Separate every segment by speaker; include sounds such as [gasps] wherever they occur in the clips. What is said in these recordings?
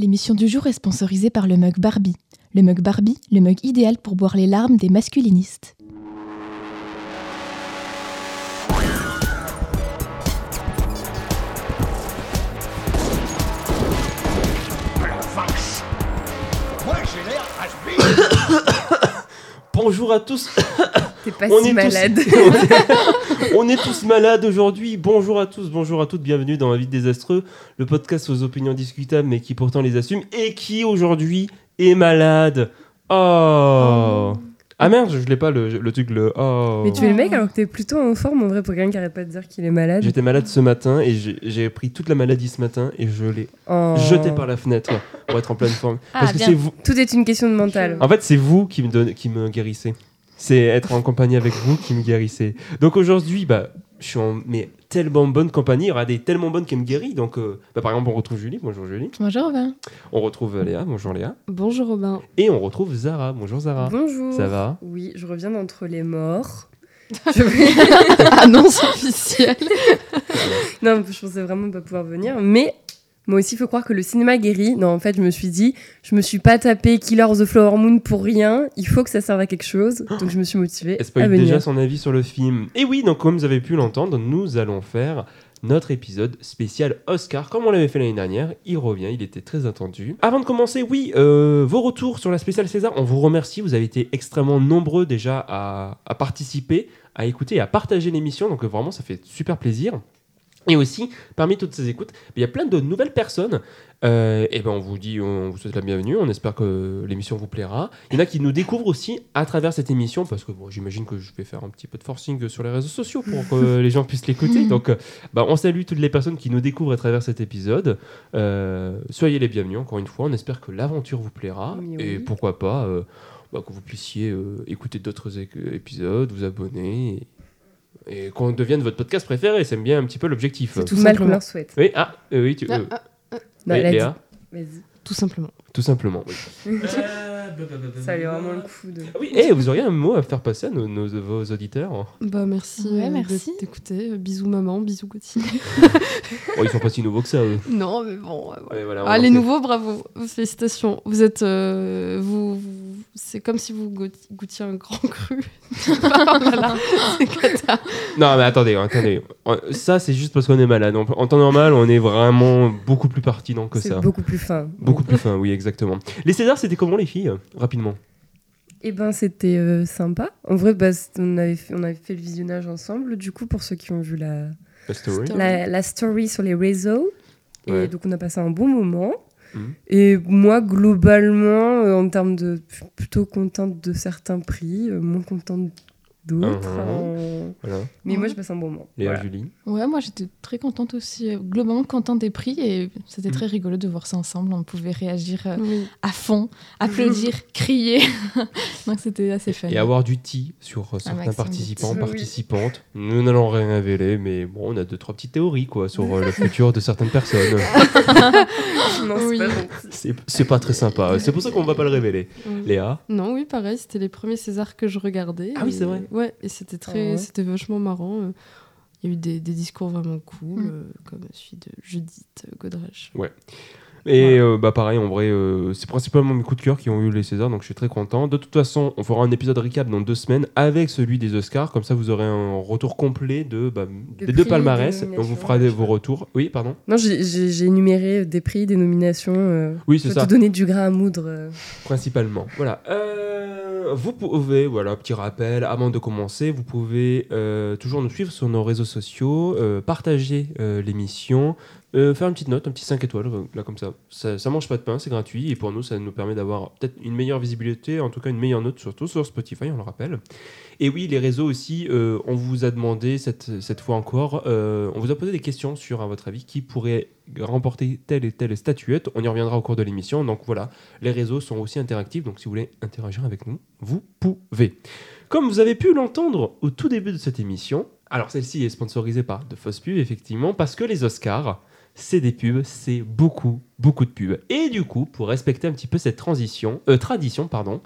Speaker 1: L'émission du jour est sponsorisée par le mug Barbie. Le mug Barbie, le mug idéal pour boire les larmes des masculinistes. [coughs]
Speaker 2: Bonjour à tous.
Speaker 3: T'es pas
Speaker 2: On
Speaker 3: si
Speaker 2: est
Speaker 3: malade.
Speaker 2: tous, [laughs] [laughs] on est tous malades aujourd'hui. Bonjour à tous, bonjour à toutes, bienvenue dans La vie désastreux, le podcast aux opinions discutables mais qui pourtant les assume et qui aujourd'hui est malade. Oh. Ah merde, je l'ai pas le, le truc le oh.
Speaker 3: Mais tu es le mec alors que t'es plutôt en forme en vrai pour quelqu'un qui arrête pas de dire qu'il est malade.
Speaker 2: J'étais malade ce matin et j'ai- pris toute la maladie ce matin et je l'ai
Speaker 3: Oh.
Speaker 2: jeté par la fenêtre pour être en pleine forme.
Speaker 1: Ah,
Speaker 2: Parce que c'est vous.
Speaker 3: Tout est une question de mental.
Speaker 2: En fait, c'est vous qui me donne, qui me guérissez. C'est être en compagnie avec vous qui me guérissez. Donc aujourd'hui, bah, je suis en mais tellement bonne compagnie. Il y aura des tellement bonnes qui me guérissent. Donc, euh, bah, par exemple, on retrouve Julie. Bonjour Julie.
Speaker 1: Bonjour Robin.
Speaker 2: On retrouve Léa. Bonjour Léa.
Speaker 4: Bonjour Robin.
Speaker 2: Et on retrouve Zara. Bonjour Zara.
Speaker 3: Bonjour.
Speaker 2: Ça va?
Speaker 3: Oui, je reviens d'entre les morts. [laughs] Je-
Speaker 4: Annonce officielle. [laughs]
Speaker 3: non, je pensais vraiment pas pouvoir venir, mais moi aussi, il faut croire que le cinéma guérit. Non, en fait, je me suis dit, je me suis pas tapé Killer of the Flower Moon pour rien. Il faut que ça serve à quelque chose. [gasps] Donc, je me suis motivée
Speaker 2: spoil
Speaker 3: venir.
Speaker 2: déjà son avis sur le film. Et oui, donc comme vous avez pu l'entendre, nous allons faire notre épisode spécial Oscar, comme on l'avait fait l'année dernière. Il revient, il était très attendu. Avant de commencer, oui, euh, vos retours sur la spéciale César, on vous remercie. Vous avez été extrêmement nombreux déjà à, à participer, à écouter et à partager l'émission. Donc euh, vraiment, ça fait super plaisir. Et aussi, parmi toutes ces écoutes, il y a plein de nouvelles personnes. Euh, et ben on vous dit, on vous souhaite la bienvenue. On espère que l'émission vous plaira. Il y en a qui nous découvrent aussi à travers cette émission, parce que bon, j'imagine que je vais faire un petit peu de forcing sur les réseaux sociaux pour que [laughs] les gens puissent l'écouter. Donc, euh, bah, on salue toutes les personnes qui nous découvrent à travers cet épisode. Euh, soyez les bienvenus encore une fois. On espère que l'aventure vous plaira
Speaker 3: Oui,
Speaker 2: et pourquoi pas euh, bah, que vous puissiez écouter d'autres épisodes, vous abonner. Et... Et qu'on devienne votre podcast préféré, c'est bien un petit peu l'objectif.
Speaker 3: C'est tout mal qu'on leur souhaite.
Speaker 2: Oui, ah, euh, oui, tu,
Speaker 4: Ah,
Speaker 2: euh,
Speaker 4: ah,
Speaker 3: Non,
Speaker 2: oui,
Speaker 3: elle a dit.
Speaker 2: Léa,
Speaker 3: Vas-y.
Speaker 4: tout simplement.
Speaker 2: Tout simplement. Oui. [laughs]
Speaker 3: Ça lui vraiment le coup de.
Speaker 2: Ah oui, eh, vous auriez un mot à faire passer à nos, nos- vos auditeurs
Speaker 4: Bah merci.
Speaker 1: Ouais,
Speaker 4: euh,
Speaker 1: merci.
Speaker 4: de t'écouter. Euh, Bisous maman, bisous Gauthier. [laughs]
Speaker 2: Oh, Ils sont pas si nouveaux que ça, eux.
Speaker 4: non mais bon. ouais, voilà.
Speaker 2: Ouais, voilà, on
Speaker 4: Ah
Speaker 2: leur
Speaker 4: les nouveaux, bravo, félicitations. Vous êtes, euh, vous, vous- c'est comme si vous goût- goûtiez un grand cru. [laughs] voilà, c'est cata.
Speaker 2: Non, mais attendez, attendez. Ça, c'est juste parce qu'on est malade. En temps normal, on est vraiment beaucoup plus pertinent que ça.
Speaker 3: beaucoup plus fin.
Speaker 2: Beaucoup plus fin, oui, exactement. Les Césars, c'était comment les filles Rapidement?
Speaker 3: Eh ben, c'était euh, sympa. En vrai, bah, on, avait fait, on avait fait le visionnage ensemble, du coup, pour ceux qui ont vu la,
Speaker 2: La story.
Speaker 3: La, la story sur les réseaux. Et
Speaker 2: Ouais.
Speaker 3: donc, on a passé un bon moment.
Speaker 2: Mhm.
Speaker 3: Et moi, globalement, euh, en termes de. je suis plutôt contente de certains prix, euh, moins contente d'autres. Euh,
Speaker 2: Voilà.
Speaker 3: Mais moi, je passe un bon moment.
Speaker 2: Léa,
Speaker 3: Voilà.
Speaker 2: Julie?
Speaker 1: Ouais, moi j'étais très contente aussi, euh, globalement contente des prix et c'était très rigolo de voir ça ensemble. On pouvait réagir euh,
Speaker 4: Oui.
Speaker 1: à fond, applaudir, [laughs] crier. [laughs] Donc c'était assez fun.
Speaker 2: Et avoir du tea sur euh, certains participants.
Speaker 3: Oui.
Speaker 2: participantes. Nous n'allons rien révéler, mais bon, on a deux, trois petites théories, quoi, sur euh, le futur de certaines personnes. [laughs]
Speaker 3: non, c'est
Speaker 4: Oui.
Speaker 3: pas.
Speaker 2: C'est pas très sympa. C'est pour ça qu'on va pas le révéler.
Speaker 4: Oui.
Speaker 2: Léa?
Speaker 4: Non, oui, pareil, c'était les premiers Césars que je regardais.
Speaker 2: Ah oui,
Speaker 4: et-
Speaker 2: c'est vrai.
Speaker 4: Ouais, et c'était très,
Speaker 3: Ah ouais.
Speaker 4: c'était vachement marrant. euh. Il y a eu des, des discours vraiment cool,
Speaker 1: Mm.
Speaker 4: euh, comme celui de Judith Godrèche.
Speaker 2: Et euh, bah pareil, en vrai, euh, c'est principalement mes coups de cœur qui ont eu les Césars, donc je suis très content. De toute façon, on fera un épisode recap dans deux semaines avec celui des Oscars, comme ça vous aurez un retour complet de, bah,
Speaker 3: Des
Speaker 2: deux palmarès.
Speaker 3: des
Speaker 2: On vous fera des- vos retours. Oui, pardon.
Speaker 3: Non, j'ai- énuméré des prix, des nominations. euh,
Speaker 2: Oui, c'est ça,
Speaker 3: te donner du grain à moudre. euh.
Speaker 2: principalement. Voilà. Vous pouvez, voilà, petit rappel, avant de commencer, vous pouvez toujours nous suivre sur nos réseaux sociaux, partager l'émission. Euh, faire une petite note, un petit 5 étoiles, euh, là comme ça. ça. Ça mange pas de pain, c'est gratuit, et pour nous, ça nous permet d'avoir peut-être une meilleure visibilité, en tout cas une meilleure note, surtout sur Spotify, on le rappelle. Et oui, les réseaux aussi, euh, on vous a demandé cette, cette fois encore, on vous a posé des questions sur, à votre avis, qui pourrait remporter telle et telle statuette. On y reviendra au cours de l'émission. Donc voilà, les réseaux sont aussi interactifs. Donc si vous voulez interagir avec nous, vous pouvez. Comme vous avez pu l'entendre au tout début de cette émission, alors celle-ci est sponsorisée par de fausses pubs, effectivement, parce que les Oscars, c'est des pubs, c'est beaucoup, beaucoup de pubs. Et du coup, pour respecter un petit peu cette transition, euh, tradition, pardon,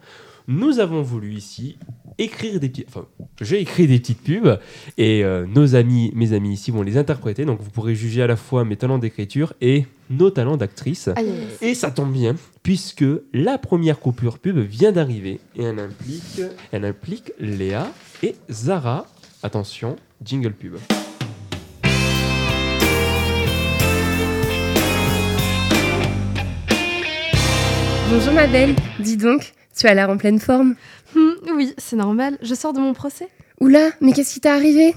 Speaker 2: nous avons voulu ici écrire des petites. Enfin, j'ai écrit des petites pubs et euh, nos amis, mes amis ici vont les interpréter. Donc vous pourrez juger à la fois mes talents d'écriture et nos talents d'actrice. Et ça tombe bien, puisque la première coupure pub vient d'arriver et elle implique, elle implique Léa et Zara. Attention, jingle pub.
Speaker 3: Bonjour ma belle, dis donc, tu as l'air en pleine forme.
Speaker 4: Hmm, oui, c'est normal. Je sors de mon procès.
Speaker 3: Oula, mais qu'est-ce qui t'est arrivé?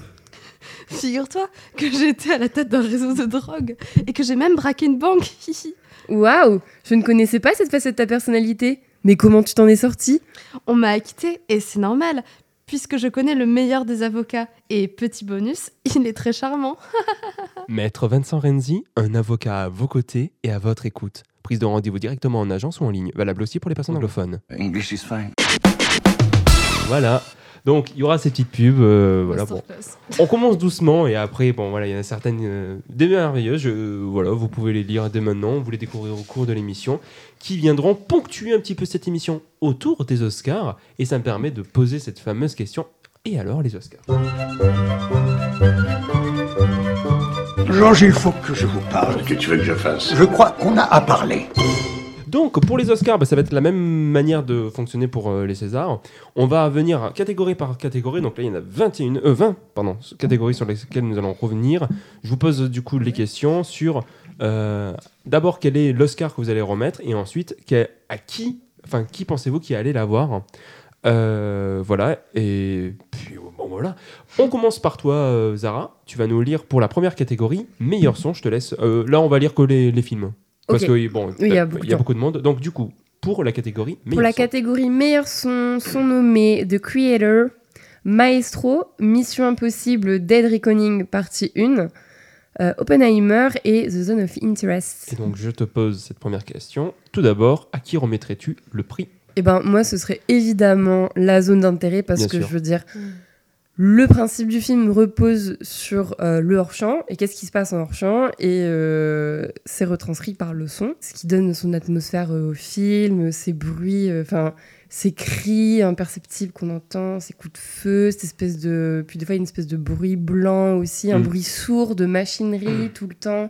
Speaker 4: Figure-toi que j'étais à la tête d'un réseau de drogue et que j'ai même braqué une banque. [laughs] Hihi.
Speaker 3: Waouh, je ne connaissais pas cette facette de ta personnalité. Mais comment tu t'en es sortie?
Speaker 4: On m'a acquitté et c'est normal puisque je connais le meilleur des avocats. Et petit bonus, [laughs] il est très charmant. [laughs]
Speaker 2: Maître Vincent Renzi, un avocat à vos côtés et à votre écoute. Prise de rendez-vous directement en agence ou en ligne, valable aussi pour les personnes anglophones.
Speaker 5: English is fine.
Speaker 2: Voilà. Donc il y aura ces petites pubs. euh, voilà, bon. On commence doucement et après, bon voilà, il y en a certaines euh, des merveilleuses. je- voilà, vous pouvez les lire dès maintenant. Vous les découvrir au cours de l'émission, qui viendront ponctuer un petit peu cette émission autour des Oscars. Et ça me permet de poser cette fameuse question. Et alors les Oscars?
Speaker 5: Georges, il faut que je vous parle.
Speaker 6: Que tu veux que je fasse?
Speaker 5: Je crois qu'on a à parler.
Speaker 2: Donc pour les Oscars, bah, ça va être la même manière de fonctionner pour euh, les Césars. On va venir catégorie par catégorie. Donc là, il y en a 21, euh, 20 pardon, catégories sur lesquelles nous allons revenir. Je vous pose du coup les questions sur euh, d'abord quel est l'Oscar que vous allez remettre et ensuite quel- à qui, enfin qui pensez-vous qui allait l'avoir? Euh, voilà et puis bon voilà. On commence par toi, euh, Zara. Tu vas nous lire pour la première catégorie meilleur son. Je te laisse. Euh, là, on va lire que les, les films. Parce que bon,
Speaker 3: il y a beaucoup de
Speaker 2: il y a
Speaker 3: temps.
Speaker 2: beaucoup de monde. Donc du coup, pour la catégorie meilleur
Speaker 3: Pour la
Speaker 2: son.
Speaker 3: catégorie meilleur son, sont nommés The Creator, Maestro, Mission Impossible, Dead Reckoning partie 1, euh, Oppenheimer et The Zone of Interest.
Speaker 2: Et donc je te pose cette première question. Tout d'abord, à qui remettrais-tu le prix
Speaker 3: Eh ben moi ce serait évidemment la zone d'intérêt parce
Speaker 2: Bien
Speaker 3: que
Speaker 2: sûr.
Speaker 3: je veux dire
Speaker 4: Mm.
Speaker 3: le principe du film repose sur euh, le hors-champ et qu'est-ce qui se passe en hors-champ? Et euh, c'est retranscrit par le son, ce qui donne son atmosphère euh, au film, ces bruits, euh, enfin ces cris imperceptibles qu'on entend, ces coups de feu, cette espèce de puis des fois une espèce de bruit blanc aussi, un
Speaker 2: Mm.
Speaker 3: bruit sourd de machinerie [clears throat] tout le temps.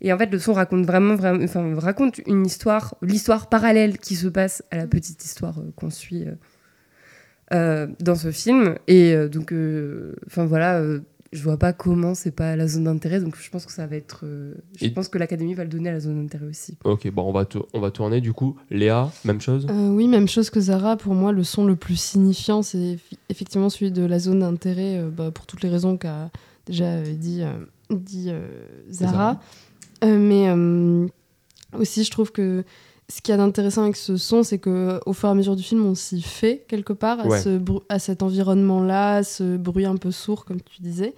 Speaker 3: Et en fait, le son raconte vraiment, vraiment, enfin, raconte une histoire, l'histoire parallèle qui se passe à la petite histoire euh, qu'on suit euh, euh, dans ce film. Et euh, donc, euh, enfin voilà, euh, je vois pas comment c'est pas la zone d'intérêt. Donc, je pense que ça va être, euh, je
Speaker 2: Et-
Speaker 3: pense que l'académie va le donner à la zone d'intérêt aussi.
Speaker 2: Ok, bon, on va, on va tourner du coup. Léa, même chose?
Speaker 4: Euh, oui, même chose que Zara. Pour moi, le son le plus signifiant, c'est effectivement celui de la zone d'intérêt, euh, bah, pour toutes les raisons qu'a déjà euh, dit, euh, dit euh, Zara.
Speaker 2: Zara.
Speaker 4: Euh, mais euh, aussi, je trouve que ce qu'il y a d'intéressant avec ce son, c'est que au fur et à mesure du film, on s'y fait quelque part à, ce à cet environnement-là, ce bruit un peu sourd, comme tu disais.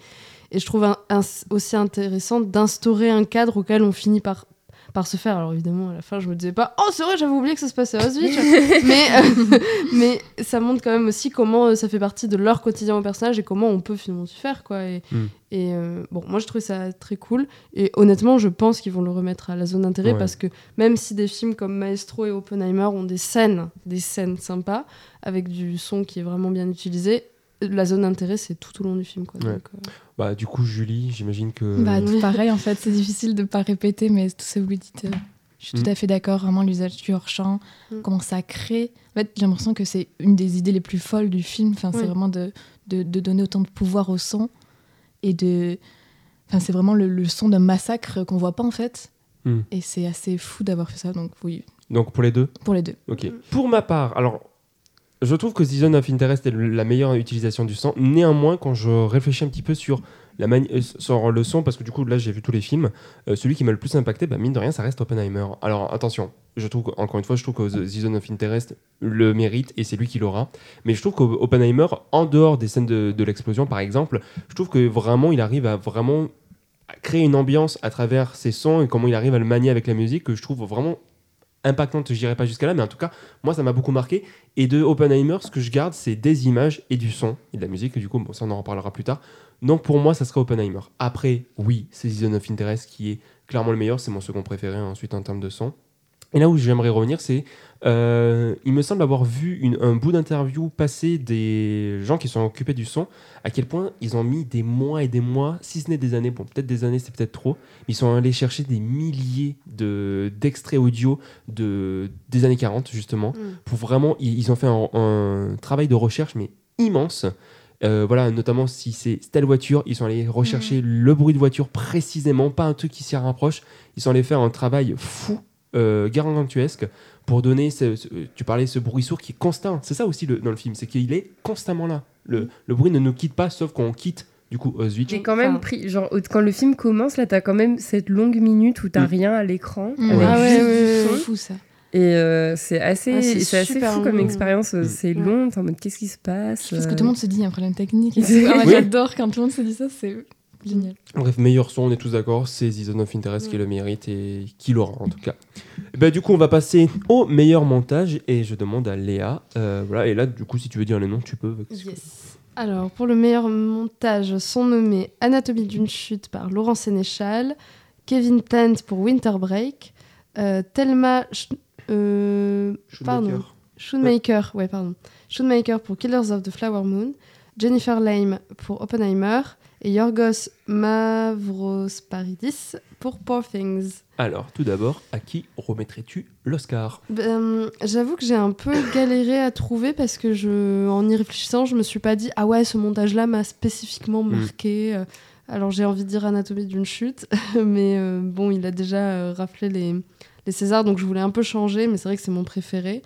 Speaker 4: Et je trouve un- un- aussi intéressant d'instaurer un cadre auquel on finit par par se faire. Alors évidemment, à la fin, je me disais pas, oh c'est vrai, j'avais oublié que ça se passait à Auschwitz. [laughs] mais, euh, mais ça montre quand même aussi comment euh, ça fait partie de leur quotidien au personnage et comment on peut finalement s'y faire. Quoi. Et,
Speaker 2: Mm.
Speaker 4: et euh, bon, moi je trouvais ça très cool. Et honnêtement, je pense qu'ils vont le remettre à la zone d'intérêt
Speaker 2: Ouais.
Speaker 4: parce que même si des films comme Maestro et Oppenheimer ont des scènes, des scènes sympas, avec du son qui est vraiment bien utilisé, la zone d'intérêt c'est tout au long du film. Quoi.
Speaker 2: Ouais.
Speaker 4: Donc, euh,
Speaker 2: Bah, du coup, Julie, j'imagine que.
Speaker 1: Bah, [laughs] tout pareil, en fait, c'est difficile de pas répéter, mais tout ce que vous dites, euh, je suis
Speaker 2: Mm.
Speaker 1: tout à fait d'accord. Vraiment, l'usage du hors-champ,
Speaker 4: Mm.
Speaker 1: comment ça crée. En fait, j'ai l'impression que c'est une des idées les plus folles du film. Enfin,
Speaker 4: Oui.
Speaker 1: c'est vraiment de, de, de donner autant de pouvoir au son et de. Enfin, c'est vraiment le, le son d'un massacre qu'on voit pas, en fait.
Speaker 2: Mm.
Speaker 1: Et c'est assez fou d'avoir fait ça. Donc, oui,
Speaker 2: Donc pour les deux?
Speaker 1: Pour les deux.
Speaker 2: Ok.
Speaker 4: Mm.
Speaker 2: Pour ma part, alors, je trouve que Season of Interest est la meilleure utilisation du son. Néanmoins, quand je réfléchis un petit peu sur, la euh, le son, parce que du coup, là, j'ai vu tous les films, euh, celui qui m'a le plus impacté, bah, mine de rien, ça reste Oppenheimer. Alors, attention, je trouve, encore une fois, je trouve que The Season of Interest le mérite et c'est lui qui l'aura. Mais je trouve qu'Oppenheimer, en dehors des scènes de, de l'explosion, par exemple, je trouve que vraiment, il arrive à vraiment créer une ambiance à travers ses sons et comment il arrive à le manier avec la musique que je trouve vraiment impactante, je dirais pas jusqu'à là, mais en tout cas, moi ça m'a beaucoup marqué. Et de Oppenheimer, ce que je garde, c'est des images et du son et de la musique. Et du coup, bon, ça on en reparlera plus tard. Donc pour moi, ça serait Oppenheimer. Après, oui, c'est Season of Interest qui est clairement le meilleur, c'est mon second préféré ensuite en termes de son. Et là où j'aimerais revenir, c'est. euh, il me semble avoir vu une- un bout d'interview passer des gens qui sont occupés du son, à quel point ils ont mis des mois et des mois, si ce n'est des années, bon, peut-être des années, c'est peut-être trop, mais ils sont allés chercher des milliers de- d'extraits audio de, des années 40, justement,
Speaker 4: Mm.
Speaker 2: pour vraiment. Ils, ils ont fait un, un travail de recherche, mais immense. Euh, voilà, notamment si c'est telle voiture, ils sont allés rechercher le bruit de voiture précisément, pas un truc qui s'y rapproche. Ils sont allés faire un travail fou, euh, gargantuesque, pour donner. Ce, ce- tu parlais ce bruit sourd qui est constant. C'est ça aussi le- dans le film, c'est qu'il est constamment là. Le, le bruit ne nous quitte pas, sauf quand on quitte du coup Auschwitz.
Speaker 3: J'ai quand même
Speaker 4: Enfin-
Speaker 3: pris, genre, quand le film commence, là, t'as quand même cette longue minute où t'as
Speaker 2: Mm.
Speaker 3: rien à l'écran.
Speaker 4: Ah ouais,
Speaker 3: son.
Speaker 4: ouais.
Speaker 1: fou ça.
Speaker 3: Et euh, c'est assez,
Speaker 4: Ah, c'est
Speaker 3: c'est assez fou comme
Speaker 4: long.
Speaker 3: expérience.
Speaker 2: Mm.
Speaker 3: C'est long, t'es en mode qu'est-ce qui se passe?
Speaker 1: Parce que tout le monde se dit il y a un problème technique. [laughs] Ah,
Speaker 2: Oui.
Speaker 1: J'adore quand tout le monde se dit ça, c'est génial.
Speaker 2: Bref, meilleur son, on est tous d'accord, c'est Zone of Interest qui le mérite et qui l'aura en tout cas. Et ben, du coup, on va passer au meilleur montage et je demande à Léa. euh, voilà, et là, du coup, si tu veux dire les noms, tu peux.
Speaker 4: Yes. Alors, pour le meilleur montage, sont nommés Anatomie d'une chute par Laurent Sénéchal, Kevin Tent pour Winter Break, euh, Thelma Sch- euh, pardon, Schoonmaker, ouais, pardon. Schoonmaker pour Killers of the Flower Moon, Jennifer Lame pour Oppenheimer et Yorgos Mavrosparidis pour Poor Things.
Speaker 2: Alors, tout d'abord, à qui remettrais-tu l'Oscar?
Speaker 4: Ben, J'avoue que j'ai un peu [coughs] galéré à trouver parce que je, en y réfléchissant, je me suis pas dit ah ouais ce montage-là m'a spécifiquement
Speaker 2: Mm.
Speaker 4: marqué. Euh, Alors j'ai envie de dire Anatomie d'une chute, [laughs] mais euh, bon il a déjà euh, raflé les, les Césars donc je voulais un peu changer, mais c'est vrai que c'est mon préféré.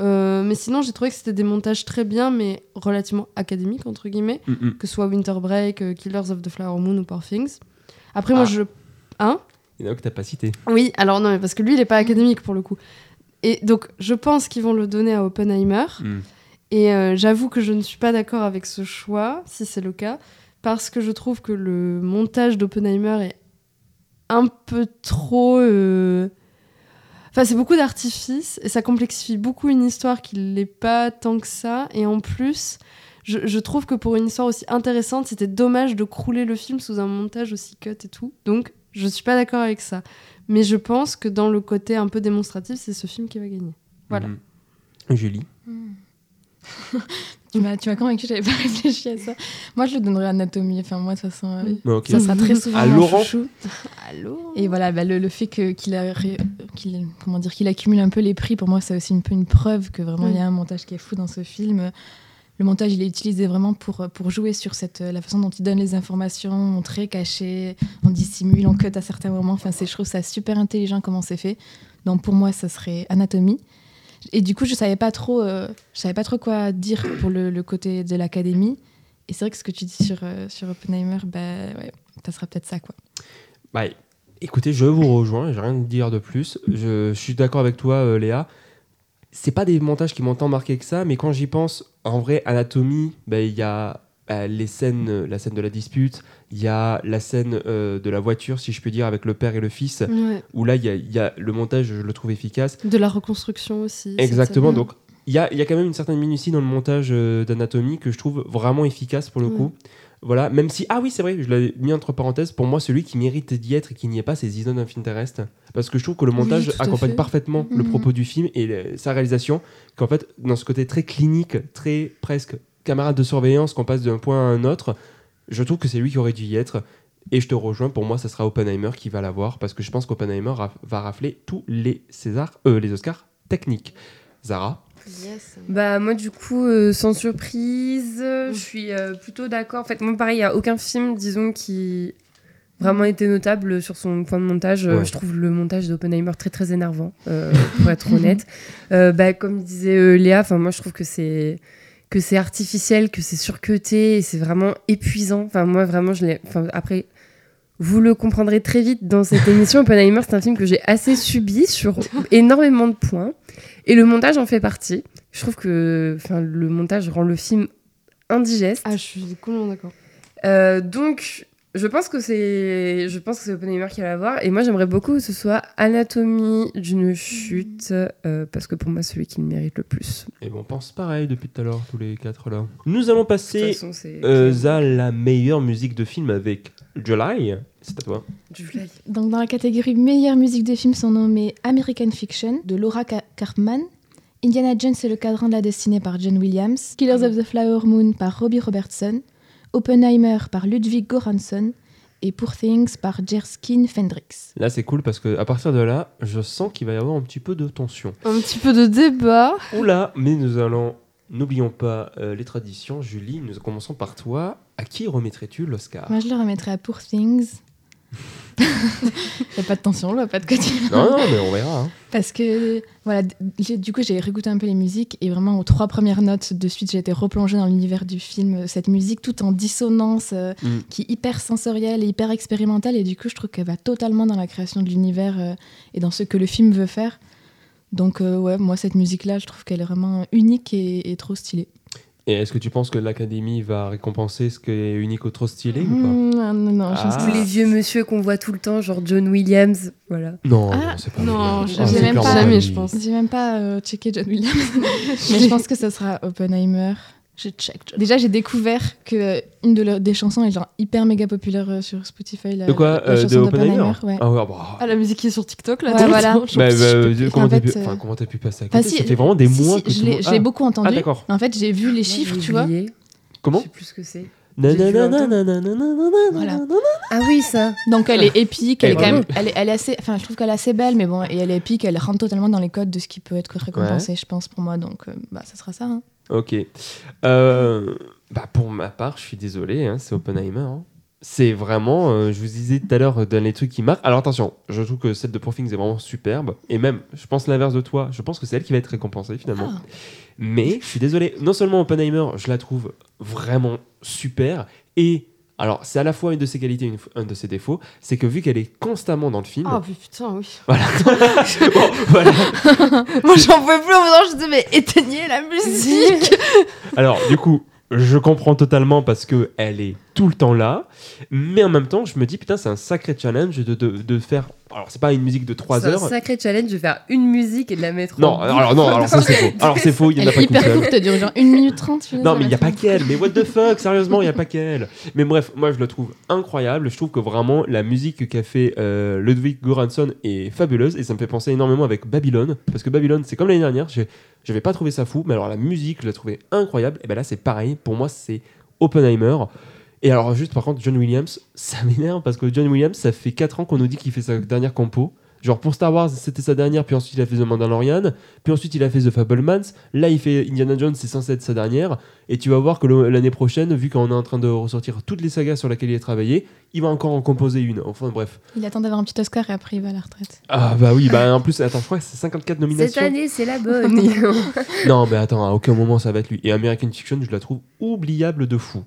Speaker 4: Euh, mais sinon j'ai trouvé que c'était des montages très bien mais relativement académiques entre guillemets,
Speaker 2: Mm, mm.
Speaker 4: que ce soit Winter Break, euh, Killers of the Flower Moon ou Poor Things. Après moi
Speaker 2: Ah.
Speaker 4: je hein
Speaker 2: Il y en a que t'as pas cité.
Speaker 4: oui, alors non, mais parce que lui, il n'est pas académique pour le coup. Et donc, je pense qu'ils vont le donner à Oppenheimer.
Speaker 2: Mm.
Speaker 4: Et euh, j'avoue que je ne suis pas d'accord avec ce choix, si c'est le cas, parce que je trouve que le montage d'Oppenheimer est un peu trop. euh, Enfin, c'est beaucoup d'artifice et ça complexifie beaucoup une histoire qui l'est pas tant que ça. Et en plus, je, je trouve que pour une histoire aussi intéressante, c'était dommage de crouler le film sous un montage aussi cut et tout. Donc, je suis pas d'accord avec ça. Mais je pense que dans le côté un peu démonstratif, c'est ce film qui va gagner. Voilà.
Speaker 2: Mhm. Julie. [laughs]
Speaker 1: Tu m'as, tu m'as convaincu, j'avais pas [laughs] réfléchi à ça. Moi, je le donnerais à Anatomie. Enfin, moi, de toute façon, euh, ça sera très souvent [laughs]
Speaker 2: À Laurent
Speaker 1: chouchou.
Speaker 4: Allô
Speaker 1: Et voilà, bah, le, le fait que, qu'il, a qu'il, comment dire, qu'il accumule un peu les prix, pour moi, c'est aussi un peu une preuve que vraiment, il y a un montage qui est fou dans ce film. Le montage, il est utilisé vraiment pour, pour jouer sur cette, la façon dont il donne les informations, on très caché, on dissimule, on cut à certains moments. Enfin, c'est, je trouve ça super intelligent comment c'est fait. Donc pour moi, ça serait Anatomie. Et du coup, je savais pas trop, euh, je savais pas trop quoi dire pour le, côté de l'académie. Et c'est vrai que ce que tu dis sur, euh, sur Oppenheimer, bah ouais, ça sera peut-être ça, quoi.
Speaker 2: Bah, écoutez, je vous rejoins, j'ai rien à dire de plus. Je, suis d'accord avec toi, euh, Léa. C'est pas des montages qui m'ont tant marqué que ça, mais quand j'y pense, en vrai, Anatomie, bah, il y a bah, les scènes, la scène de la dispute, il y a la scène euh, de la voiture, si je peux dire, avec le père et le fils,
Speaker 4: Ouais.
Speaker 2: où là, il y a, il y a le montage, je le trouve efficace.
Speaker 4: De la reconstruction aussi.
Speaker 2: Exactement, donc il y a, y a quand même une certaine minutie dans le montage euh, d'Anatomie que je trouve vraiment efficace pour le
Speaker 4: Ouais.
Speaker 2: coup. Voilà, même si, ah oui, c'est vrai, je l'avais mis entre parenthèses, pour moi, celui qui mérite d'y être et qui n'y est pas, c'est Zone of Interest. Parce que je trouve que le montage accompagne
Speaker 4: fait.
Speaker 2: parfaitement le
Speaker 1: Mhm.
Speaker 2: propos du film et le- sa réalisation, qu'en fait, dans ce côté très clinique, très presque camarade de surveillance, qu'on passe d'un point à un autre, je trouve que c'est lui qui aurait dû y être. Et je te rejoins, pour moi, ça sera Oppenheimer qui va l'avoir, parce que je pense qu'Oppenheimer va rafler tous les Césars, euh, les Oscars techniques. Zara
Speaker 4: Yes.
Speaker 3: Bah moi du coup euh, sans surprise, euh, je suis euh, plutôt d'accord. En fait moi pareil, il y a aucun film disons qui vraiment été notable sur son point de montage. Euh,
Speaker 2: Ouais.
Speaker 3: Je trouve le montage d'Oppenheimer très très énervant euh, pour être [laughs] honnête. Euh, bah comme disait euh, Léa, enfin moi je trouve que c'est que c'est artificiel, que c'est surcuté et c'est vraiment épuisant. Enfin moi vraiment je l'ai enfin après vous le comprendrez très vite dans cette [laughs] émission. Oppenheimer, c'est un film que j'ai assez subi sur [laughs] énormément de points. Et le montage en fait partie. Je trouve que enfin, le montage rend le film indigeste.
Speaker 4: Ah, je suis complètement d'accord.
Speaker 3: Euh, donc, Je pense que c'est, je pense que c'est Oppenheimer qui va l'avoir. Et moi, j'aimerais beaucoup que ce soit Anatomie d'une chute, euh, parce que pour moi, c'est celui qui le mérite le plus.
Speaker 2: Et bon, on pense pareil depuis tout à l'heure, tous les quatre là. Nous allons passer
Speaker 3: façon,
Speaker 2: euh, à la meilleure musique de film avec July. C'est à toi.
Speaker 3: July.
Speaker 1: Donc dans la catégorie meilleure musique de film sont nommés American Fiction de Laura Ka- Karpman, Indiana Jones et le cadran de la destinée par John Williams, Killers of the Flower Moon par Robbie Robertson, Oppenheimer par Ludwig Göransson et Poor Things par Jerskin Fendrix.
Speaker 2: Là, c'est cool parce que à partir de là, je sens qu'il va y avoir un petit peu de tension.
Speaker 4: Un petit peu de débat.
Speaker 2: Oula, mais nous allons. N'oublions pas euh, les traditions. Julie, nous commençons par toi. À qui remettrais-tu l'Oscar?
Speaker 1: Moi je le remettrais à Poor Things. [laughs] Il n'y a pas de tension, là, pas de côté.
Speaker 2: Non, non, mais on verra. hein.
Speaker 1: Parce que, voilà, du coup, j'ai réécouté un peu les musiques et vraiment, aux trois premières notes de suite, j'ai été replongée dans l'univers du film. Cette musique, tout en dissonance, euh,
Speaker 2: Mm.
Speaker 1: qui est hyper sensorielle et hyper expérimentale. Et du coup, je trouve qu'elle va totalement dans la création de l'univers euh, et dans ce que le film veut faire. Donc, euh, ouais, moi, cette musique-là, je trouve qu'elle est vraiment unique et, et trop stylée.
Speaker 2: Et est-ce que tu penses que l'Académie va récompenser ce qui est unique ou trop stylé ou pas
Speaker 1: Mm, non, non, non, je pense
Speaker 2: Ah.
Speaker 1: que
Speaker 3: Tous les vieux monsieur qu'on voit tout le temps, genre John Williams, voilà.
Speaker 2: Non,
Speaker 1: Ah,
Speaker 2: non, c'est pas
Speaker 4: non, j'ai
Speaker 2: Ah, c'est
Speaker 1: même pas-
Speaker 4: jamais, je pense.
Speaker 1: J'ai même pas euh, checké John Williams, [laughs] mais je pense que ce sera Oppenheimer.
Speaker 4: Je check.
Speaker 1: Déjà, j'ai découvert que une de leurs, des chansons est hyper méga populaire euh, sur Spotify.
Speaker 2: De quoi euh, De Oppenheimer ah, ouais, bah.
Speaker 4: ah, la musique qui est sur TikTok là.
Speaker 1: Voilà.
Speaker 2: Bah, euh, comment t'as pu, passer à côté Ça fait vraiment des mois que
Speaker 1: Je l'ai
Speaker 2: ah.
Speaker 1: beaucoup
Speaker 2: ah, entendu. D'accord.
Speaker 1: En fait, j'ai vu les chiffres, tu vois.
Speaker 2: Comment
Speaker 3: Je sais plus ce que c'est.
Speaker 2: Ok. Euh, bah pour ma part, je suis désolé, hein, c'est Oppenheimer. hein. C'est vraiment, euh, je vous disais tout à l'heure, euh, dans les trucs qui marquent. Alors attention, je trouve que celle de Poor Things est vraiment superbe. Et même, je pense l'inverse de toi, je pense que c'est elle qui va être récompensée finalement.
Speaker 1: Ah.
Speaker 2: Mais je suis désolé, non seulement Oppenheimer, je la trouve vraiment super. Et alors, c'est à la fois une de ses qualités et une- un de ses défauts, c'est que vu qu'elle est constamment dans le film.
Speaker 4: Ah putain, oui. [laughs]
Speaker 2: Voilà. [laughs] Bon, voilà. [laughs]
Speaker 4: Moi j'en pouvais plus en faisant, je disais mais éteignez la musique.
Speaker 2: Alors, du coup, je comprends totalement parce que elle est tout le temps là, mais en même temps, je me dis putain, c'est un sacré challenge de, de, de faire. Alors, c'est pas une musique de 3
Speaker 3: C'est un
Speaker 2: heures.
Speaker 3: sacré challenge de faire une musique et de la mettre
Speaker 2: Non,
Speaker 3: en
Speaker 2: alors non, alors ça c'est faux. [laughs] Alors c'est faux, il y en a pas
Speaker 1: est
Speaker 2: qu'une
Speaker 1: hyper
Speaker 2: seule.
Speaker 1: courte, dure genre 1 minute 30.
Speaker 2: Non, mais il n'y a pas qu'elle. Mais what the [laughs] fuck, sérieusement, il n'y a pas qu'elle. Mais bref, moi je la trouve incroyable. Je trouve que vraiment la musique qu'a fait euh, Ludwig Göransson est fabuleuse et ça me fait penser énormément avec Babylone. Parce que Babylone, c'est comme l'année dernière, j'avais pas trouvé ça fou, mais alors la musique, je l'ai trouvée incroyable. Et ben là, c'est pareil. Pour moi, c'est Oppenheimer. Et alors, juste par contre, John Williams, ça m'énerve parce que John Williams, ça fait 4 ans qu'on nous dit qu'il fait sa dernière compo. Genre pour Star Wars, c'était sa dernière, puis ensuite il a fait The Mandalorian, puis ensuite il a fait The Fablemans. Là, il fait Indiana Jones, c'est censé être sa dernière. Et tu vas voir que l'année prochaine, vu qu'on est en train de ressortir toutes les sagas sur lesquelles il a travaillé, il va encore en composer une. Enfin bref.
Speaker 1: Il attend d'avoir un petit Oscar et après il va à la retraite.
Speaker 2: Ah bah oui, bah en plus, attends, je crois que c'est 54
Speaker 3: Cette
Speaker 2: nominations.
Speaker 3: année, c'est la [laughs] bonne.
Speaker 2: Non, mais attends, à aucun moment ça va être lui. Et American Fiction, je la trouve oubliable de fou.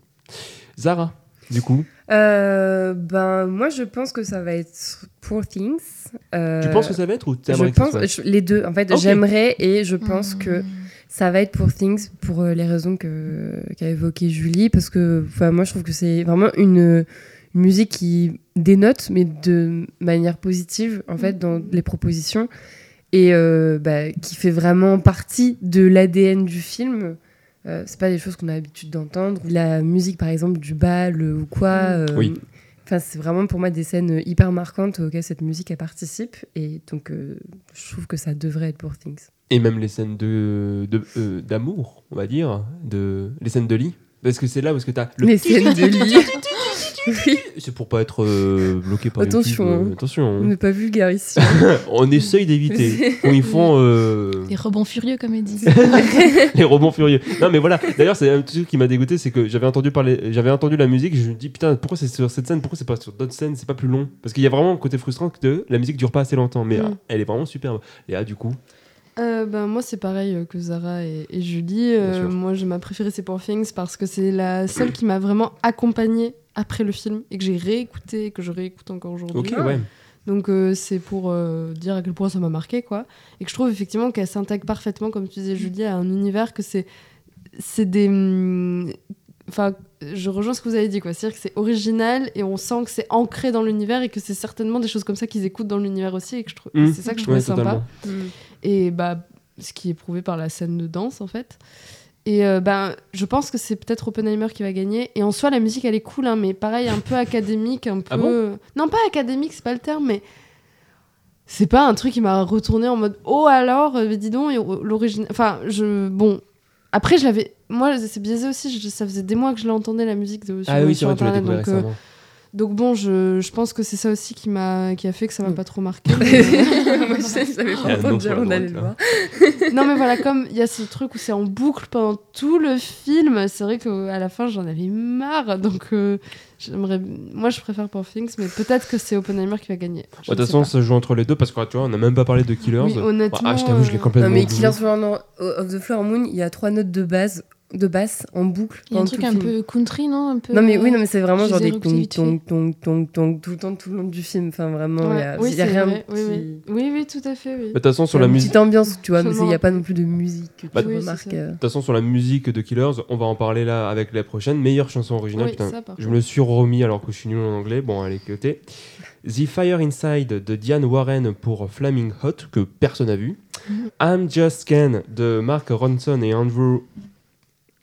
Speaker 2: Zara, du coup,
Speaker 3: Euh, ben, moi, je pense que ça va être Poor Things. Euh,
Speaker 2: tu penses que ça va être ou
Speaker 3: je
Speaker 2: t'aimerais que ça
Speaker 3: pense
Speaker 2: soit
Speaker 3: je- les deux. En fait, j'aimerais et je pense
Speaker 1: Hmm.
Speaker 3: que ça va être Poor Things pour euh, les raisons que qu'a évoqué Julie parce que enfin, moi, je trouve que c'est vraiment une, une musique qui dénote mais de manière positive en fait dans les propositions et euh, bah, qui fait vraiment partie de l'ADN du film. Euh, c'est pas des choses qu'on a l'habitude d'entendre. La musique, par exemple, du bal ou quoi. euh,
Speaker 2: Oui.
Speaker 3: Enfin, c'est vraiment pour moi des scènes hyper marquantes auxquelles cette musique elle participe. Et donc, euh, je trouve que ça devrait être pour Things.
Speaker 2: Et même les scènes de de- euh, d'amour, on va dire, de les scènes de lit. Parce que c'est là où que t'as le
Speaker 3: Les scènes de lit. [laughs] oui,
Speaker 2: C'est pour pas être euh, bloqué par
Speaker 3: Attention,
Speaker 2: YouTube,
Speaker 3: hein.
Speaker 2: attention.
Speaker 3: on
Speaker 2: hein.
Speaker 3: n'est pas vulgaire ici. [laughs]
Speaker 2: On essaye d'éviter. [laughs] Ils font euh,
Speaker 1: Les rebonds furieux, comme elle dit. [laughs]
Speaker 2: les rebonds furieux. Non mais voilà. D'ailleurs, c'est un truc qui m'a dégoûté, c'est que j'avais entendu parler, j'avais entendu la musique, je me dis putain, pourquoi c'est sur cette scène, pourquoi c'est pas sur d'autres scènes, c'est pas plus long Parce qu'il y a vraiment un côté frustrant que la musique dure pas assez longtemps, mais
Speaker 4: Mm.
Speaker 2: elle est vraiment superbe. Et ah du coup,
Speaker 4: Euh, ben, moi, c'est pareil euh, que Zara et, et Julie. Euh, moi, j'ai ma préférée, c'est Poor Things parce que c'est la seule qui m'a vraiment accompagnée après le film et que j'ai réécouté et que je réécoute encore aujourd'hui.
Speaker 2: ouais.
Speaker 4: Donc, euh, c'est pour euh, dire à quel point ça m'a marqué, quoi. Et que je trouve effectivement qu'elle s'intègre parfaitement, comme tu disais, Julie, à un univers que c'est. C'est des. hum, enfin, je rejoins ce que vous avez dit, quoi. C'est-à-dire que c'est original et on sent que c'est ancré dans l'univers et que c'est certainement des choses comme ça qu'ils écoutent dans l'univers aussi et que je trouve,
Speaker 2: Mm.
Speaker 4: c'est ça que je
Speaker 2: Ouais,
Speaker 4: trouvais sympa. Et bah, ce qui est prouvé par la scène de danse, en fait. Et euh, ben, je pense que c'est peut-être Oppenheimer qui va gagner. Et en soi, la musique, elle est cool, hein, mais pareil, un peu académique, un peu.
Speaker 2: Ah bon
Speaker 4: non, pas académique, c'est pas le terme, mais c'est pas un truc qui m'a retourné en mode Oh alors, euh, dis donc, l'origine. Enfin, je. Bon. Après, je l'avais. Moi, c'est biaisé aussi, je- ça faisait des mois que je l'entendais, la musique de, sur,
Speaker 2: Ah oui, c'est
Speaker 4: sur
Speaker 2: vrai, tu l'as
Speaker 4: Donc, euh. Donc bon, je, je pense que c'est ça aussi qui, m'a, qui a fait que ça m'a
Speaker 2: Mm.
Speaker 4: pas trop marqué. mais, euh, [laughs]
Speaker 3: Moi, je
Speaker 2: y
Speaker 3: pas
Speaker 2: a un nom
Speaker 3: entendu
Speaker 2: sur la
Speaker 3: avant d'aller
Speaker 2: droite,
Speaker 3: le voir.
Speaker 4: non mais voilà, comme il y a ce truc où c'est en boucle pendant tout le film, c'est vrai qu'à la fin j'en avais marre. Donc euh, j'aimerais, moi je préfère Poor Things, mais peut-être que c'est Oppenheimer qui va gagner.
Speaker 2: Ouais, De toute façon, ça joue entre les deux parce que tu vois, on n'a même pas parlé de Killers.
Speaker 4: Oui, honnêtement,
Speaker 2: ah, je t'avoue, je l'ai complètement
Speaker 3: Non, mais
Speaker 2: oublié.
Speaker 3: Killers of the Flower Moon, il y a trois notes de base, de basse en boucle.
Speaker 1: Il y a un truc un peu country, non un peu,
Speaker 3: Non mais oui,
Speaker 1: euh,
Speaker 3: non mais c'est vraiment
Speaker 1: je
Speaker 3: genre des tong tong tong tong tong tout le temps, tout le long du film. Enfin vraiment, il y a, rien
Speaker 4: vrai, oui,
Speaker 3: qui-
Speaker 4: oui. oui, oui, tout à fait. Oui.
Speaker 2: De toute façon, sur la
Speaker 3: une
Speaker 2: musique.
Speaker 3: petite ambiance, tu vois, mais il n'y a pas non plus de musique que tu
Speaker 2: Bah,
Speaker 3: remarques. euh.
Speaker 2: De toute façon, sur la musique de Killers, on va en parler là avec la prochaine. Meilleure chanson originale.
Speaker 4: Oui,
Speaker 2: putain, je me le suis remis alors que je suis nul en anglais. Bon, allez, côté. The Fire Inside de Diane Warren pour Flaming Hot, que personne n'a vu.
Speaker 1: Mhm.
Speaker 2: I'm Just Ken de Mark Ronson et Andrew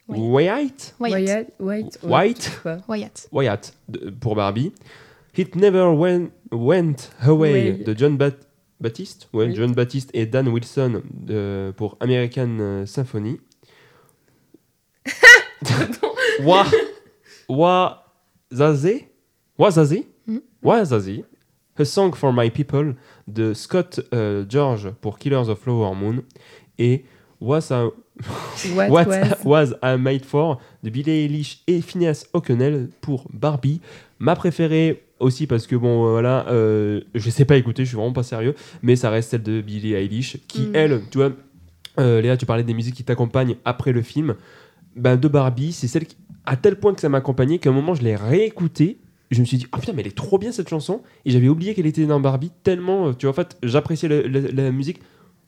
Speaker 2: Wyatt?
Speaker 1: Wyatt.
Speaker 3: Wyatt, White,
Speaker 2: White.
Speaker 3: quoi.
Speaker 1: Wyatt.
Speaker 2: Wyatt de- pour Barbie. It Never Went, went Away de John Bat- Baptiste. Ouais,
Speaker 3: Oui.
Speaker 2: John Baptiste et Dan Wilson de- pour American euh, Symphony. [laughs] Wa Wazaze Wazaze
Speaker 1: Mhm.
Speaker 2: Wazaze A Song for My People de Scott euh, George pour Killers of Flower Moon et Was I,
Speaker 3: What,
Speaker 2: What
Speaker 3: was-
Speaker 2: Was I Made For de Billie Eilish et Phineas O'Connell pour Barbie. Ma préférée aussi parce que bon euh, voilà, euh, je sais pas écouter, je suis vraiment pas sérieux, mais ça reste celle de Billie Eilish qui
Speaker 4: Mm.
Speaker 2: elle, tu vois, euh, Léa, tu parlais des musiques qui t'accompagnent après le film. Ben, de Barbie, c'est celle qui, à tel point que ça m'a accompagné qu'à un moment je l'ai réécoutée. Je me suis dit, ah putain, mais elle est trop bien cette chanson. Et j'avais oublié qu'elle était dans Barbie tellement, euh, tu vois, en fait, j'appréciais la, la- la musique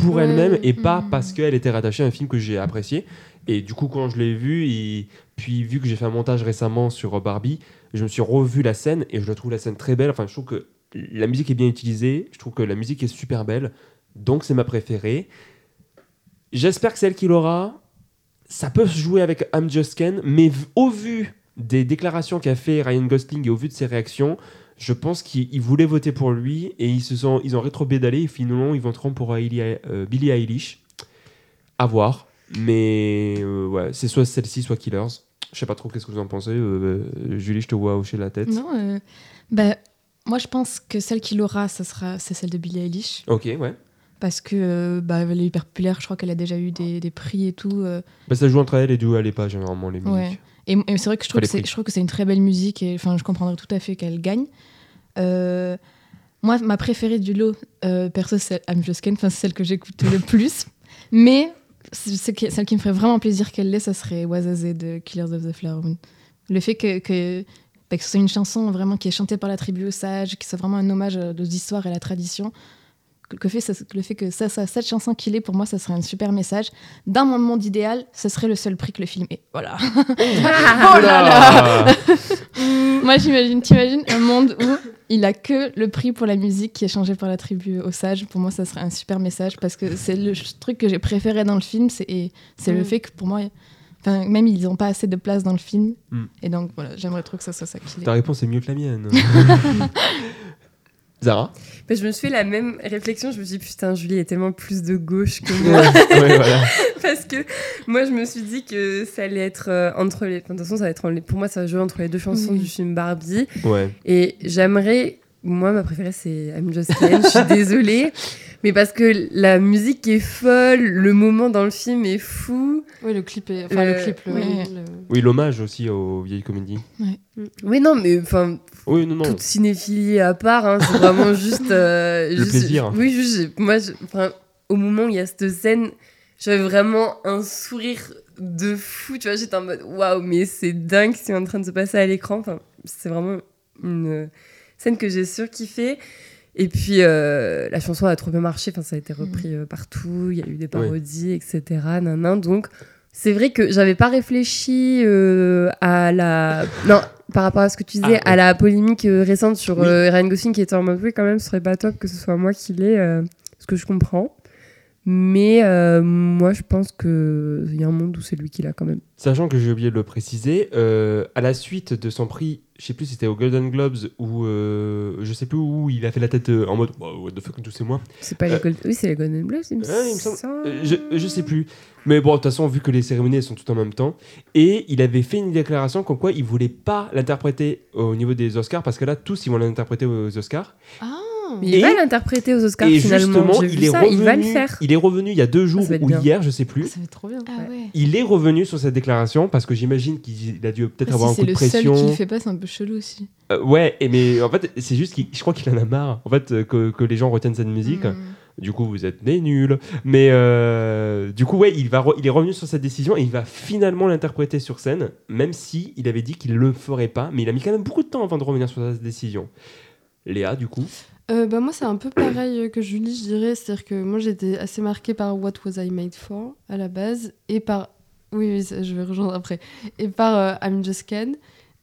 Speaker 2: pour
Speaker 4: Ouais.
Speaker 2: elle-même et pas
Speaker 1: Mhm.
Speaker 2: parce qu'elle était rattachée à un film que j'ai apprécié. Et du coup, quand je l'ai vu, et puis vu que j'ai fait un montage récemment sur Barbie, je me suis revu la scène et je la trouve la scène très belle. Enfin, je trouve que la musique est bien utilisée, je trouve que la musique est super belle, donc c'est ma préférée. J'espère que celle qu'il aura, ça peut se jouer avec I'm Just Ken, mais au vu des déclarations qu'a fait Ryan Gosling et au vu de ses réactions, je pense qu'ils voulaient voter pour lui et ils se sont, ils ont rétro-bédalé et finalement ils voteront pour Hailey- euh, Billie Eilish. À voir, mais euh, ouais, c'est soit celle-ci, soit Killers. Je sais pas trop qu'est-ce que vous en pensez. euh, euh, Julie, je te vois hocher la tête.
Speaker 1: Non, euh, bah, moi je pense que celle qui l'aura, ça sera, c'est celle de Billie Eilish.
Speaker 2: Ok, ouais.
Speaker 1: Parce que euh, bah, elle est hyper populaire, je crois qu'elle a déjà eu des, des prix et tout. euh.
Speaker 2: Bah, ça joue entre elle et Dua elle est pas généralement les musiques.
Speaker 1: Ouais. Et, et c'est vrai que je trouve que, c'est, que une très belle musique et enfin, je comprendrais tout à fait qu'elle gagne. Euh, moi, ma préférée du lot, euh, perso, c'est I'm Just Ken, c'est celle que j'écoute le plus. Mais c'est- c'est qui- celle qui me ferait vraiment plaisir qu'elle l'ait, ça serait Wazaze de Killers of the Flower Moon. Le fait que, que, bah, que ce soit une chanson vraiment qui est chantée par la tribu aux sages, qui soit vraiment un hommage nos histoires et à la tradition, que, que fait, ça- le fait que ça, ça- cette chanson qu'il est, pour moi, ça serait un super message. Dans mon monde idéal, ce serait le seul prix que le film ait. Voilà.
Speaker 2: Oh [laughs] là là [laughs]
Speaker 1: Moi, j'imagine, t'imagines un monde où il a que le prix pour la musique qui est changé par la tribu aux sages. Pour moi, ça serait un super message parce que c'est le truc que j'ai préféré dans le film, c'est et c'est le
Speaker 4: Mm.
Speaker 1: fait que pour moi, enfin, même ils n'ont pas assez de place dans le film.
Speaker 2: Mm.
Speaker 1: Et donc voilà, j'aimerais trop que ça soit ça
Speaker 2: Ta réponse est mieux que la mienne. [laughs] Zara
Speaker 3: je me suis fait la même réflexion. Je me suis dit, putain, Julie est tellement plus de gauche que moi.
Speaker 2: Ouais, [laughs] voilà.
Speaker 3: Parce que moi, je me suis dit que ça allait être euh, entre les. enfin, de toute façon, ça va être en- pour moi, ça va jouer entre les deux chansons
Speaker 1: Oui.
Speaker 3: du film Barbie.
Speaker 2: Ouais.
Speaker 3: Et j'aimerais. Moi, ma préférée, c'est I'm Just Ken. Je suis [laughs] désolée. Mais parce que la musique est folle, le moment dans le film est fou.
Speaker 4: Oui, le clip est. Enfin,
Speaker 3: Euh,
Speaker 4: le clip, le.
Speaker 1: oui.
Speaker 4: le-
Speaker 2: Oui, l'hommage aussi aux vieilles comédies.
Speaker 3: Oui, non, mais enfin,
Speaker 2: Oui, non, non.
Speaker 3: toute cinéphilie à part, hein, c'est vraiment [laughs] juste. euh,
Speaker 2: Le
Speaker 3: juste-
Speaker 2: plaisir.
Speaker 3: Oui, juste, moi, je- enfin, au moment où il y a cette scène, j'avais vraiment un sourire de fou, tu vois, j'étais en mode waouh, mais c'est dingue ce qui est en train de se passer à l'écran. Enfin, c'est vraiment une euh, scène que j'ai surkiffé. Et puis, euh, la chanson a trop bien marché, enfin, ça a été repris euh, partout, il y a eu des parodies, etc. Nan, nan. donc, c'est vrai que j'avais pas réfléchi euh, à la. Non, par rapport à ce que tu disais,
Speaker 2: Ah, ouais.
Speaker 3: à la polémique euh, récente sur
Speaker 2: Oui.
Speaker 3: euh, Ryan Gosling qui était en mode oui, quand même, ce serait pas top que ce soit moi qui l'ai, euh, ce que je comprends. Mais euh, moi, je pense qu'il y a un monde où c'est lui qui l'a quand même.
Speaker 2: Sachant que j'ai oublié de le préciser, euh, à la suite de son prix, je sais plus si c'était au Golden Globes ou euh, je sais plus où il a fait la tête euh, en mode bah, what the fuck, tout c'est moi.
Speaker 3: C'est pas les
Speaker 2: Euh,
Speaker 3: Gold- Oui, c'est les Golden Globes, il me
Speaker 2: Ouais, il me semble- je, je sais plus. Mais bon, de toute façon, vu que les cérémonies elles sont toutes en même temps, et il avait fait une déclaration comme quoi il voulait pas l'interpréter au niveau des Oscars parce que là tous ils vont l'interpréter aux Oscars.
Speaker 4: Ah
Speaker 3: il
Speaker 2: Et-
Speaker 3: va l'interpréter aux Oscars
Speaker 2: et
Speaker 3: finalement.
Speaker 2: justement, il est
Speaker 3: ça,
Speaker 2: revenu.
Speaker 3: il va le faire.
Speaker 2: Il est revenu il y a deux jours ou
Speaker 3: bien.
Speaker 2: hier, je sais plus.
Speaker 4: Ça va être trop bien.
Speaker 1: Ah ouais.
Speaker 2: Il est revenu sur cette déclaration parce que j'imagine qu'il a dû peut-être
Speaker 1: Ah,
Speaker 2: avoir
Speaker 1: si
Speaker 2: un
Speaker 1: c'est
Speaker 2: coup de
Speaker 1: le seul
Speaker 2: pression.
Speaker 1: qui le fait pas, c'est un peu chelou aussi.
Speaker 2: Euh, ouais, et mais en fait, c'est juste qu'il, je crois qu'il en a marre. En fait, que, que les gens retiennent cette musique.
Speaker 1: Hmm.
Speaker 2: Du coup, vous êtes des nuls. Mais euh, du coup, ouais, il, va re- il est revenu sur cette décision et il va finalement l'interpréter sur scène, même si il avait dit qu'il le ferait pas. Mais il a mis quand même beaucoup de temps avant de revenir sur cette décision. Léa, du coup.
Speaker 4: Euh, bah, moi, c'est un peu pareil que Julie, je dirais. C'est-à-dire que moi, j'étais assez marquée par What Was I Made For à la base et par. Oui, oui, je vais rejoindre après. Et par euh, I'm Just Ken.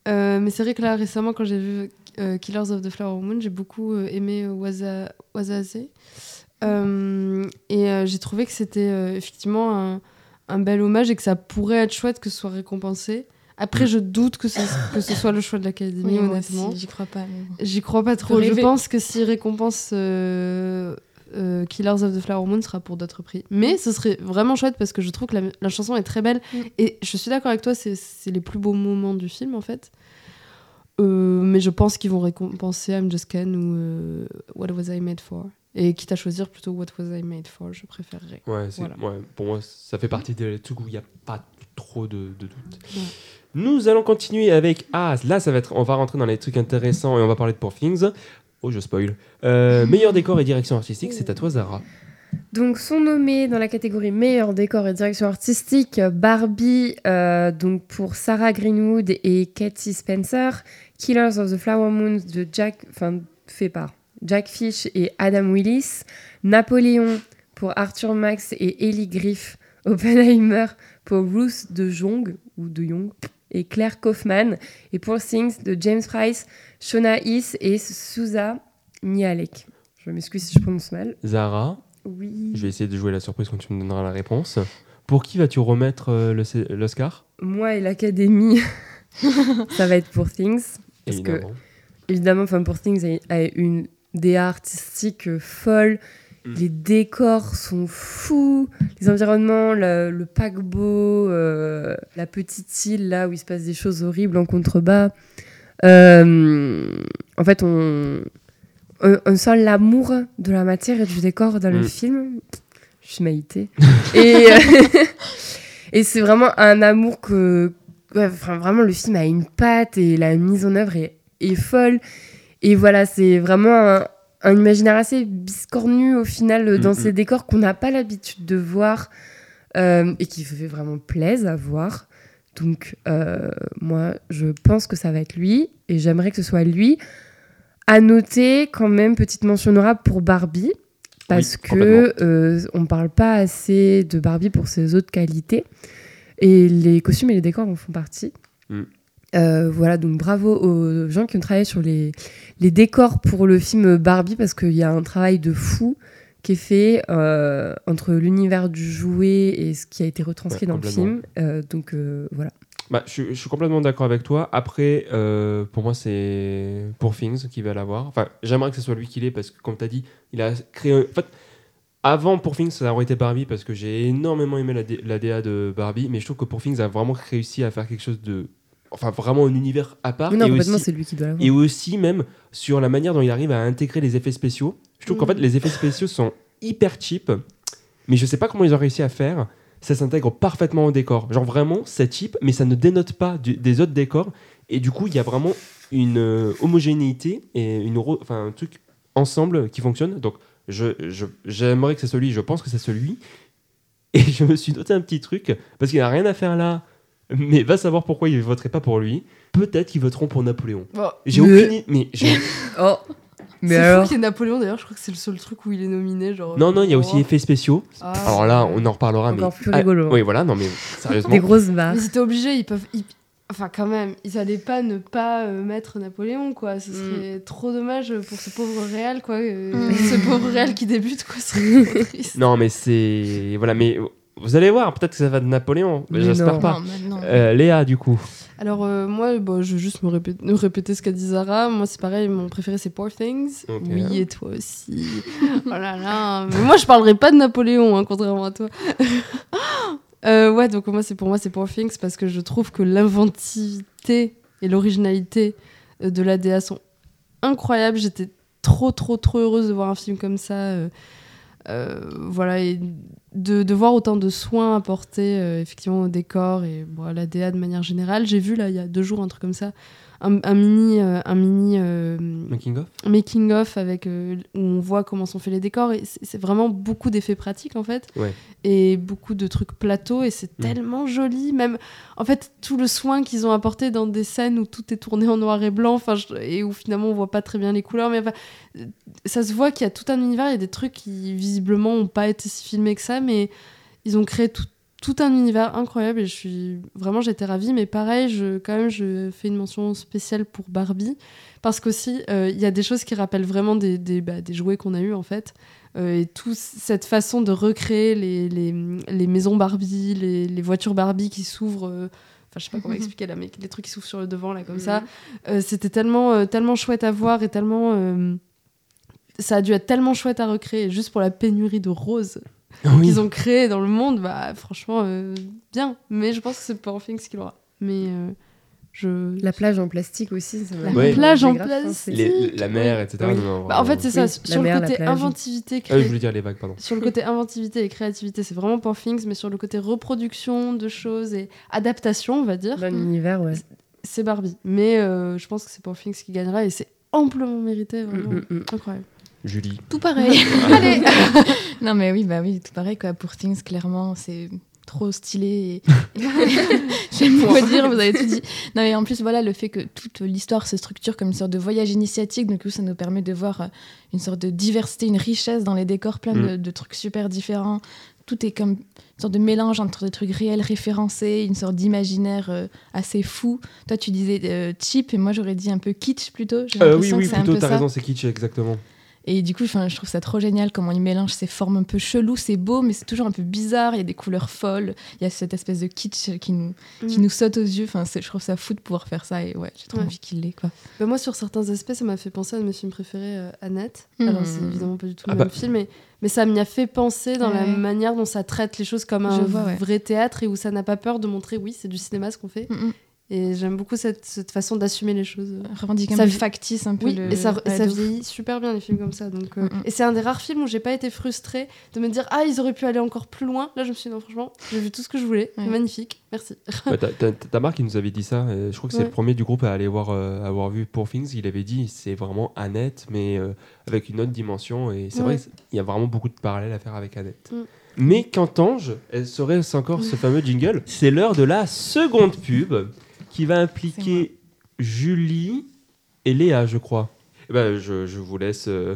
Speaker 4: Euh, mais c'est vrai que là, récemment, quand j'ai vu euh, Killers of the Flower Moon, j'ai beaucoup euh, aimé euh, Waza-. Euh, et euh, j'ai trouvé que c'était euh, effectivement un, un bel hommage et que ça pourrait être chouette que ce soit récompensé. Après,
Speaker 2: Mm.
Speaker 4: je doute que ce, que ce soit le choix de l'Académie,
Speaker 1: Oui,
Speaker 4: honnêtement.
Speaker 1: j'y crois pas.
Speaker 4: J'y crois pas trop. Je pense que s'il récompense euh, euh, Killers of the Flower Moon, ce sera pour d'autres prix. Mais ce serait vraiment chouette parce que je trouve que la, la chanson est très belle.
Speaker 1: Mm.
Speaker 4: Et je suis d'accord avec toi, c'est les plus beaux moments du film en fait. Euh, mais je pense qu'ils vont récompenser I'm Just Ken ou euh, What Was I Made For. Et quitte à choisir plutôt What Was I Made For, je préférerais.
Speaker 2: Ouais, c'est-
Speaker 4: Voilà.
Speaker 2: ouais, pour moi, ça fait partie des trucs où il n'y a pas trop de, de doute.
Speaker 4: Ouais.
Speaker 2: Nous allons continuer avec. Ah, là, ça va être. On va rentrer dans les trucs intéressants et on va parler de Poor Things. Oh, je spoil. Euh, meilleur décor et direction artistique, c'est à toi, Zara.
Speaker 3: Donc sont nommés dans la catégorie meilleur décor et direction artistique Barbie euh, donc pour Sarah Greenwood et Katie Spencer, Killers of the Flower Moon de Jack, enfin fait par Jack Fish et Adam Willis, Napoléon pour Arthur Max et Ellie Griff, Oppenheimer pour Ruth de Jong ou de Jong et Claire Kaufman et pour Things de James Price, Shona Is et Souza Mialek. Je m'excuse si je prononce mal.
Speaker 2: Zara,
Speaker 3: Oui.
Speaker 2: je vais essayer de jouer la surprise quand tu me donneras la réponse. Pour qui vas-tu remettre euh, l'Oscar?
Speaker 3: Moi et l'Académie, [laughs] ça va être pour Things. Parce que,
Speaker 2: Évidemment.
Speaker 3: évidemment, enfin, pour Things a, une DA artistique folle.
Speaker 2: Mm.
Speaker 3: Les décors sont fous. Les environnements, le, le paquebot, euh, la petite île là où il se passe des choses horribles en contrebas. Euh, en fait, on, on, on sent l'amour de la matière et du décor dans le
Speaker 2: Mm.
Speaker 3: film. Je suis maïté. [laughs] et euh, et c'est vraiment un amour que. ouais, vraiment, le film a une patte et la mise en œuvre est, est folle. Et voilà, c'est vraiment un, un imaginaire assez biscornu au final euh, dans
Speaker 2: Mm,
Speaker 3: ces
Speaker 2: mm.
Speaker 3: décors qu'on n'a pas l'habitude de voir euh, et qui fait vraiment plaisir à voir. Donc, euh, moi, je pense que ça va être lui et j'aimerais que ce soit lui. À noter, quand même, petite mention honorable pour Barbie, parce
Speaker 2: Oui,
Speaker 3: que euh, on parle pas assez de Barbie pour ses autres qualités. Et les costumes et les décors en font partie.
Speaker 2: Mm.
Speaker 3: Euh, voilà, donc bravo aux gens qui ont travaillé sur les, les décors pour le film Barbie, parce qu'il y a un travail de fou qui est fait euh, entre l'univers du jouet et ce qui a été retranscrit
Speaker 2: Ouais,
Speaker 3: dans le film. Euh, donc voilà.
Speaker 2: Bah, je, suis- je suis complètement d'accord avec toi. Après, pour moi, c'est pour Things qui va l'avoir. Enfin, j'aimerais que ce soit lui qui l'ait parce que, comme tu as dit, il a créé. En fait, avant pour Things, ça aurait été Barbie parce que j'ai énormément aimé la, la DA de Barbie, mais je trouve que pour Things a vraiment réussi à faire quelque chose de. Enfin, vraiment un univers à part.
Speaker 3: Mais non,
Speaker 2: et
Speaker 3: complètement, c'est lui qui doit l'avoir.
Speaker 2: et aussi même sur la manière dont il arrive à intégrer les effets spéciaux. Je trouve qu'en
Speaker 4: Mhm.
Speaker 2: fait les effets spéciaux sont hyper cheap, mais je sais pas comment ils ont réussi à faire. Ça s'intègre parfaitement au décor. Genre vraiment, c'est cheap, mais ça ne dénote pas du- des autres décors. Et du coup, il y a vraiment une euh, homogénéité et une enfin, un truc ensemble qui fonctionne. Donc, je, je- j'aimerais que c'est celui, je pense que c'est celui. Et je me suis noté un petit truc, parce qu'il n'a rien à faire là, mais va savoir pourquoi ils ne voteraient pas pour lui. Peut-être qu'ils voteront pour Napoléon.
Speaker 1: Bon,
Speaker 2: J'ai
Speaker 3: Mais-
Speaker 2: aucune idée. Mais j'ai- [laughs]
Speaker 3: Oh, Mais
Speaker 4: c'est
Speaker 3: alors
Speaker 4: fou qu'il y ait Napoléon d'ailleurs, je crois que c'est le seul truc où il est nominé. Genre,
Speaker 2: Non, non, il y a aussi
Speaker 4: Oh.
Speaker 2: effets spéciaux.
Speaker 4: Ah.
Speaker 2: Alors là, on en reparlera.
Speaker 3: Encore
Speaker 2: mais...
Speaker 3: plus rigolo.
Speaker 2: Ah, oui, voilà, non, mais sérieusement.
Speaker 3: Des grosses barres.
Speaker 4: Mais c'était obligé, ils peuvent. ils- Enfin, quand même, ils allaient pas ne pas euh, mettre Napoléon, quoi. Ce serait trop dommage pour ce pauvre Réal, quoi. euh,
Speaker 1: Mm.
Speaker 4: Ce pauvre Réal qui débute, quoi. Ce serait [laughs] trop triste.
Speaker 2: Non, mais c'est. Voilà, mais vous allez voir, peut-être que ça va de Napoléon. mais
Speaker 3: Mais
Speaker 2: J'espère
Speaker 3: non.
Speaker 2: pas.
Speaker 1: Non.
Speaker 2: Euh, Léa, du coup.
Speaker 4: Alors, euh, moi, bah, je vais juste me répéter, me répéter ce qu'a dit Zara. Moi, c'est pareil, mon préféré, c'est Poor Things. Oui, et toi aussi. [laughs] oh là là. Mais moi, je parlerai pas de Napoléon, hein, contrairement à toi. [laughs] Euh, ouais, donc moi, c'est pour moi, c'est Poor Things parce que je trouve que l'inventivité et l'originalité de l'ADA sont incroyables. J'étais trop, trop, trop heureuse de voir un film comme ça. euh, euh, voilà, et de, de voir autant de soins apportés euh, effectivement au décor et bon, à l'ADA de manière générale. J'ai vu là il y a deux jours un truc comme ça, un, un mini, euh, un mini euh,
Speaker 2: Making of
Speaker 4: making of avec euh, où on voit comment sont faits les décors. Et c'est vraiment beaucoup d'effets pratiques en fait.
Speaker 2: Ouais.
Speaker 4: et beaucoup de trucs plateaux. Et c'est
Speaker 2: Mm.
Speaker 4: tellement joli. Même en fait tout le soin qu'ils ont apporté dans des scènes où tout est tourné en noir et blanc enfin et où finalement on voit pas très bien les couleurs. Mais enfin, ça se voit qu'il y a tout un univers. Il y a des trucs qui visiblement ont pas été si filmés que ça. Mais ils ont créé tout tout un univers incroyable et je suis vraiment j'étais ravie. Mais pareil je quand même je fais une mention spéciale pour Barbie parce qu'aussi euh, il y a des choses qui rappellent vraiment des, des, bah, des jouets qu'on a eu en fait. Euh, et toute cette façon de recréer les, les, les maisons Barbie les, les voitures Barbie qui s'ouvrent euh, enfin je sais pas comment [laughs] expliquer là mais les trucs qui s'ouvrent sur le devant là comme ça Euh, c'était tellement tellement chouette à voir et tellement ça a dû être tellement chouette à recréer juste pour la pénurie de roses
Speaker 2: Oui.
Speaker 4: qu'ils ont créé dans le monde, bah franchement, euh, bien. Mais je pense que c'est Poor Things qui l'aura. Mais euh, je.
Speaker 3: La plage en plastique aussi. Ça
Speaker 4: La
Speaker 2: Ouais.
Speaker 4: plage en plastique.
Speaker 2: Les- la mer, etc.
Speaker 3: Oui.
Speaker 2: non, non,
Speaker 4: Bah, en fait, c'est ça. Sur
Speaker 3: la
Speaker 4: le
Speaker 3: mer,
Speaker 4: côté inventivité,
Speaker 2: Ah oui,
Speaker 4: cré-
Speaker 2: je voulais dire les vagues, pardon.
Speaker 4: sur le côté inventivité et créativité, c'est vraiment Things. Mais sur le côté reproduction de choses et adaptation, on va dire,
Speaker 3: Dans l'univers, ouais.
Speaker 4: c'est Barbie. Mais euh, je pense que c'est Things qui gagnera et c'est amplement mérité, vraiment
Speaker 3: Mm, mm, mm.
Speaker 4: incroyable.
Speaker 2: Julie.
Speaker 1: Tout pareil. [laughs] Allez [laughs] Non, mais oui, bah oui, tout pareil, quoi. Pour Things, clairement, c'est trop stylé. et- [laughs] J'aime pas dire, vous avez tout dit. Non, mais en plus, voilà, le fait que toute l'histoire se structure comme une sorte de voyage initiatique, du coup, ça nous permet de voir euh, une sorte de diversité, une richesse dans les décors, plein de, de trucs super différents. Tout est comme une sorte de mélange entre des trucs réels référencés, une sorte d'imaginaire euh, assez fou. Toi, tu disais euh, cheap, et moi, j'aurais dit un peu kitsch plutôt. J'ai
Speaker 2: Euh, oui, oui, plutôt, t'as raison, c'est kitsch, exactement.
Speaker 1: Et du coup, enfin, je trouve ça trop génial comment il mélange ces formes un peu cheloues. C'est beau, mais c'est toujours un peu bizarre. Il y a des couleurs folles. Il y a cette espèce de kitsch qui nous, qui
Speaker 4: Mm.
Speaker 1: nous saute aux yeux. Enfin, je trouve ça fou de pouvoir faire ça. Et ouais, j'ai trop
Speaker 4: Ouais.
Speaker 1: envie qu'il l'ait, quoi.
Speaker 4: Bah, moi, sur certains aspects, ça m'a fait penser à un de mes films préférés, euh, Annette.
Speaker 1: Mhm.
Speaker 4: Alors, c'est évidemment pas du tout le
Speaker 2: Ah
Speaker 4: même
Speaker 2: bah.
Speaker 4: film, mais, mais ça m'y a fait penser dans la manière dont ça traite les choses comme un
Speaker 1: vois, ouais.
Speaker 4: vrai théâtre et où ça n'a pas peur de montrer, oui, c'est du cinéma ce qu'on fait.
Speaker 1: Mm, mm.
Speaker 4: Et j'aime beaucoup cette, cette façon d'assumer les choses.
Speaker 1: Revendique un
Speaker 4: Ça
Speaker 1: factice, un peu.
Speaker 4: Oui,
Speaker 1: le-
Speaker 4: et ça,
Speaker 1: ouais,
Speaker 4: vieillit super bien les films comme ça. Donc, euh,
Speaker 1: Mm, mm.
Speaker 4: Et c'est un des rares films où j'ai pas été frustrée de me dire ah ils auraient pu aller encore plus loin. Là je me suis dit non franchement j'ai vu tout ce que je voulais,
Speaker 1: Ouais.
Speaker 4: magnifique, merci.
Speaker 2: Ouais, t'as- t'as- t'as Marc qui nous avait dit ça. et je crois que c'est le premier du groupe à aller voir, euh, avoir vu Poor Things. Il avait dit c'est vraiment Annette, mais euh, avec une autre dimension. Et c'est
Speaker 4: Ouais.
Speaker 2: vrai, il y a vraiment beaucoup de parallèles à faire avec Annette.
Speaker 4: Mm.
Speaker 2: Mais qu'entends-je? Elle serait encore ce fameux jingle? C'est l'heure de la seconde pub qui va impliquer Julie et Léa, je crois. Eh ben, je, je vous laisse euh,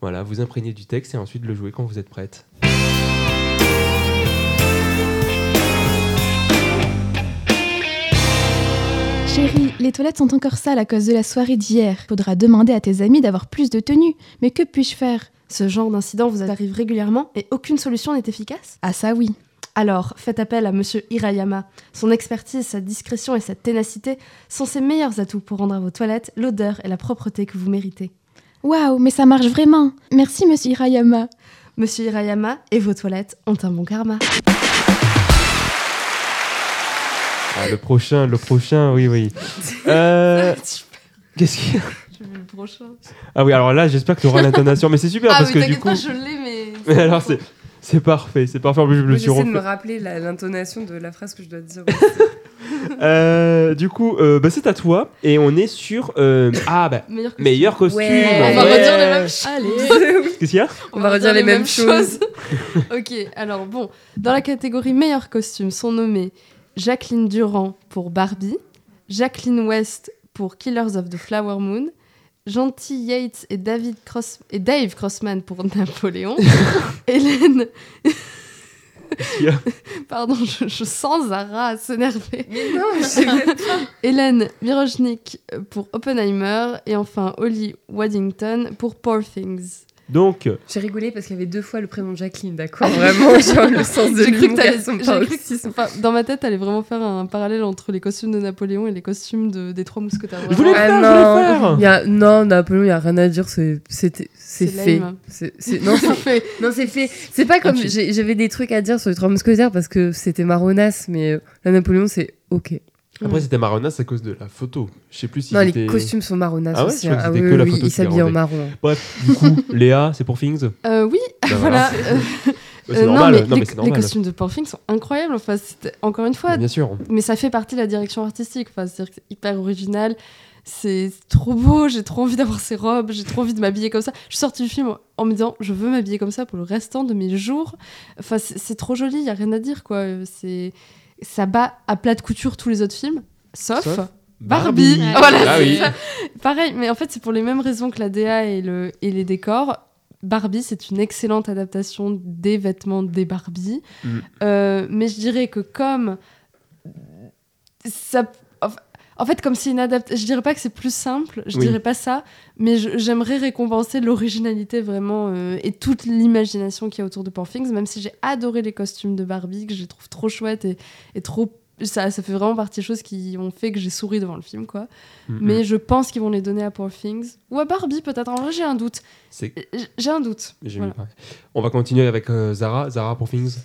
Speaker 2: voilà, vous imprégner du texte et ensuite le jouer quand vous êtes prête.
Speaker 1: Chérie, les toilettes sont encore sales à cause de la soirée d'hier. Faudra demander à tes amis d'avoir plus de tenue. Mais que puis-je faire?
Speaker 4: Ce genre d'incident vous arrive régulièrement et aucune solution n'est efficace?
Speaker 1: Ah, ça oui.
Speaker 4: Alors, faites appel à Monsieur Hirayama. Son expertise, sa discrétion et sa ténacité sont ses meilleurs atouts pour rendre à vos toilettes l'odeur et la propreté que vous méritez.
Speaker 1: Waouh, mais ça marche vraiment. Merci, monsieur Hirayama.
Speaker 4: Monsieur Hirayama et vos toilettes ont un bon karma.
Speaker 2: Ah, le prochain, le prochain, oui, oui. [laughs] Euh, Qu'est-ce qu'il y a
Speaker 4: Je veux le prochain.
Speaker 2: Ah oui, alors là, j'espère que tu auras l'intonation, mais c'est super parce que du coup.
Speaker 4: je l'ai, mais. [laughs]
Speaker 2: Mais alors, c'est. C'est parfait, c'est parfait. En plus, je me
Speaker 3: Moi,
Speaker 2: suis
Speaker 3: J'essaie de me
Speaker 2: refait.
Speaker 3: rappeler l'intonation de la phrase que je dois dire. [laughs]
Speaker 2: Euh, du coup, euh, bah, c'est à toi. Et on est sur. euh, Ah, bah,
Speaker 4: Meilleur
Speaker 2: costume.
Speaker 3: Ouais.
Speaker 4: On va
Speaker 2: Ouais.
Speaker 4: redire les mêmes choses.
Speaker 1: Allez. [laughs]
Speaker 2: Qu'est-ce qu'il y a
Speaker 3: On va redire les mêmes choses.
Speaker 4: ok, alors bon, dans la catégorie meilleur costume sont nommés Jacqueline Durand pour Barbie, Jacqueline West pour Killers of the Flower Moon Gentil Yates et, David Cross et Dave Crossman pour [laughs] Napoléon. [laughs] Hélène. Pardon, je, je sens Zara s'énerver.
Speaker 3: Mais non, je sais même pas.
Speaker 4: Hélène Mirochnik pour Oppenheimer et enfin Holly Waddington pour Poor Things.
Speaker 2: Donc,
Speaker 3: J'ai rigolé parce qu'il y avait deux fois le prénom de Jacqueline, d'accord [laughs] Vraiment, genre le sens de
Speaker 4: J'ai cru que
Speaker 3: l'humour
Speaker 4: cru que-
Speaker 3: paroxysme.
Speaker 4: enfin, dans ma tête, t'allais vraiment faire un parallèle entre les costumes de Napoléon et les costumes de- des trois mousquetaires.
Speaker 2: Je voulais
Speaker 4: Vraiment.
Speaker 2: faire, je
Speaker 3: Ah
Speaker 2: voulais
Speaker 3: non,
Speaker 2: faire.
Speaker 3: il y a, non, Napoléon, il n'y a rien à dire, c'est c'était- c'est
Speaker 4: C'est
Speaker 3: fait. c'est- non, [laughs] c'est fait. Non, c'est fait. C'est pas comme. J'avais des trucs à dire sur les trois mousquetaires parce que c'était marronasse, mais euh, la Napoléon, c'est ok.
Speaker 2: Après, c'était marronasse à cause de la photo. Je sais plus si
Speaker 3: non, les costumes sont marronasses
Speaker 2: Ah ouais,
Speaker 3: aussi.
Speaker 2: je crois que.
Speaker 3: Ah oui,
Speaker 2: que la
Speaker 3: oui,
Speaker 2: photo
Speaker 3: il s'habille en marron.
Speaker 2: Bref, du coup, [laughs] Léa, c'est pour Things
Speaker 4: Euh, oui,
Speaker 2: Bah,
Speaker 4: voilà. [laughs] euh,
Speaker 2: C'est
Speaker 4: non,
Speaker 2: normal.
Speaker 4: mais
Speaker 2: non,
Speaker 4: les,
Speaker 2: mais
Speaker 4: costumes de Poor Things sont incroyables. Enfin, c'était- encore une fois,
Speaker 2: Bien sûr.
Speaker 4: mais ça fait partie de la direction artistique. Enfin, c'est-à-dire que c'est hyper original. C'est trop beau, j'ai trop envie d'avoir ces robes, j'ai trop envie de m'habiller comme ça. Je suis sortie du film en me disant, je veux m'habiller comme ça pour le restant de mes jours. Enfin, c'est trop joli, il y a rien à dire, quoi. C'est Ça bat à plat de couture tous les autres films, sauf,
Speaker 2: Sauf
Speaker 4: Barbie.
Speaker 1: Barbie. [laughs]
Speaker 4: Voilà,
Speaker 2: Ah oui.
Speaker 4: ça. Pareil, mais en fait, c'est pour les mêmes raisons que la DA et, le, et les décors. Barbie, c'est une excellente adaptation des vêtements des Barbie.
Speaker 2: Mm.
Speaker 4: Euh, mais je dirais que comme ça. En fait, comme c'est adaptation, je dirais pas que c'est plus simple, je
Speaker 2: Oui.
Speaker 4: dirais pas ça, mais j'aimerais récompenser l'originalité vraiment euh, et toute l'imagination qu'il y a autour de Poor Things, même si j'ai adoré les costumes de Barbie, que je les trouve trop chouettes et, et trop. Ça, ça fait vraiment partie des choses qui ont fait que j'ai souri devant le film, quoi.
Speaker 2: Mm.
Speaker 4: Mais je pense qu'ils vont les donner à Poor Things. Ou à Barbie, peut-être. En vrai, j'ai un doute. J'ai un doute. Voilà.
Speaker 2: On va continuer avec euh, Zara. Zara pour Things.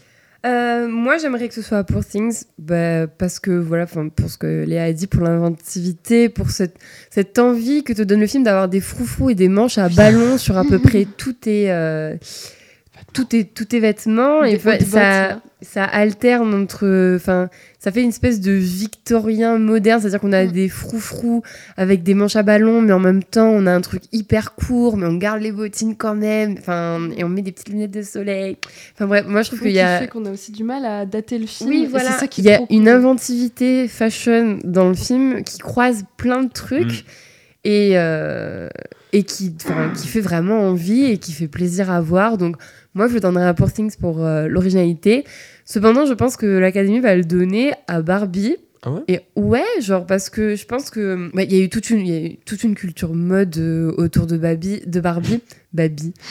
Speaker 3: Euh, moi, j'aimerais que ce soit pour Things, bah, parce que voilà, pour ce que Léa a dit, pour l'inventivité, pour cette, cette envie que te donne le film d'avoir des froufrous et des manches à ballon sur à peu [laughs] près tous tes, euh, tous tes, tous tes vêtements.
Speaker 4: Des
Speaker 3: et fa-
Speaker 4: hautes bottes,
Speaker 3: ça, ça alterne entre. Enfin, ça fait une espèce de victorien moderne, c'est-à-dire qu'on a
Speaker 4: Mm.
Speaker 3: des froufrous avec des manches à ballon, mais en même temps, on a un truc hyper court, mais on garde les bottines quand même. Enfin, et on met des petites lunettes de soleil. Enfin bref, moi je trouve
Speaker 4: Qui
Speaker 3: qu'il y a.
Speaker 4: fait qu'on a aussi du mal à dater le film.
Speaker 3: Oui, voilà.
Speaker 4: C'est ça qui
Speaker 3: Il y a une inventivité fashion dans le film qui croise plein de trucs
Speaker 2: Mm.
Speaker 3: et, euh, et qui, qui fait vraiment envie et qui fait plaisir à voir. Donc, moi, je donnerais à Poor Things pour euh, l'originalité. Cependant, je pense que l'Académie va le donner à Barbie.
Speaker 2: Ah ouais
Speaker 3: Et ouais, genre parce que je pense que ouais, il y a eu toute une il y a eu toute une culture mode euh, autour de Barbie, de Barbie, [laughs] Barbie. [laughs]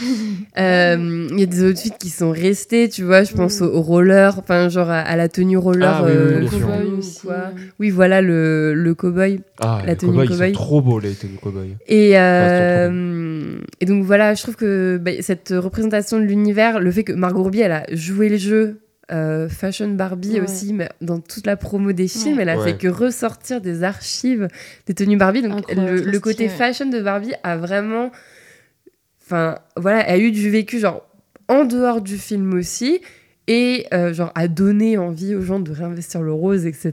Speaker 3: Euh, Il y a des outfits qui sont restés, tu vois. Je pense
Speaker 4: Mm.
Speaker 3: au, au roller, enfin genre à, à la tenue roller.
Speaker 2: Ah oui, oui,
Speaker 3: euh, cowboy
Speaker 4: Cowboy
Speaker 3: ou
Speaker 4: aussi,
Speaker 3: quoi. Oui, voilà le le cowboy.
Speaker 2: Ah,
Speaker 3: La
Speaker 2: les
Speaker 3: tenue
Speaker 2: cow-boys, ils
Speaker 3: cow-boy.
Speaker 2: sont trop beaux, les tenues.
Speaker 3: Et, euh, et donc voilà, je trouve que bah, cette représentation de l'univers, le fait que Margot Robbie, elle a joué le jeu euh, Fashion Barbie
Speaker 4: Ouais.
Speaker 3: aussi, mais dans toute la promo des films,
Speaker 4: Ouais.
Speaker 3: elle a
Speaker 2: Ouais.
Speaker 3: fait que ressortir des archives des tenues Barbie. Donc le, côté fashion de Barbie a vraiment, enfin voilà, a eu du vécu genre en dehors du film aussi et euh, genre a donné envie aux gens de réinvestir le rose, etc.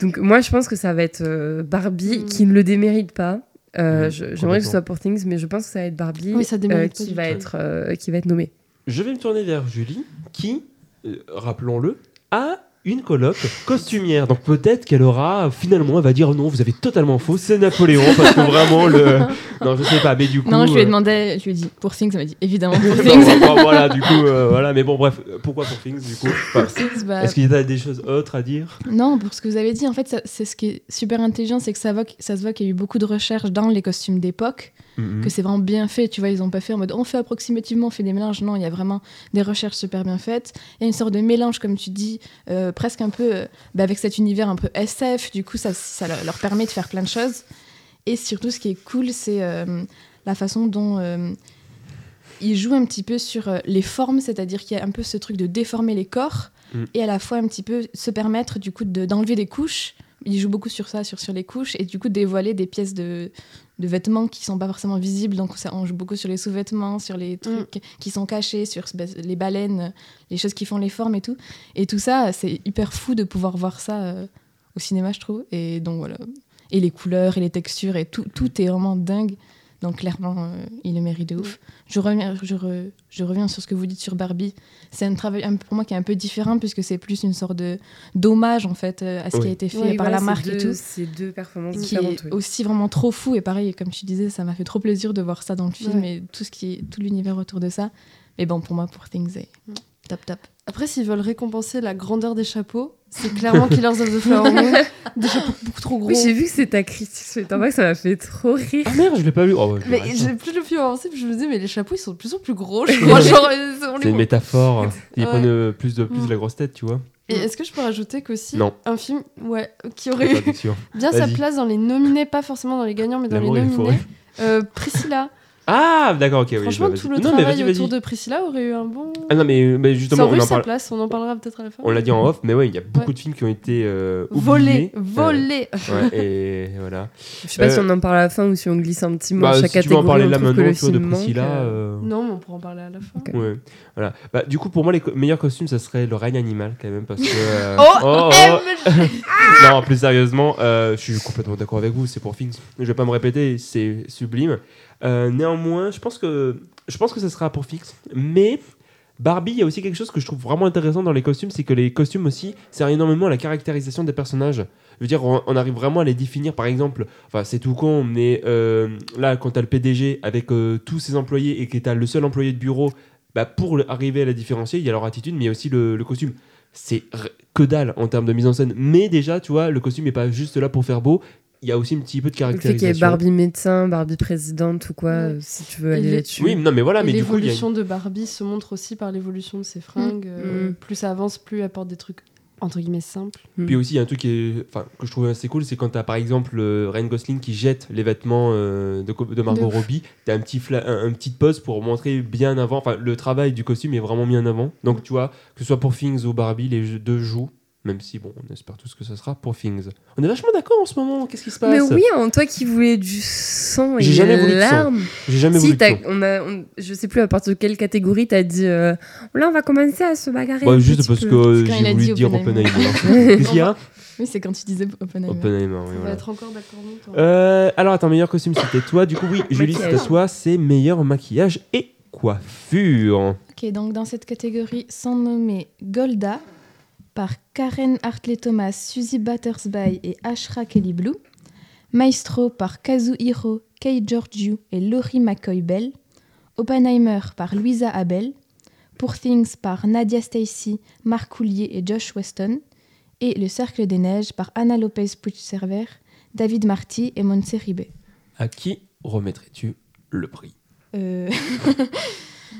Speaker 3: Donc moi je pense que ça va être euh, Barbie
Speaker 4: Mm.
Speaker 3: qui ne le démérite pas. Euh,
Speaker 2: Mm,
Speaker 3: je- J'aimerais que ce soit pour Things, mais je pense que ça va être Barbie
Speaker 4: Oui, ça
Speaker 3: qui, va être, euh, qui va être nommée.
Speaker 2: Je vais me tourner vers Julie, qui, euh, rappelons-le, a une coloc costumière. Donc peut-être qu'elle aura, finalement, elle va dire non, vous avez totalement faux, c'est Napoléon, parce que vraiment, le. [laughs] Non, je sais pas, mais du coup.
Speaker 1: Non, je lui ai
Speaker 2: euh,
Speaker 1: demandé, je lui ai dit pour Things, elle m'a dit évidemment pour [laughs]
Speaker 2: non,
Speaker 1: Things.
Speaker 2: bon, voilà, du coup, euh, voilà, mais bon, bref, euh, pourquoi pour Things, du coup Enfin,
Speaker 1: bah,
Speaker 2: Est-ce qu'il y a des choses autres à dire?
Speaker 1: Non, pour ce que vous avez dit, en fait, c'est ce qui est super intelligent, c'est que ça, voit- ça se voit qu'il y a eu beaucoup de recherches dans les costumes d'époque,
Speaker 2: Mhm.
Speaker 1: que c'est vraiment bien fait. Tu vois, ils ont pas fait en mode on fait approximativement, on fait des mélanges. Non, il y a vraiment des recherches super bien faites. Il y a une sorte de mélange, comme tu dis, euh, presque un peu euh, bah, avec cet univers un peu SF. Du coup, ça, ça leur, permet de faire plein de choses. Et surtout, ce qui est cool, c'est euh, la façon dont ils jouent un petit peu sur les formes, c'est-à-dire qu'il y a un peu ce truc de déformer les corps
Speaker 2: Mm.
Speaker 1: et à la fois un petit peu se permettre du coup de- d'enlever des couches. Ils jouent beaucoup sur ça, sur, sur les couches, et du coup dévoiler des pièces de, de vêtements qui sont pas forcément visibles. Donc ça, on joue beaucoup sur les sous-vêtements, sur les trucs qui sont cachés, sur les baleines, les choses qui font les formes et tout. Et tout ça, c'est hyper fou de pouvoir voir ça euh, au cinéma, je trouve. Et donc voilà. Et les couleurs et les textures et tout, tout est vraiment dingue. Donc clairement, euh, il le mérite de ouf. Je reviens, je, re- je reviens sur ce que vous dites sur Barbie. C'est un travail un- pour moi qui est un peu différent puisque c'est plus une sorte de d'hommage en fait euh, à ce qui a été fait
Speaker 3: Oui,
Speaker 1: par
Speaker 3: voilà,
Speaker 1: la marque et tout.
Speaker 3: C'est deux performances
Speaker 1: Qui
Speaker 3: différentes.
Speaker 1: est
Speaker 3: oui.
Speaker 1: aussi vraiment trop fou et pareil comme tu disais ça m'a fait trop plaisir de voir ça dans le film
Speaker 4: Ouais.
Speaker 1: et tout ce qui est tout l'univers autour de ça mais bon pour moi pour Things c'est top top
Speaker 4: Après, s'ils veulent récompenser la grandeur des chapeaux, c'est clairement Killers of the Flower Moon. Des chapeaux beaucoup trop gros.
Speaker 3: Oui, j'ai vu que c'est ta critique sur Letterboxd, ça m'a fait trop rire.
Speaker 2: Ah merde, je l'ai pas lu. Oh, ouais,
Speaker 4: Mais j'ai plus le film avancé, puis je me disais, mais les chapeaux, ils sont de plus en plus gros. Je [laughs] crois, genre,
Speaker 2: C'est une métaphore. Ils
Speaker 4: Ouais.
Speaker 2: prennent euh, plus de plus la grosse tête, tu vois.
Speaker 4: Et est-ce que je peux rajouter qu'aussi,
Speaker 2: Non.
Speaker 4: un film ouais, qui aurait eu bien sa place dans les nominés, pas forcément dans les gagnants, mais dans
Speaker 2: L'amour les
Speaker 4: nominés euh, Priscilla.
Speaker 2: Ah, d'accord, ok. oui,
Speaker 4: Franchement,
Speaker 2: bah,
Speaker 4: tout le
Speaker 2: non,
Speaker 4: travail autour de Priscilla aurait eu un bon.
Speaker 2: Ah non, mais, mais
Speaker 4: Ça
Speaker 2: justement,
Speaker 4: aurait
Speaker 2: on
Speaker 4: eu
Speaker 2: en
Speaker 4: sa
Speaker 2: parle.
Speaker 4: place, on en parlera peut-être à la fin.
Speaker 2: On l'a dit en off, mais ouais, il y a beaucoup
Speaker 4: Ouais.
Speaker 2: de films qui ont été euh,
Speaker 4: Volé,
Speaker 2: oubliés.
Speaker 4: volé.
Speaker 2: Euh, [laughs] ouais, et voilà.
Speaker 3: Je sais pas
Speaker 2: Euh,
Speaker 3: si on en parle à la fin ou si on glisse un petit mot
Speaker 2: Bah,
Speaker 3: à chaque
Speaker 2: si tu veux en
Speaker 3: catégorie.
Speaker 2: parler là maintenant, vois, de Priscilla.
Speaker 3: euh,
Speaker 2: euh,
Speaker 4: Non, mais on pourra en parler à la fin.
Speaker 2: Ouais, voilà. Bah, du coup, pour moi, les co- meilleurs costumes, ça serait le règne animal, quand même, parce que. euh, [laughs]
Speaker 4: Oh,
Speaker 2: oh, oh.
Speaker 4: mais [laughs]
Speaker 2: non, plus sérieusement, euh, je suis complètement d'accord avec vous. C'est pour Things. Je vais pas me répéter, c'est sublime. Euh, néanmoins, je pense que je pense que ça sera pour Fix. Mais Barbie, il y a aussi quelque chose que je trouve vraiment intéressant dans les costumes, c'est que les costumes aussi servent énormément à la caractérisation des personnages. Je veux dire, on, arrive vraiment à les définir. Par exemple, enfin, c'est tout con, mais euh, là, quand t'as le PDG avec euh, tous ses employés et que t'as le seul employé de bureau, bah, pour arriver à la différencier, il y a leur attitude, mais il y a aussi le, le costume. C'est que dalle en termes de mise en scène. Mais déjà, tu vois, le costume n'est pas juste là pour faire beau. Il y a aussi un petit peu de
Speaker 3: Le fait qu'il y
Speaker 2: caractérisation.
Speaker 3: Barbie médecin, Barbie présidente ou quoi,
Speaker 4: Ouais.
Speaker 3: si tu veux aller
Speaker 4: les-
Speaker 3: là-dessus.
Speaker 2: Oui, non, mais voilà,
Speaker 4: Et
Speaker 2: mais a
Speaker 4: l'évolution de Barbie se montre aussi par l'évolution de ses fringues. euh,
Speaker 3: Mm.
Speaker 4: Plus ça avance, plus elle apporte des trucs entre guillemets simples.
Speaker 2: Puis aussi, il y a un truc qui est, que je trouve assez cool, c'est quand tu as par exemple euh, Ryan Gosling qui jette les vêtements euh, de, Margot
Speaker 1: De-
Speaker 2: Robbie, tu as un petit, fla- un, un petit pause pour montrer bien avant, enfin, le travail du costume est vraiment mis en avant. Donc, tu vois, que ce soit pour Things ou Barbie, les deux jouent, même si, bon, on espère tous que ça sera pour Things. On est vachement d'accord en ce moment, qu'est-ce qui se passe
Speaker 3: Mais oui, hein, toi qui voulais du sang et
Speaker 2: J'ai jamais voulu de sang.
Speaker 3: larmes.
Speaker 2: J'ai jamais
Speaker 3: Si,
Speaker 2: voulu de son.
Speaker 3: on a, on- je sais plus à partir de quelle catégorie t'as dit. euh, là, on va commencer à se bagarrer.
Speaker 2: Ouais, juste parce
Speaker 3: peu.
Speaker 2: que j'ai voulu
Speaker 1: dit
Speaker 2: dire
Speaker 1: Oppenheimer. [laughs]
Speaker 2: Qu'est-ce qu'il y a
Speaker 1: oui c'est quand tu disais Oppenheimer
Speaker 2: Oppenheimer, oui,
Speaker 4: On va
Speaker 2: voilà.
Speaker 4: être encore d'accord.
Speaker 2: Euh, alors attends, meilleur costume c'était toi. Du coup, oui, [laughs] Julie, c'est à
Speaker 3: Maquillage.
Speaker 2: toi. C'est meilleur maquillage et coiffure.
Speaker 1: Ok, donc dans cette catégorie, sans nommer Golda, par Karen Hartley-Thomas, Suzy Battersby et Ashra Kelly Blue. Maestro par Kazuhiro Kei Georgiou et Laurie McCoy-Bell. Oppenheimer par Louisa Abel. Pour Things par Nadia Stacy, Marc Coulier et Josh Weston. Et Le Cercle des Neiges par Anna Lopez Puigcerver, David Marty et Montse Ribé.
Speaker 2: À qui remettrais-tu le prix?
Speaker 1: Euh,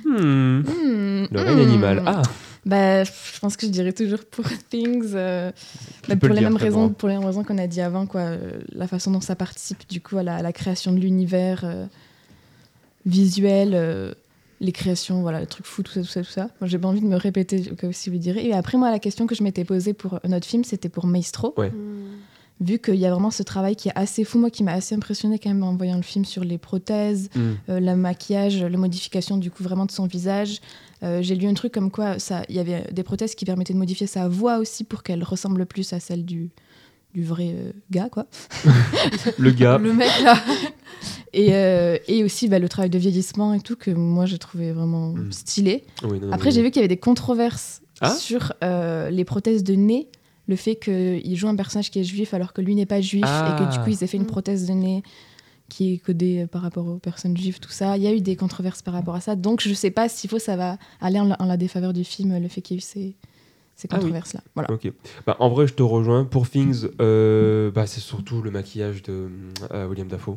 Speaker 2: Hmm,
Speaker 1: hmm,
Speaker 2: Le règne
Speaker 1: hmm.
Speaker 2: animal. Ah,
Speaker 1: Bah, je pense que je dirais toujours pour [laughs] Things. euh, bah, pour,
Speaker 2: le
Speaker 1: les
Speaker 2: dire,
Speaker 1: raisons, pour les mêmes raisons qu'on a dit avant, quoi. euh, la façon dont ça participe du coup à la, à la création de l'univers euh, visuel, euh, les créations, voilà, le truc fou, tout ça, tout ça, tout ça. Moi, j'ai pas envie de me répéter, au cas où si vous le direz. Et après, moi, la question que je m'étais posée pour notre film, c'était pour Maestro.
Speaker 2: Ouais.
Speaker 4: Mm.
Speaker 1: Vu qu'il y a vraiment ce travail qui est assez fou, moi, qui m'a assez impressionné quand même en voyant le film sur les prothèses, euh, le maquillage, la modification du coup vraiment de son visage. Euh, J'ai lu un truc comme quoi il y avait des prothèses qui permettaient de modifier sa voix aussi pour qu'elle ressemble plus à celle du, du vrai euh, gars quoi. [laughs]
Speaker 2: le gars.
Speaker 4: Le mec là.
Speaker 1: Et, euh, et aussi bah, le travail de vieillissement et tout que moi j'ai trouvé vraiment
Speaker 2: Mm.
Speaker 1: stylé.
Speaker 2: Oui, non, non,
Speaker 1: Après j'ai vu qu'il y avait des controverses
Speaker 2: Ah
Speaker 1: sur euh, les prothèses de nez. Le fait qu'il joue un personnage qui est juif alors que lui n'est pas juif et que du
Speaker 2: Ah.
Speaker 1: coup ils aient fait une
Speaker 4: Mm.
Speaker 1: prothèse de nez qui est codée par rapport aux personnes juives, tout ça. Il y a eu des controverses par rapport à ça. Donc je sais pas s'il faut ça va aller en la, en la défaveur du film, le fait qu'il y ait eu ces, ces
Speaker 2: Ah oui.
Speaker 1: controverses-là. Voilà.
Speaker 2: Ok. Bah, en vrai, je te rejoins. Pour Things, euh, bah, c'est surtout le maquillage de euh, William Dafoe.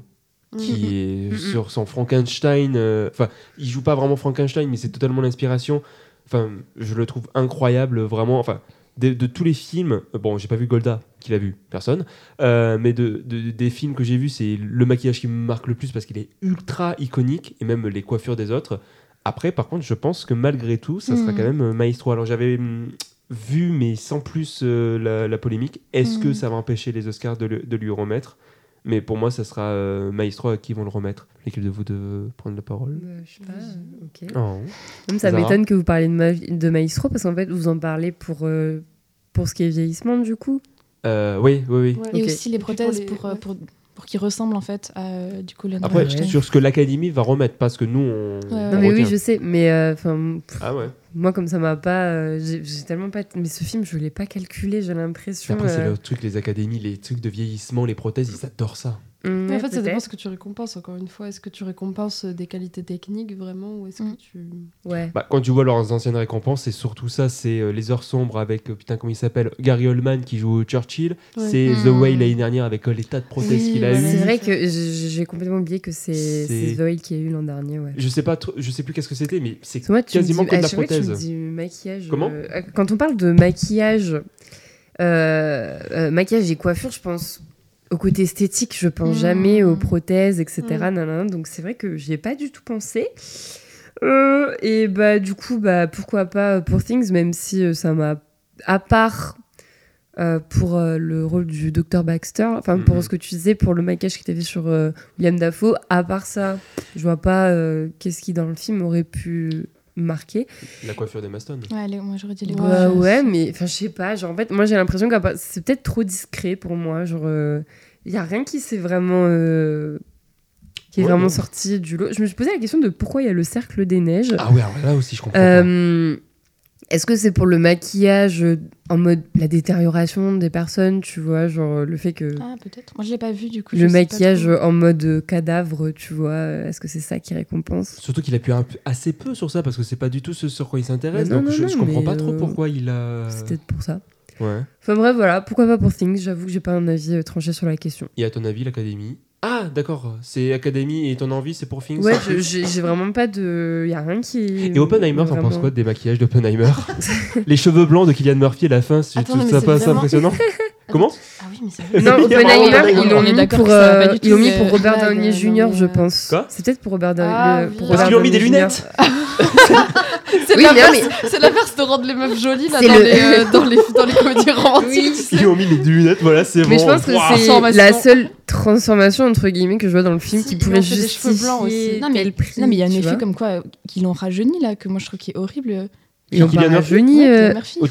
Speaker 2: qui [laughs] est sur son Frankenstein. euh, Enfin, il joue pas vraiment Frankenstein, mais c'est totalement l'inspiration. Enfin, je le trouve incroyable, vraiment. Enfin, de, de tous les films, euh, bon, j'ai pas vu Golda, qui l'a vu, personne, euh, mais de, de- des films que j'ai vus, c'est le maquillage qui me marque le plus parce qu'il est ultra iconique, et même les coiffures des autres. Après, par contre, je pense que malgré tout, ça sera
Speaker 1: Mhm.
Speaker 2: quand même euh, Maestro. Alors, j'avais hum, vu, mais sans plus euh, la, la polémique. Est-ce que
Speaker 1: Mhm.
Speaker 2: ça va empêcher les Oscars de, le- de lui remettre? Mais pour moi, ça sera euh, Maestro à qui vont le remettre. L'équipe de vous de prendre la parole.
Speaker 3: Bah, je sais pas, euh, ok.
Speaker 2: Oh.
Speaker 3: Même ça m'étonne que vous parliez de, ma- de Maestro parce qu'en fait, vous en parlez pour, euh, pour ce qui est vieillissement du coup.
Speaker 2: Euh, oui, oui, oui.
Speaker 4: Ouais.
Speaker 1: Et aussi les
Speaker 4: puis pour
Speaker 1: prothèses
Speaker 4: les-
Speaker 1: pour, euh,
Speaker 4: ouais.
Speaker 1: pour, pour qu'il ressemble en fait à euh, du coup
Speaker 2: Après,
Speaker 1: Bernstein.
Speaker 2: sur ce que l'Académie va remettre, parce que nous, on.
Speaker 1: Ouais, ouais.
Speaker 2: on
Speaker 3: Non, mais oui, je sais, mais euh, enfin,
Speaker 2: Ah ouais.
Speaker 3: Moi, comme ça m'a pas. euh, j'ai tellement pas. Mais ce film, je l'ai pas calculé, j'ai l'impression.
Speaker 2: Après, c'est
Speaker 3: euh,
Speaker 2: le truc, les académies, les trucs de vieillissement, les prothèses, ils adorent ça.
Speaker 3: Ouais,
Speaker 4: en fait, ça dépend ce que tu récompenses, encore une fois. Est-ce que tu récompenses des qualités techniques vraiment ou est-ce
Speaker 1: Mm.
Speaker 4: que tu.
Speaker 3: Ouais.
Speaker 2: Bah, quand tu vois leurs anciennes récompenses, c'est surtout ça c'est euh, Les Heures Sombres avec, euh, putain, comment il s'appelle Gary Oldman qui joue Churchill.
Speaker 4: Ouais.
Speaker 2: C'est
Speaker 1: Mm.
Speaker 2: The Whale l'année dernière avec euh, les tas de prothèses
Speaker 4: Oui,
Speaker 2: qu'il a.
Speaker 3: C'est
Speaker 2: eu.
Speaker 3: vrai que j'ai complètement oublié que c'est
Speaker 2: C'est-
Speaker 3: c'est Zoé qui a eu l'an dernier, ouais.
Speaker 2: Je sais pas, je sais plus qu'est-ce que c'était, mais c'est quasiment
Speaker 3: dis-
Speaker 2: que de
Speaker 3: à
Speaker 2: la
Speaker 3: que tu me
Speaker 2: prothèse.
Speaker 3: dis maquillage.
Speaker 2: Comment
Speaker 3: euh, Quand on parle de maquillage, euh, euh, maquillage et coiffure, je pense au côté esthétique, je pense
Speaker 1: Mmh.
Speaker 3: jamais aux prothèses, etc.
Speaker 4: Mmh.
Speaker 3: nanana. donc c'est vrai que j'y ai pas du tout pensé. Euh, et bah du coup, bah pourquoi pas pour Things, même si euh, ça m'a, à part euh, pour euh, le rôle du docteur Baxter, enfin pour
Speaker 2: Mhm.
Speaker 3: ce que tu disais pour le maquillage qui était fait sur euh, William Dafoe, à part ça, je vois pas euh, qu'est-ce qui dans le film aurait pu marquer.
Speaker 2: la coiffure des Maston.
Speaker 1: Ouais, les- moi j'aurais dit les
Speaker 4: Ouais,
Speaker 3: ouais, mais enfin, je sais pas. Genre, en fait, moi, j'ai l'impression que c'est peut-être trop discret pour moi. Genre, il y a rien qui s'est vraiment. euh, qui est
Speaker 2: Ouais,
Speaker 3: vraiment sorti du lot. Je me suis posé la question de pourquoi il y a le cercle des neiges.
Speaker 2: Ah ouais, alors là aussi je comprends. pas.
Speaker 3: Euh, Est-ce que c'est pour le maquillage euh, en mode la détérioration des personnes, tu vois, genre le fait que
Speaker 1: Ah, peut-être. Moi je l'ai pas vu du coup.
Speaker 3: le maquillage en mode cadavre, tu vois, est-ce que c'est ça qui récompense?
Speaker 2: Surtout qu'il appuie assez peu sur ça parce que c'est pas du tout ce sur quoi il s'intéresse. Donc
Speaker 3: non,
Speaker 2: je,
Speaker 3: non,
Speaker 2: je comprends pas trop
Speaker 3: euh,
Speaker 2: pourquoi il a.
Speaker 3: C'est peut-être pour ça.
Speaker 2: Ouais.
Speaker 3: Enfin bref, voilà, pourquoi pas pour Things? J'avoue que j'ai pas un avis euh, tranché sur la question.
Speaker 2: Et à ton avis, l'Académie? Ah, d'accord. C'est Académie et ton envie, c'est pour Things?
Speaker 3: Ouais, je- j'ai vraiment pas de. Y a rien qui.
Speaker 2: Et Oppenheimer, t'en penses quoi des maquillages d'Oppenheimer? [laughs] Les cheveux blancs de Kylian Murphy à la fin, tu
Speaker 1: Attends,
Speaker 2: trouves
Speaker 1: mais
Speaker 2: ça
Speaker 1: c'est
Speaker 2: pas assez impressionnant? [laughs] [laughs] Comment
Speaker 1: Ah oui, mais c'est vrai.
Speaker 3: Non,
Speaker 2: Il y a
Speaker 3: Oppenheimer, ils l'ont mis pour, euh, ils l'ont mis pour Robert
Speaker 1: blague,
Speaker 3: Downey Jr., je
Speaker 1: euh,
Speaker 3: pense.
Speaker 2: Quoi
Speaker 3: C'est peut-être pour Robert Downey
Speaker 4: Ah,
Speaker 3: le-
Speaker 4: oui.
Speaker 3: pour
Speaker 2: Parce
Speaker 3: Robert
Speaker 2: qu'ils ont mis des
Speaker 3: Downey Jr.
Speaker 2: lunettes [laughs]
Speaker 4: C'est
Speaker 3: Oui,
Speaker 4: l'inverse
Speaker 3: mais-
Speaker 4: c'est l'inverse de rendre les meufs jolies là,
Speaker 3: C'est
Speaker 4: dans,
Speaker 3: le-
Speaker 4: les, euh, dans, les, dans les comédies romantiques. sais.
Speaker 2: Ils ont mis les lunettes, voilà, c'est bon.
Speaker 3: Mais je pense que c'est
Speaker 4: Transformation.
Speaker 3: la seule transformation entre guillemets que je vois dans le film
Speaker 4: Si,
Speaker 3: qui
Speaker 4: ils
Speaker 3: pourrait
Speaker 4: ont fait des
Speaker 3: justifier
Speaker 4: cheveux blancs aussi.
Speaker 1: Non mais,
Speaker 3: tel prix.
Speaker 1: non, mais il y a un
Speaker 3: tu
Speaker 1: effet
Speaker 3: vois.
Speaker 1: comme quoi euh, qu'ils l'ont rajeuni là, que moi je trouve qui est horrible.
Speaker 2: Kylian
Speaker 3: pas
Speaker 2: Murphy
Speaker 3: rajeuni. Euh,
Speaker 1: Murphy,
Speaker 4: Ah,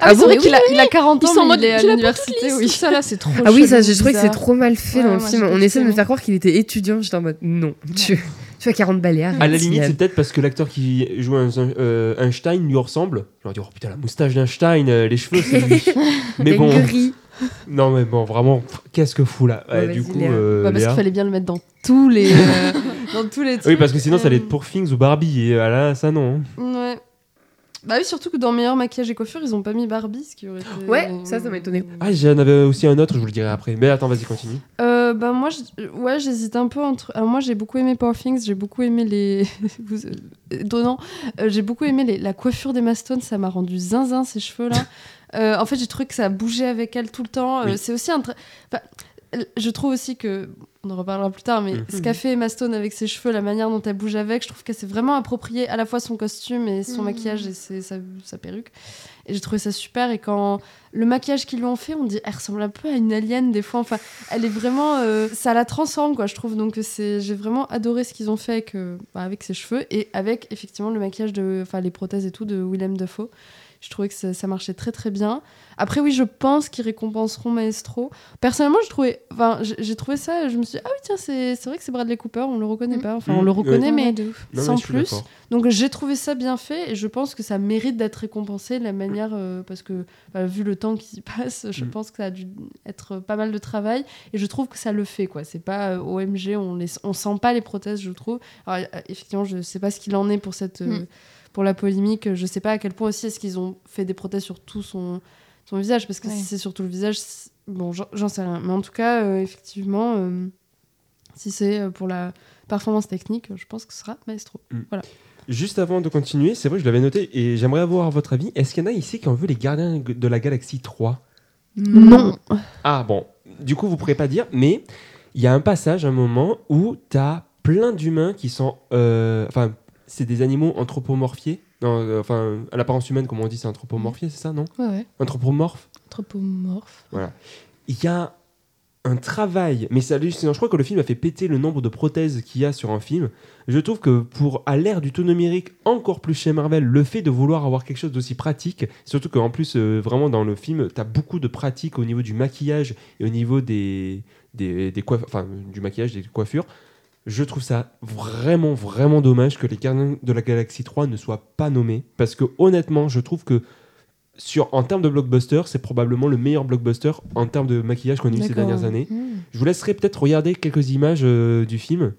Speaker 3: Ah
Speaker 4: c'est
Speaker 3: bon
Speaker 4: vrai qu'il a, il a 40
Speaker 1: Ils
Speaker 4: ans,
Speaker 1: en
Speaker 4: mais
Speaker 1: mode-
Speaker 4: il est à
Speaker 1: a
Speaker 4: l'université,
Speaker 1: tout
Speaker 4: oui.
Speaker 1: lisse.
Speaker 4: Ça là, c'est trop
Speaker 3: Ah oui, ça, j'ai trouvé que c'est trop mal fait
Speaker 1: Ouais,
Speaker 3: dans le film. On essaie de me faire croire qu'il était étudiant. J'étais en mode non, [laughs] tu, tu as 40 balais. arrête,
Speaker 2: À la limite, c'est peut-être parce que l'acteur qui joue un, euh, Einstein lui ressemble. Je leur dis, oh putain, la moustache d'Einstein, euh, les cheveux, c'est lui. [laughs] mais bon,
Speaker 3: Gris.
Speaker 2: non, mais bon, vraiment, qu'est-ce que fou là Ouais,
Speaker 3: Ouais,
Speaker 2: Du coup, euh,
Speaker 4: Bah, parce qu'il fallait bien le mettre dans tous les, euh, [laughs] dans tous les trucs.
Speaker 2: Oui, parce que sinon, ça allait être
Speaker 4: Euh,
Speaker 2: pour Things ou Barbie. Et euh, là, ça non.
Speaker 4: Ouais. Bah oui, surtout que dans Meilleur maquillage et coiffure, ils ont pas mis Barbie, ce qui aurait été...
Speaker 3: Ouais, ça, ça m'a étonné.
Speaker 2: Ah, j'en avais aussi un autre, je vous le dirai après. Mais attends, vas-y, continue.
Speaker 4: Euh, bah moi, je- ouais, j'hésite un peu entre. Alors moi, j'ai beaucoup aimé Poor Things, j'ai beaucoup aimé les. [laughs] Euh, Donnant, Euh, j'ai beaucoup aimé les- la coiffure d'Emma Stone, ça m'a rendu zinzin ces cheveux là. [laughs] Euh, en fait, j'ai trouvé que ça bougeait avec elle tout le temps. Euh. C'est aussi un. enfin, je trouve aussi que. On en reparlera plus tard, mais
Speaker 2: Mhm.
Speaker 4: ce qu'a fait Emma Stone avec ses cheveux, la manière dont elle bouge avec, je trouve qu'elle s'est vraiment approprié à la fois son costume et son
Speaker 1: Mhm.
Speaker 4: maquillage et ses- sa, sa perruque. Et j'ai trouvé ça super. Et quand le maquillage qu'ils lui ont fait, on dit, elle ressemble un peu à une alien des fois. Enfin, elle est vraiment, euh, ça la transforme quoi, je trouve. Donc c'est, j'ai vraiment adoré ce qu'ils ont fait avec, euh, bah, avec ses cheveux et avec effectivement le maquillage de, enfin les prothèses et tout de Willem Dafoe. Je trouvais que ça, ça marchait très très bien. Après oui, je pense qu'ils récompenseront Maestro. Personnellement, je trouvais, enfin j'ai, trouvé ça, je me suis dit, ah oui tiens c'est, c'est vrai que c'est Bradley Cooper, on le reconnaît
Speaker 1: Mhm.
Speaker 4: pas. Enfin on le
Speaker 2: Ouais.
Speaker 4: reconnaît
Speaker 1: Ouais,
Speaker 4: mais
Speaker 1: ouais, de ouf.
Speaker 2: Non,
Speaker 4: sans
Speaker 2: mais
Speaker 4: plus. Donc j'ai trouvé ça bien fait et je pense que ça mérite d'être récompensé de la manière euh, parce que bah, vu le temps qui [laughs] passe, je
Speaker 2: Mm.
Speaker 4: pense que ça a dû être pas mal de travail et je trouve que ça le fait quoi. C'est pas euh, OMG, on les on sent pas les prothèses, je trouve. Alors euh, effectivement, je sais pas ce qu'il en est pour cette euh,
Speaker 1: Mm.
Speaker 4: Pour la polémique, je sais pas à quel point aussi est-ce qu'ils ont fait des prothèses sur tout son son visage parce que
Speaker 1: Ouais.
Speaker 4: si c'est surtout le visage, bon, j'en- sais rien. Mais en tout cas, euh, effectivement, euh, si c'est euh, pour la performance technique, je pense que ce sera Maestro.
Speaker 2: Juste avant de continuer, c'est vrai, je l'avais noté et j'aimerais avoir votre avis. Est-ce qu'il y en a ici qui ont vu les Gardiens de la Galaxie 3
Speaker 4: Non.
Speaker 2: Ah bon, du coup, vous pourrez pas dire, mais il y a un passage, un moment où tu as plein d'humains qui sont. euh, Enfin, c'est des animaux anthropomorphiés. Non, euh, enfin, à l'apparence humaine, comme on dit, c'est anthropomorphié, c'est ça, non
Speaker 1: Ouais, ouais.
Speaker 2: Anthropomorphe
Speaker 1: Anthropomorphe.
Speaker 2: Il y a un travail, mais c'est hallucinant. Je crois que le film a fait péter le nombre de prothèses qu'il y a sur un film. Je trouve que pour à l'ère du tout numérique, encore plus chez Marvel, le fait de vouloir avoir quelque chose d'aussi pratique, surtout qu'en plus, euh, vraiment dans le film, tu as beaucoup de pratiques au niveau du maquillage et au niveau des, des, enfin, du maquillage, des coiffures. Je trouve ça vraiment, vraiment dommage que les Gardiens de la Galaxie 3 ne soient pas nommés. Parce que honnêtement, je trouve que sur, en termes de blockbuster, c'est probablement le meilleur blockbuster en termes de maquillage qu'on a eu ces dernières années.
Speaker 1: Mmh.
Speaker 2: Je vous laisserai peut-être regarder quelques images euh, du film.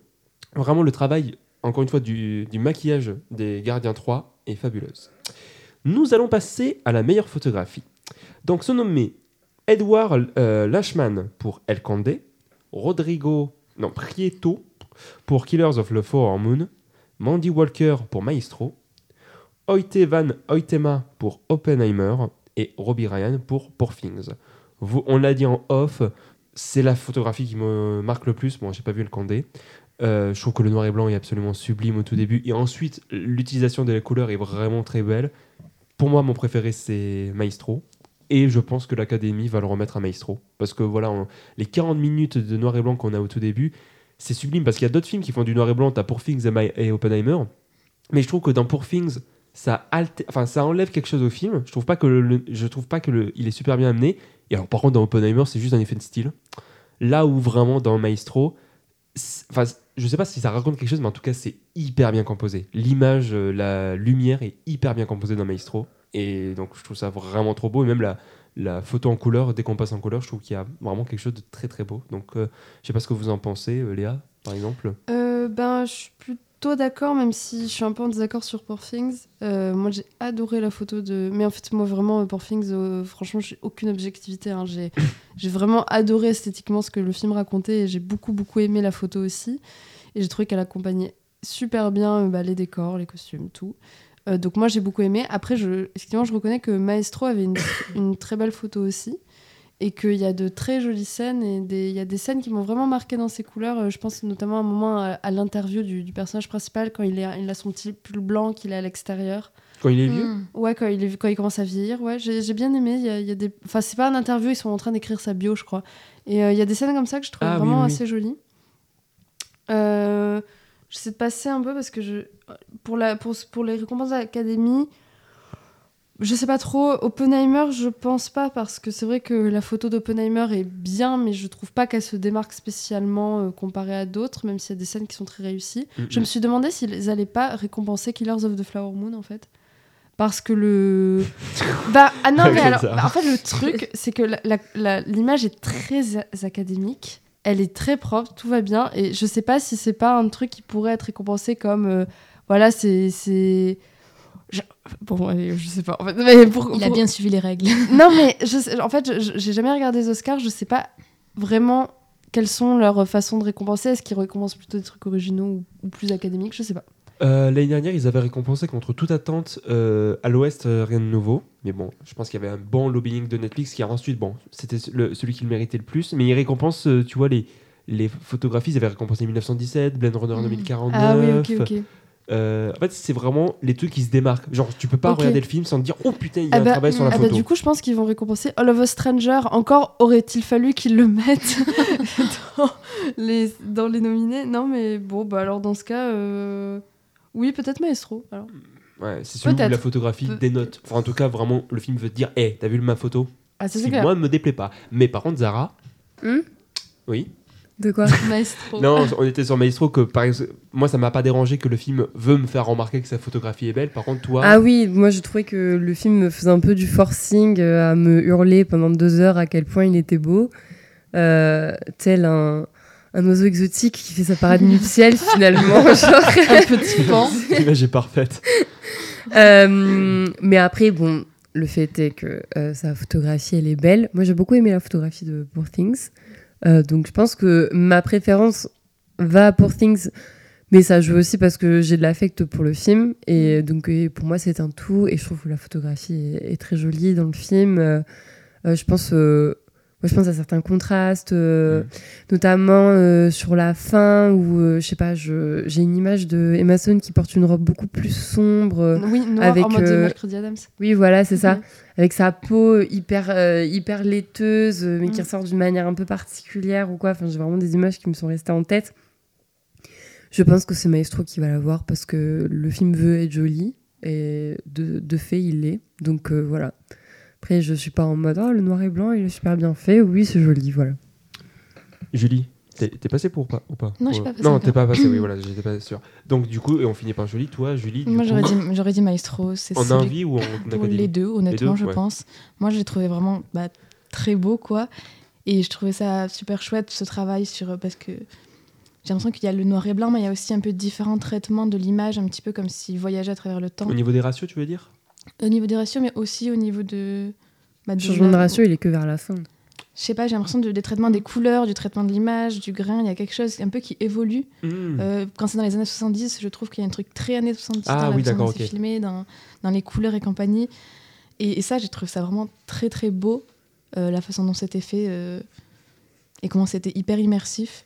Speaker 2: Vraiment, le travail, encore une fois, du, du maquillage des Gardiens 3 est fabuleuse. Nous allons passer à la meilleure photographie. Donc, sont nommés Edward euh, Lashman pour El Condé, Rodrigo non, Prieto pour Killers of the Flower Moon, Mandy Walker pour Maestro, Oite Van Oytema pour Oppenheimer et Robbie Ryan pour Poor Things. Vous, on l'a dit en off, c'est la photographie qui me marque le plus. Bon, j'ai pas vu le Condé. Euh, je trouve que le noir et blanc est absolument sublime au tout début. Et ensuite, l'utilisation de la couleur est vraiment très belle. Pour moi, mon préféré, c'est Maestro. Et je pense que l'Académie va le remettre à Maestro. Parce que voilà, les 40 minutes de noir et blanc qu'on a au tout début, c'est sublime. Parce qu'il y a d'autres films qui font du noir et blanc. T'as Poor Things et, My- Oppenheimer. Mais je trouve que dans Poor Things, ça, enfin, ça enlève quelque chose au film. Je trouve pas que le, je trouve pas que le, il est super bien amené. Et alors, par contre, dans Oppenheimer, c'est juste un effet de style. Là où vraiment dans Maestro, enfin, je sais pas si ça raconte quelque chose, mais en tout cas, c'est hyper bien composé. L'image, euh, la lumière est hyper bien composée dans Maestro. Et donc, je trouve ça vraiment trop beau. Et même la, la photo en couleur, dès qu'on passe en couleur, je trouve qu'il y a vraiment quelque chose de très très beau. Donc, euh, je sais pas ce que vous en pensez, euh, Léa, par exemple.
Speaker 4: Euh, ben, je suis plutôt d'accord, même si je suis un peu en désaccord sur Poor Things. Euh, moi, j'ai adoré la photo de. Mais en fait, moi, vraiment, Poor Things, franchement, j'ai aucune objectivité. hein. J'ai [laughs] j'ai vraiment adoré esthétiquement ce que le film racontait et j'ai beaucoup, beaucoup aimé la photo aussi. Et j'ai trouvé qu'elle accompagnait super bien bah, les décors, les costumes, tout. Euh, donc, moi, j'ai beaucoup aimé. Après, je, effectivement, je reconnais que Maestro avait une, [coughs] une très belle photo aussi et qu'il y a de très jolies scènes et des- il y a des scènes qui m'ont vraiment marqué dans ses couleurs. Euh, Je pense notamment à un moment à, à l'interview du, du personnage principal quand il, est, il a son petit pull blanc qu'il est à l'extérieur.
Speaker 2: Quand il est vieux
Speaker 1: Mmh.
Speaker 4: Ouais, quand il, est, quand il commence à vieillir. Ouais, j'ai bien aimé. Il y a, il y a des... Enfin, c'est pas une interview, ils sont en train d'écrire sa bio, je crois. Et euh, il y a des scènes comme ça que je trouve
Speaker 2: Ah, oui,
Speaker 4: vraiment
Speaker 2: oui.
Speaker 4: assez jolies. Euh, J'essaie de passer un peu parce que je... pour, la, pour, pour les récompenses de l'Académie, je sais pas trop. Oppenheimer, je pense pas parce que c'est vrai que la photo d'Oppenheimer est bien, mais je trouve pas qu'elle se démarque spécialement euh, comparée à d'autres, même s'il y a des scènes qui sont très réussies.
Speaker 2: Mhm.
Speaker 4: Je me suis demandé s'ils allaient pas récompenser Killers of the Flower Moon en fait. Parce que le. [laughs] bah, ah non, mais alors. bah, en fait, le [laughs] truc, c'est que la- la- la- l'image est très académique. Elle est très propre, tout va bien. Et je sais pas si c'est pas un truc qui pourrait être récompensé comme. euh, voilà, c'est. c'est- je- Bon, allez, je sais pas. En fait, mais pour-
Speaker 1: Il a bien suivi les règles. [laughs]
Speaker 4: non, mais je sais- en fait, j'ai jamais regardé les Oscars. Je sais pas vraiment quelles sont leurs façons de récompenser. Est-ce qu'ils récompensent plutôt des trucs originaux ou, ou plus académiques? Je sais pas.
Speaker 2: Euh, L'année dernière, ils avaient récompensé contre toute attente euh, à l'Ouest euh, rien de nouveau. Mais bon, je pense qu'il y avait un bon lobbying de Netflix qui a ensuite, bon, c'était celui qui le méritait le plus. Mais ils récompensent, tu vois, les, les photographies, ils avaient récompensé 1917, Blade Runner
Speaker 1: Mhm.
Speaker 2: 2049.
Speaker 4: Ah oui, ok, ok.
Speaker 2: Euh, en fait, c'est vraiment les trucs qui se démarquent. Genre, tu peux pas regarder le film sans te dire, oh putain, il y a
Speaker 4: Ah
Speaker 2: un
Speaker 4: bah,
Speaker 2: travail sur la
Speaker 4: ah bah,
Speaker 2: photo.
Speaker 4: du coup, je pense qu'ils vont récompenser All of Us Stranger. Encore aurait-il fallu qu'ils le mettent [laughs] dans, les, dans les nominés? Non, mais bon, bah alors dans ce cas, euh, oui, peut-être Maestro. Alors.
Speaker 2: Ouais, c'est celui où la photographie
Speaker 4: Pe-
Speaker 2: dénote. Enfin, en tout cas, vraiment, le film veut te dire, hé, t'as vu ma photo?
Speaker 4: Ah, c'est
Speaker 2: moi, me déplaît pas. Mais par contre, Zara.
Speaker 3: Hmm?
Speaker 2: Oui.
Speaker 3: De quoi? [laughs]
Speaker 4: Maestro.
Speaker 2: Non, on était sur Maestro que par exemple, moi ça m'a pas dérangé que le film veut me faire remarquer que sa photographie est belle. Par contre, toi,
Speaker 3: Ah oui, moi je trouvais que le film me faisait un peu du forcing euh, à me hurler pendant deux heures à quel point il était beau. Euh, tel un, un oiseau exotique qui fait sa parade nuptiale [laughs] finalement. genre.
Speaker 4: Un petit pan. [laughs]
Speaker 2: l'image est parfaite.
Speaker 3: Euh, mais après, bon, le fait est que euh, sa photographie, elle est belle. Moi, j'ai beaucoup aimé la photographie de Poor Things. Euh, donc, je pense que ma préférence va à Poor Things. Mais ça joue aussi parce que j'ai de l'affect pour le film. Et donc, pour moi, c'est un tout. Et je trouve que la photographie est, est très jolie dans le film. Je pense. Moi, je pense à certains contrastes, euh,
Speaker 2: Mm.
Speaker 3: notamment euh, sur la fin où, euh, je sais pas, j'ai une image de Emma Stone qui porte une robe beaucoup plus sombre. euh,
Speaker 4: Oui, noir
Speaker 3: avec,
Speaker 4: en mode
Speaker 3: euh,
Speaker 4: Mercredi Adams.
Speaker 3: Oui, voilà, c'est ça.
Speaker 4: Mhm.
Speaker 3: Avec sa peau hyper, euh, hyper laiteuse, mais qui
Speaker 4: Mhm.
Speaker 3: ressort d'une manière un peu particulière ou quoi. Enfin, j'ai vraiment des images qui me sont restées en tête. Je pense que c'est Maestro qui va la voir parce que le film veut être joli et de, de fait, il l'est. Donc euh, voilà. Après, je suis pas en mode oh, le noir et blanc, il est super bien fait. Oui, c'est joli, voilà.
Speaker 2: Julie, t'es t'es passé pour ou pas, ou pas
Speaker 1: Non, je suis pas passée
Speaker 2: Non,
Speaker 1: encore.
Speaker 2: t'es pas passé, oui, voilà, j'étais pas sûr. Donc, du coup, et on finit par Julie. Toi, Julie, du
Speaker 1: Moi,
Speaker 2: coup,
Speaker 1: j'aurais dit, j'aurais dit Maestro. C'est
Speaker 2: en envie ou en [laughs] académie
Speaker 1: les deux, honnêtement,
Speaker 2: deux,
Speaker 1: je
Speaker 2: ouais.
Speaker 1: pense. Moi, je l'ai trouvé vraiment bah, très beau, quoi. Et je trouvais ça super chouette, ce travail, sur, parce que j'ai l'impression qu'il y a le noir et blanc, mais il y a aussi un peu différents traitements de l'image, un petit peu comme s'il voyageait à travers le temps.
Speaker 2: Au niveau des ratios, tu veux dire?
Speaker 1: Au niveau des ratios, mais aussi au niveau de... bah,
Speaker 3: Le
Speaker 1: de
Speaker 3: changement de ratio, il est que vers la fin.
Speaker 1: Je sais pas, j'ai l'impression de- des traitements des couleurs, du traitement de l'image, du grain, il y a quelque chose un peu qui évolue.
Speaker 2: Hmm.
Speaker 1: Euh, quand c'est dans les années 70, je trouve qu'il y a un truc très années 70
Speaker 2: Ah
Speaker 1: dans la
Speaker 2: oui,
Speaker 1: façon dont
Speaker 2: d'accord,
Speaker 1: c'est
Speaker 2: ok.
Speaker 1: filmé, dans, dans les couleurs et compagnie. Et, et ça, j'ai trouvé ça vraiment très très beau, euh, la façon dont c'était fait euh, et comment c'était hyper immersif.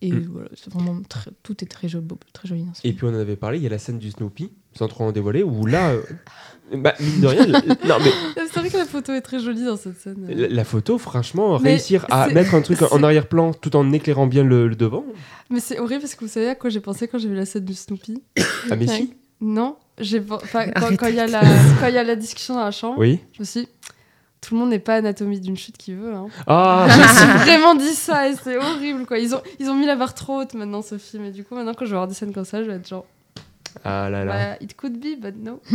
Speaker 1: Et
Speaker 2: Mm.
Speaker 1: voilà, c'est vraiment très- tout est très joli, très joli dans ce
Speaker 2: Et
Speaker 1: film.
Speaker 2: puis, on en avait parlé, il y a la scène du Snoopy, sans trop en dévoiler, où là, euh, [laughs] bah, mine de rien, non, mais [laughs]
Speaker 4: C'est vrai que la photo est très jolie dans cette scène.
Speaker 2: la, la photo, franchement,
Speaker 4: Mais
Speaker 2: réussir à mettre un truc en arrière-plan tout en éclairant bien le, le devant,
Speaker 4: Mais c'est horrible parce que vous savez à quoi j'ai pensé quand j'ai vu la scène du Snoopy [coughs]
Speaker 2: ah, mais si.
Speaker 4: Non, j'ai quand il y a la [coughs] quand il y a la discussion dans la chambre,
Speaker 2: Oui.
Speaker 4: je me suis dit, tout le monde n'est pas anatomie d'une chute qui veut. Hein.
Speaker 2: Ah, [laughs]
Speaker 4: je me suis vraiment dit ça et c'est horrible quoi. Ils ont ils ont mis la barre trop haute maintenant ce film et du coup maintenant quand je vais voir des scènes comme ça, je vais être genre
Speaker 2: ah là là.
Speaker 4: bah, it could be but no. [laughs]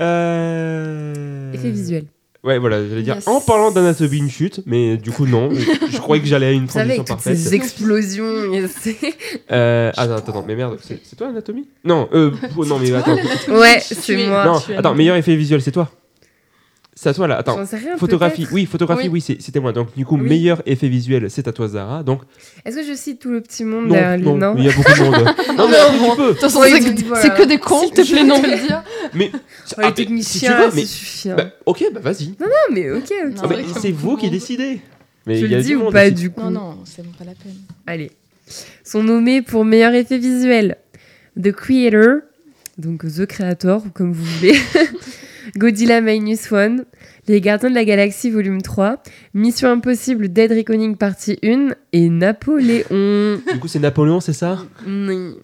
Speaker 2: Euh...
Speaker 3: Effet visuel.
Speaker 2: Ouais, voilà, j'allais dire
Speaker 4: Yes.
Speaker 2: en parlant d'anatomie une chute, mais du coup non. [laughs] je croyais que j'allais à une
Speaker 3: Vous savez,
Speaker 2: transition
Speaker 3: avec toutes ces
Speaker 2: parfaite.
Speaker 3: explosions. [laughs]
Speaker 2: Euh, attends, attends, attends, mais merde, c'est toi anatomie Non, euh, oh, non mais attends.
Speaker 3: ouais, c'est
Speaker 1: es-
Speaker 3: moi.
Speaker 2: non, attends, meilleur effet visuel, c'est toi. C'est à toi là. Attends.
Speaker 3: J'en sais rien,
Speaker 2: Photographie, oui, photographie,
Speaker 4: Oui.
Speaker 2: c'était moi. Donc du coup,
Speaker 3: Oui.
Speaker 2: meilleur effet visuel, c'est à toi Zara. Donc
Speaker 3: Est-ce que je cite tout le petit monde
Speaker 2: non,
Speaker 3: derrière lui?
Speaker 2: Non,
Speaker 3: Non.
Speaker 2: il y a beaucoup de monde. [laughs] non, mais tu peux.
Speaker 4: Façon,
Speaker 3: Oui,
Speaker 4: c'est que,
Speaker 3: voilà.
Speaker 4: que des cons,
Speaker 3: S'il te
Speaker 4: je
Speaker 3: plaît,
Speaker 4: non
Speaker 3: non.
Speaker 4: dire.
Speaker 2: Mais ah,
Speaker 3: les techniciens,
Speaker 2: si tu veux,
Speaker 3: ça
Speaker 2: mais
Speaker 3: suffit. hein.
Speaker 2: bah, ok, bah vas-y.
Speaker 3: Non, mais ok, ok.
Speaker 1: Non,
Speaker 2: Ah, mais c'est vous qui
Speaker 1: bon.
Speaker 2: décidez. Mais
Speaker 3: je
Speaker 2: il y a
Speaker 3: le
Speaker 2: du
Speaker 3: dis ou
Speaker 2: monde
Speaker 3: pas du coup?
Speaker 1: Non, non, c'est pas la peine.
Speaker 3: Allez. Sont nommés pour meilleur effet visuel The Creator, donc The Creator, ou comme vous voulez, [laughs] Godzilla Minus One, Les Gardiens de la Galaxie Volume 3, Mission Impossible Dead Reckoning Partie 1 et Napoléon.
Speaker 2: Du coup, c'est Napoléon, c'est ça?
Speaker 3: Oui.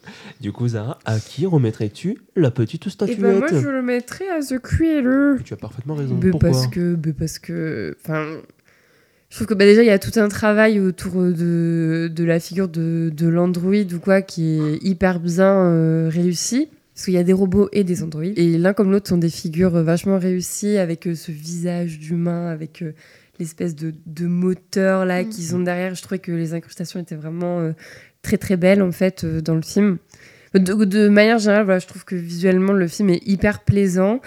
Speaker 2: Du coup, Zara, à qui remettrais-tu la petite
Speaker 3: Et
Speaker 2: statuette?
Speaker 3: ben moi je le mettrais à The Creator.
Speaker 2: Tu as parfaitement raison.
Speaker 3: Mais
Speaker 2: Pourquoi?
Speaker 3: parce que, mais parce que, enfin, je trouve que bah, déjà il y a tout un travail autour de, de la figure de, de l'android ou quoi qui est hyper bien euh, réussi. Parce qu'il y a des robots et des androïdes. Et l'un comme l'autre sont des figures euh, vachement réussies avec euh, ce visage d'humain, avec euh, l'espèce de, de moteur là qu'ils ont derrière. Je trouvais que les incrustations étaient vraiment très très belles en fait dans le film. De, de manière générale, voilà, je trouve que visuellement le film est hyper plaisant.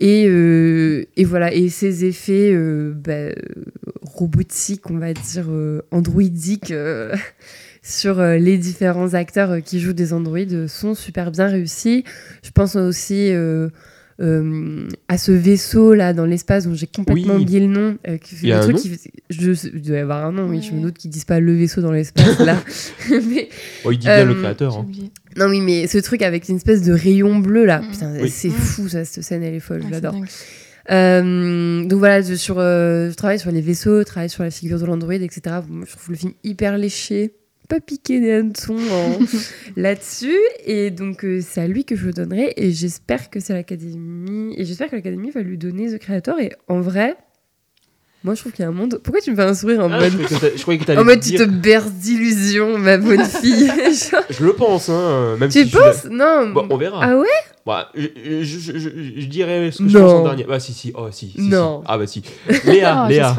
Speaker 3: Et, euh, et voilà, et ces effets euh, bah, robotiques, on va dire euh, androidiques, euh, sur euh, les différents acteurs euh, qui jouent des androïdes euh, sont super bien réussis. Je pense aussi euh, euh, à ce vaisseau là dans l'espace dont j'ai complètement
Speaker 2: Oui.
Speaker 3: oublié le nom. euh,
Speaker 2: Il y a un
Speaker 3: truc
Speaker 2: nom
Speaker 3: qui je, il doit y avoir un nom, oui. Je me doute qu'ils disent pas le vaisseau dans l'espace là. [laughs] [laughs] Mais
Speaker 2: Oh, il dit bien le créateur. Hein.
Speaker 3: non, oui, mais ce truc avec une espèce de rayon bleu là,
Speaker 1: Mm.
Speaker 3: putain,
Speaker 2: Oui.
Speaker 3: c'est
Speaker 1: Mm.
Speaker 3: fou ça, cette scène, elle est folle,
Speaker 1: dingue.
Speaker 3: Euh, donc voilà, je, sur, euh, je travaille sur les vaisseaux, je travaille sur la figure de l'android, etc. Moi, je trouve le film hyper léché, pas piqué des hannetons en- [laughs] là-dessus. Et donc, euh, c'est à lui que je le donnerai. Et j'espère que c'est l'Académie. Et j'espère que l'Académie va lui donner The Creator. Et en vrai, moi, je trouve qu'il y a un monde. Pourquoi tu me fais un sourire en
Speaker 2: Ah,
Speaker 3: mode.
Speaker 2: je croyais que
Speaker 3: En mode,
Speaker 2: dire-
Speaker 3: tu te berces d'illusions, ma bonne [laughs] fille. [laughs]
Speaker 2: Je le pense, hein, même
Speaker 3: tu
Speaker 2: si je suis
Speaker 3: penses Non.
Speaker 2: Bon, on verra.
Speaker 3: Ah ouais?
Speaker 2: Bah, je, je, je- je- je dirais ce que je pense en dernier. Bah, si, si. Oh, si. si,
Speaker 3: Non.
Speaker 2: si. Ah, bah, si. Léa, [laughs]
Speaker 1: Ah,
Speaker 2: Léa.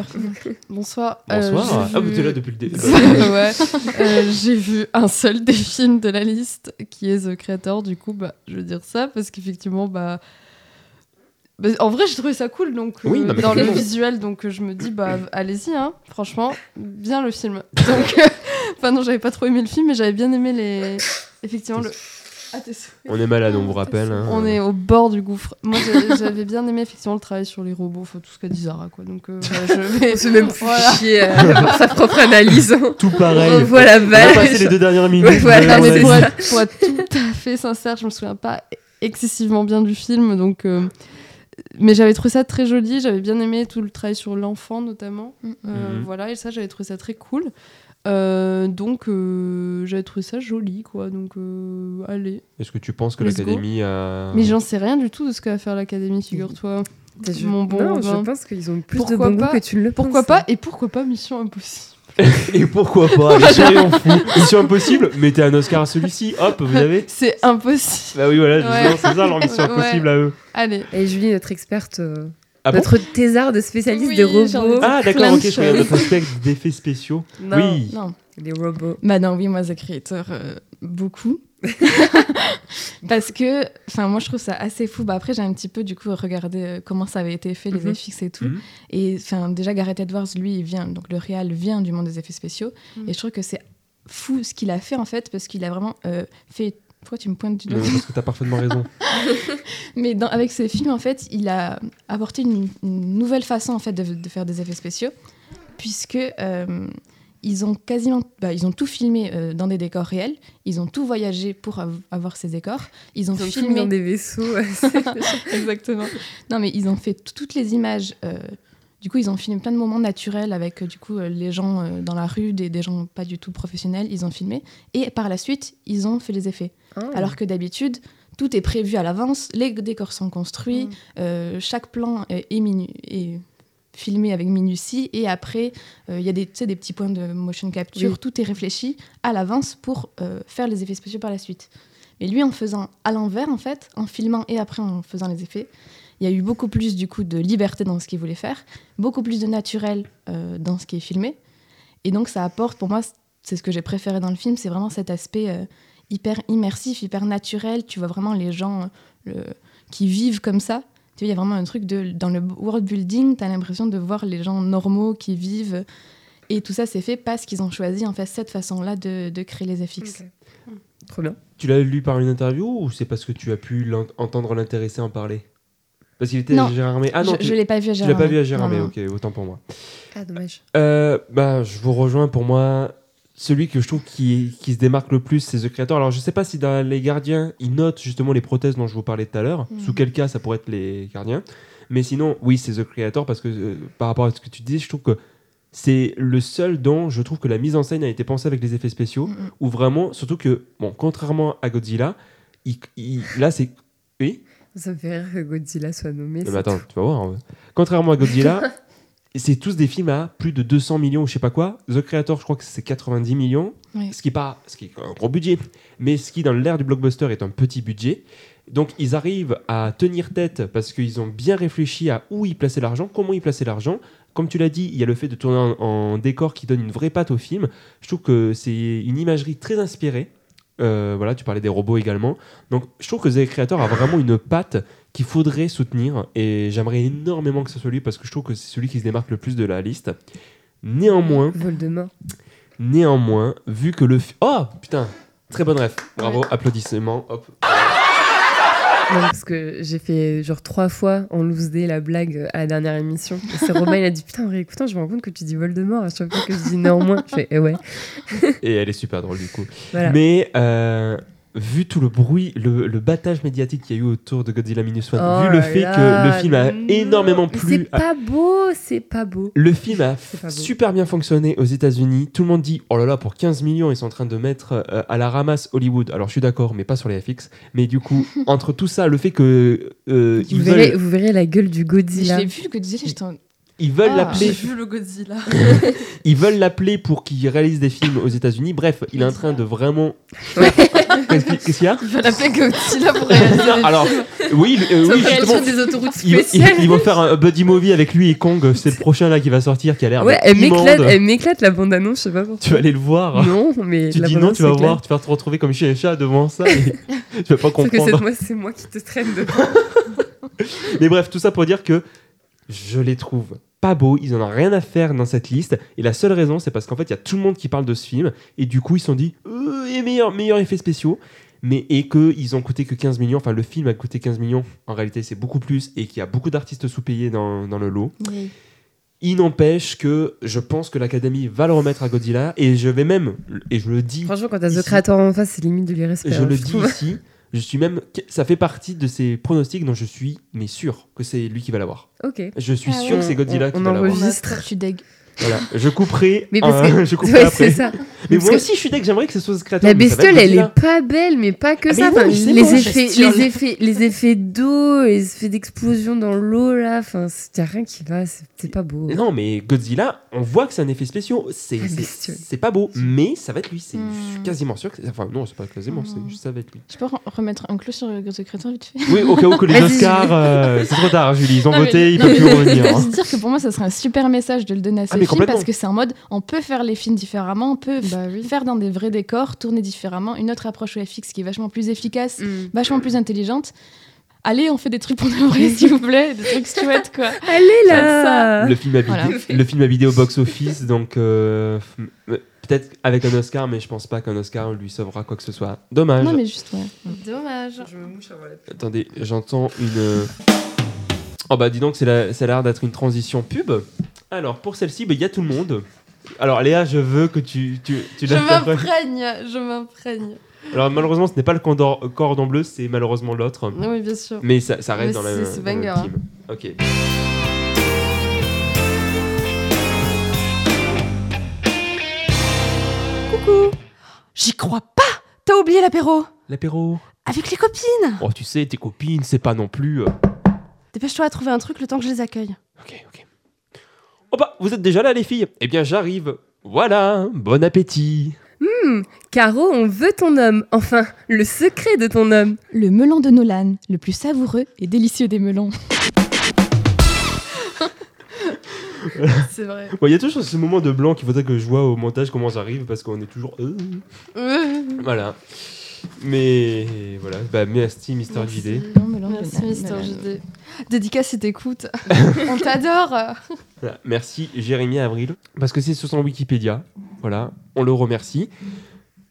Speaker 4: Bonsoir.
Speaker 2: Bonsoir.
Speaker 4: Euh, j'ai
Speaker 2: ah, vous
Speaker 4: vu-
Speaker 2: êtes là depuis le début.
Speaker 4: ouais. Euh, j'ai vu un seul des films de la liste qui est The Creator. Du coup, bah, je veux dire ça parce qu'effectivement, bah, bah, en vrai, j'ai trouvé ça cool. Donc,
Speaker 2: Oui,
Speaker 4: euh,
Speaker 2: non,
Speaker 4: dans le visuel, donc euh, je me dis, bah, [clears throat] allez-y, hein. Franchement, bien le film. [laughs] Donc, euh, enfin non, j'avais pas trop aimé le film, mais j'avais bien aimé les. Effectivement, le. Ah,
Speaker 2: On est malade, on vous rappelle. hein.
Speaker 4: On est au bord du gouffre. Moi, [laughs] j'avais bien aimé effectivement le travail sur les robots, enfin, tout ce qu'a dit Zara, quoi. Donc, euh, voilà, je vais. [laughs]
Speaker 3: Se même
Speaker 4: Voilà.
Speaker 3: chier à avoir sa propre analyse.
Speaker 2: Tout pareil.
Speaker 3: voilà,
Speaker 2: On a passé les deux dernières minutes.
Speaker 3: Ouais, voilà,
Speaker 4: mais pour, être, pour être tout à fait sincère, je me souviens pas excessivement bien du film, donc. euh, Mais j'avais trouvé ça très joli, j'avais bien aimé tout le travail sur l'enfant notamment.
Speaker 1: Mm.
Speaker 4: Euh,
Speaker 2: Mhm.
Speaker 4: Voilà, et ça j'avais trouvé ça très cool. Euh, donc euh, j'avais trouvé ça joli, quoi. Donc euh, allez.
Speaker 2: Est-ce que tu penses que l'académie a.
Speaker 4: Mais j'en sais rien du tout de ce que va faire l'académie, figure-toi.
Speaker 3: Je-
Speaker 4: Mon bon
Speaker 3: non, je pense qu'ils ont plus
Speaker 4: Pourquoi
Speaker 3: de bon
Speaker 4: pas
Speaker 3: goût que tu ne le
Speaker 4: Pourquoi
Speaker 3: penses.
Speaker 4: pas Et pourquoi pas Mission Impossible
Speaker 2: Et pourquoi pas Allez, soyons fous. Mission impossible, mettez un Oscar à celui-ci. Hop, vous avez. [laughs]
Speaker 4: C'est impossible.
Speaker 2: Bah oui, voilà, justement,
Speaker 4: Ouais.
Speaker 2: c'est ça leur mission
Speaker 4: Ouais.
Speaker 2: impossible à eux.
Speaker 4: Allez.
Speaker 3: Et Julie, notre experte, euh,
Speaker 2: Ah bon
Speaker 3: notre thésarde spécialiste
Speaker 4: Oui,
Speaker 3: des robots.
Speaker 2: Ah, d'accord,
Speaker 4: de
Speaker 2: ok, je notre aspect d'effets spéciaux.
Speaker 3: Non,
Speaker 2: Oui.
Speaker 1: Non.
Speaker 3: les robots.
Speaker 1: Bah non, oui, moi, The Creator, euh, beaucoup. [laughs] Parce que, enfin, moi, je trouve ça assez fou. Bah, après, j'ai un petit peu, du coup, regardé euh, comment ça avait été fait, les
Speaker 3: Mhm.
Speaker 1: FX et tout.
Speaker 2: Mhm.
Speaker 1: Et, enfin, déjà, Gareth Edwards, lui, il vient, donc le réal vient du monde des effets spéciaux.
Speaker 4: Mhm.
Speaker 1: Et je trouve que c'est fou ce qu'il a fait, en fait, parce qu'il a vraiment euh, fait. Pourquoi tu me pointes du doigt?
Speaker 2: Non, parce que t'as parfaitement raison. [laughs]
Speaker 1: Mais dans- avec ce film, en fait, il a apporté une, une nouvelle façon en fait de, de faire des effets spéciaux, puisque euh, ils ont quasiment, bah, ils ont tout filmé euh, dans des décors réels. Ils ont tout voyagé pour av- avoir ces décors. Ils ont
Speaker 3: Ils ont
Speaker 1: filmé
Speaker 3: dans des vaisseaux. [laughs]
Speaker 1: exactement. Non, mais ils ont fait toutes les images. euh, du coup, ils ont filmé plein de moments naturels avec euh, du coup euh, les gens dans la rue, des, des gens pas du tout professionnels. Ils ont filmé et par la suite, ils ont fait les effets.
Speaker 3: Ah.
Speaker 1: Alors que d'habitude, tout est prévu à l'avance, les décors sont construits,
Speaker 4: Mm.
Speaker 1: euh, chaque plan est, est minu- est filmé avec minutie, et après, euh, il y a des, des petits points de motion capture,
Speaker 3: Oui.
Speaker 1: tout est réfléchi à l'avance pour euh, faire les effets spéciaux par la suite. Mais lui, en faisant à l'envers, en fait, en filmant et après en faisant les effets, il y a eu beaucoup plus du coup de liberté dans ce qu'il voulait faire, beaucoup plus de naturel euh, dans ce qui est filmé, et donc ça apporte, pour moi, c'est ce que j'ai préféré dans le film, c'est vraiment cet aspect euh, hyper immersif, hyper naturel. Tu vois vraiment les gens euh, le- qui vivent comme ça. Tu vois, il y a vraiment un truc de dans le world building, tu as l'impression de voir les gens normaux qui vivent. Et tout ça, c'est fait parce qu'ils ont choisi en fait cette façon-là de, de créer les FX.
Speaker 3: Ok. Trop bien.
Speaker 2: Tu l'as lu par une interview ou c'est parce que tu as pu entendre l'intéressé en parler? Parce qu'il était
Speaker 1: Non.
Speaker 2: à Gérardmer. Ah non,
Speaker 1: je
Speaker 2: tu,
Speaker 1: je l'ai pas vu à
Speaker 2: tu
Speaker 1: Gérard.
Speaker 2: l'as pas vu à Gérardmer, ok, autant pour moi.
Speaker 3: Ah, dommage.
Speaker 2: Euh, bah, je vous rejoins pour moi. Celui que je trouve qui, qui se démarque le plus, c'est The Creator. Alors, je sais pas si dans Les Gardiens, ils notent justement les prothèses dont je vous parlais tout à l'heure.
Speaker 1: Mhm.
Speaker 2: Sous quel cas ça pourrait être Les Gardiens. Mais sinon, oui, c'est The Creator parce que euh, par rapport à ce que tu disais, je trouve que c'est le seul dont je trouve que la mise en scène a été pensée avec les effets spéciaux.
Speaker 1: Mhm.
Speaker 2: Ou vraiment, surtout que, bon, contrairement à Godzilla, il- il- là, c'est. Oui?
Speaker 3: Ça me fait rire que Godzilla soit nommé.
Speaker 2: mais attends, tu vas voir. Contrairement à Godzilla, [laughs] c'est tous des films à plus de 200 millions ou je sais pas quoi. The Creator, je crois que c'est 90 millions,
Speaker 1: Oui.
Speaker 2: ce qui est pas, ce qui est un gros budget, mais ce qui dans l'ère du blockbuster est un petit budget. Donc ils arrivent à tenir tête parce qu'ils ont bien réfléchi à où ils plaçaient l'argent, comment ils plaçaient l'argent. Comme tu l'as dit, il y a le fait de tourner en, en décor qui donne une vraie patte au film. Je trouve que c'est une imagerie très inspirée. Euh, voilà, tu parlais des robots également. Donc je trouve que The Creator a vraiment une patte qu'il faudrait soutenir et j'aimerais énormément que ce soit lui parce que je trouve que c'est celui qui se démarque le plus de la liste. Néanmoins,
Speaker 3: Voldemort.
Speaker 2: néanmoins, vu que le... Oh Putain Très bonne ref. Bravo, applaudissements. Hop.
Speaker 3: Non, parce que j'ai fait genre trois fois en loose day la blague à la dernière émission. Et c'est Romain, il a dit Putain, en réécoutant, je me rends compte que tu dis Voldemort à chaque fois que je dis néanmoins. Je fais Eh ouais.
Speaker 2: Et elle est super drôle du coup.
Speaker 3: Voilà.
Speaker 2: Mais euh, vu tout le bruit, le, le battage médiatique qu'il y a eu autour de Godzilla Minus One,
Speaker 3: Oh
Speaker 2: vu le
Speaker 3: là
Speaker 2: fait
Speaker 3: là,
Speaker 2: que le film a
Speaker 3: non.
Speaker 2: énormément plu...
Speaker 3: C'est pas beau, c'est pas beau.
Speaker 2: Le film a super bien fonctionné aux États-Unis. Tout le monde dit oh là là, pour 15 millions, ils sont en train de mettre euh, à la ramasse Hollywood. Alors je suis d'accord, mais pas sur les FX. Mais du coup, [laughs] entre tout ça, le fait que euh,
Speaker 3: Vous
Speaker 2: ils,
Speaker 3: verrez,
Speaker 2: veulent,
Speaker 3: vous verrez la gueule du Godzilla.
Speaker 1: l'ai vu le Godzilla, j'étais en-
Speaker 2: ils veulent
Speaker 1: Ah.
Speaker 2: l'appeler,
Speaker 4: J'ai vu le Godzilla. [laughs]
Speaker 2: ils veulent l'appeler pour qu'il réalise des films aux États-Unis. Bref, il est en train de vraiment. [laughs] Qu'est-ce qu'il y a
Speaker 4: Il va l'appeler Godzilla pour [laughs] réaliser des
Speaker 2: Alors, oui, euh, oui, justement.
Speaker 3: des autoroutes
Speaker 2: Ils, ils- ils vont faire un buddy movie avec lui et Kong. C'est le prochain là qui va sortir, qui a l'air
Speaker 3: Ouais, elle m'éclate, elle m'éclate la bande-annonce, je sais pas pourquoi.
Speaker 2: Tu vas aller le voir.
Speaker 3: Non, mais
Speaker 2: Tu
Speaker 3: la
Speaker 2: dis non, tu vas voir, tu vas te retrouver comme chien et chat devant ça. et tu vas pas
Speaker 3: que
Speaker 2: comprendre.
Speaker 3: c'est moi, c'est moi qui te traîne dedans.
Speaker 2: Mais bref, tout ça pour dire que je les trouve pas beaux, ils en ont rien à faire dans cette liste. Et la seule raison, c'est parce qu'en fait, il y a tout le monde qui parle de ce film. Et du coup, ils se sont dit, euh, et meilleur, meilleur effet spéciaux. mais et qu'ils ont coûté que 15 millions. Enfin, le film a coûté 15 millions. En réalité, c'est beaucoup plus et qu'il y a beaucoup d'artistes sous-payés dans, dans le lot.
Speaker 1: Oui.
Speaker 2: Il n'empêche que je pense que l'Académie va le remettre à Godzilla et je vais même, et je le dis,
Speaker 3: Franchement, quand t'as. The Creator en face, c'est limite de l'irrespect.
Speaker 2: je
Speaker 3: hein,
Speaker 2: le
Speaker 3: je
Speaker 2: dis ici, [laughs] je suis même, ça fait partie de ces pronostics dont je suis mais sûr que c'est lui qui va l'avoir.
Speaker 3: Ok.
Speaker 2: Je suis
Speaker 1: Ah
Speaker 2: sûr
Speaker 1: ouais.
Speaker 2: que c'est Godzilla
Speaker 3: On-
Speaker 2: qui
Speaker 3: on
Speaker 2: va l'avoir.
Speaker 3: enregistre.
Speaker 1: Je suis deg.
Speaker 2: Voilà, je couperai.
Speaker 3: Mais parce
Speaker 2: un-
Speaker 3: que- [laughs]
Speaker 2: je couperai
Speaker 3: Ouais,
Speaker 2: après.
Speaker 3: ça.
Speaker 2: Mais moi
Speaker 3: que-
Speaker 2: aussi, je suis deg. J'aimerais que ce soit ce créateur.
Speaker 3: La bestiole, elle
Speaker 2: Godzilla.
Speaker 3: est pas belle, mais pas que
Speaker 2: Ah, mais
Speaker 3: ça.
Speaker 2: non,
Speaker 3: Enfin, les,
Speaker 2: bon,
Speaker 3: effets, les effets, les effets d'eau, les effets d'explosion dans l'eau là. Enfin, y a rien qui va. C'est pas beau.
Speaker 2: Non, mais Godzilla, on voit que c'est un effet spécial. C'est c'est-
Speaker 3: bestiole.
Speaker 2: c'est pas beau, mais ça va être lui. c'est-
Speaker 1: Hmm.
Speaker 2: Je suis quasiment sûr que. c'est- Enfin, non, c'est pas quasiment.
Speaker 1: Hmm.
Speaker 2: Ça va être lui.
Speaker 1: Je peux re- remettre un clou sur le The Creator vite fait
Speaker 2: Oui, au cas où que les Oscars, euh, c'est trop tard, Julie. Ils ont
Speaker 1: Non, mais-
Speaker 2: voté, ils peuvent plus revenir.
Speaker 1: Je
Speaker 2: hein.
Speaker 1: veux dire que pour moi, ça serait un super message de le donner à ce
Speaker 2: Ah, mais
Speaker 1: film parce que c'est en mode on peut faire les films différemment, on peut
Speaker 4: Bah oui.
Speaker 1: faire dans des vrais décors, tourner différemment, une autre approche au FX qui est vachement plus efficace,
Speaker 3: Mm.
Speaker 1: vachement plus intelligente. Allez, on fait des trucs pour de vrai, [laughs] s'il vous plaît, des trucs chouettes quoi. [laughs]
Speaker 3: Allez là
Speaker 2: Le film a
Speaker 1: Voilà.
Speaker 2: vidé, [laughs] le film a vidé au box-office, donc euh, euh, peut-être avec un Oscar, mais je pense pas qu'un Oscar lui sauvera quoi que ce soit. Dommage.
Speaker 1: Non, mais juste, ouais.
Speaker 4: Dommage.
Speaker 3: Je me mouche avant la
Speaker 2: Attendez, j'entends une. Oh bah dis donc, c'est la- ça a l'air d'être une transition pub. Alors pour celle-ci, bah, il y a tout le monde. Alors Léa, je veux que tu, tu, tu
Speaker 4: Je m'imprègne, je m'imprègne.
Speaker 2: Alors malheureusement, ce n'est pas le cordon, cordon bleu, c'est malheureusement l'autre.
Speaker 4: Oui, bien sûr.
Speaker 2: Mais ça, ça reste
Speaker 4: Mais
Speaker 2: dans la,
Speaker 4: c'est-
Speaker 2: le
Speaker 4: banger, hein.
Speaker 2: Ok.
Speaker 4: Coucou J'y crois pas T'as oublié l'apéro
Speaker 2: L'apéro.
Speaker 4: Avec les copines
Speaker 2: Oh, tu sais, tes copines, c'est pas non plus. euh,
Speaker 4: Dépêche-toi à trouver un truc le temps que je les accueille.
Speaker 2: Ok, ok. Vous êtes déjà là, les filles? Eh bien, j'arrive. Voilà, bon appétit.
Speaker 3: Caro, on veut ton homme. Enfin, le secret de ton homme.
Speaker 1: Le melon de Nolan, le plus savoureux et délicieux des melons. [laughs]
Speaker 4: C'est vrai.
Speaker 2: Bon, Il y a toujours ce moment de blanc qu'il faudrait que je vois au montage comment j'arrive parce qu'on est toujours. euh, [laughs] Voilà. Mais voilà, bah merci Mister
Speaker 4: Merci.
Speaker 2: JD.
Speaker 1: Non,
Speaker 4: Merci Mister. JD. Dédicace et t'écoute. [laughs] On t'adore
Speaker 2: Voilà, Merci Jérémy Avril parce que c'est sur son Wikipédia. Voilà, on le remercie.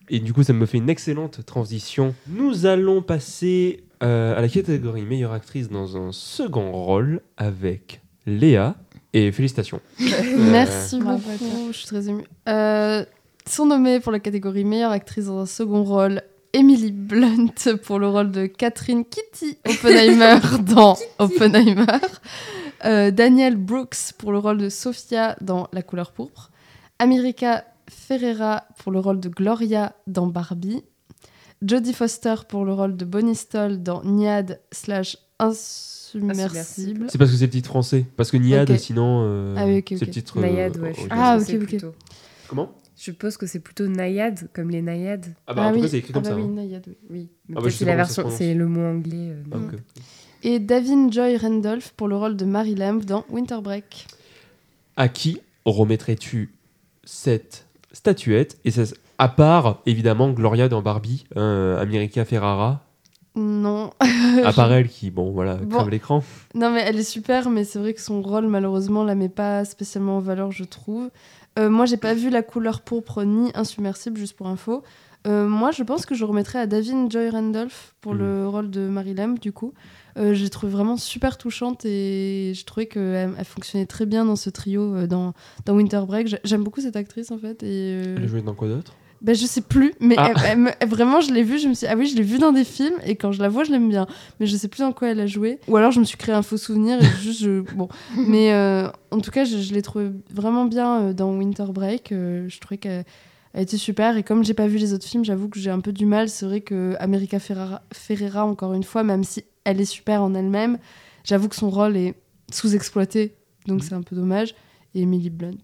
Speaker 2: Et du coup, ça me fait une excellente transition. Nous allons passer euh, à la catégorie meilleure actrice dans un second rôle avec Léa. Et félicitations. [laughs]
Speaker 4: Merci beaucoup, je suis très émue. Euh, sont nommés pour la catégorie meilleure actrice dans un second rôle Emily Blunt pour le rôle de Catherine Kitty Oppenheimer [laughs] dans Oppenheimer, euh, Daniel Brooks pour le rôle de Sophia dans La couleur pourpre, America Ferrera pour le rôle de Gloria dans Barbie, Jodie Foster pour le rôle de Bonnie Stoll dans Niad slash Insubmersible.
Speaker 2: C'est parce que c'est le titre français. Parce que Niad, sinon, euh,
Speaker 4: Ah oui, ok,
Speaker 2: c'est
Speaker 4: ok.
Speaker 2: le titre. euh,
Speaker 3: Naïade, ouais.
Speaker 4: Ah, ok,
Speaker 3: c'est
Speaker 4: ok.
Speaker 3: plutôt-
Speaker 2: Comment?
Speaker 3: Je suppose que c'est plutôt naïade, comme les naïades.
Speaker 2: Ah bah en tout
Speaker 4: oui.
Speaker 2: cas, c'est écrit
Speaker 4: Ah
Speaker 2: comme
Speaker 4: bah
Speaker 2: ça.
Speaker 4: oui,
Speaker 2: hein.
Speaker 4: Naïade, oui.
Speaker 3: Oui. Mais
Speaker 2: Ah bah,
Speaker 3: c'est la version, c'est le mot anglais. euh,
Speaker 2: Ah.
Speaker 4: Et Davin Joy Randolph pour le rôle de Mary Lamb dans Winter Break.
Speaker 2: À qui remettrais-tu cette statuette? Et ça, à part évidemment Gloria dans Barbie, euh, America Ferrara,
Speaker 4: Non.
Speaker 2: à part [laughs] elle qui, bon voilà,
Speaker 4: Bon.
Speaker 2: crève l'écran.
Speaker 4: non, mais elle est super, mais c'est vrai que son rôle, malheureusement, la met pas spécialement en valeur, je trouve. Euh, moi, j'ai pas vu la couleur pourpre ni insubmersible, juste pour info. Euh, moi, je pense que je remettrais à Davin Joy Randolph pour le rôle de Mary Lamb, du coup. Euh, j'ai trouvé vraiment super touchante et je trouvais qu'elle elle fonctionnait très bien dans ce trio dans, dans Winter Break. J'ai- J'aime beaucoup cette actrice, en fait. Et,
Speaker 2: Elle a joué dans quoi d'autre?
Speaker 4: Ben, je sais plus, mais
Speaker 2: Ah.
Speaker 4: elle- elle me- elle- vraiment, je l'ai vue, je me suis dit, ah oui, je l'ai vue dans des films, et quand je la vois, je l'aime bien. Mais je sais plus dans quoi elle a joué. Ou alors, je me suis créé un faux souvenir, et juste, je... Bon. [laughs] Mais euh, en tout cas, je, je l'ai trouvée vraiment bien euh, dans Winter Break. euh, je trouvais qu'elle elle était super, et comme j'ai pas vu les autres films, j'avoue que j'ai un peu du mal. C'est vrai que America Ferrara, Ferrera, encore une fois, même si elle est super en elle-même, j'avoue que son rôle est sous-exploité, donc
Speaker 2: Mhm.
Speaker 4: c'est un peu dommage. Et Emily Blunt,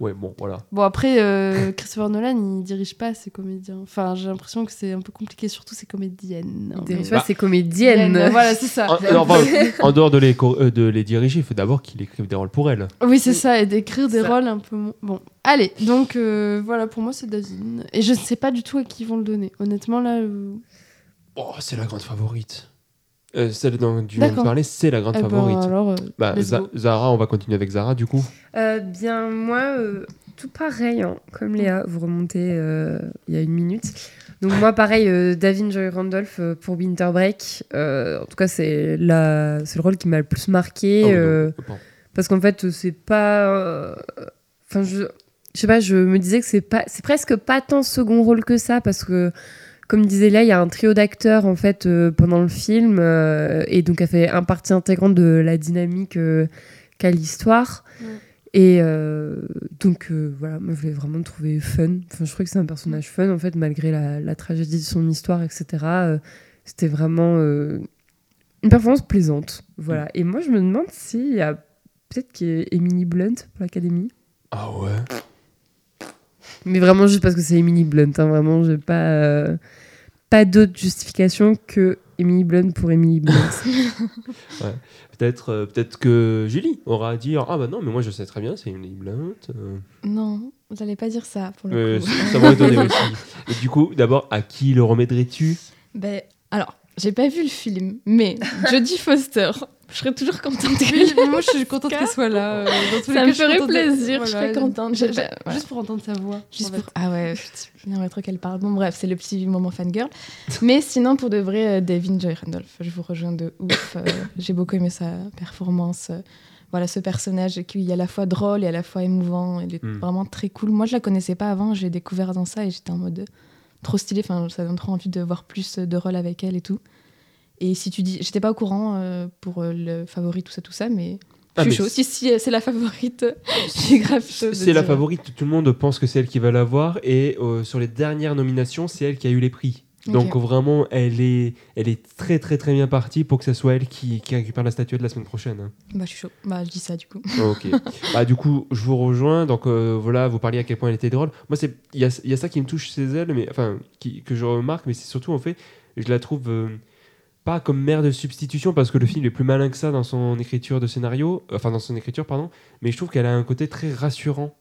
Speaker 2: Ouais, bon, voilà.
Speaker 4: Bon, après, euh, Christopher Nolan, il dirige pas ses comédiens. Enfin, j'ai l'impression que c'est un peu compliqué, surtout ses comédiennes.
Speaker 3: Il dirige pas ses comédiennes.
Speaker 4: Voilà, c'est ça.
Speaker 2: En, non, enfin, [laughs] en dehors de les, euh, de les diriger, il faut d'abord qu'il écrive des rôles pour elle.
Speaker 4: Oui, c'est ça, et d'écrire des
Speaker 3: Ça.
Speaker 4: rôles un peu. Bon, allez, donc euh, voilà, pour moi, c'est Davin. Et je ne sais pas du tout à qui ils vont le donner. Honnêtement, là. euh,
Speaker 2: Oh, c'est la grande favorite. Euh, celle dont tu viens de parler, c'est la grande
Speaker 4: eh ben,
Speaker 2: favorite.
Speaker 4: alors, euh,
Speaker 2: Bah. Zara, on va continuer avec Zara du coup.
Speaker 3: Euh, bien, moi, euh, tout pareil, hein, comme Léa, vous remontez euh, il y a une minute. Donc moi, pareil, euh, Davin Joy Randolph euh, pour Winter Break. euh, en tout cas, c'est la... c'est le rôle qui m'a le plus marqué.
Speaker 2: Ah
Speaker 3: euh,
Speaker 2: non,
Speaker 3: parce qu'en fait, c'est pas... euh, Enfin, je... je sais pas, je me disais que c'est pas... c'est presque pas tant second rôle que ça, parce que, comme disait là, il y a un trio d'acteurs, en fait, euh, pendant le film, euh, et donc elle fait un partie intégrante de la dynamique euh, qu'a l'histoire.
Speaker 4: Ouais.
Speaker 3: Et euh, donc, euh, voilà, moi, je l'ai vraiment trouvé fun. Enfin, je trouve que c'est un personnage fun, en fait, malgré la, la tragédie de son histoire, etc. Euh, C'était vraiment euh, une performance plaisante. Voilà. Et moi, je me demande s'il y a peut-être qu'il y a Emily Blunt pour l'Académie.
Speaker 2: Ah ouais?
Speaker 3: Mais vraiment juste parce que c'est Emily Blunt. Hein, vraiment, j'ai pas, euh, pas d'autre justification que Emily Blunt pour Emily Blunt. [laughs]
Speaker 2: Peut-être euh, peut-être que Julie aura à dire Ah bah non, mais moi je sais très bien, c'est une Blunt. euh.
Speaker 1: Non, vous n'allez pas dire ça pour le
Speaker 2: Euh,
Speaker 1: coup.
Speaker 2: ça m'aurait [laughs] donné aussi. Et du coup, d'abord, à qui le remettrais-tu?
Speaker 1: Ben, alors, j'ai pas vu le film, mais [laughs] Jodie Foster, je serais toujours contente
Speaker 4: Oui,
Speaker 1: qu'elle
Speaker 4: moi, je suis contente qu'elle soit là. euh, dans tous les
Speaker 1: Ça
Speaker 4: cas,
Speaker 1: me ferait
Speaker 4: de-
Speaker 1: plaisir, je serais contente. Je-
Speaker 4: Juste pour entendre sa voix.
Speaker 1: Juste pour... Ah ouais, j'aimerais trop qu'elle parle. Bon, bref, c'est le petit moment fangirl. Mais sinon, pour de vrai, euh, Devin Joy Randolph, je vous rejoins de ouf. Euh, J'ai beaucoup aimé sa performance. Euh, Voilà, ce personnage qui est à la fois drôle et à la fois émouvant. Il est
Speaker 2: Mm.
Speaker 1: vraiment très cool. Moi, je la connaissais pas avant. J'ai découvert dans ça et j'étais en mode euh, trop stylé. Enfin, ça donne trop envie de voir plus de rôles avec elle et tout. Et si tu dis, j'étais pas au courant euh, pour euh, le favori, tout ça, tout ça, mais
Speaker 2: Ah,
Speaker 1: je suis chaud. Si, si, euh, c'est la favorite, [laughs] suis grave chaud.
Speaker 2: C'est la
Speaker 1: dire-
Speaker 2: favorite, tout le monde pense que c'est elle qui va l'avoir. Et euh, sur les dernières nominations, c'est elle qui a eu les prix. Donc vraiment, elle est, elle est très très très bien partie pour que ce soit elle qui, qui récupère la statuette la semaine prochaine. hein.
Speaker 1: Bah, je suis chaud. Bah, je dis ça du coup. [laughs]
Speaker 2: Ok. bah, du coup, je vous rejoins. Donc euh, voilà, vous parliez à quel point elle était drôle. Moi, c'est il y a, y a ça qui me touche chez elle, mais enfin qui, que je remarque, mais c'est surtout en fait, je la trouve euh, pas comme mère de substitution parce que le film est plus malin que ça dans son écriture de scénario, enfin dans son écriture pardon. Mais je trouve qu'elle a un côté très rassurant.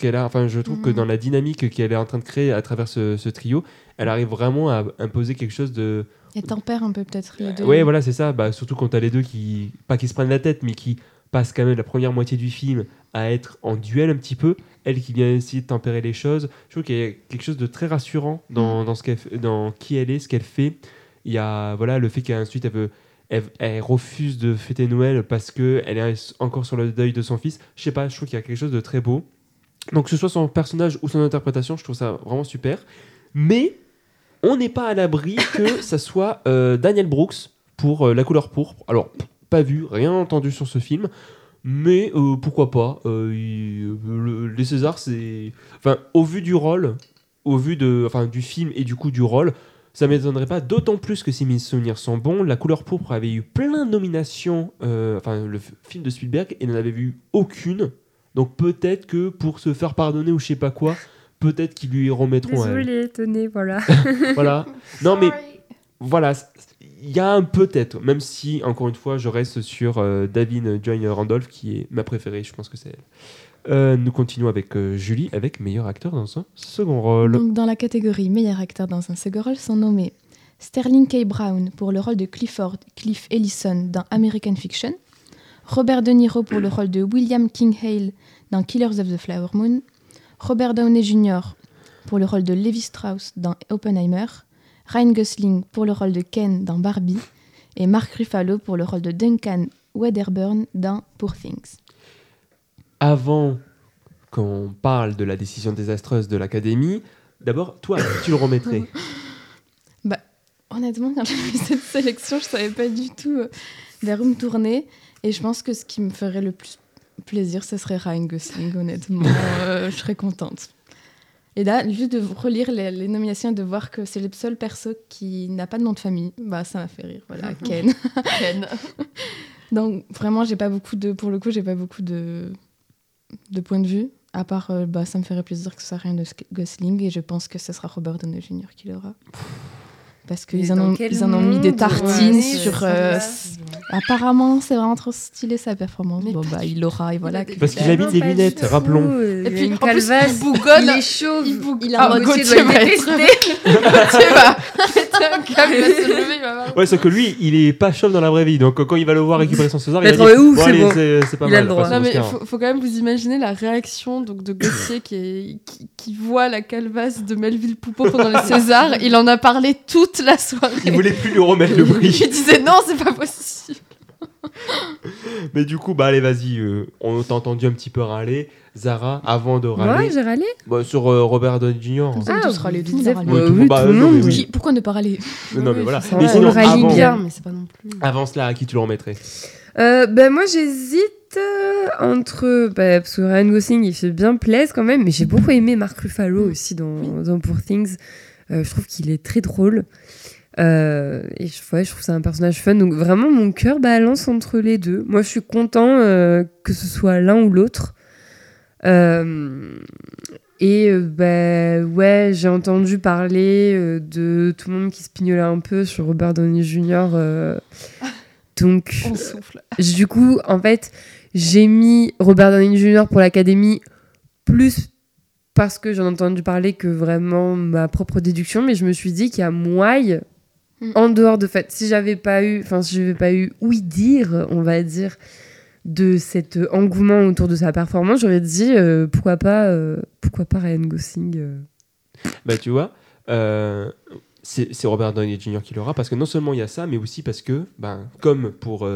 Speaker 2: Qu'elle a, enfin, je trouve que
Speaker 1: Mhm.
Speaker 2: dans la dynamique qu'elle est en train de créer à travers ce, ce trio, elle arrive vraiment à imposer quelque chose de,
Speaker 1: Et tempère un peu peut-être les deux.
Speaker 2: Ouais, voilà, c'est ça. Bah, surtout quand t'as les deux qui, pas qui se prennent la tête, mais qui passent quand même la première moitié du film à être en duel un petit peu. Elle qui vient essayer de tempérer les choses. Je trouve qu'il y a quelque chose de très rassurant dans, dans ce qu'elle fait- dans qui elle est, ce qu'elle fait. Il y a voilà, le fait qu'ensuite elle, veut- elle, elle refuse de fêter Noël parce qu'elle est encore sur le deuil de son fils. Je sais pas, je trouve qu'il y a quelque chose de très beau. Donc que ce soit son personnage ou son interprétation, je trouve ça vraiment super. Mais on n'est pas à l'abri [coughs] que ça soit euh, Daniel Brooks pour euh, La couleur pourpre. Alors, pas vu, rien entendu sur ce film, mais euh, pourquoi pas. il- le- les Césars, c'est. Enfin, au vu du rôle, au vu de, enfin, du film et du coup du rôle, ça m'étonnerait pas, d'autant plus que si mes souvenirs sont bons, La couleur pourpre avait eu plein de nominations, euh, enfin, le film de Spielberg, et n'en avait vu aucune. Donc peut-être que pour se faire pardonner ou je sais pas quoi, peut-être qu'ils lui remettront.
Speaker 3: Désolée, tenez, voilà. [laughs]
Speaker 2: Voilà. Non, mais voilà, il y a un peut-être, même si, encore une fois, je reste sur euh, Davin Joy Randolph, qui est ma préférée, je pense que c'est elle. Euh, nous continuons avec euh, Julie, avec meilleur acteur dans un second rôle.
Speaker 1: Dans la catégorie meilleur acteur dans un second rôle sont nommés Sterling K. Brown pour le rôle de Clifford Cliff Ellison dans American Fiction, Robert De Niro pour le rôle de William King Hale dans Killers of the Flower Moon, Robert Downey Jr. pour le rôle de Levi Strauss dans Oppenheimer, Ryan Gosling pour le rôle de Ken dans Barbie et Mark Ruffalo pour le rôle de Duncan Wedderburn dans Poor Things.
Speaker 2: Avant qu'on parle de la décision désastreuse de l'Académie, d'abord, toi, tu le remettrais? [laughs]
Speaker 1: Honnêtement, quand j'ai vu cette sélection, je savais pas du tout euh, vers où me tourner. Et je pense que ce qui me ferait le plus plaisir, ce serait Ryan Gosling, honnêtement. [laughs] Euh, je serais contente. Et là, juste de relire les, les nominations et de voir que c'est le seul perso qui n'a pas de nom de famille, bah ça m'a fait rire. Voilà, [laughs] Ken.
Speaker 4: Ken.
Speaker 1: Donc vraiment, j'ai pas beaucoup de, pour le coup, j'ai pas beaucoup de, de points de vue. À part, euh, bah, ça me ferait plaisir que ce soit Ryan Gosling et je pense que ce sera Robert Downey Jr. qui l'aura. Parce qu'ils en, ont- ils en ont mis des tartines
Speaker 4: Ouais,
Speaker 1: sur. euh. Apparemment, c'est vraiment trop stylé sa performance.
Speaker 4: Mais
Speaker 1: bon, bah, il l'aura, et voilà. que-
Speaker 2: Parce qu'il habite des lunettes, rappelons.
Speaker 4: Et
Speaker 3: il a
Speaker 4: puis,
Speaker 3: une
Speaker 4: en plus,
Speaker 3: calvasse,
Speaker 4: il bougonne.
Speaker 3: il est chauve.
Speaker 4: Il bougonne.
Speaker 1: Il a un
Speaker 3: Gauthier
Speaker 4: va être-. Gauthier va un câble, va se lever, il va voir.
Speaker 2: Ouais, sauf que lui, il est pas chauve dans la vraie vie. Donc quand il va le voir récupérer son César, il va dire
Speaker 3: ouf, c'est
Speaker 2: pas
Speaker 3: Il a
Speaker 2: mal.
Speaker 3: le droit.
Speaker 2: passe
Speaker 4: Non mais faut, faut quand même vous imaginer la réaction donc de Gauthier qui, est, qui, qui voit la calvasse de Melville Poupeau pendant les [laughs] Césars. Il en a parlé toute la soirée.
Speaker 2: Il voulait plus lui remettre le prix. [laughs]
Speaker 4: Il disait non, c'est pas possible.
Speaker 2: Mais du coup, bah allez, vas-y. euh, on t'a entendu un petit peu râler. Zara, avant de râler,
Speaker 3: j'ai râlé.
Speaker 2: bah, sur euh, Robert Downey Jr.
Speaker 1: Avez tous râlé, tout le.
Speaker 2: Ouais,
Speaker 3: Bah oui,
Speaker 2: monde- bah,
Speaker 3: tout le
Speaker 2: non, mais
Speaker 3: monde.
Speaker 2: oui.
Speaker 1: Qui- Pourquoi ne pas râler?
Speaker 2: Non, mais
Speaker 4: Oui,
Speaker 2: voilà. Mais
Speaker 3: on
Speaker 2: sinon,
Speaker 3: râle
Speaker 2: avant,
Speaker 3: bien.
Speaker 4: mais c'est pas non plus.
Speaker 2: avant cela, à qui tu le remettrais?
Speaker 3: Euh, ben moi j'hésite euh, entre bah, parce que Ryan Gosling il fait bien plaise quand même mais j'ai beaucoup aimé Mark Ruffalo aussi dans, dans Poor Things Euh, je trouve qu'il est très drôle Euh, et je, ouais, je trouve c'est un personnage fun donc vraiment mon cœur balance entre les deux moi je suis content euh, que ce soit l'un ou l'autre Euh, et euh, bah, ouais j'ai entendu parler de tout le monde qui se pignolait un peu sur Robert Downey Jr. euh, donc
Speaker 4: On souffle.
Speaker 3: J- Du coup, en fait, j'ai mis Robert Downey Jr. pour l'Académie plus parce que j'en ai entendu parler que vraiment ma propre déduction, mais je me suis dit qu'il y a moyen,
Speaker 1: Mm.
Speaker 3: en dehors de fait, si j'avais pas eu, enfin si j'avais pas eu oui dire, on va dire, de cet euh, engouement autour de sa performance, j'aurais dit euh, pourquoi pas, euh, pourquoi pas Ryan Gosling. euh.
Speaker 2: Bah, tu vois, c'est Robert Downey Jr. qui l'aura parce que non seulement il y a ça, mais aussi parce que, ben, comme pour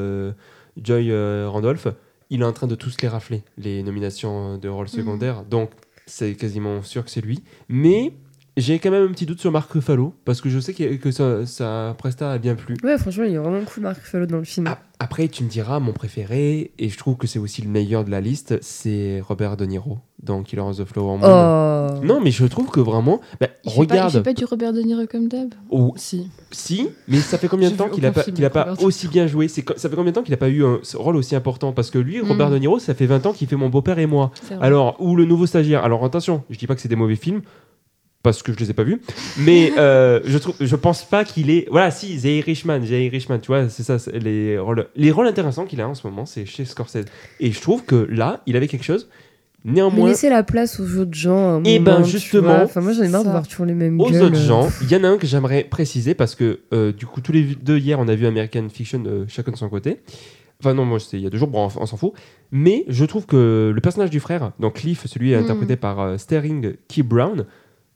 Speaker 2: Joy Randolph, il est en train de tous les rafler, les nominations de rôle secondaire. Donc, c'est quasiment sûr que c'est lui. Mais j'ai quand même un petit doute sur Mark Ruffalo parce que je sais que, que sa, sa presta a bien plu.
Speaker 3: Ouais, franchement, il est vraiment cool Mark Ruffalo dans le film.
Speaker 2: Ah, Après, tu me diras, mon préféré, et je trouve que c'est aussi le meilleur de la liste, c'est Robert De Niro dans Killers of the Flower Moon.
Speaker 3: Oh.
Speaker 2: Non, mais je trouve que vraiment, bah,
Speaker 1: Il fait, pas, il
Speaker 2: regarde.
Speaker 1: fait pas du Robert De Niro comme d'hab
Speaker 2: Oh,
Speaker 4: Si.
Speaker 2: si, mais ça fait combien de temps qu'il a pas, qu'il a
Speaker 4: Robert
Speaker 2: aussi bien joué? Ça fait combien de temps qu'il a pas eu un ce rôle aussi important? Parce que lui,
Speaker 1: Mm.
Speaker 2: Robert De Niro, ça fait 20 ans qu'il fait Mon beau-père et moi. Alors, ou Le nouveau stagiaire. Alors attention, je dis pas que c'est des mauvais films. Parce que je les ai pas vus, mais euh, je trouve, je pense pas qu'il est. Voilà, si The Irishman, The Irishman, tu vois, c'est ça, les rôles, les rôles intéressants qu'il a en ce moment, c'est chez Scorsese. Et je trouve que là, il avait quelque chose. Néanmoins,
Speaker 3: laisser la place aux autres gens. à un
Speaker 2: Eh
Speaker 3: moment,
Speaker 2: ben, justement.
Speaker 3: Enfin, moi j'en ai marre de voir toujours les mêmes
Speaker 2: aux
Speaker 3: gueules.
Speaker 2: autres gens, il y en a un que j'aimerais préciser parce que euh, du coup, tous les deux hier, on a vu American Fiction euh, chacun de son côté. Enfin, non, moi c'était il y a deux jours, bon, on, on s'en fout. Mais je trouve que le personnage du frère, donc Cliff, celui
Speaker 1: Mm.
Speaker 2: interprété par euh, Sterling Key Brown,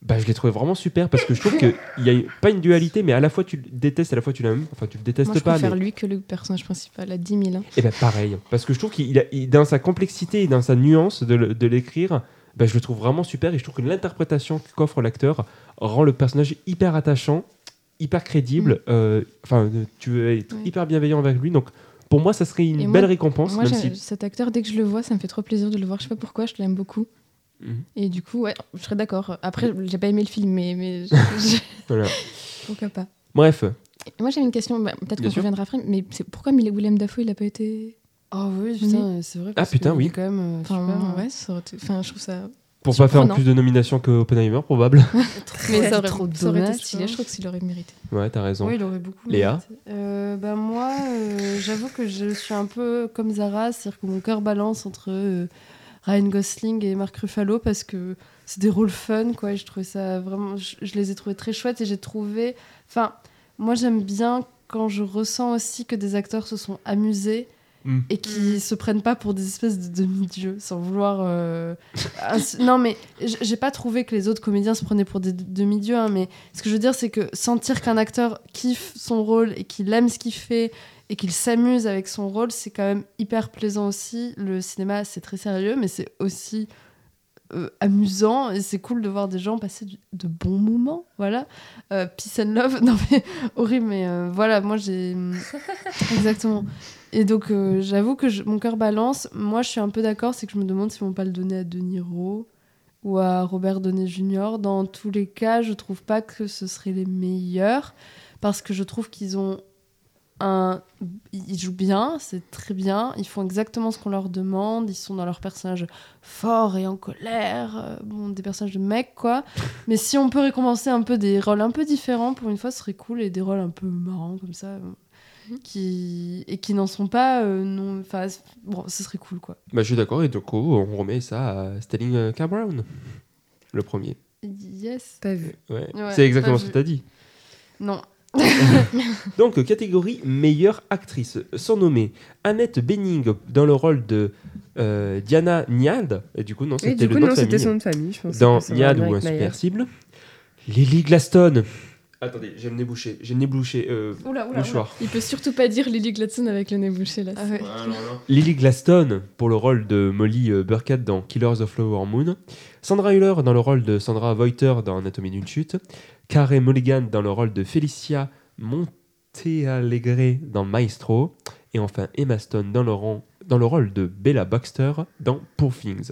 Speaker 2: bah, je l'ai trouvé vraiment super parce que je trouve qu'il y a pas une dualité, mais à la fois tu le détestes, à la fois tu l'aimes. Enfin, tu le détestes
Speaker 1: Moi, je
Speaker 2: pas,
Speaker 1: préfère
Speaker 2: mais.
Speaker 1: lui que le personnage principal à 10 000. hein.
Speaker 2: Et ben pareil, parce que je trouve qu'il a- il- dans sa complexité et dans sa nuance de, l'écrire, ben, je le trouve vraiment super et je trouve que l'interprétation qu'offre l'acteur rend le personnage hyper attachant, hyper crédible. euh, Enfin, euh, tu veux être
Speaker 1: Ouais.
Speaker 2: hyper bienveillant avec lui, donc pour moi, ça serait une belle récompense,
Speaker 1: Moi,
Speaker 2: même si.
Speaker 1: cet acteur, dès que je le vois, ça me fait trop plaisir de le voir. Je sais pas pourquoi, je l'aime beaucoup.
Speaker 2: Mhm.
Speaker 1: Et du coup, ouais, je serais d'accord. Après, j'ai pas aimé le film, mais, mais [laughs] je- je-
Speaker 2: Voilà.
Speaker 1: pourquoi pas.
Speaker 2: Bref,
Speaker 1: Et moi, j'avais une question, bah, peut-être
Speaker 2: Bien
Speaker 1: qu'on reviendra après, mais c'est pourquoi Willem Dafoe, il a pas été.
Speaker 4: Oh oui, putain, c'est vrai.
Speaker 2: Ah, putain, oui.
Speaker 4: Quand même, euh,
Speaker 1: Enfin,
Speaker 4: super, hein.
Speaker 1: ouais, ça aurait été- enfin, je trouve ça.
Speaker 2: pour pas faire plus de nominations que Oppenheimer, probable. [laughs]
Speaker 1: Mais ça aurait,
Speaker 4: trop
Speaker 1: ça aurait été stylé, je trouve qu'il aurait mérité.
Speaker 2: ouais, t'as raison.
Speaker 4: Oui, il aurait beaucoup.
Speaker 2: Léa
Speaker 4: mérité. euh, bah, Moi, euh, j'avoue que je suis un peu comme Zara, c'est-à-dire que mon cœur balance entre euh, Ryan Gosling et Mark Ruffalo parce que c'est des rôles fun, quoi. et je trouvais ça vraiment. Je, je les ai trouvés très chouettes et j'ai trouvé. Enfin, moi, j'aime bien quand je ressens aussi que des acteurs se sont amusés
Speaker 2: Mm.
Speaker 4: et qui se prennent pas pour des espèces de demi-dieux sans vouloir euh, ins- non mais j'ai pas trouvé que les autres comédiens se prenaient pour des demi-dieux hein, mais ce que je veux dire c'est que sentir qu'un acteur kiffe son rôle et qu'il aime ce qu'il fait et qu'il s'amuse avec son rôle c'est quand même hyper plaisant aussi le cinéma c'est très sérieux mais c'est aussi euh, amusant et c'est cool de voir des gens passer du- de bons moments voilà Euh, peace and love [laughs] non mais horrible mais euh, voilà moi j'ai [laughs] exactement et donc, j'avoue que je- mon cœur balance. Moi, je suis un peu d'accord, c'est que je me demande s'ils vont pas le donner à De Niro ou à Robert Downey Jr. Dans tous les cas, je trouve pas que ce serait les meilleurs parce que je trouve qu'ils ont un. Ils jouent bien, c'est très bien. Ils font exactement ce qu'on leur demande. Ils sont dans leur personnage fort et en colère. euh, bon, des personnages de mecs, quoi. [laughs] Mais si on peut récompenser un peu des rôles un peu différents, pour une fois, ce serait cool et des rôles un peu marrants comme ça. euh, qui et qui n'en sont pas euh, non enfin bon ce serait cool quoi
Speaker 2: Bah, je suis d'accord, et du coup, on remet ça à Stelling euh, K. Brown, le premier.
Speaker 4: yes
Speaker 3: Pas vu.
Speaker 2: Ouais.
Speaker 4: Ouais,
Speaker 2: c'est exactement ce que
Speaker 4: vu.
Speaker 2: tu as dit.
Speaker 4: non [laughs]
Speaker 2: Donc, catégorie meilleure actrice, sont nommées Annette Bening dans le rôle de euh, Diana Niad, et du coup, non, c'était le
Speaker 3: coup,
Speaker 2: nom
Speaker 3: non,
Speaker 2: de famille.
Speaker 3: son de famille, je pense.
Speaker 2: Dans Niad ou un super cible. Lily Glaston. Attendez, j'ai le nez bouché. J'ai le nez bouché. Euh,
Speaker 4: oula
Speaker 2: mouchoir.
Speaker 1: Il peut surtout pas dire Lily Gladstone avec le nez bouché là.
Speaker 4: Ah ouais.
Speaker 2: Lily Glaston pour le rôle de Molly euh, Burkett dans Killers of Flower Moon. Sandra Hüller dans le rôle de Sandra Voiter dans Anatomie d'une chute. Carey Mulligan dans le rôle de Felicia Montealegre dans Maestro. Et enfin Emma Stone dans le, rôle de Bella Baxter dans Poor Things.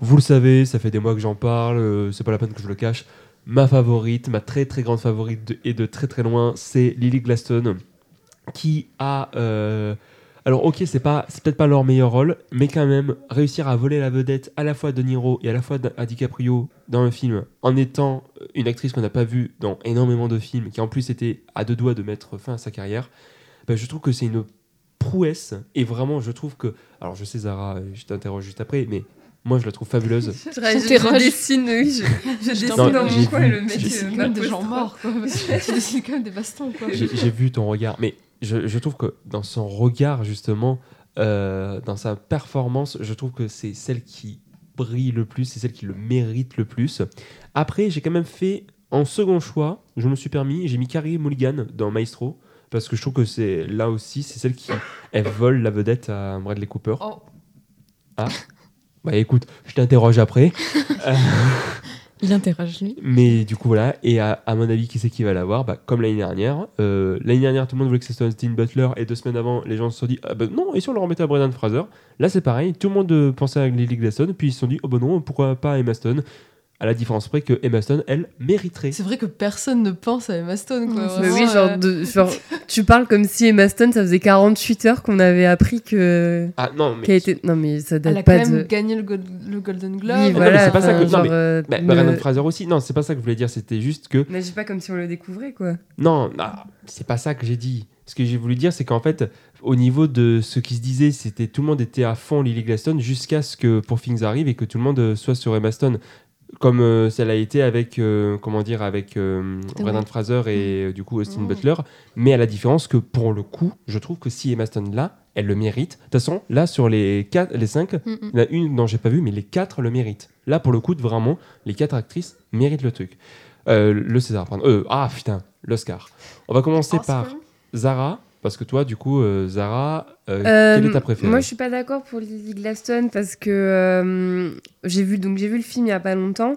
Speaker 2: Vous le savez, ça fait des mois que j'en parle, euh, c'est pas la peine que je le cache. Ma favorite, ma très très grande favorite et de très très loin, c'est Lily Glaston qui a euh, alors ok, c'est pas, c'est peut-être pas leur meilleur rôle, mais quand même réussir à voler la vedette à la fois de Niro et à la fois à DiCaprio dans le film, en étant une actrice qu'on n'a pas vue dans énormément de films, qui en plus était à deux doigts de mettre fin à sa carrière, ben, je trouve que c'est une prouesse. Et vraiment je trouve que, alors je sais Zara, euh, je t'interroge juste après, mais moi je la trouve fabuleuse. [laughs]
Speaker 3: Je, je, dessine, oui, je, je dessine
Speaker 2: Non,
Speaker 3: dans mon coin le mec euh,
Speaker 4: comme des gens morts quoi. [laughs] Tu décides quand même des bastons
Speaker 2: j'ai vu ton regard, mais je, je trouve que dans son regard, justement, euh, dans sa performance, je trouve que c'est celle qui brille le plus, c'est celle qui le mérite le plus. Après, j'ai quand même fait, en second choix, je me suis permis, j'ai mis Carrie Mulligan dans Maestro, parce que je trouve que c'est là aussi, c'est celle qui elle vole la vedette à Bradley Cooper.
Speaker 4: Oh.
Speaker 2: Bah écoute, je t'interroge après. Euh, [laughs] [laughs]
Speaker 1: Il interroge lui.
Speaker 2: mais du coup, voilà. Et à, à mon avis, qui c'est qui va l'avoir? Bah, Comme l'année dernière. Euh, l'année dernière, tout le monde voulait que ce soit Austin Butler. Et deux semaines avant, les gens se sont dit ah, bah, non, et si on le remettait à Brendan Fraser? Là, c'est pareil. Tout le monde euh, pensait à Lily Glaston. Puis ils se sont dit oh bah non, pourquoi pas Emma Stone? À la différence près que Emma Stone, elle, mériterait.
Speaker 4: c'est vrai que personne ne pense à Emma Stone quoi
Speaker 3: Mais oui, genre, de- genre, tu parles comme si Emma Stone, ça faisait 48 heures qu'on avait appris que
Speaker 2: Ah non, mais.
Speaker 3: qu'elle était. Non, mais ça
Speaker 4: elle a
Speaker 3: date
Speaker 4: quand
Speaker 3: pas
Speaker 4: même
Speaker 3: de.
Speaker 4: gagné le, Gold- le Golden Globe
Speaker 3: Oui, voilà.
Speaker 2: c'est pas ça que-
Speaker 3: enfin,
Speaker 2: non, mais-
Speaker 3: genre, euh,
Speaker 2: Bah, Brendan Fraser aussi. Non, c'est pas ça que je voulais dire. C'était juste que.
Speaker 3: Mais j'ai pas comme si on le découvrait, quoi.
Speaker 2: Non, non, c'est pas ça que j'ai dit. Ce que j'ai voulu dire, c'est qu'en fait, au niveau de ce qui se disait, c'était tout le monde était à fond Lily Glaston jusqu'à ce que pour Things arrive et que tout le monde euh, soit sur Emma Stone. Comme euh, ça l'a été avec, euh, comment dire, avec euh, Brendan. Fraser et du coup Austin. Butler. Mais à la différence que pour le coup, je trouve que si Emma Stone là, elle le mérite. De toute façon, là sur les quatre, les cinq,
Speaker 1: Mm, mm.
Speaker 2: il y en a une dont j'ai pas vu, mais les quatre le méritent. Là, pour le coup, vraiment, les quatre actrices méritent le truc. Euh, le César, pardon. Euh, ah putain, l'Oscar. On va commencer par Zara, parce que toi, du coup, euh, Zara, euh,
Speaker 3: Euh,
Speaker 2: quelle est ta préférée
Speaker 3: Moi, je suis pas d'accord pour Lily Glaston parce que euh, j'ai vu donc j'ai vu le film il y a pas longtemps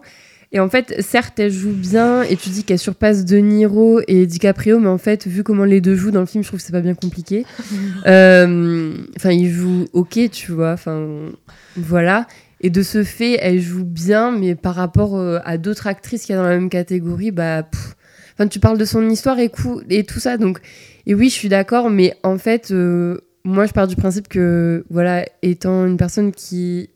Speaker 3: et en fait, certes, elle joue bien et tu dis qu'elle surpasse De Niro et DiCaprio, mais en fait, vu comment les deux jouent dans le film, je trouve que c'est pas bien compliqué. [laughs] Euh, Enfin, ils jouent ok, tu vois. Enfin, voilà. Et de ce fait, elle joue bien, mais par rapport euh, à d'autres actrices qu'il y a dans la même catégorie, bah, pff. enfin, tu parles de son histoire et, cou- et tout ça, donc et oui, je suis d'accord, mais en fait, euh, moi, je pars du principe que, voilà, étant une personne qui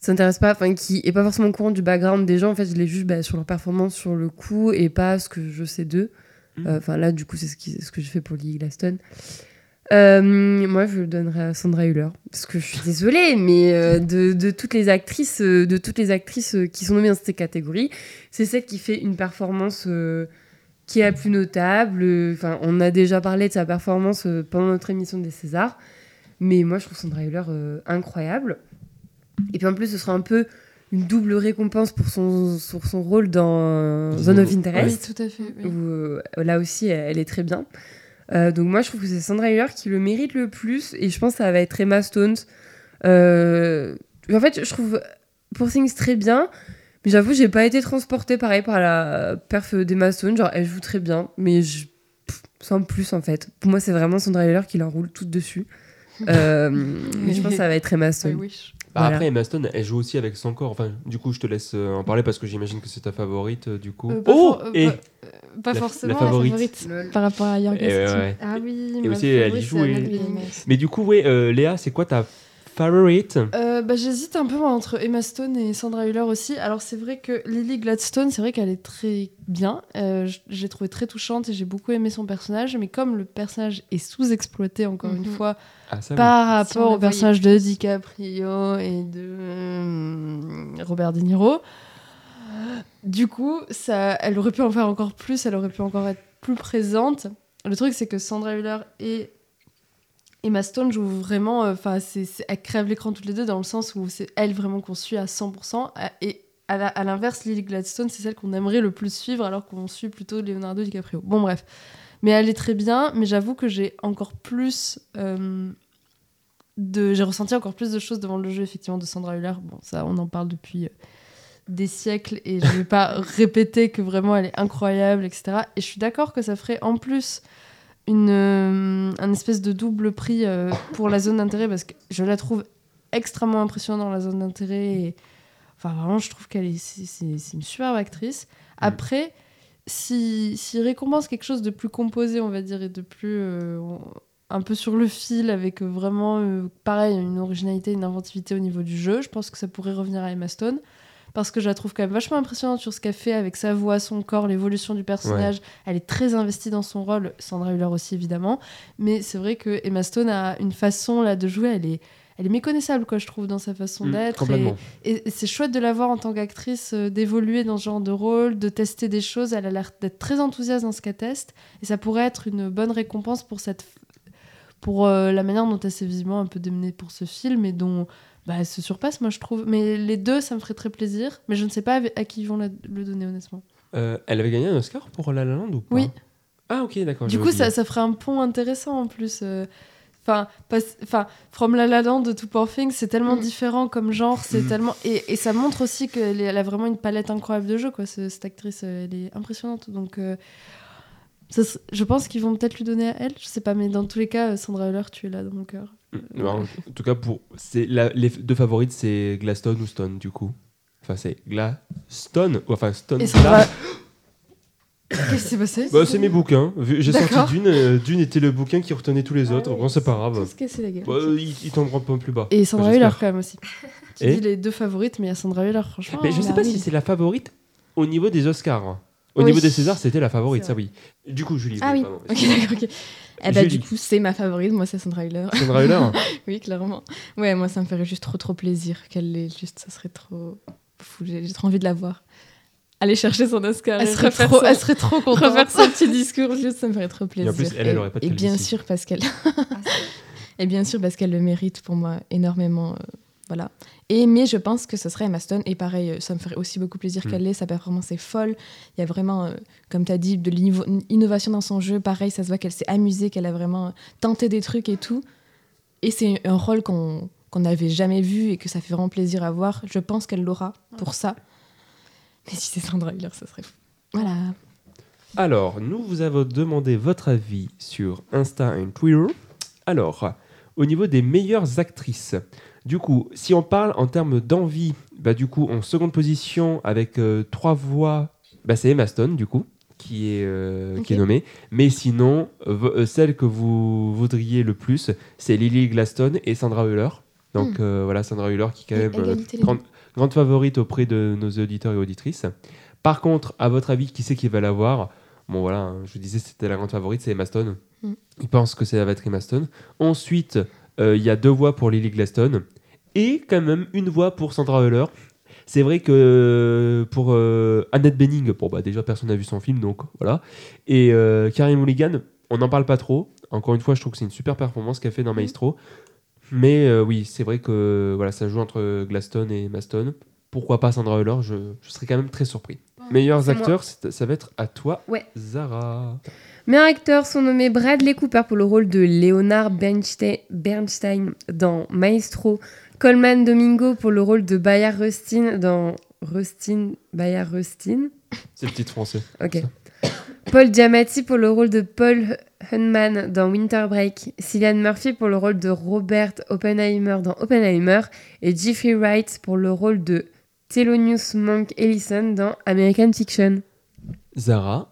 Speaker 3: s'intéresse pas, enfin, qui est pas forcément au courant du background des gens, en fait, je les juge bah, sur leur performance sur le coup et pas ce que je sais d'eux.
Speaker 2: Mhm.
Speaker 3: Euh, Enfin, là, du coup, c'est ce, qui- ce que je fais pour Lily Glaston. Euh, moi, je le donnerais à Sandra Hüller parce que je suis désolée, mais euh, de, de toutes les actrices, de toutes les actrices qui sont nommées dans cette catégorie, c'est celle qui fait une performance euh, qui est la plus notable. Euh, Enfin, on a déjà parlé de sa performance euh, pendant notre émission des Césars, mais moi, je trouve Sandra Hüller euh, incroyable. Et puis en plus, ce sera un peu une double récompense pour son, sur son rôle dans Zone of
Speaker 4: oui
Speaker 3: Interest
Speaker 4: tout à fait oui.
Speaker 3: où euh, là aussi elle, est très bien. Euh, donc moi je trouve que c'est Sandra Hüller qui le mérite le plus et je pense que ça va être Emma Stone. Euh, en fait je trouve Pour Things très bien, mais j'avoue j'ai pas été transportée pareil par la perf d'Emma Stone, genre elle joue très bien, mais je, pff, sans plus en fait. Pour moi c'est vraiment Sandra Hüller qui la roule toute dessus. [laughs] Euh, mais je pense que ça va être Emma
Speaker 4: I
Speaker 3: Stone.
Speaker 4: wish.
Speaker 2: Bah,
Speaker 3: voilà.
Speaker 2: Après, Emma Stone, elle joue aussi avec son corps. Enfin, du coup, je te laisse euh, en parler parce que j'imagine que c'est ta favorite, euh, du coup.
Speaker 4: Euh,
Speaker 2: oh
Speaker 4: for- euh,
Speaker 2: Et
Speaker 4: pas- pas
Speaker 2: la-
Speaker 4: forcément
Speaker 2: la favorite.
Speaker 1: Par rapport à Yorgos.
Speaker 2: Ouais.
Speaker 4: Ah oui,
Speaker 2: Et aussi, elle y joue et-
Speaker 4: Bening.
Speaker 2: Mais du coup, ouais, euh, Léa, c'est quoi ta favorite
Speaker 4: Euh, bah, J'hésite un peu entre Emma Stone et Sandra Hüller aussi. Alors c'est vrai que Lily Gladstone, c'est vrai qu'elle est très bien. Euh, je l'ai trouvée très touchante et j'ai beaucoup aimé son personnage. Mais comme le personnage est sous-exploité, encore une
Speaker 1: Mhm.
Speaker 4: fois,
Speaker 2: Ah, oui.
Speaker 4: par
Speaker 1: Si
Speaker 4: rapport au personnage de DiCaprio et de euh, Robert De Niro, du coup, ça, elle aurait pu en faire encore plus, elle aurait pu encore être plus présente. Le truc, c'est que Sandra Hüller et Emma Stone jouent vraiment, euh, enfin, c'est- elles crèvent l'écran toutes les deux dans le sens où c'est elle vraiment qu'on suit à 100%. à- Et à l'inverse, Lily Gladstone, c'est celle qu'on aimerait le plus suivre alors qu'on suit plutôt Leonardo DiCaprio. Bon, bref. Mais elle est très bien, mais j'avoue que j'ai encore plus. euh, de, j'ai ressenti encore plus de choses devant le jeu, effectivement, de Sandra Hüller. Bon, ça, on en parle depuis euh, des siècles et je vais pas [laughs] répéter que vraiment elle est incroyable, etc. Et je suis d'accord que ça ferait en plus une, euh, un espèce de double prix euh, pour la zone d'intérêt parce que je la trouve extrêmement impressionnante dans la zone d'intérêt. Et... Enfin, vraiment, je trouve qu'elle est, c'est, une superbe actrice. Après, si, s'il récompense quelque chose de plus composé, on va dire, et de plus. euh, un peu sur le fil, avec vraiment, pareil, une originalité, une inventivité au niveau du jeu, je pense que ça pourrait revenir à Emma Stone. Parce que je la trouve quand même vachement impressionnante sur ce qu'elle fait avec sa voix, son corps, l'évolution du personnage. Elle est très investie dans son rôle, Sandra Hüller aussi évidemment. Mais c'est vrai que Emma Stone a une façon là de jouer, elle est, elle est méconnaissable quoi, je trouve, dans sa façon
Speaker 2: Mm,
Speaker 4: d'être. Et, et c'est chouette de la voir en tant qu'actrice, euh, d'évoluer dans ce genre de rôle, de tester des choses. Elle a l'air d'être très enthousiaste dans ce qu'elle teste. Et ça pourrait être une bonne récompense pour, cette, pour euh, la manière dont elle s'est visiblement un peu démenée pour ce film et dont bah, elle se surpasse, moi je trouve. Mais les deux, ça me ferait très plaisir. Mais je ne sais pas à qui ils vont la- le donner, honnêtement.
Speaker 2: Euh, elle avait gagné un Oscar pour La La Land ou pas
Speaker 4: Oui.
Speaker 2: Ah, ok, d'accord.
Speaker 4: Du coup,
Speaker 2: oublié.
Speaker 4: ça, ça ferait un pont intéressant en plus. euh. Enfin, From La La Land de To Poor Things, c'est tellement
Speaker 1: Mm.
Speaker 4: différent comme genre, c'est
Speaker 2: Mm.
Speaker 4: tellement et, et ça montre aussi qu'elle elle a vraiment une palette incroyable de jeux quoi. ce- cette actrice, euh, elle est impressionnante. Donc, euh, ça je pense qu'ils vont peut-être lui donner à elle. Je sais pas, mais dans tous les cas, Sandra Hüller, tu es là dans mon cœur.
Speaker 2: Mm, En tout cas, pour c'est la- les deux favorites, c'est Glaston ou Stone, du coup. Enfin, c'est Glaston, ou enfin Stone.
Speaker 4: Et Sandra.
Speaker 2: Gla-
Speaker 4: Qu'est-ce qui s'est passé
Speaker 2: Bah, c'est mes bouquins. Vu- J'ai
Speaker 4: D'accord.
Speaker 2: sorti Dune. euh, Dune était le bouquin qui retenait tous les autres.
Speaker 4: Ah oui.
Speaker 2: Bon, c'est pas grave.
Speaker 1: Qu'est-ce que c'est la gueule
Speaker 2: Bah, il, il tombera un peu plus bas.
Speaker 4: Et Sandra
Speaker 2: Enfin,
Speaker 4: Hüller
Speaker 2: j'espère.
Speaker 4: quand même aussi. Tu
Speaker 2: Et
Speaker 4: dis les deux favorites, mais il y a Sandra Hüller, franchement.
Speaker 2: Mais je sais
Speaker 4: bah
Speaker 2: pas si c'est la favorite au niveau des Oscars. Au
Speaker 4: Oui.
Speaker 2: niveau des Césars, c'était la favorite,
Speaker 4: C'est
Speaker 2: ça oui. Du coup, Julie.
Speaker 1: Ah oui,
Speaker 2: pardon,
Speaker 1: ok,
Speaker 2: excuse-moi.
Speaker 1: d'accord, ok. Eh bah, du coup, c'est ma favorite, moi, c'est Sandra Hüller.
Speaker 2: Sandra Hüller [laughs]
Speaker 1: oui, clairement. Ouais, moi, ça me ferait juste trop, trop plaisir qu'elle l'ait. Juste, ça serait trop fou. J'ai trop envie de la voir. Aller chercher son Oscar.
Speaker 4: Elle serait, trop,
Speaker 1: son-
Speaker 4: elle serait trop contente.
Speaker 1: refaire son petit discours, juste, ça me ferait trop plaisir.
Speaker 2: Et en plus, elle, elle aurait pas de
Speaker 1: Et bien sûr, parce qu'elle. [laughs] et bien sûr, parce qu'elle le mérite pour moi énormément. euh, voilà. Et, mais je pense que ce serait Emma Stone. Et pareil, euh, ça me ferait aussi beaucoup plaisir
Speaker 2: Mm.
Speaker 1: qu'elle l'ait. Sa performance est folle. Il y a vraiment, euh, comme tu as dit, de l'innovation dans son jeu. Pareil, ça se voit qu'elle s'est amusée, qu'elle a vraiment euh, tenté des trucs et tout. Et c'est un rôle qu'on n'avait jamais vu et que ça fait vraiment plaisir à voir. Je pense qu'elle l'aura pour ça. Mais si c'est Sandra Hüller, ça serait fou. Voilà.
Speaker 2: Alors, nous vous avons demandé votre avis sur Insta et Twitter. Alors, au niveau des meilleures actrices, du coup, si on parle en termes d'envie, bah du coup, en seconde position avec euh, trois voix, bah c'est Emma Stone, du coup, qui est, euh, qui est
Speaker 1: Ok.
Speaker 2: nommée. Mais sinon, euh, celle que vous voudriez le plus, c'est Lily Glaston et Sandra Hüller. Donc
Speaker 1: Hmm.
Speaker 2: voilà, Sandra Hüller qui est quand
Speaker 1: Et
Speaker 2: même grande, grande favorite auprès de nos auditeurs et auditrices. Par contre, à votre avis, qui c'est qui va l'avoir Bon voilà, hein, je vous disais c'était la grande favorite, c'est Emma Stone.
Speaker 1: Mm.
Speaker 2: Il pense que ça va être Emma Stone. Ensuite, euh, il y a deux voix pour Lily Glaston et quand même une voix pour Sandra Hüller. C'est vrai que euh, pour euh, Annette Bening, bon bah déjà personne n'a vu son film donc voilà. Et euh, Carrie Mulligan, on n'en parle pas trop. Encore une fois, je trouve que c'est une super performance qu'elle fait dans Maestro. Mais euh, oui, c'est vrai que voilà, ça joue entre Glaston et Emma Stone. Pourquoi pas Sandra Hüller je, je serais quand même très surpris. Meilleurs acteurs, ça va être à toi,
Speaker 3: Ouais.
Speaker 2: Zara.
Speaker 3: Meilleurs acteurs sont nommés Bradley Cooper pour le rôle de Leonard Bernstein, Bernstein dans Maestro, Coleman Domingo pour le rôle de Bayard Rustin dans Rustin, Bayard Rustin,
Speaker 2: C'est le titre français.
Speaker 3: ok. Paul Giamatti pour le rôle de Paul Hunman dans Winter Break, Cillian Murphy pour le rôle de Robert Oppenheimer dans Oppenheimer et Jeffrey Wright pour le rôle de Thelonious Monk Ellison dans American Fiction.
Speaker 2: Zara,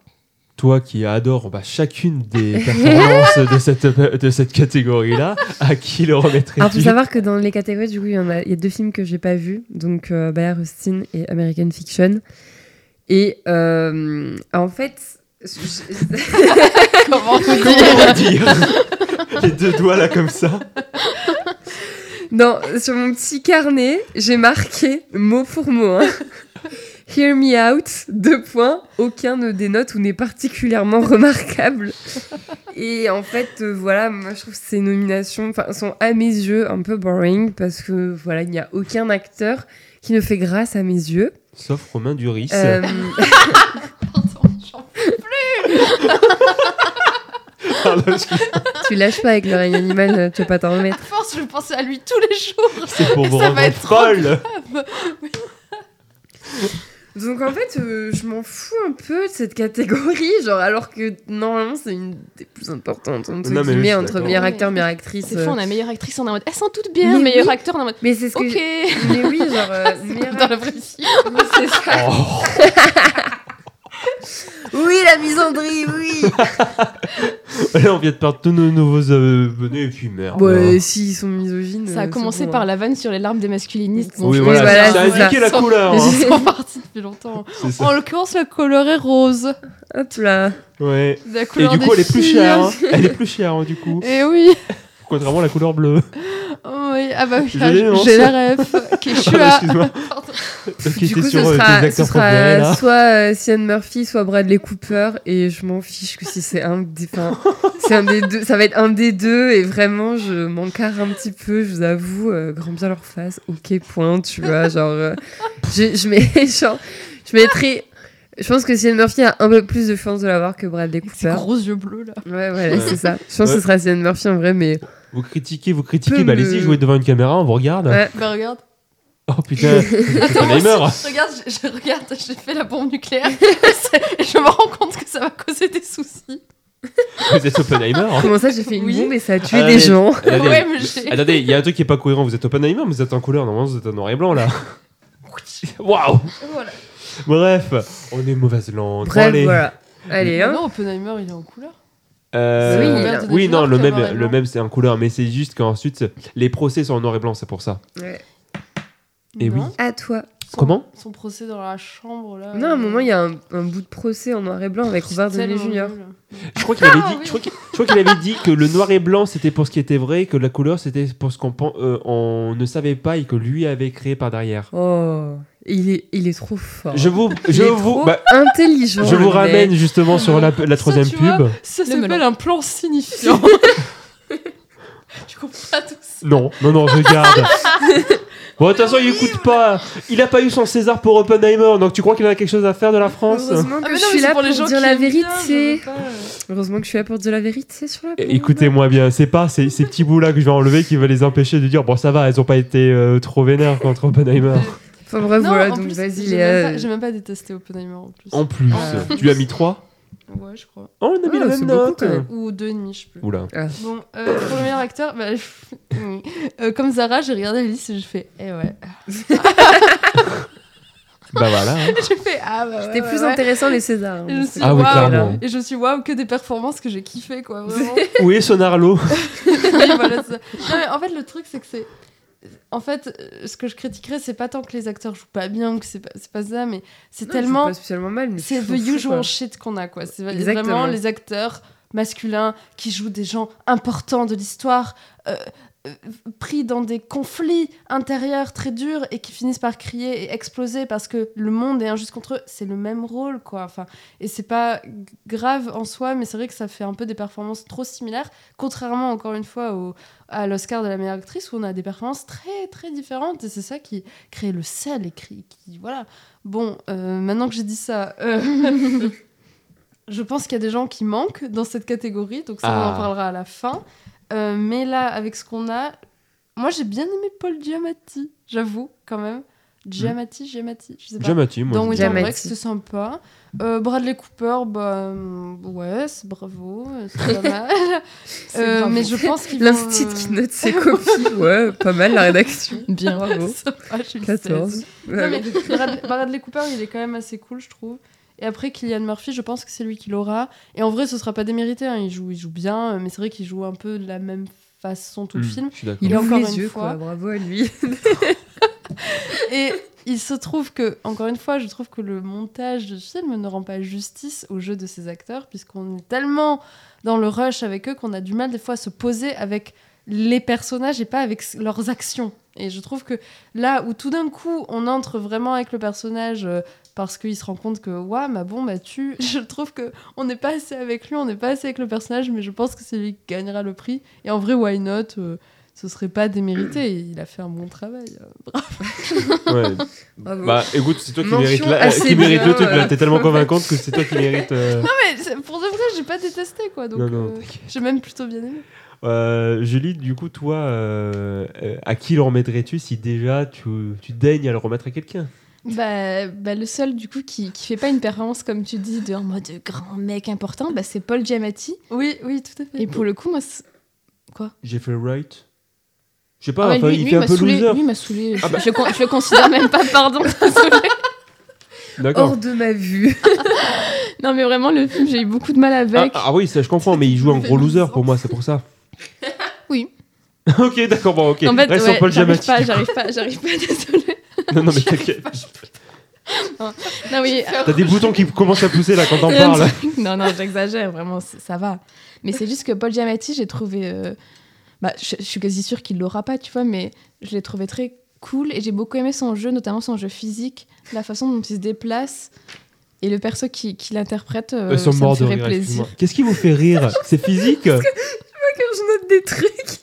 Speaker 2: toi qui adores bah, chacune des [laughs] performances de cette, de cette catégorie-là, à qui le remettrais-tu
Speaker 3: Alors, faut savoir que dans les catégories, du coup, il y, en a, il y a deux films que j'ai pas vus, donc euh, Bayard Rustin et American Fiction. Et euh, en fait, je- [laughs]
Speaker 4: Comment
Speaker 2: Comment
Speaker 4: dire
Speaker 2: on va dire Les deux doigts là comme ça.
Speaker 3: non, sur mon petit carnet, j'ai marqué mot pour mot. hein. Hear me out, deux points. Aucun ne dénote ou n'est particulièrement remarquable. Et en fait, euh, voilà, moi je trouve que ces nominations enfin, sont à mes yeux un peu boring parce que voilà, il n'y a aucun acteur qui ne fait grâce à mes yeux.
Speaker 2: Sauf Romain Duris.
Speaker 3: Euh, [laughs]
Speaker 2: Pardon, excuse-
Speaker 3: tu lâches pas avec le règne animal, euh, tu vas pas t'en remettre.
Speaker 4: À force, je pensais à lui tous les jours.
Speaker 2: C'est pour vous
Speaker 4: Ça va
Speaker 2: rendre folle.
Speaker 3: Donc en fait, euh, je m'en fous un peu de cette catégorie, [laughs] genre alors que normalement c'est une des plus importantes entre
Speaker 2: Non, mais
Speaker 3: guillemets entre meilleur acteur, meilleure actrice.
Speaker 4: C'est
Speaker 3: euh.
Speaker 4: fou, on a meilleure actrice, on est en mode. Elles sont toutes bien,
Speaker 3: Mais
Speaker 4: meilleur
Speaker 3: oui.
Speaker 4: acteur, on est en mode.
Speaker 3: Mais c'est ce que
Speaker 4: Ok.
Speaker 3: j'ai- Mais oui, genre euh, [laughs] meilleur
Speaker 4: Dans la vraie vie.
Speaker 3: Oui, c'est ça.
Speaker 2: Oh. [laughs]
Speaker 3: Oui, la misandrie, oui. [laughs]
Speaker 2: Là, on vient de perdre tous nos nouveaux abonnés et puis merde.
Speaker 3: Ouais, s'ils sont misogynes.
Speaker 4: Ça a
Speaker 3: euh,
Speaker 4: commencé par
Speaker 3: hein.
Speaker 4: la vanne sur les larmes des masculinistes. Bon,
Speaker 2: oui,
Speaker 4: je-
Speaker 2: voilà,
Speaker 3: voilà,
Speaker 2: ça a indiqué la couleur. [laughs] hein.
Speaker 4: Ils sont partis depuis longtemps. [laughs] En l'occurrence, la couleur est rose.
Speaker 3: Hop là.
Speaker 2: Ouais.
Speaker 4: La
Speaker 2: Et du coup, elle est plus chère. hein. Elle est plus chère, hein, du coup.
Speaker 4: Et oui.
Speaker 2: Contrairement à la couleur bleue.
Speaker 4: Oh oui. Ah bah oui, ah,
Speaker 2: non,
Speaker 4: j'ai la ref. [laughs]
Speaker 2: Pardon. [laughs] Ok,
Speaker 3: Du coup,
Speaker 2: sur
Speaker 3: ce
Speaker 2: euh,
Speaker 3: sera, ce sera soit euh, Cillian Murphy, soit Bradley Cooper, et je m'en fiche que si c'est un des, enfin, c'est un des deux, ça va être un des deux, et vraiment, je m'encarre un petit peu, je vous avoue, euh, grand bien leur face, ok, point, tu vois, genre, euh, je, je mets, [laughs] genre, je mettrai, je pense que Cillian Murphy a un peu plus de chance de l'avoir que Bradley
Speaker 4: Ces
Speaker 3: Cooper.
Speaker 4: gros yeux bleus là.
Speaker 3: Ouais, voilà,
Speaker 2: Ouais.
Speaker 3: c'est ça. Je pense que ce sera Cillian Murphy en vrai, mais
Speaker 2: Vous critiquez, vous critiquez, bah allez-y, jouez devant une caméra, on vous regarde.
Speaker 3: ouais.
Speaker 4: Bah regarde.
Speaker 2: Oh putain, [laughs] Oppenheimer.
Speaker 4: Regarde, je, je regarde, j'ai fait la bombe nucléaire. [laughs] et je me rends compte que ça va causer des soucis.
Speaker 2: Vous êtes Oppenheimer.
Speaker 3: Comment ça, j'ai fait une
Speaker 4: Oui.
Speaker 3: bombe et ça a tué
Speaker 2: Ah,
Speaker 3: des
Speaker 2: mais-
Speaker 3: gens
Speaker 2: Attendez,
Speaker 4: Ouais, mais j'ai.
Speaker 2: attendez, il y a un truc qui est pas cohérent. Vous êtes Oppenheimer, mais vous êtes en couleur. Normalement, vous êtes en noir et blanc là. Waouh.
Speaker 4: Voilà.
Speaker 2: Bref, on est mauvaise langue.
Speaker 3: Bref,
Speaker 2: allez.
Speaker 3: voilà. Allez, hein.
Speaker 4: non, Oppenheimer, il est en couleur.
Speaker 2: Euh,
Speaker 3: Oui,
Speaker 2: non, le même, le même c'est en couleur, mais c'est juste qu'ensuite les procès sont en noir et blanc, c'est pour ça.
Speaker 3: Ouais.
Speaker 2: Et
Speaker 4: Non.
Speaker 2: oui.
Speaker 3: À toi.
Speaker 4: Son-
Speaker 2: Comment?
Speaker 4: Son procès dans la chambre là.
Speaker 3: Non, à un moment, il y a un, un bout de procès en noir et blanc avec Robert Downey Jr.
Speaker 2: Je crois qu'il avait
Speaker 4: Ah, oui.
Speaker 2: avait dit que le noir et blanc c'était pour ce qui était vrai, que la couleur c'était pour ce qu'on euh, on ne savait pas et que lui avait créé par derrière.
Speaker 3: Oh, il est, il est trop fort.
Speaker 2: Je vous,
Speaker 3: Il
Speaker 2: je
Speaker 3: est
Speaker 2: vous,
Speaker 3: trop
Speaker 2: bah,
Speaker 3: intelligent.
Speaker 2: je vous ramène justement sur la, la troisième
Speaker 4: vois,
Speaker 2: pub.
Speaker 4: Ça
Speaker 1: Le
Speaker 4: s'appelle un plan signifiant. [laughs] [laughs] tu comprends pas tout ça.
Speaker 2: Non, non, non, regarde. [laughs] Bon, de toute façon, il écoute pas. Il a pas eu son César pour Oppenheimer, donc tu crois qu'il a quelque chose à faire de la France
Speaker 3: Heureusement
Speaker 4: Ah,
Speaker 3: que je suis là
Speaker 4: pour
Speaker 3: dire la
Speaker 4: bien,
Speaker 3: vérité.
Speaker 4: je.
Speaker 3: Heureusement que je suis là pour dire la vérité sur la
Speaker 2: Eh. Écoutez-moi bien, c'est pas ces, ces petits bouts-là que je vais enlever qui va les empêcher de dire bon, ça va, elles ont pas été euh, trop vénères contre Oppenheimer.
Speaker 3: Enfin bref,
Speaker 4: Non,
Speaker 3: voilà,
Speaker 4: en
Speaker 3: donc
Speaker 4: plus,
Speaker 3: vas-y,
Speaker 4: j'ai
Speaker 3: Léa.
Speaker 4: même pas- J'ai même pas détesté Oppenheimer en plus.
Speaker 2: En plus,
Speaker 3: Ah. [laughs]
Speaker 2: tu lui as mis 3
Speaker 4: Ouais, je crois.
Speaker 2: Oh, on a mis
Speaker 3: Ah,
Speaker 2: la même
Speaker 3: beaucoup,
Speaker 2: note.
Speaker 3: même.
Speaker 4: Ou deux et demi, je sais plus.
Speaker 2: Oula.
Speaker 4: Bon, euh, pour le meilleur acteur, bah. [laughs] Euh, comme Zara, j'ai regardé la liste et j'ai fait, eh ouais. [laughs]
Speaker 2: Bah voilà. hein.
Speaker 4: j'ai fait, ah bah ouais.
Speaker 3: C'était
Speaker 4: ouais,
Speaker 3: plus
Speaker 4: ouais.
Speaker 3: intéressant les Césars. hein,
Speaker 4: Et je suis
Speaker 2: Ah oui,
Speaker 4: waouh.
Speaker 2: clairement.
Speaker 4: Et je suis waouh, que des performances que j'ai kiffé, quoi, vraiment.
Speaker 2: Où est son Arlo
Speaker 4: Oui, voilà, ça. Non, mais en fait, le truc, c'est que c'est. En fait, euh, ce que je critiquerais, c'est pas tant que les acteurs jouent pas bien ou que c'est pas, pas ça, mais c'est tellement.
Speaker 3: pas spécialement mal, mais
Speaker 4: C'est the usual shit qu'on a, quoi. C'est
Speaker 3: Exactement.
Speaker 4: vraiment les acteurs masculins qui jouent des gens importants de l'histoire, euh, pris dans des conflits intérieurs très durs et qui finissent par crier et exploser parce que le monde est injuste contre eux. C'est le même rôle, quoi. Enfin, et c'est pas grave en soi, mais c'est vrai que ça fait un peu des performances trop similaires, contrairement encore une fois au, à l'Oscar de la meilleure actrice où on a des performances très très différentes et c'est ça qui crée le sel et qui, qui- voilà. Bon, euh, maintenant que j'ai dit ça, euh, [laughs] je pense qu'il y a des gens qui manquent dans cette catégorie, donc ça on
Speaker 2: Ah.
Speaker 4: en parlera à la fin. Euh, mais là, avec ce qu'on a, moi j'ai bien aimé Paul Giamatti, j'avoue quand même. Giamatti, Giamatti, je sais pas.
Speaker 2: Giamatti, moi.
Speaker 4: Dans
Speaker 2: je.
Speaker 4: Winter Break, c'était sympa. Euh, Bradley Cooper, bah euh, ouais, c'est bravo, euh, c'est pas mal. [laughs] Euh,
Speaker 3: bravo.
Speaker 4: mais je pense qu'il
Speaker 3: qui note ses copies. Ouais, pas mal la rédaction. [laughs]
Speaker 4: Bien,
Speaker 3: Bravo.
Speaker 4: sympa, eu
Speaker 3: 14.
Speaker 4: 16. Non, mais Bradley, Bradley Cooper, il est quand même assez cool, je trouve. Et après, Kylian Murphy, je pense que c'est lui qui l'aura. Et en vrai, ce sera pas démérité. hein, Il, joue, il joue bien, euh, mais c'est vrai qu'il joue un peu de la même façon tout le
Speaker 2: Hmm,
Speaker 4: film.
Speaker 3: Il ouvre
Speaker 4: encore
Speaker 3: les
Speaker 4: une
Speaker 3: yeux,
Speaker 4: fois-
Speaker 3: quoi. Bravo à lui. [laughs]
Speaker 4: Et il se trouve que, encore une fois, je trouve que le montage du film ne rend pas justice au jeu de ces acteurs, puisqu'on est tellement dans le rush avec eux qu'on a du mal des fois à se poser avec les personnages et pas avec leurs actions. Et je trouve que là où tout d'un coup on entre vraiment avec le personnage euh, parce qu'il se rend compte que ouais bah bon bah tu [laughs] je trouve que on n'est pas assez avec lui on n'est pas assez avec le personnage mais je pense que c'est lui qui gagnera le prix et en vrai why not euh, ce serait pas démérité il a fait un bon travail [laughs] euh.
Speaker 2: Ouais. [laughs]
Speaker 3: Bravo.
Speaker 2: Bah écoute, c'est toi qui
Speaker 3: Mention
Speaker 2: mérite, la- qui mérite
Speaker 3: bien,
Speaker 2: le truc. là.
Speaker 3: voilà.
Speaker 2: T'es tellement convaincante que c'est toi qui mérite. euh,
Speaker 4: Non, mais pour de vrai, j'ai pas détesté quoi. Donc euh, j'ai même plutôt bien aimé.
Speaker 2: Euh, Julie, du coup, toi, euh, euh, à qui le remettrais-tu si déjà tu, tu daignes à le remettre à quelqu'un?
Speaker 1: Bah, bah, le seul du coup qui, qui fait pas une performance comme tu dis de en mode grand mec important, bah, c'est Paul Giamatti.
Speaker 4: Oui, oui, tout à fait.
Speaker 1: Et pour le coup, moi, c'est-
Speaker 2: Jeffrey Wright? Je sais pas,
Speaker 1: Ah ouais,
Speaker 2: enfin,
Speaker 1: lui,
Speaker 2: il
Speaker 1: lui,
Speaker 2: fait un peu
Speaker 1: saoulé,
Speaker 2: loser.
Speaker 1: lui m'a saoulé.
Speaker 2: Ah bah.
Speaker 1: je, je, le considère même pas, pardon. [laughs]
Speaker 2: D'accord.
Speaker 3: Hors de ma vue. [laughs]
Speaker 1: non, mais vraiment, le film, j'ai eu beaucoup de mal
Speaker 2: Ah,
Speaker 1: avec.
Speaker 2: ah oui, ça je comprends, mais il joue un gros loser pour moi, c'est pour ça.
Speaker 1: Oui. [laughs]
Speaker 2: ok, d'accord, bon, ok.
Speaker 1: en fait,
Speaker 2: Reste
Speaker 1: ouais,
Speaker 2: sur Paul
Speaker 1: j'arrive
Speaker 2: Giamatti.
Speaker 1: pas,
Speaker 2: du coup.
Speaker 1: j'arrive pas, j'arrive pas, [laughs] désolée.
Speaker 2: Non, non, mais t'inquiète.
Speaker 1: Non, oui,
Speaker 2: T'as des boutons qui commencent à pousser là quand t'en [laughs] parles.
Speaker 1: Non, non, j'exagère, vraiment, c- ça va. Mais c'est juste que Paul Giamatti, j'ai trouvé. euh, Bah, je, je suis quasi sûre qu'il l'aura pas, tu vois, mais je l'ai trouvé très cool et j'ai beaucoup aimé son jeu, notamment son jeu physique, la façon dont il se déplace et le perso qui, qui l'interprète. euh,
Speaker 2: Ils sont
Speaker 1: ça me
Speaker 2: morts de
Speaker 1: ferait
Speaker 2: rire.
Speaker 1: plaisir.
Speaker 2: excuse-moi. Qu'est-ce qui vous fait rire? C'est physique?
Speaker 3: Je note des trucs,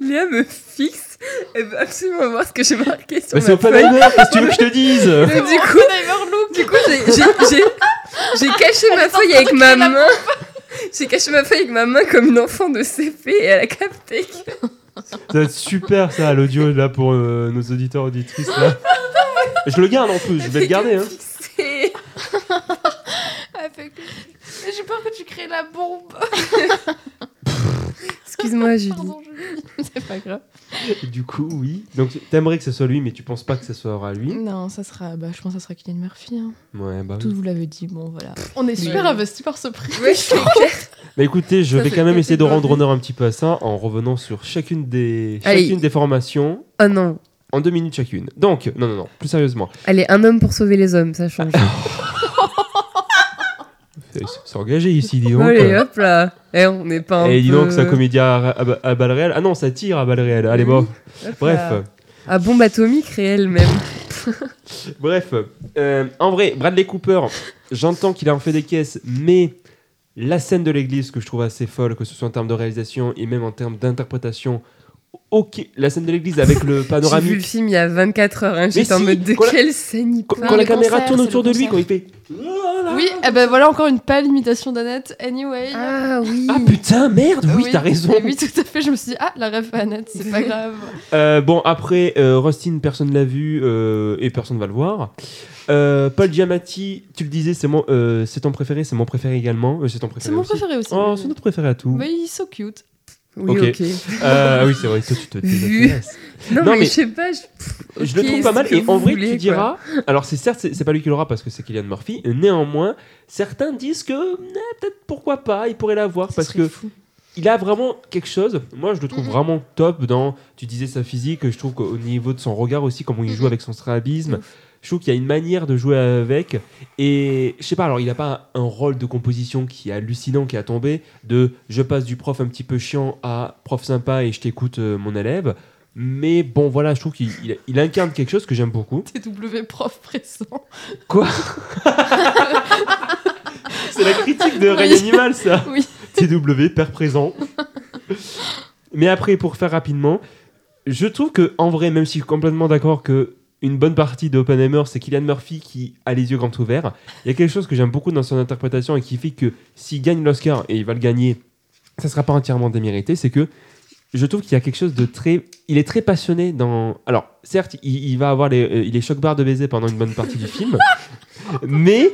Speaker 3: [laughs] Léa me fixe. Elle veut absolument voir ce que j'ai marqué sur
Speaker 2: Bah,
Speaker 3: ma
Speaker 2: C'est
Speaker 3: feuille.
Speaker 2: Oppenheimer, qu'est-ce que tu veux que je te dise [laughs]
Speaker 3: Mais du coup, du coup, j'ai- j'ai- j'ai j'ai caché ma feuille avec ma main. [laughs] J'ai caché ma feuille avec ma main comme une enfant de CP et elle a capté. que-
Speaker 2: Ça va être super ça à l'audio là pour euh, nos auditeurs auditrices là. Je le garde en plus, je vais le garder. Hein.
Speaker 3: Fixé.
Speaker 4: Mais J'ai peur que tu crées la bombe.
Speaker 3: Excuse-moi, [laughs] Julie. [laughs]
Speaker 1: C'est pas grave.
Speaker 2: Et Du coup, oui. Donc t'aimerais que ce soit lui, mais tu penses pas que ce sera lui.
Speaker 1: Non, ça sera. Bah, je pense que ça sera Kylian Murphy. hein.
Speaker 2: Ouais, bah
Speaker 1: Tout
Speaker 2: oui.
Speaker 1: vous l'avez dit, bon, voilà.
Speaker 4: On est super investi par ce prix.
Speaker 3: Ouais.
Speaker 2: Bah [laughs] écoutez, je
Speaker 3: Ça
Speaker 2: vais quand même essayer de rendre honneur un petit peu à ça en revenant sur chacune des,
Speaker 3: Allez.
Speaker 2: chacune des formations
Speaker 3: Oh non.
Speaker 2: en deux minutes chacune. Donc, non, non, non, plus sérieusement.
Speaker 3: Allez, un homme pour sauver les hommes, ça change.
Speaker 2: C'est c'est engagé ici, dis donc.
Speaker 3: Allez, hop là. Eh, on n'est pas un
Speaker 2: Et dis
Speaker 3: peu-
Speaker 2: donc, c'est un comédien à, à, à balles réelles. Ah non, ça tire à balles réelles. Allez, bon. Bref.
Speaker 3: là. À bombe atomique réelle même. [laughs]
Speaker 2: Bref, euh, en vrai, Bradley Cooper, j'entends qu'il a en fait des caisses, mais la scène de l'église que je trouve assez folle, que ce soit en termes de réalisation et même en termes d'interprétation. Ok, la scène de l'église avec le [laughs]
Speaker 3: J'ai vu le film il y a 24 heures. Hein. J'étais en
Speaker 2: si,
Speaker 3: mode de
Speaker 2: la-
Speaker 3: quelle scène il
Speaker 2: Quand,
Speaker 3: parle
Speaker 2: quand la caméra
Speaker 1: concert,
Speaker 2: tourne autour de lui, quand il fait.
Speaker 4: Oui, eh ben voilà encore une pâle imitation d'Annette. Anyway.
Speaker 3: Ah oui.
Speaker 2: Ah putain, merde, oui, t'as raison.
Speaker 4: Et oui, tout à fait. Je me suis dit, ah, la ref à Annette, c'est pas grave. [laughs]
Speaker 2: Euh, bon, après, euh, Rustin, personne l'a vu euh, et personne va le voir. Euh, Paul Giamatti, tu le disais, c'est mon, euh, c'est ton préféré, c'est mon préféré également. Euh, c'est ton préféré
Speaker 4: C'est mon
Speaker 2: aussi.
Speaker 4: préféré aussi.
Speaker 2: Oh, c'est notre préféré à tout.
Speaker 4: Mais il est so cute.
Speaker 3: Oui,
Speaker 2: Ok. Euh, ah oui, c'est vrai, toi tu te désintéresses.
Speaker 3: Non,
Speaker 2: Non,
Speaker 3: mais,
Speaker 2: mais
Speaker 3: je sais pas. Je,
Speaker 2: Je le trouve pas mal et en vrai
Speaker 3: voulez,
Speaker 2: tu diras alors c'est certes c'est pas lui qui l'aura parce que c'est Kylian Murphy néanmoins certains disent que eh, peut-être pourquoi pas il pourrait l'avoir
Speaker 1: Ce
Speaker 2: parce que
Speaker 1: fou.
Speaker 2: il a vraiment quelque chose moi je le trouve
Speaker 4: Mhm.
Speaker 2: vraiment top dans tu disais sa physique je trouve qu'au niveau de son regard aussi comment il joue
Speaker 4: Mhm.
Speaker 2: avec son strabisme je trouve qu'il y a une manière de jouer avec et je sais pas alors il a pas un, un rôle de composition qui est hallucinant qui a tombé de je passe du prof un petit peu chiant à prof sympa et je t'écoute euh, mon élève mais bon voilà je trouve qu'il il- il incarne quelque chose que j'aime beaucoup
Speaker 4: TW prof présent.
Speaker 2: Quoi? C'est la critique de Ray Animal, ça
Speaker 4: Oui.
Speaker 2: TW, père présent. Mais après, pour faire rapidement, je trouve que, en vrai, même si je suis complètement d'accord que une bonne partie d'Oppenheimer, c'est Kylian Murphy qui a les yeux grands ouverts, il y a quelque chose que j'aime beaucoup dans son interprétation et qui fait que s'il gagne l'Oscar, et il va le gagner, ça sera pas entièrement démérité, c'est que je trouve qu'il y a quelque chose de très. Il est très passionné dans. Alors, certes, il, il va avoir les, euh, il est choc-barre de baiser pendant une bonne partie du film, [laughs] mais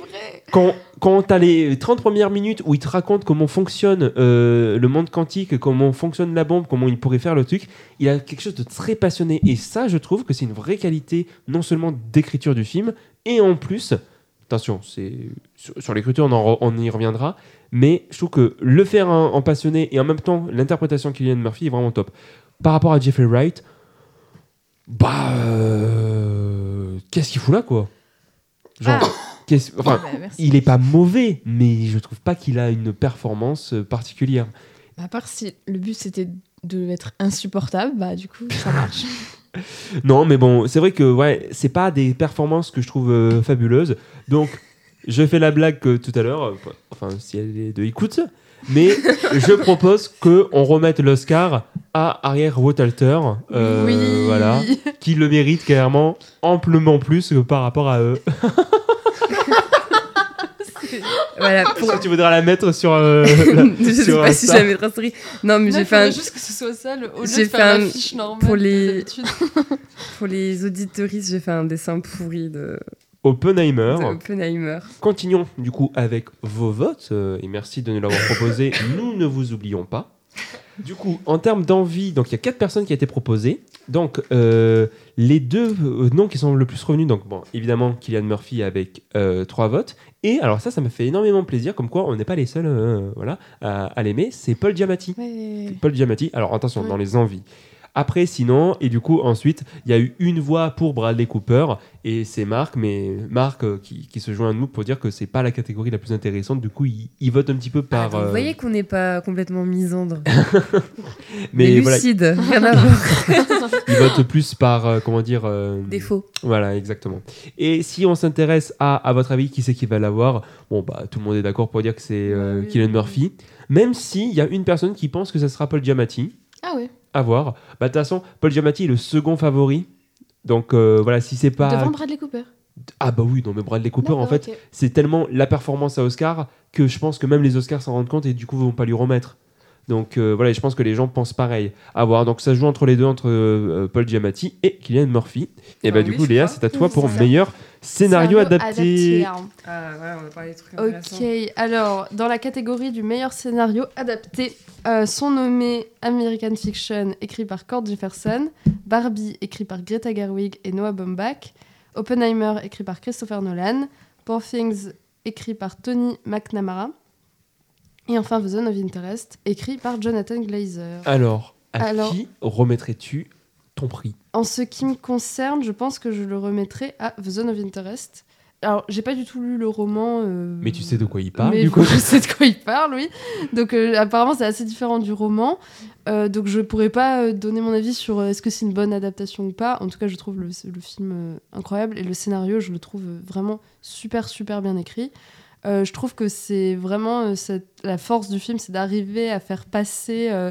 Speaker 2: quand, quand tu as les 30 premières minutes où il te raconte comment fonctionne euh, le monde quantique, comment fonctionne la bombe, comment il pourrait faire le truc, il a quelque chose de très passionné. Et ça, je trouve que c'est une vraie qualité, non seulement d'écriture du film, et en plus, attention, c'est sur, l'écriture, on, y reviendra. Mais je trouve que le faire en, passionné et en même temps, l'interprétation de Killian Murphy est vraiment top. Par rapport à Jeffrey Wright, bah. euh, Qu'est-ce qu'il fout là, quoi? Genre.
Speaker 1: Ah.
Speaker 2: Qu'est-ce- enfin,
Speaker 1: Bah, merci.
Speaker 2: il est pas mauvais, mais je trouve pas qu'il a une performance euh, particulière.
Speaker 1: Bah, à part si le but c'était de être insupportable, bah du coup ça [laughs] marche.
Speaker 2: Non, mais bon, c'est vrai que ouais, c'est pas des performances que je trouve euh, fabuleuses. Donc, je fais la blague que tout à l'heure, euh, enfin, si elle est de écoute, mais [laughs] je propose que on remette l'Oscar à Ariel Wotalter, euh,
Speaker 4: oui.
Speaker 2: voilà, qui le mérite clairement amplement plus que par rapport à eux. [laughs]
Speaker 3: Voilà, pour...
Speaker 2: Que tu voudras la mettre sur euh, [laughs] la-
Speaker 3: je sais
Speaker 2: sur
Speaker 3: pas si j'avais la story. Non, mais j'ai fait un...
Speaker 4: juste que ce soit ça, le- au lieu
Speaker 3: j'ai
Speaker 4: de
Speaker 3: fait
Speaker 4: faire
Speaker 3: un-
Speaker 4: l'affiche normale.
Speaker 3: pour les- [laughs] pour les auditoristes, j'ai fait un dessin pourri de,
Speaker 2: Oppenheimer.
Speaker 3: de Oppenheimer.
Speaker 2: Continuons du coup avec vos votes euh, et merci de nous l'avoir proposé. [laughs] nous ne vous oublions pas. Du coup, en termes d'envie, donc il y a quatre personnes qui ont été proposées. Donc euh, les deux euh, noms qui sont le plus revenus, donc bon, évidemment Kylian Murphy avec euh, trois votes. Et alors ça, ça me fait énormément plaisir, comme quoi on n'est pas les seuls, euh, voilà, à, à l'aimer. C'est Paul Giamatti.
Speaker 1: Ouais.
Speaker 2: Paul Giamatti. Alors attention,
Speaker 4: Ouais.
Speaker 2: dans les envies. Après, sinon, et du coup, ensuite, il y a eu une voix pour Bradley Cooper, et c'est Marc, mais Marc euh, qui, qui se joint à nous pour dire que c'est pas la catégorie la plus intéressante. Du coup, il, il vote un petit peu par. Euh,
Speaker 3: Vous voyez qu'on n'est pas complètement misandre. [laughs]
Speaker 2: mais
Speaker 3: mais
Speaker 2: voilà,
Speaker 3: lucide, rien à voir. [laughs]
Speaker 2: il vote plus par, euh, comment dire. euh,
Speaker 3: Défaut.
Speaker 2: Voilà, exactement. Et si on s'intéresse à, à votre avis, qui c'est qui va l'avoir? Bon, bah, tout le monde est d'accord pour dire que c'est euh, Cillian
Speaker 4: oui.
Speaker 2: Murphy. Même s'il y a une personne qui pense que ça sera Paul Giamatti.
Speaker 1: Ah ouais.
Speaker 2: À voir. Bah, de toute façon, Paul Giamatti est le second favori. Donc euh, voilà, si c'est pas.
Speaker 1: Devant Bradley Cooper.
Speaker 2: Ah bah oui, non mais Bradley Cooper en fait, c'est tellement la performance à Oscar que je pense que même les Oscars s'en rendent compte et du coup vont pas lui remettre. Donc euh, voilà, et je pense que les gens pensent pareil. À voir. Donc ça se joue entre les deux, entre euh, Paul Giamatti et Kylian Murphy. Et bah
Speaker 3: Ah
Speaker 2: du coup Léa, c'est à toi pour meilleur scénario, adapté.
Speaker 4: hein.
Speaker 3: Ah, voilà, on va parler des trucs intéressants.
Speaker 4: Ok, alors dans la catégorie du meilleur scénario adapté, euh, sont nommés American Fiction, écrit par Cord Jefferson, Barbie, écrit par Greta Gerwig et Noah Baumbach, Oppenheimer, écrit par Christopher Nolan, Poor Things, écrit par Tony McNamara, et enfin The Zone of Interest, écrit par Jonathan Glazer.
Speaker 2: Alors, à
Speaker 4: Alors-
Speaker 2: qui remettrais-tu ton prix?
Speaker 4: En ce qui me concerne, je pense que je le remettrai à The Zone of Interest. Alors, j'ai pas du tout lu le roman. euh,
Speaker 2: Mais tu sais de quoi il parle
Speaker 4: mais
Speaker 2: du coup [laughs]
Speaker 4: je sais de quoi il parle, oui. Donc, euh, apparemment, c'est assez différent du roman. Euh, donc, je pourrais pas donner mon avis sur est-ce que c'est une bonne adaptation ou pas. En tout cas, je trouve le, le film incroyable et le scénario, je le trouve vraiment super, super bien écrit. Euh, je trouve que c'est vraiment euh, la force du film, c'est d'arriver à faire passer euh,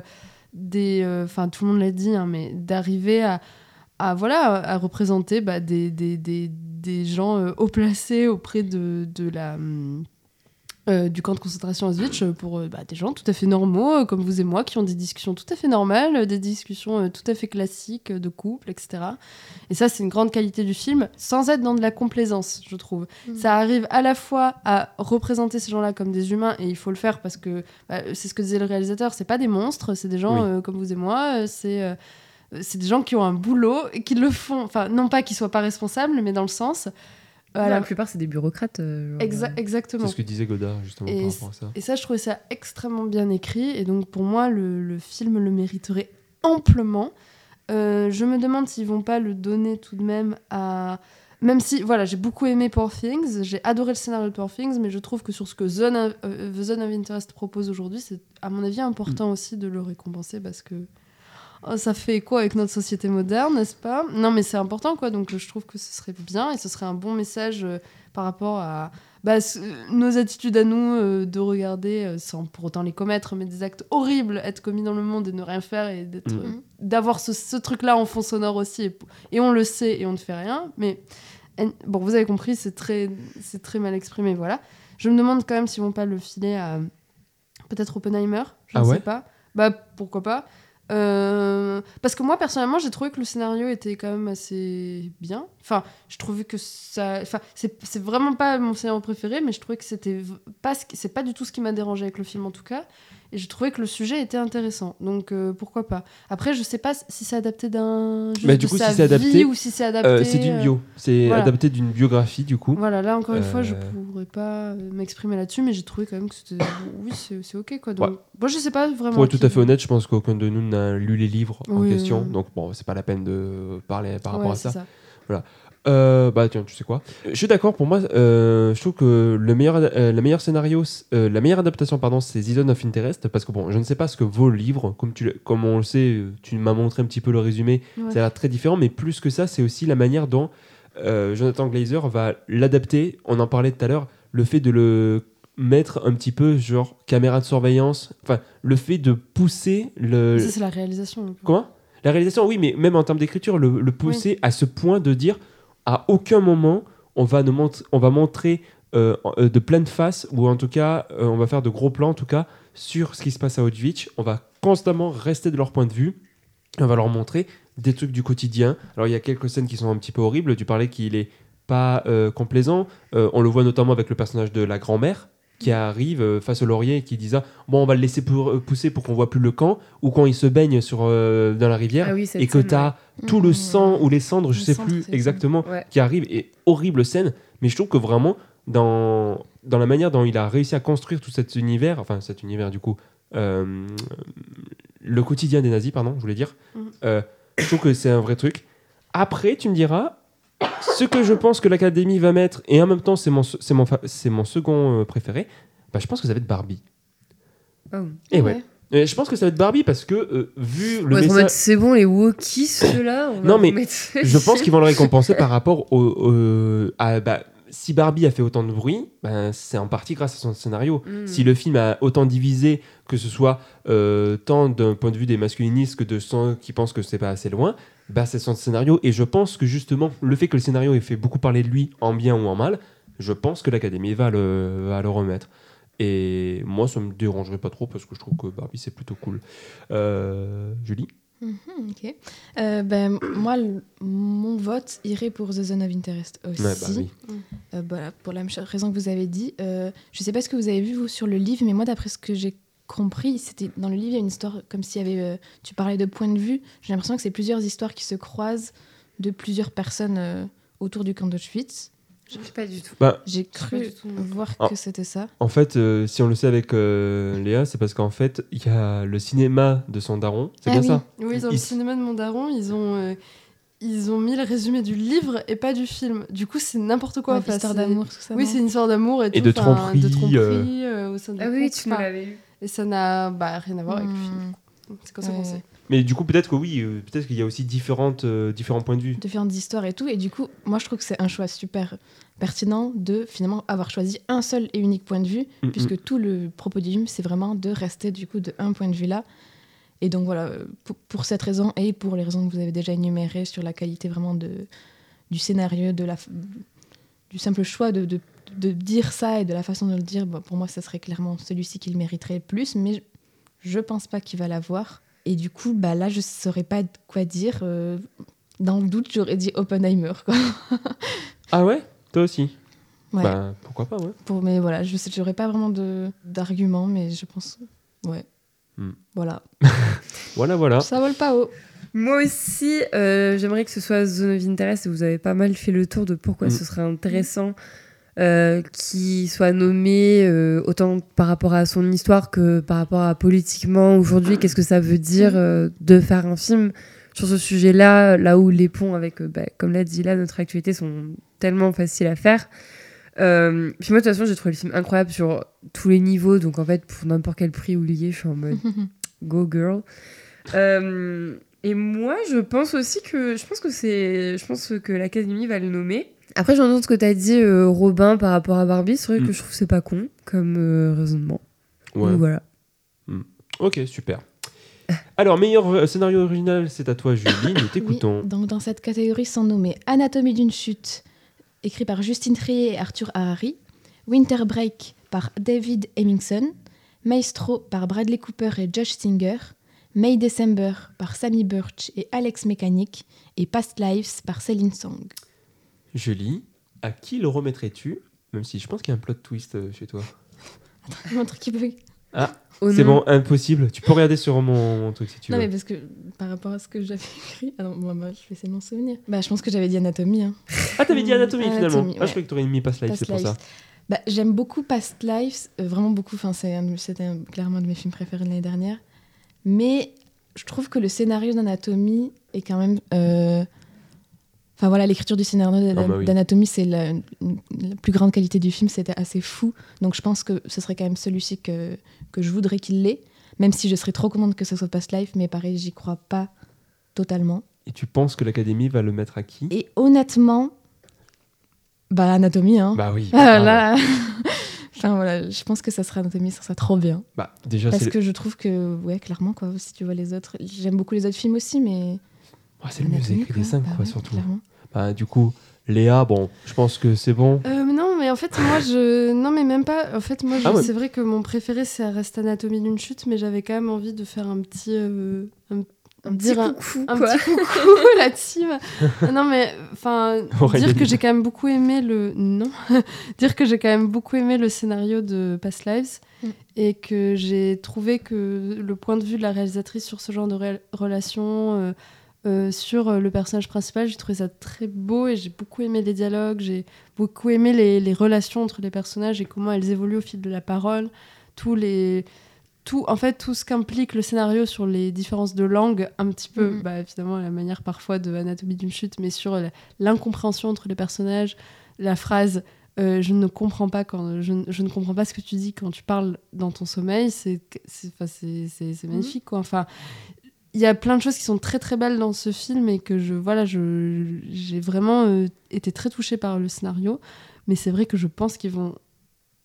Speaker 4: des. Enfin, tout le monde l'a dit, hein, mais d'arriver à, voilà, à représenter bah, des, gens haut placés auprès de, de la. hum, euh, du camp de concentration Auschwitz euh, pour euh, bah, des gens tout à fait normaux comme vous et moi qui ont des discussions tout à fait normales, des discussions euh, tout à fait classiques de couple, etc. Et ça, c'est une grande qualité du film, sans être dans de la complaisance, je trouve.
Speaker 1: Mhm.
Speaker 4: Ça arrive à la fois à représenter ces gens-là comme des humains, et il faut le faire parce que bah, c'est ce que disait le réalisateur, c'est pas des monstres, c'est des gens
Speaker 2: Oui.
Speaker 4: euh, comme vous et moi, c'est euh, c'est des gens qui ont un boulot et qui le font, enfin non pas qu'ils soient pas responsables, mais dans le sens. Voilà.
Speaker 3: La plupart, c'est des bureaucrates. euh, genre,
Speaker 4: Exa-
Speaker 3: euh,
Speaker 4: exactement.
Speaker 2: C'est ce que disait Godard justement
Speaker 4: Et
Speaker 2: par rapport à ça.
Speaker 4: Et ça, je trouvais ça extrêmement bien écrit. Et donc, pour moi, le, le film le mériterait amplement. Euh, je me demande s'ils vont pas le donner tout de même à. Même si, voilà, j'ai beaucoup aimé Poor Things, j'ai adoré le scénario de Poor Things, mais je trouve que sur ce que Zone of, euh, The Zone of Interest propose aujourd'hui, c'est à mon avis important aussi de le récompenser parce que oh, ça fait quoi avec notre société moderne, n'est-ce pas? Non, mais c'est important, quoi. Donc, je trouve que ce serait bien et ce serait un bon message euh, par rapport à bah, nos attitudes à nous euh, de regarder, euh, sans pour autant les commettre, mais des actes horribles être commis dans le monde et ne rien faire et euh, d'avoir ce, ce truc-là en fond sonore aussi. Et, et on le sait et on ne fait rien. Mais bon, vous avez compris, c'est très, c'est très mal exprimé, voilà. Je me demande quand même s'ils vont pas le filer à peut-être Oppenheimer, je
Speaker 2: Ah
Speaker 4: ne
Speaker 2: ouais?
Speaker 4: sais pas. Bah pourquoi pas. Euh, parce que moi personnellement j'ai trouvé que le scénario était quand même assez bien. Enfin, je trouvais que ça. Enfin, c'est vraiment pas mon scénario préféré, mais je trouvais que c'était pas. C'est pas du tout ce qui m'a dérangé avec le film en tout cas. Et je trouvais que le sujet était intéressant. Donc euh, pourquoi pas. Après, je sais pas si c'est adapté d'un. juste
Speaker 2: Mais du
Speaker 4: de
Speaker 2: coup,
Speaker 4: sa
Speaker 2: si c'est adapté,
Speaker 4: vie ou si c'est adapté.
Speaker 2: Euh, c'est d'une
Speaker 4: euh,
Speaker 2: bio. C'est
Speaker 4: voilà.
Speaker 2: adapté d'une biographie, du coup.
Speaker 4: Voilà, là encore une fois, je pourrais pas m'exprimer là-dessus, mais j'ai trouvé quand même que c'était. Oui, c'est ok quoi. Donc,
Speaker 2: Ouais.
Speaker 4: Moi, je sais pas vraiment.
Speaker 2: Pour être tout à fait honnête, je pense qu'aucun de nous n'a lu les livres en question. Donc, bon, c'est pas la peine de parler par
Speaker 4: Ouais,
Speaker 2: rapport à
Speaker 4: c'est
Speaker 2: ça. Euh, bah tiens, tu sais quoi? Je suis d'accord. Pour moi, euh, je trouve que le meilleur, euh, le meilleur scénario, euh, la meilleure adaptation, pardon, c'est The Zone of Interest, parce que bon, je ne sais pas ce que vaut le livre. Comme tu, comme on le sait, euh, tu m'as montré un petit peu le résumé.
Speaker 4: Ouais.
Speaker 2: Ça a l'air très différent, mais plus que ça, c'est aussi la manière dont euh, Jonathan Glazer va l'adapter. On en parlait tout à l'heure, le fait de le mettre un petit peu genre caméra de surveillance. Enfin, le fait de pousser le.
Speaker 4: Ça, c'est la réalisation.
Speaker 2: Comment? La réalisation, oui, mais même en termes d'écriture, le, le pousser à ce point de dire à aucun moment on va, nous on va montrer euh, euh, de pleine face, ou en tout cas, euh, on va faire de gros plans, en tout cas, sur ce qui se passe à Auschwitz. On va constamment rester de leur point de vue. On va leur montrer des trucs du quotidien. Alors, il y a quelques scènes qui sont un petit peu horribles. Tu parlais qu'il est pas complaisant. On le voit notamment avec le personnage de la grand-mère qui arrive euh, face au laurier et qui ah, bon on va le laisser pour- euh, pousser pour qu'on voit plus le camp ou quand il se baigne sur euh, dans la rivière
Speaker 3: Ah oui,
Speaker 2: et que tu as tout le
Speaker 1: Mmh.
Speaker 2: sang ou les cendres, je
Speaker 1: Les
Speaker 2: sais plus exactement,
Speaker 3: Ouais.
Speaker 2: qui arrive. Et horrible scène, mais je trouve que vraiment, dans, dans la manière dont il a réussi à construire tout cet univers, enfin cet univers du coup, euh, le quotidien des nazis, pardon, je voulais dire, euh, je trouve que c'est un vrai truc. Après, tu me diras, ce que je pense que l'Académie va mettre, et en même temps, c'est mon, c'est mon, c'est mon second euh, préféré, bah, je pense que ça va être Barbie.
Speaker 3: Oh.
Speaker 2: Et ouais. Euh, je pense que ça va être Barbie parce que, euh, vu le
Speaker 3: Ouais,
Speaker 2: message.
Speaker 3: c'est bon, les wokis, ceux-là.
Speaker 2: Non, mais Je pense qu'ils vont le récompenser par [laughs] rapport au, au- à, bah, si Barbie a fait autant de bruit, ben, c'est en partie grâce à son scénario.
Speaker 3: Mm.
Speaker 2: Si le film a autant divisé, que ce soit euh, tant d'un point de vue des masculinistes que de ceux qui pensent que c'est pas assez loin, bah, c'est son scénario. Et je pense que justement, le fait que le scénario ait fait beaucoup parler de lui, en bien ou en mal, je pense que l'Académie va le, va le remettre. Et moi, ça me dérangerait pas trop parce que je trouve que Barbie, c'est plutôt cool. Euh, Julie?
Speaker 1: Mhm, ok. Euh, ben, moi, le- mon vote irait pour The Zone of Interest aussi.
Speaker 2: Ouais, bah oui.
Speaker 1: Euh, voilà, pour la même raison que vous avez dit. Euh, je sais pas ce que vous avez vu vous sur le livre, mais moi, d'après ce que j'ai compris, c'était dans le livre, il y a une histoire comme s'il y avait. euh, tu parlais de point de vue. J'ai l'impression que c'est plusieurs histoires qui se croisent de plusieurs personnes euh, autour du camp d'Auschwitz.
Speaker 3: Je sais pas du tout.
Speaker 2: Bah,
Speaker 1: J'ai cru
Speaker 4: tout.
Speaker 1: voir
Speaker 2: Ah.
Speaker 1: que c'était ça.
Speaker 2: En fait, euh, si on le sait avec euh, Léa, c'est parce qu'en fait, il y a le cinéma de son daron. C'est
Speaker 1: Ah
Speaker 2: bien
Speaker 1: oui.
Speaker 2: ça?
Speaker 4: Oui, dans le cinéma de Mondaron, ils ont, euh, ils ont mis le résumé du livre et pas du film. Du coup, c'est n'importe quoi.
Speaker 1: Ouais,
Speaker 4: Enfin, c'est-
Speaker 1: d'amour, tout ça.
Speaker 4: Oui, c'est une histoire d'amour et,
Speaker 2: Et
Speaker 4: tout,
Speaker 2: de tromperie,
Speaker 4: de tromperie
Speaker 2: euh.
Speaker 4: euh, au sein du
Speaker 3: Ah oui, tu l'avais lu.
Speaker 4: Et ça n'a bah, rien à voir avec le
Speaker 1: Hmm.
Speaker 4: film. C'est comme ça qu'on sait.
Speaker 2: Mais du coup, peut-être que oui, euh, peut-être qu'il y a aussi différentes, euh, différents points de vue.
Speaker 1: différentes histoires et tout. Et du coup, moi, je trouve que c'est un choix super pertinent de finalement avoir choisi un seul et unique point de vue,
Speaker 2: Mm,
Speaker 1: puisque tout le propos du film, c'est vraiment de rester du coup de un point de vue là. Et donc voilà, pour, pour cette raison et pour les raisons que vous avez déjà énumérées sur la qualité vraiment de, du scénario, de la, du simple choix de, de, de dire ça et de la façon de le dire, bon, pour moi, ça serait clairement celui-ci qui le mériterait le plus, mais je, je pense pas qu'il va l'avoir. Et du coup, bah là, je saurais pas quoi dire. euh, dans le doute, j'aurais dit Oppenheimer. Quoi. [laughs]
Speaker 2: Ah ouais? Toi aussi?
Speaker 1: Ouais.
Speaker 2: Bah, pourquoi pas, ouais.
Speaker 1: Pour, mais voilà, je sais, j'aurais pas vraiment de d'argument, mais je pense, ouais.
Speaker 2: Hmm.
Speaker 1: Voilà. [laughs]
Speaker 2: Voilà, voilà.
Speaker 1: Ça vole pas haut.
Speaker 3: Moi aussi, euh, j'aimerais que ce soit Zone of Interest. Vous avez pas mal fait le tour de pourquoi
Speaker 2: Mm.
Speaker 3: ce serait intéressant euh, qu'il soit nommé, euh, autant par rapport à son histoire que par rapport à politiquement aujourd'hui. Qu'est-ce que ça veut dire euh, de faire un film sur ce sujet-là, là où les ponts avec, bah, comme l'a dit là, notre actualité sont tellement faciles à faire. Puis moi, de toute façon, j'ai trouvé le film incroyable sur tous les niveaux. Donc, en fait, pour n'importe quel prix oublié, je suis en mode [laughs] Go girl. Et moi, je pense aussi que je pense que c'est, je pense que l'Académie va le nommer. Après, j'entends ce que t'as dit, euh, Robin, par rapport à Barbie. C'est vrai
Speaker 2: Mm.
Speaker 3: que je trouve que c'est pas con comme euh, raisonnement.
Speaker 2: Ouais.
Speaker 3: Donc, voilà.
Speaker 2: Ok, super. Alors, meilleur euh, scénario original, c'est à toi, Julie. Nous [coughs]
Speaker 1: Oui,
Speaker 2: t'écoutons.
Speaker 1: donc dans cette catégorie sont nommés Anatomie d'une chute, écrit par Justine Trier et Arthur Harari, Winter Break par David Hemmingson, Maestro par Bradley Cooper et Josh Singer, May December par Sammy Birch et Alex Mechanic, et Past Lives par Céline Song.
Speaker 2: Julie, à qui le remettrais-tu Même si je pense qu'il y a un plot twist euh, chez toi.
Speaker 1: Mon [laughs] truc qui bug.
Speaker 3: Oh
Speaker 2: C'est
Speaker 3: non.
Speaker 2: bon, impossible. Tu peux regarder sur mon, mon truc si tu
Speaker 1: Non,
Speaker 2: veux.
Speaker 1: mais parce que par rapport à ce que j'avais [laughs] écrit. Ah non, moi, moi, je vais essayer de m'en souvenir. Bah, je pense que j'avais dit anatomie. Hein.
Speaker 2: Ah, t'avais dit anatomie, finalement.
Speaker 1: Anatomie,
Speaker 2: Ah, je croyais que t'aurais mis Past Life, c'est pour ça.
Speaker 1: Bah, J'aime beaucoup Past Lives, euh, vraiment beaucoup. Enfin, C'était clairement un de mes films préférés de l'année dernière. Mais je trouve que le scénario d'Anatomie est quand même. euh, Enfin voilà, l'écriture du scénario
Speaker 2: Ah bah
Speaker 1: d'Anatomie, c'est la, plus grande qualité du film, c'était assez fou. Donc je pense que ce serait quand même celui-ci que, que je voudrais qu'il l'ait, même si je serais trop contente que ce soit Past Life, mais pareil, j'y crois pas totalement.
Speaker 2: Et tu penses que l'Académie va le mettre à qui?
Speaker 1: Et honnêtement, bah Anatomie, hein.
Speaker 2: Bah oui.
Speaker 1: Ah là [laughs] Enfin voilà, je pense que ça sera Anatomie, ça sera trop bien.
Speaker 2: Bah, déjà,
Speaker 1: Parce que je trouve que, ouais, clairement, quoi, si tu vois les autres, j'aime beaucoup les autres films aussi, mais.
Speaker 2: Ah, c'est le mieux écrit des cinq,
Speaker 1: bah
Speaker 2: quoi,
Speaker 1: ouais,
Speaker 2: surtout. Bah, du coup, Léa, bon, je pense que c'est bon.
Speaker 4: Euh, non, mais en fait, moi, je. Non, mais même pas. En fait, moi, je-
Speaker 2: Ah ouais.
Speaker 4: c'est vrai que mon préféré, c'est Reste Anatomie d'une chute, mais j'avais quand même envie de faire un petit. euh, un,
Speaker 3: Un petit
Speaker 4: dire un-
Speaker 3: coucou,
Speaker 4: un
Speaker 3: quoi.
Speaker 4: petit coucou [laughs] la team. non mais enfin [laughs] dire que j'ai quand même beaucoup aimé le non [laughs] dire que j'ai quand même beaucoup aimé le scénario de Past Lives
Speaker 1: Mm.
Speaker 4: et que j'ai trouvé que le point de vue de la réalisatrice sur ce genre de ré- relation euh, euh, sur euh, le personnage principal, j'ai trouvé ça très beau et j'ai beaucoup aimé les dialogues, j'ai beaucoup aimé les, les relations entre les personnages et comment elles évoluent au fil de la parole, tous les tout, en fait, tout ce qu'implique le scénario sur les différences de langue, un petit peu,
Speaker 1: Mhm.
Speaker 4: bah, évidemment, la manière parfois de Anatomie d'une chute, mais sur l'incompréhension entre les personnages, la phrase euh, je ne comprends pas quand je, je ne comprends pas ce que tu dis quand tu parles dans ton sommeil, c'est c'est c'est magnifique quoi. Enfin, il y a plein de choses qui sont très très belles dans ce film et que je voilà, je j'ai vraiment euh, été très touchée par le scénario, mais c'est vrai que je pense qu'ils vont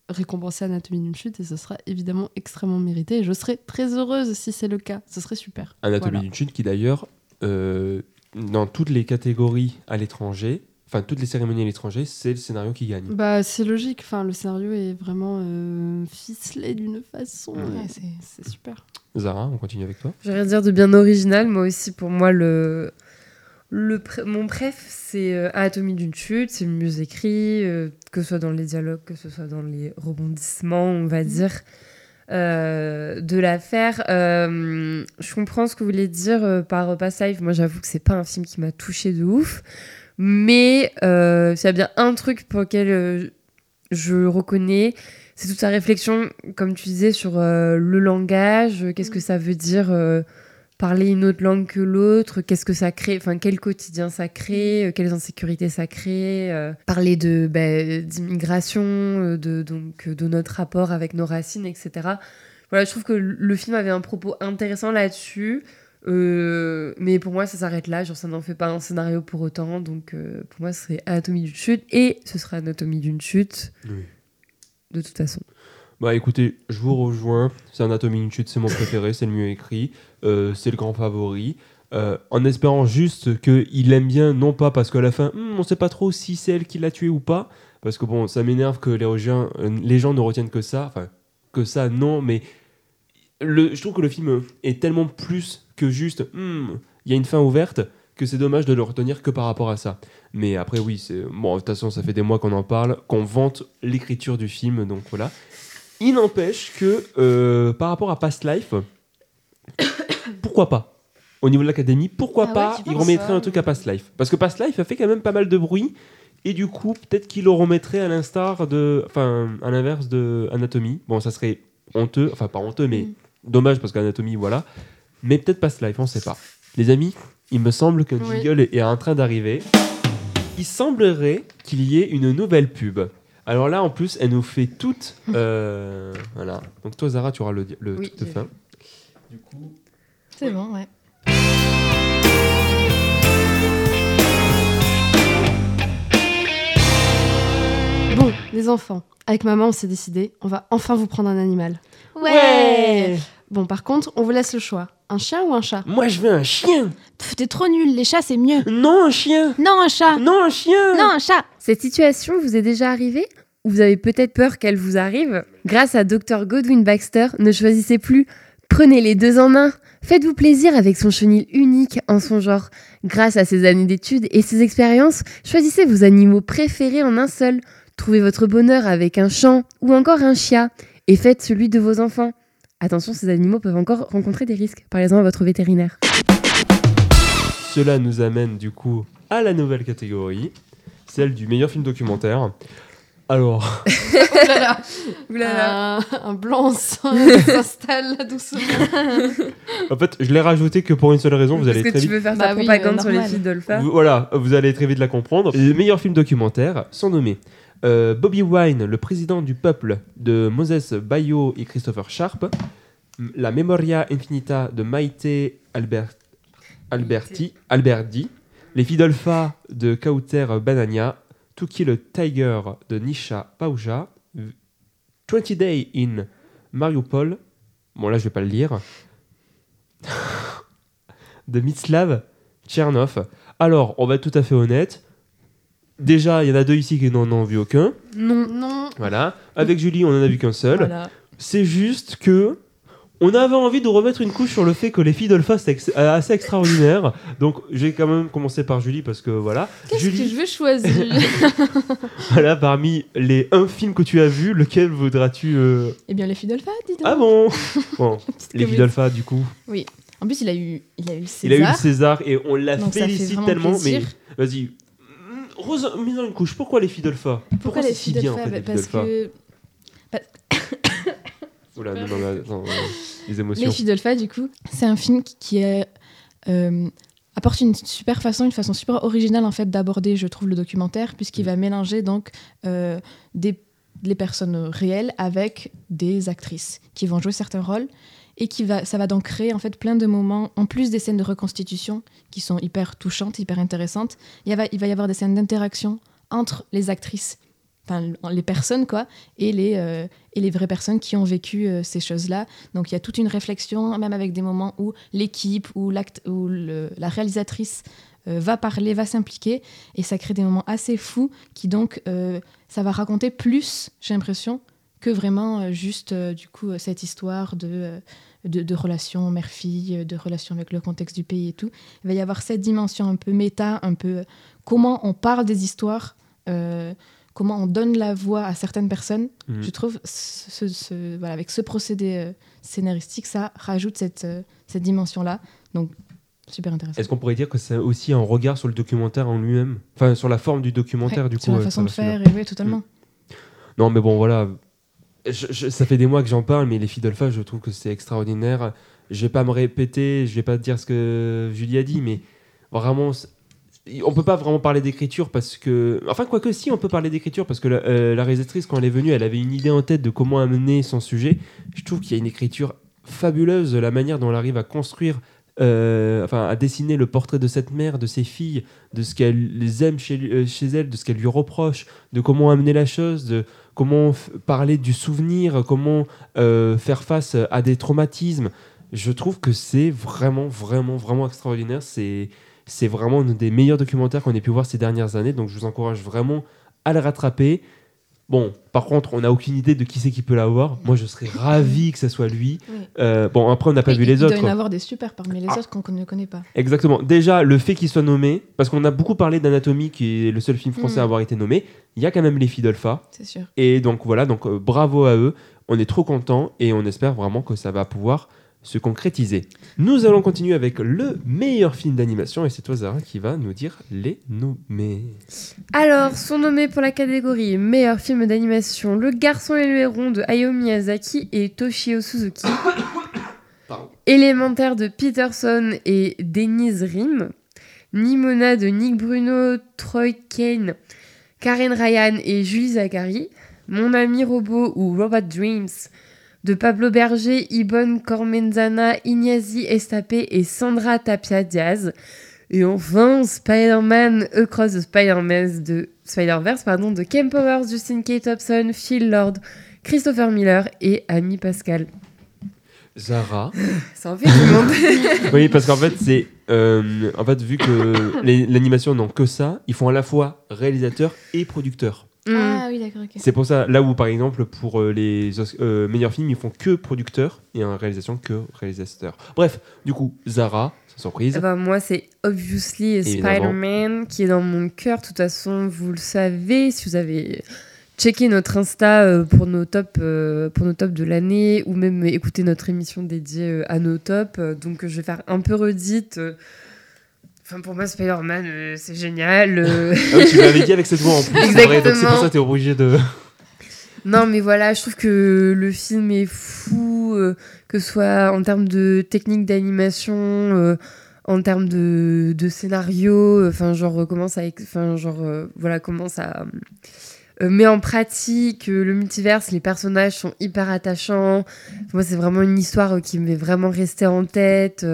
Speaker 4: récompenser Anatomie d'une chute et ce sera évidemment extrêmement mérité et je serai très heureuse si c'est le cas. Ce serait super.
Speaker 2: Anatomie
Speaker 4: Voilà.
Speaker 2: d'une chute qui, d'ailleurs, euh, dans toutes les catégories à l'étranger, enfin, toutes les cérémonies à l'étranger, c'est le scénario qui gagne.
Speaker 4: Bah c'est logique. Enfin le scénario est vraiment euh, ficelé d'une façon.
Speaker 1: Ouais, c'est
Speaker 4: super.
Speaker 2: Zara, on continue avec toi.
Speaker 3: J'ai rien à dire de bien original. Moi aussi, pour moi, le, le mon préf, c'est euh, Anatomie d'une chute. C'est le mieux écrit, euh, que ce soit dans les dialogues, que ce soit dans les rebondissements, on va dire, euh, de l'affaire. Euh, je comprends ce que vous voulez dire euh, par Past Life. Moi, j'avoue que c'est pas un film qui m'a touché de ouf. Mais euh, s'il y a bien un truc pour lequel euh, je reconnais, c'est toute sa réflexion, comme tu disais, sur euh, le langage, euh, qu'est-ce que ça veut dire euh, parler une autre langue que l'autre, qu'est-ce que ça crée, enfin quel quotidien ça crée, euh, quelles insécurités ça crée, euh, parler de bah, d'immigration, de donc de notre rapport avec nos racines, etc. Voilà, je trouve que le film avait un propos intéressant là-dessus. euh, mais pour moi, ça s'arrête là. Genre, ça n'en fait pas un scénario pour autant. Donc, euh, pour moi, ce serait Anatomie d'une chute. Et ce sera Anatomie d'une chute,
Speaker 2: Oui.
Speaker 3: De toute façon.
Speaker 2: Bah écoutez, je vous rejoins. C'est Anatomie d'une chute, c'est mon préféré, c'est le mieux écrit, euh, c'est le grand favori. Euh, en espérant juste qu'il aime bien, non pas parce qu'à la fin, Hmm, on sait pas trop si c'est elle qui l'a tué ou pas, parce que bon, ça m'énerve que les gens, euh, les gens ne retiennent que ça, enfin, que ça, non, mais je trouve que le film est tellement plus que juste, Hmm, il y a une fin ouverte, que c'est dommage de le retenir que par rapport à ça. Mais après, oui, c'est bon. De toute façon, ça fait des mois qu'on en parle, qu'on vante l'écriture du film, donc voilà. Il n'empêche que euh, par rapport à Past Life, [coughs] pourquoi pas? Au niveau de l'académie, pourquoi
Speaker 1: Ah ouais,
Speaker 2: pas
Speaker 1: tu
Speaker 2: il remettrait
Speaker 1: ça?
Speaker 2: un truc à Past Life? Parce que Past Life a fait quand même pas mal de bruit. Et du coup, peut-être qu'il le remettrait à l'instar de. Enfin, à l'inverse de Anatomie. Bon, ça serait honteux. Enfin, pas honteux, mais
Speaker 1: Mm.
Speaker 2: dommage parce qu'Anatomie, voilà. Mais peut-être Past Life, on sait pas. Les amis, il me semble que
Speaker 4: Oui.
Speaker 2: jingle est en train d'arriver. Il semblerait qu'il y ait une nouvelle pub. Alors là, en plus, elle nous fait toute. [laughs] euh, voilà. Donc toi, Zara, tu auras le, le
Speaker 3: Oui,
Speaker 2: truc de fin. Du coup.
Speaker 1: C'est bon, ouais.
Speaker 4: Bon, les enfants, avec maman, on s'est décidé, on va enfin vous prendre un animal. Bon, par contre, on vous laisse le choix. Un chien ou un chat
Speaker 2: Moi, je veux un chien
Speaker 1: Pff, T'es trop nul, les chats c'est mieux.
Speaker 2: Non, un chien
Speaker 1: Non, un chat
Speaker 2: Non, un chien
Speaker 1: Non, un chat
Speaker 3: Cette situation vous est déjà arrivée Ou vous avez peut-être peur qu'elle vous arrive Grâce à Dr Godwin Baxter, ne choisissez plus. Prenez les deux en un. Faites-vous plaisir avec son chenil unique en son genre. Grâce à ses années d'études et ses expériences, choisissez vos animaux préférés en un seul. Trouvez votre bonheur avec un chant ou encore un chia et faites celui de vos enfants. Attention, ces animaux peuvent encore rencontrer des risques. Parlez-en à votre vétérinaire.
Speaker 2: Cela nous amène du coup à la nouvelle catégorie, celle du meilleur film documentaire. Alors, [laughs]
Speaker 4: Oh là là.
Speaker 3: Oulala.
Speaker 4: Un, un blanc [laughs] s'installe là doucement.
Speaker 2: en fait, je l'ai rajouté que pour une seule raison, vous allez
Speaker 3: Est-ce que
Speaker 2: très
Speaker 3: tu
Speaker 2: vite.
Speaker 3: veux faire
Speaker 1: Bah
Speaker 3: ta
Speaker 1: oui,
Speaker 3: propagande
Speaker 1: euh,
Speaker 3: sur les filles d'Olpha
Speaker 2: Vous- voilà, vous allez très vite la comprendre. Les meilleurs films documentaires sont nommés euh, Bobby Wine, le président du peuple de Moses Bayo et Christopher Sharp, La Memoria Infinita de Maite Albert, Alberti, Alberdi, Les d'Alpha de Kauter Banania, To Kill a Tiger de Nisha Pauja, V- 20 Day in Mariupol, bon là je vais pas le lire, [laughs] de Mitslav Tchernov. Alors, on va être tout à fait honnête. Déjà, il y en a deux ici qui n'en ont vu aucun.
Speaker 3: Non.
Speaker 4: Non.
Speaker 2: Voilà. Avec Julie, on en a vu qu'un seul.
Speaker 1: Voilà.
Speaker 2: C'est juste que on avait envie de remettre une couche sur le fait que les filles d'Olpha c'est ex- euh, assez extraordinaire. Donc, j'ai quand même commencé par Julie parce que voilà.
Speaker 4: Qu'est-ce que
Speaker 2: Julie,
Speaker 4: je vais choisir? [laughs]
Speaker 2: Voilà, parmi les un film que tu as vu, lequel voudras-tu euh,
Speaker 1: Eh bien, les filles d'Olpha, dis donc.
Speaker 2: Ah bon? [laughs] Bon, les filles d'Olpha du coup.
Speaker 1: En plus, il a eu, il a eu le César.
Speaker 2: Il a eu le César et on la
Speaker 1: fait
Speaker 2: félicite tellement.
Speaker 1: plaisir.
Speaker 2: Mais vas-y, Rose, mets-en une couche. Pourquoi les filles d'Olpha
Speaker 1: Pourquoi, les
Speaker 2: c'est
Speaker 1: filles
Speaker 2: si en fait,
Speaker 1: Bah, Parce que
Speaker 2: Oula, non, non, euh, les émotions.
Speaker 1: Les filles d'Olpha, du coup, c'est un film qui, est, euh, apporte une super façon, une façon super originale en fait d'aborder, je trouve, le documentaire, puisqu'il va mélanger donc euh, des, les personnes réelles avec des actrices qui vont jouer certains rôles et qui va, ça va donc créer en fait plein de moments, en plus des scènes de reconstitution qui sont hyper touchantes, hyper intéressantes. Il, va, il va y avoir des scènes d'interaction entre les actrices, enfin les personnes quoi, et les, euh, et les vraies personnes qui ont vécu euh, ces choses-là. Donc il y a toute une réflexion, même avec des moments où l'équipe ou, ou la réalisatrice euh, va parler, va s'impliquer, et ça crée des moments assez fous qui donc, ça va raconter plus, j'ai l'impression, que vraiment euh, juste euh, du coup euh, cette histoire de, de, de relations mère-fille, de relations avec le contexte du pays et tout. Il va y avoir cette dimension un peu méta, un peu comment on parle des histoires, euh, comment on donne la voix à certaines personnes.
Speaker 2: Mhm.
Speaker 1: Je trouve ce, voilà, avec ce procédé euh, scénaristique, ça rajoute cette, euh, cette dimension-là. Donc super intéressant.
Speaker 2: Est-ce qu'on pourrait dire que c'est aussi un regard sur le documentaire en lui-même? Enfin, sur la forme du documentaire,
Speaker 1: Ouais,
Speaker 2: du coup.
Speaker 1: sur la façon de faire, et oui, totalement.
Speaker 2: Non, mais bon, voilà. Ça fait des mois que j'en parle, mais les filles d'Alpha, je trouve que c'est extraordinaire. Je vais pas me répéter, je vais pas dire ce que Julie a dit, mais vraiment, on peut pas vraiment parler d'écriture parce que. Enfin, quoique, si, on peut parler d'écriture parce que la, euh, réalisatrice, quand elle est venue, elle avait une idée en tête de comment amener son sujet. Je trouve qu'il y a une écriture fabuleuse, la manière dont elle arrive à construire. euh, enfin, à dessiner le portrait de cette mère, de ses filles, de ce qu'elle aime chez, euh, chez elle, de ce qu'elle lui reproche, de comment amener la chose, de comment parler du souvenir, comment euh, faire face à des traumatismes. Je trouve que c'est vraiment, vraiment, vraiment extraordinaire. C'est, c'est vraiment un des meilleurs documentaires qu'on ait pu voir ces dernières années. Donc je vous encourage vraiment à le rattraper. Bon, par contre, on n'a aucune idée de qui c'est qui peut l'avoir. Moi, je serais ravi que ce soit lui.
Speaker 1: Oui.
Speaker 2: Euh, bon, après, on n'a pas
Speaker 1: Et
Speaker 2: vu
Speaker 1: il-
Speaker 2: les
Speaker 1: il
Speaker 2: autres.
Speaker 1: doit y en avoir des super parmi les
Speaker 2: Ah.
Speaker 1: autres qu'on ne connaît pas.
Speaker 2: Exactement. Déjà, le fait qu'il soit nommé, parce qu'on a beaucoup parlé d'Anatomie, qui est le seul film français
Speaker 1: Mm.
Speaker 2: à avoir été nommé, il y a quand même Les filles d'Alpha.
Speaker 1: C'est sûr.
Speaker 2: Et donc voilà, donc euh, bravo à eux. On est trop contents et on espère vraiment que ça va pouvoir se concrétiser. Nous allons continuer avec le meilleur film d'animation et c'est toi Zara qui va nous dire les nommer.
Speaker 3: Alors, sont nommés pour la catégorie meilleur film d'animation Le garçon et le héron de Hayao Miyazaki et Toshio Suzuki. [coughs]
Speaker 2: Pardon.
Speaker 3: Élémentaire de Peterson et Denise Rim. Nimona de Nick Bruno, Troy Kane, Karen Ryan et Julie Zachary. Mon ami robot ou Robot Dreams de Pablo Berger, Ibon Cormenzana, Ignazi Estapé et Sandra Tapia Diaz. Et enfin, Spider-Man Across the Spider-Verse de, Spider-Verse, pardon, de Ken Powers, Justin K. Thompson, Phil Lord, Christopher Miller et Amy Pascal.
Speaker 2: Zara. [laughs]
Speaker 3: Ça en fait du monde. [laughs]
Speaker 2: oui, parce qu'en fait, c'est. euh, en fait, vu que l'animation n'ont que ça, ils font à la fois réalisateur et producteur.
Speaker 3: Mm.
Speaker 1: Ah oui, d'accord.
Speaker 2: C'est pour ça, là où par exemple, pour euh, les euh, meilleurs films, ils font que producteur et en réalisation que réalisateur. Bref, du coup, Zara, sans surprise.
Speaker 3: Eh ben, moi, c'est Obviously. Spider-Man qui est dans mon cœur. De toute façon, vous le savez, si vous avez checker notre Insta euh, pour nos tops pour nos tops de l'année ou même écouter notre émission dédiée à nos tops. Donc je vais faire un peu redite. Enfin pour moi Spider-Man euh, c'est génial. euh.
Speaker 2: Ah oui, tu l'avais dit avec cette voix en plus. c'est vrai, donc c'est pour
Speaker 3: Exactement.
Speaker 2: ça que t'es obligé de.
Speaker 3: non mais voilà je trouve que le film est fou euh, que ce soit en termes de technique d'animation. euh, en termes de, de scénario, enfin genre comment ça, enfin genre voilà comment ça met en pratique le multiverse, les personnages sont hyper attachants. Moi c'est vraiment une histoire qui m'est vraiment restée en tête.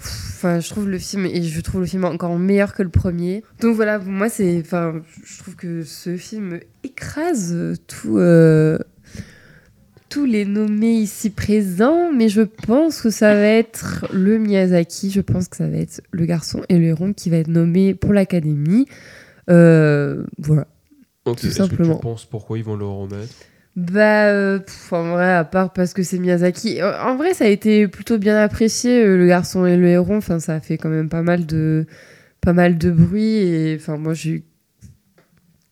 Speaker 3: Enfin je trouve le film et je trouve le film encore meilleur que le premier. Donc voilà pour moi c'est, enfin je trouve que ce film écrase tout. euh, tous les nommés ici présents, mais je pense que ça va être le Miyazaki, je pense que ça va être le garçon et le héron qui va être nommé pour l'académie. Euh, voilà.
Speaker 2: Ok,
Speaker 3: Tout
Speaker 2: est-ce que
Speaker 3: simplement.
Speaker 2: Tu penses pourquoi ils vont le remettre?
Speaker 3: Bah, euh, pff, en vrai, à part parce que c'est Miyazaki. En en vrai, ça a été plutôt bien apprécié, euh, le garçon et le héron. Enfin, ça a fait quand même pas mal de, pas mal de bruit. Et enfin, moi, j'ai eu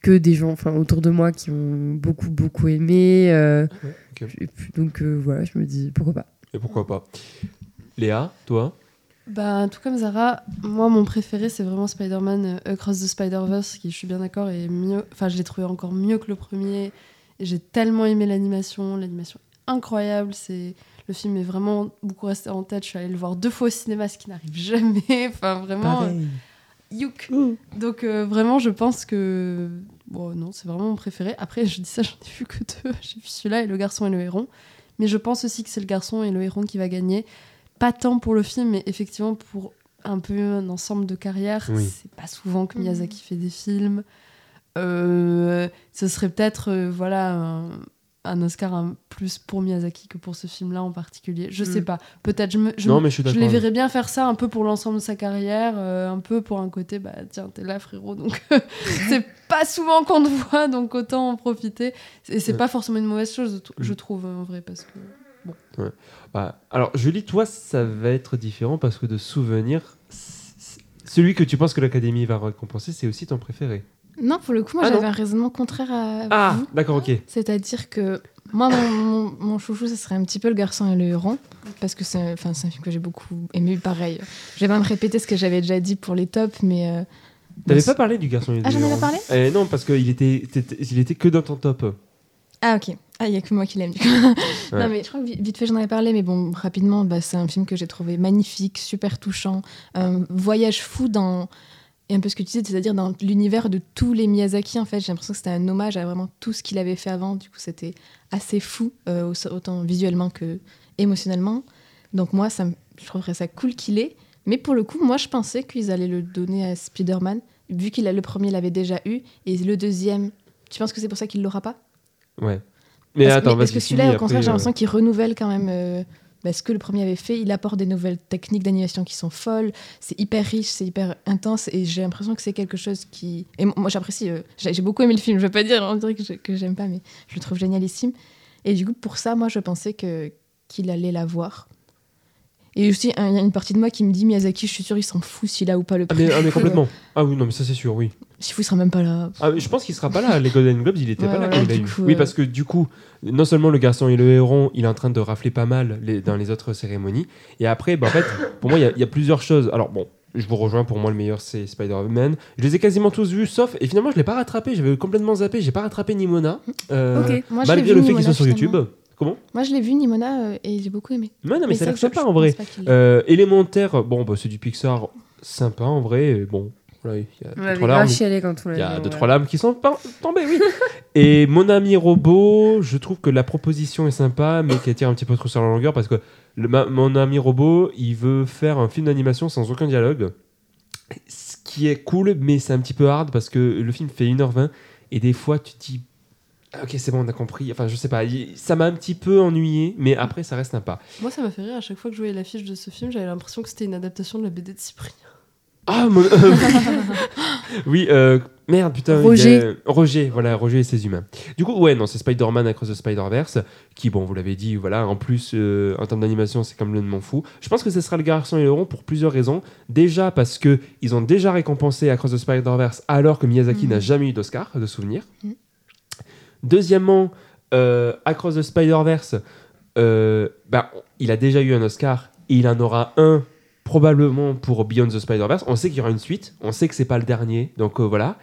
Speaker 3: que des gens enfin, autour de moi qui ont beaucoup, beaucoup aimé. euh,
Speaker 2: ok.
Speaker 3: et puis, donc, euh, voilà, je me dis pourquoi pas.
Speaker 2: Et pourquoi pas Léa, toi?
Speaker 4: Bah, tout comme Zara, moi, mon préféré, c'est vraiment Spider-Man euh, Across the Spider-Verse, qui, je suis bien d'accord, est mieux. Enfin, je l'ai trouvé encore mieux que le premier. J'ai tellement aimé l'animation. L'animation est incroyable. C'est... Le film est vraiment beaucoup resté en tête. Je suis allée le voir deux fois au cinéma, ce qui n'arrive jamais. [laughs] Enfin, vraiment. euh, Youk. Donc, euh, vraiment, je pense que. Bon, non, c'est vraiment mon préféré. Après, je dis ça, [laughs] j'en ai vu que deux. [laughs] J'ai vu celui-là et le garçon et le héron. Mais je pense aussi que c'est le garçon et le héron qui va gagner. Pas tant pour le film, mais effectivement pour un peu un ensemble de carrière.
Speaker 2: Oui.
Speaker 4: C'est pas souvent que Miyazaki fait des films. Euh, ce serait peut-être euh, voilà un, un Oscar un plus pour Miyazaki que pour ce film-là en particulier. Je sais
Speaker 3: Mm.
Speaker 4: pas. Peut-être je me, je
Speaker 2: Non,
Speaker 4: me-
Speaker 2: mais je suis
Speaker 4: je
Speaker 2: d'accord.
Speaker 4: les verrais bien faire ça un peu pour l'ensemble de sa carrière, euh, un peu pour un côté, bah tiens, t'es là frérot, donc [laughs] c'est pas souvent qu'on te voit, donc autant en profiter. Et c'est
Speaker 2: Ouais.
Speaker 4: pas forcément une mauvaise chose, je
Speaker 2: Mm.
Speaker 4: trouve, en vrai, parce que.
Speaker 2: Bah, alors, Julie, toi, ça va être différent parce que de souvenir, celui que tu penses que l'Académie va récompenser, c'est aussi ton préféré.
Speaker 1: Non, pour le coup, moi
Speaker 2: Ah,
Speaker 1: j'avais un raisonnement contraire à
Speaker 2: Ah,
Speaker 1: vous.
Speaker 2: d'accord, ok.
Speaker 1: C'est-à-dire que moi, mon, mon- mon chouchou, ce serait un petit peu le garçon et le héron. Parce que c'est enfin, c'est un film que j'ai beaucoup aimé. Pareil, je vais pas me répéter ce que j'avais déjà dit pour les tops, mais. euh,
Speaker 2: T'avais pas parlé du garçon et
Speaker 1: Ah,
Speaker 2: du
Speaker 1: j'en avais
Speaker 2: héron
Speaker 1: parlé?
Speaker 2: Eh, Non, parce qu'il était, il était que dans ton top.
Speaker 1: Ah ok. Ah, il n'y a que moi qui l'aime. du coup. [laughs]
Speaker 2: Ouais.
Speaker 1: Non, mais je crois que vi- vite fait, j'en avais parlé, mais bon, rapidement, bah, c'est un film que j'ai trouvé magnifique, super touchant. Un voyage fou dans. Et un peu ce que tu disais, c'est-à-dire dans l'univers de tous les Miyazaki, en fait. J'ai l'impression que c'était un hommage à vraiment tout ce qu'il avait fait avant. Du coup, c'était assez fou, euh, au- autant visuellement que émotionnellement. Donc, moi, ça, je trouverais ça cool qu'il ait. Mais pour le coup, moi, je pensais qu'ils allaient le donner à Spider-Man, vu qu'il a le premier l'avait déjà eu, et le deuxième. Tu penses que c'est pour ça qu'il l'aura pas?
Speaker 2: Ouais. Mais
Speaker 1: parce,
Speaker 2: attends,
Speaker 1: mais- parce que celui-là, au contraire, j'ai
Speaker 2: euh,
Speaker 1: l'impression qu'il renouvelle quand même euh, bah, ce que le premier avait fait. Il apporte des nouvelles techniques d'animation qui sont folles. C'est hyper riche, c'est hyper intense. Et j'ai l'impression que c'est quelque chose qui. Et mo- moi, j'apprécie. euh, j'ai beaucoup aimé le film. Je veux pas dire, on dirait que j'aime pas, mais je le trouve génialissime. Et du coup, pour ça, moi, je pensais qu'il allait l'avoir. Et aussi, il y a une partie de moi qui me dit Miyazaki, je suis sûre, il s'en fout s'il a ou pas le
Speaker 2: Ah
Speaker 1: prix.
Speaker 2: mais, ah, mais complètement. [laughs] Ah oui, non, mais ça c'est sûr, oui.
Speaker 1: S'il fout, il sera même pas là.
Speaker 2: Ah, mais je pense qu'il sera pas là. Les Golden Globes, il était
Speaker 1: Ouais,
Speaker 2: pas là
Speaker 1: voilà,
Speaker 2: quand il a
Speaker 1: du
Speaker 2: eu.
Speaker 1: coup,
Speaker 2: Oui,
Speaker 1: euh,
Speaker 2: parce que du coup, non seulement le garçon et le héron, il est en train de rafler pas mal les- dans les autres cérémonies. Et après, bah, en fait, pour moi, il y a- il y, a plusieurs choses. Alors bon, je vous rejoins. Pour moi, le meilleur c'est Spider-Man. Je les ai quasiment tous vus, sauf et finalement, je l'ai pas rattrapé. J'avais complètement zappé. J'ai pas rattrapé Nimona. euh,
Speaker 3: Ok.
Speaker 1: Moi,
Speaker 2: malgré
Speaker 1: vu,
Speaker 2: le fait qu'il
Speaker 1: Nimona,
Speaker 2: soit sur
Speaker 1: finalement.
Speaker 2: YouTube. Comment
Speaker 1: Moi, je l'ai vu, Nimona, euh, et j'ai beaucoup aimé.
Speaker 2: Ouais, non, mais, ça a l'air sympa
Speaker 1: je
Speaker 2: en vrai. Euh, élémentaire, bon, bah, c'est du Pixar sympa en vrai. Bon, voilà, il y a
Speaker 3: On
Speaker 2: deux, trois larmes. Il y a deux,
Speaker 3: ouais.
Speaker 2: trois lames qui sont tombées, oui. [laughs] Et Mon ami robot, je trouve que la proposition est sympa, mais qu'elle tire un petit peu trop sur la longueur parce que le, ma- Mon ami robot, il veut faire un film d'animation sans aucun dialogue. Ce qui est cool, mais c'est un petit peu hard parce que le film fait 1h20 et des fois tu te dis. Ah, Ok, c'est bon, on a compris. Enfin, je sais pas. Ça m'a un petit peu ennuyé, mais après, ça reste sympa.
Speaker 4: Moi, ça m'a fait rire à chaque fois que je voyais l'affiche de ce film, j'avais l'impression que c'était une adaptation de la BD de Cyprien.
Speaker 2: Ah, mon- [laughs] oui, euh, merde, putain.
Speaker 3: Roger.
Speaker 2: a- Roger, voilà, Roger et ses humains. Du coup, ouais, non, c'est Spider-Man Across the Spider-Verse, qui, bon, vous l'avez dit, voilà, en plus, euh, en termes d'animation, c'est comme le de mon fou. Je pense que ce sera le garçon et le rond pour plusieurs raisons. Déjà, parce que ils ont déjà récompensé Across the Spider-Verse, alors que Miyazaki
Speaker 1: Mhm.
Speaker 2: n'a jamais eu d'Oscar, de souvenir.
Speaker 1: Mhm.
Speaker 2: Deuxièmement, euh, Across the Spider-Verse, euh, bah, il a déjà eu un Oscar et il en aura un probablement pour Beyond the Spider-Verse. On sait qu'il y aura une suite, on sait que c'est pas le dernier, donc euh, voilà.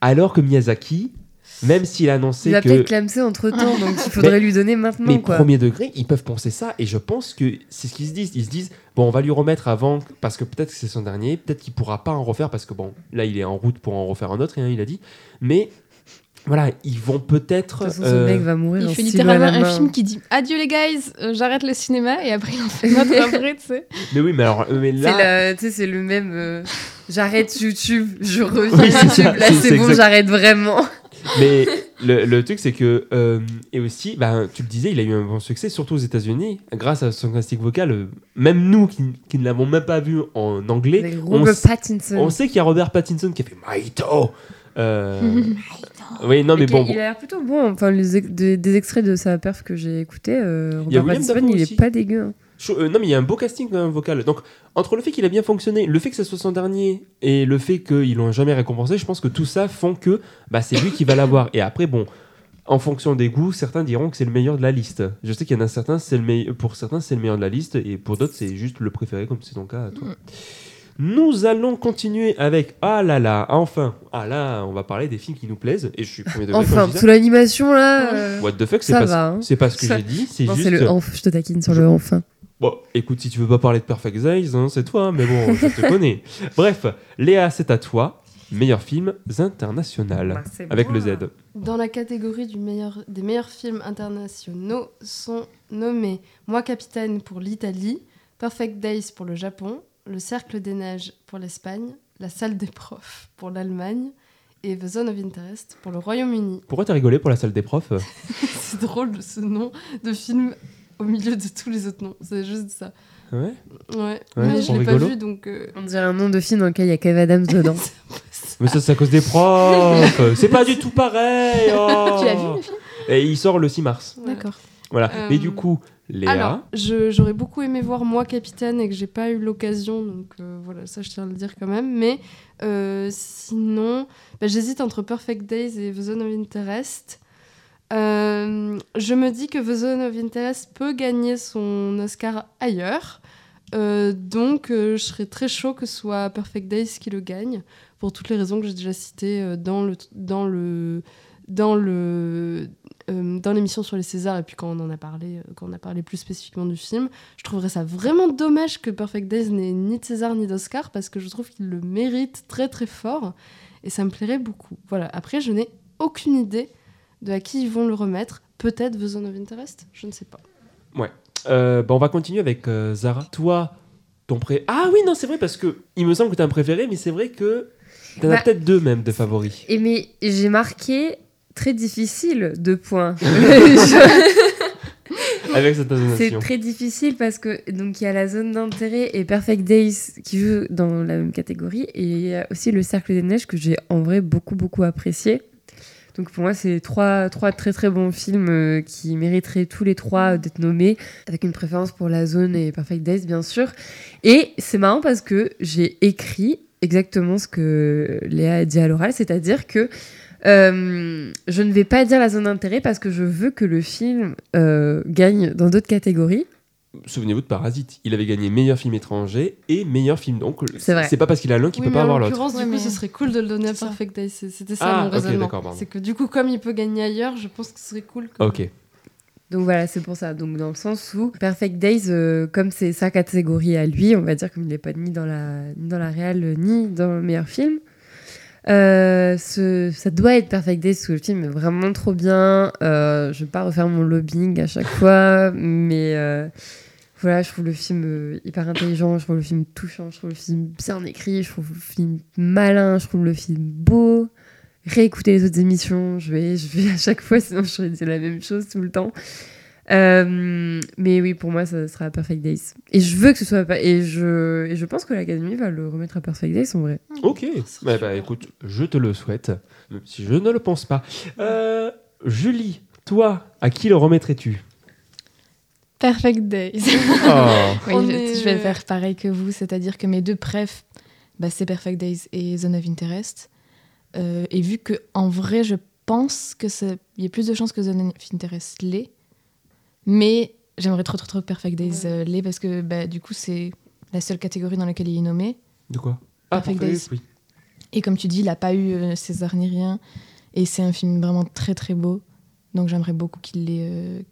Speaker 2: Alors que Miyazaki, même s'il a annoncé
Speaker 3: Il va
Speaker 2: que
Speaker 3: peut-être clamser entre temps, donc il faudrait lui donner maintenant.
Speaker 2: mais
Speaker 3: quoi.
Speaker 2: premier degré, ils peuvent penser ça et je pense que c'est ce qu'ils se disent. Ils se disent bon, on va lui remettre avant parce que peut-être que c'est son dernier, peut-être qu'il pourra pas en refaire parce que bon, là il est en route pour en refaire un autre, hein, il a dit. Mais voilà, ils vont peut-être.
Speaker 3: De toute façon,
Speaker 2: euh,
Speaker 3: ce mec va mourir.
Speaker 1: Il fait littéralement un film qui dit Adieu les guys, euh, j'arrête le cinéma et après il en fait notre [laughs] après, tu sais.
Speaker 2: Mais oui, mais alors, mais
Speaker 3: C'est
Speaker 2: là,
Speaker 3: la- tu sais, c'est le même. euh, j'arrête YouTube, je reviens
Speaker 2: Oui,
Speaker 3: YouTube.
Speaker 2: ça,
Speaker 3: Là,
Speaker 2: c'est-
Speaker 3: bon, j'arrête vraiment. [laughs]
Speaker 2: mais le, le truc c'est que euh, et aussi, bah, tu le disais, il a eu un bon succès, surtout aux États-Unis, grâce à son casting vocal. euh, même nous qui, qui ne l'avons même pas vu en anglais,
Speaker 3: Avec
Speaker 2: on,
Speaker 3: Robert Pattinson.
Speaker 2: on sait qu'il y a Robert Pattinson qui a fait Maito. Euh, [laughs] oui, non, mais bon,
Speaker 3: Il a l'air plutôt bon. Enfin, les ex- des, des extraits de sa perf que j'ai écouté, euh,
Speaker 2: Il
Speaker 3: Robert Pattinson, est pas dégueu. hein.
Speaker 2: Euh, non, mais il y a un beau casting quand même vocal. Donc, entre le fait qu'il a bien fonctionné, le fait que ce soit son dernier et le fait qu'ils l'ont jamais récompensé, je pense que tout ça font que bah, c'est lui qui va l'avoir. Et après, bon, en fonction des goûts, certains diront que c'est le meilleur de la liste. Je sais qu'il y en a certains, c'est le pour certains, c'est le meilleur de la liste et pour d'autres, c'est juste le préféré, comme c'est ton cas à toi. Nous allons continuer avec Ah là là, enfin, ah là, on va parler des films qui nous plaisent. Et je suis premier degré
Speaker 3: Enfin, sous l'animation, là.
Speaker 2: ça.
Speaker 3: euh,
Speaker 2: What the fuck, c'est pas,
Speaker 3: hein.
Speaker 2: c'est pas ce que
Speaker 3: Ça-
Speaker 2: j'ai dit, c'est juste.
Speaker 3: le enf, je te taquine sur le enfin.
Speaker 2: Bon, écoute, si tu veux pas parler de Perfect Days, hein, c'est toi, mais bon, je te connais. [laughs] Bref, Léa, c'est à toi. Meilleur film international.
Speaker 3: Bah,
Speaker 2: avec
Speaker 3: moi.
Speaker 2: le Z.
Speaker 4: Dans la catégorie du meilleur, des meilleurs films internationaux sont nommés Moi Capitaine pour l'Italie, Perfect Days pour le Japon, Le Cercle des Neiges pour l'Espagne, La Salle des Profs pour l'Allemagne et The Zone of Interest pour le Royaume-Uni.
Speaker 2: Pourquoi t'as rigolé pour la salle des profs? [laughs]
Speaker 4: C'est drôle ce nom de film au milieu de tous les autres noms. C'est juste ça.
Speaker 2: Ouais?
Speaker 4: Ouais,
Speaker 2: Ouais,
Speaker 4: mais je l'ai pas vu donc. euh,
Speaker 3: On dirait un nom de film dans lequel il y a Kev Adams [laughs] dedans.
Speaker 2: Mais ça, c'est à cause des profs. [laughs] c'est pas du tout pareil. oh.
Speaker 1: Tu l'as vu le film?
Speaker 2: Et il sort le 6 mars.
Speaker 1: D'accord.
Speaker 2: Voilà.
Speaker 4: Euh,
Speaker 2: Mais du coup, Léa.
Speaker 4: Alors, j'aurais beaucoup aimé voir moi capitaine et que j'ai pas eu l'occasion, donc euh, voilà, ça je tiens à le dire quand même. Mais euh, sinon, bah, j'hésite entre Perfect Days et The Zone of Interest. Euh, je me dis que The Zone of Interest peut gagner son Oscar ailleurs. Donc, je serais très chaud que ce soit Perfect Days qui le gagne, pour toutes les raisons que j'ai déjà citées dans le dans le dans le euh, dans l'émission sur les Césars et puis quand on en a parlé, euh, quand on a parlé plus spécifiquement du film, je trouverais ça vraiment dommage que Perfect Days n'ait ni de César ni d'Oscar parce que je trouve qu'il le mérite très très fort et ça me plairait beaucoup. Voilà. Après, je n'ai aucune idée de à qui ils vont le remettre. Peut-être The Zone of Interest, je ne sais pas.
Speaker 2: Euh, bah, on va continuer avec euh, Zara. Toi, ton pré. Ah oui, non, c'est vrai parce que il me semble que t'as un préféré, mais c'est vrai que t'en as
Speaker 3: Bah-
Speaker 2: peut-être deux même de favoris.
Speaker 3: Et mais j'ai marqué très difficile, deux points. Je- [laughs] [laughs]
Speaker 2: Avec cette
Speaker 3: C'est très difficile parce que donc il y a la zone d'intérêt et Perfect Days qui joue dans la même catégorie et il y a aussi le Cercle des Neiges que j'ai en vrai beaucoup beaucoup apprécié. Donc pour moi c'est trois, trois très très bons films euh, qui mériteraient tous les trois d'être nommés avec une préférence pour la zone et Perfect Days bien sûr. Et c'est marrant parce que j'ai écrit exactement ce que Léa a dit à l'oral, c'est-à-dire que euh, je ne vais pas dire la zone d'intérêt parce que je veux que le film euh, gagne dans d'autres catégories.
Speaker 2: Souvenez-vous de Parasite. Il avait gagné meilleur film étranger et meilleur film. Donc,
Speaker 3: C'est vrai.
Speaker 2: c'est pas parce qu'il a l'un qu'il
Speaker 4: Oui,
Speaker 2: peut pas
Speaker 4: en
Speaker 2: avoir l'autre.
Speaker 4: l'occurrence,
Speaker 1: Ouais,
Speaker 4: du coup,
Speaker 1: mais-
Speaker 4: ce serait cool de le donner à. Perfect Days. C'est- C'était ça
Speaker 2: Ah,
Speaker 4: mon
Speaker 2: ok,
Speaker 4: raisonnement.
Speaker 2: d'accord, pardon.
Speaker 4: C'est que du coup, comme il peut gagner ailleurs, je pense que ce serait cool.
Speaker 2: Ok.
Speaker 3: Donc voilà, c'est pour ça. Donc dans le sens où Perfect Days, euh, comme c'est sa catégorie à lui, on va dire comme il n'est pas ni dans la ni dans la réelle ni dans le meilleur film. Euh, ça doit être Perfect Days parce que le film est vraiment trop bien. Euh, je vais pas refaire mon lobbying à chaque fois, mais euh, voilà, je trouve le film euh, hyper intelligent, je trouve le film touchant, je trouve le film bien écrit, je trouve le film malin, je trouve le film beau. Réécouter les autres émissions, je vais, je vais à chaque fois, sinon je serais dire la même chose tout le temps. Euh, mais oui, pour moi, ça sera Perfect Days. Et je veux que ce soit. pas- Et je, et je pense que l'Académie va le remettre à Perfect Days en vrai.
Speaker 2: Ok. Bah, bah, écoute, je te le souhaite, même si je ne le pense pas. Euh, Julie, toi, à qui le remettrais-tu?
Speaker 1: Perfect Days. [laughs]
Speaker 2: Oh. [laughs]
Speaker 1: Oui, je,
Speaker 4: est-
Speaker 1: je vais faire pareil que vous, c'est-à-dire que mes deux prefs, bah, c'est Perfect Days et Zone of Interest. Euh, et vu que en vrai, je pense que il y a plus de chances que Zone of Interest l'ait. Mais j'aimerais trop, trop, trop que Perfect Days
Speaker 4: Ouais.
Speaker 1: euh, l'ait parce que bah, du coup, c'est la seule catégorie dans laquelle il est nommé.
Speaker 2: De quoi? Ah,
Speaker 1: Perfect Days.
Speaker 2: oui.
Speaker 1: Et comme tu dis, il n'a pas eu euh, César ni rien. Et c'est un film vraiment très, très beau. Donc j'aimerais beaucoup qu'il l'ait. euh.